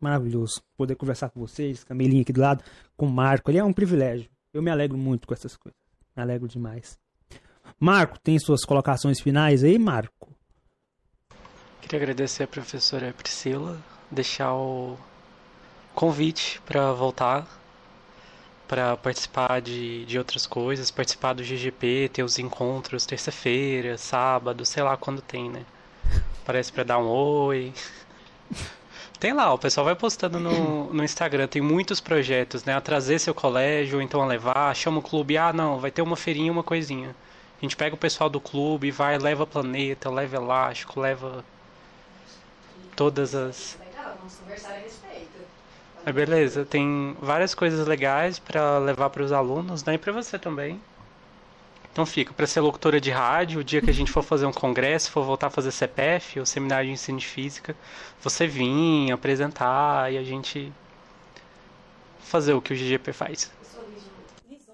maravilhoso. Poder conversar com vocês, com a Melinha aqui do lado, com o Marco, ele é um privilégio. Eu me alegro muito com essas coisas. Me alegro demais. Marco, tem suas colocações finais aí, Marco? Queria agradecer a professora Priscila, deixar o convite para voltar, para participar de, de outras coisas, participar do GGP, ter os encontros terça-feira, sábado, sei lá quando tem, né? Parece para dar um oi. Tem lá, o pessoal vai postando no, no Instagram, tem muitos projetos, né? A trazer seu colégio, então a levar, chama o clube, ah não, vai ter uma feirinha, uma coisinha. A gente pega o pessoal do clube, vai, leva planeta, leva elástico, leva todas as. Legal, vamos conversar a respeito. É beleza, tem várias coisas legais para levar para os alunos, né? E para você também. Então fica para ser locutora de rádio, o dia que a gente for fazer um congresso, for voltar a fazer CPF, o seminário de ensino de física, você vir apresentar e a gente fazer o que o GGP faz.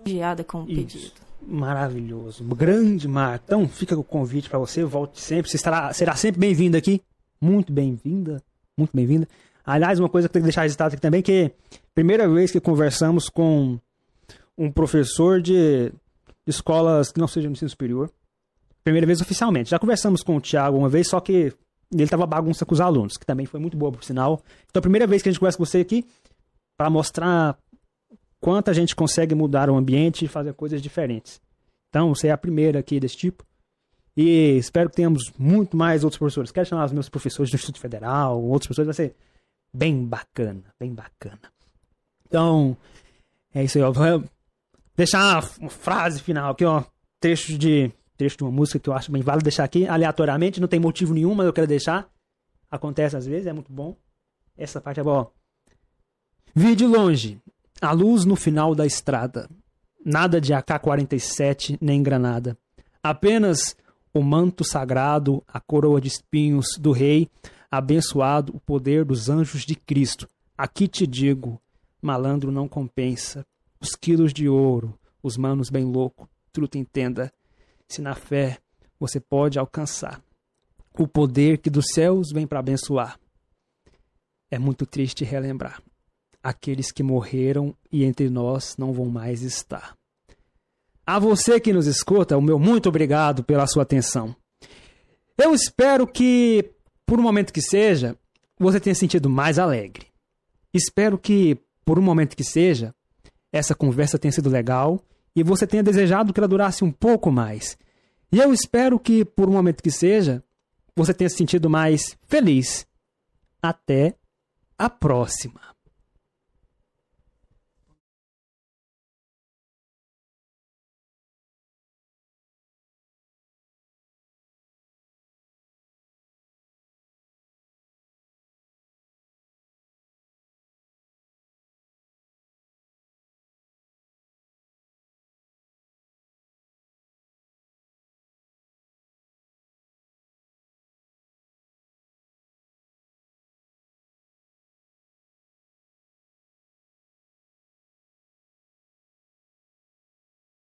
Guiada com o Isso. pedido. Maravilhoso. Grande Marco. Então fica o convite para você, volte sempre. Você estará, será sempre bem-vindo aqui. Muito bem-vinda. Muito bem-vinda. Aliás, uma coisa que eu tenho que deixar registrado aqui também, que primeira vez que conversamos com um professor de escolas que não sejam de ensino superior. Primeira vez oficialmente. Já conversamos com o Thiago uma vez, só que ele tava bagunça com os alunos, que também foi muito boa, por sinal. Então, a primeira vez que a gente conversa com você aqui, para mostrar quanto a gente consegue mudar o ambiente e fazer coisas diferentes. Então, você é a primeira aqui desse tipo. E espero que tenhamos muito mais outros professores. Quero chamar os meus professores do Instituto Federal, outros professores, vai ser bem bacana, bem bacana. Então, é isso aí, ó. Deixar uma, uma frase final aqui, ó. Trecho de, trecho de uma música que eu acho bem válido deixar aqui, aleatoriamente, não tem motivo nenhum, mas eu quero deixar. Acontece às vezes, é muito bom. Essa parte é boa. Vi de longe, a luz no final da estrada. Nada de AK-47 nem granada. Apenas o manto sagrado, a coroa de espinhos do rei, abençoado o poder dos anjos de Cristo. Aqui te digo, malandro não compensa. Os quilos de ouro, os manos bem louco, truta entenda. Se na fé você pode alcançar o poder que dos céus vem para abençoar. É muito triste relembrar aqueles que morreram e entre nós não vão mais estar. A você que nos escuta, o meu muito obrigado pela sua atenção. Eu espero que, por um momento que seja, você tenha sentido mais alegre. Espero que, por um momento que seja, essa conversa tenha sido legal e você tenha desejado que ela durasse um pouco mais. E eu espero que, por um momento que seja, você tenha se sentido mais feliz. Até a próxima.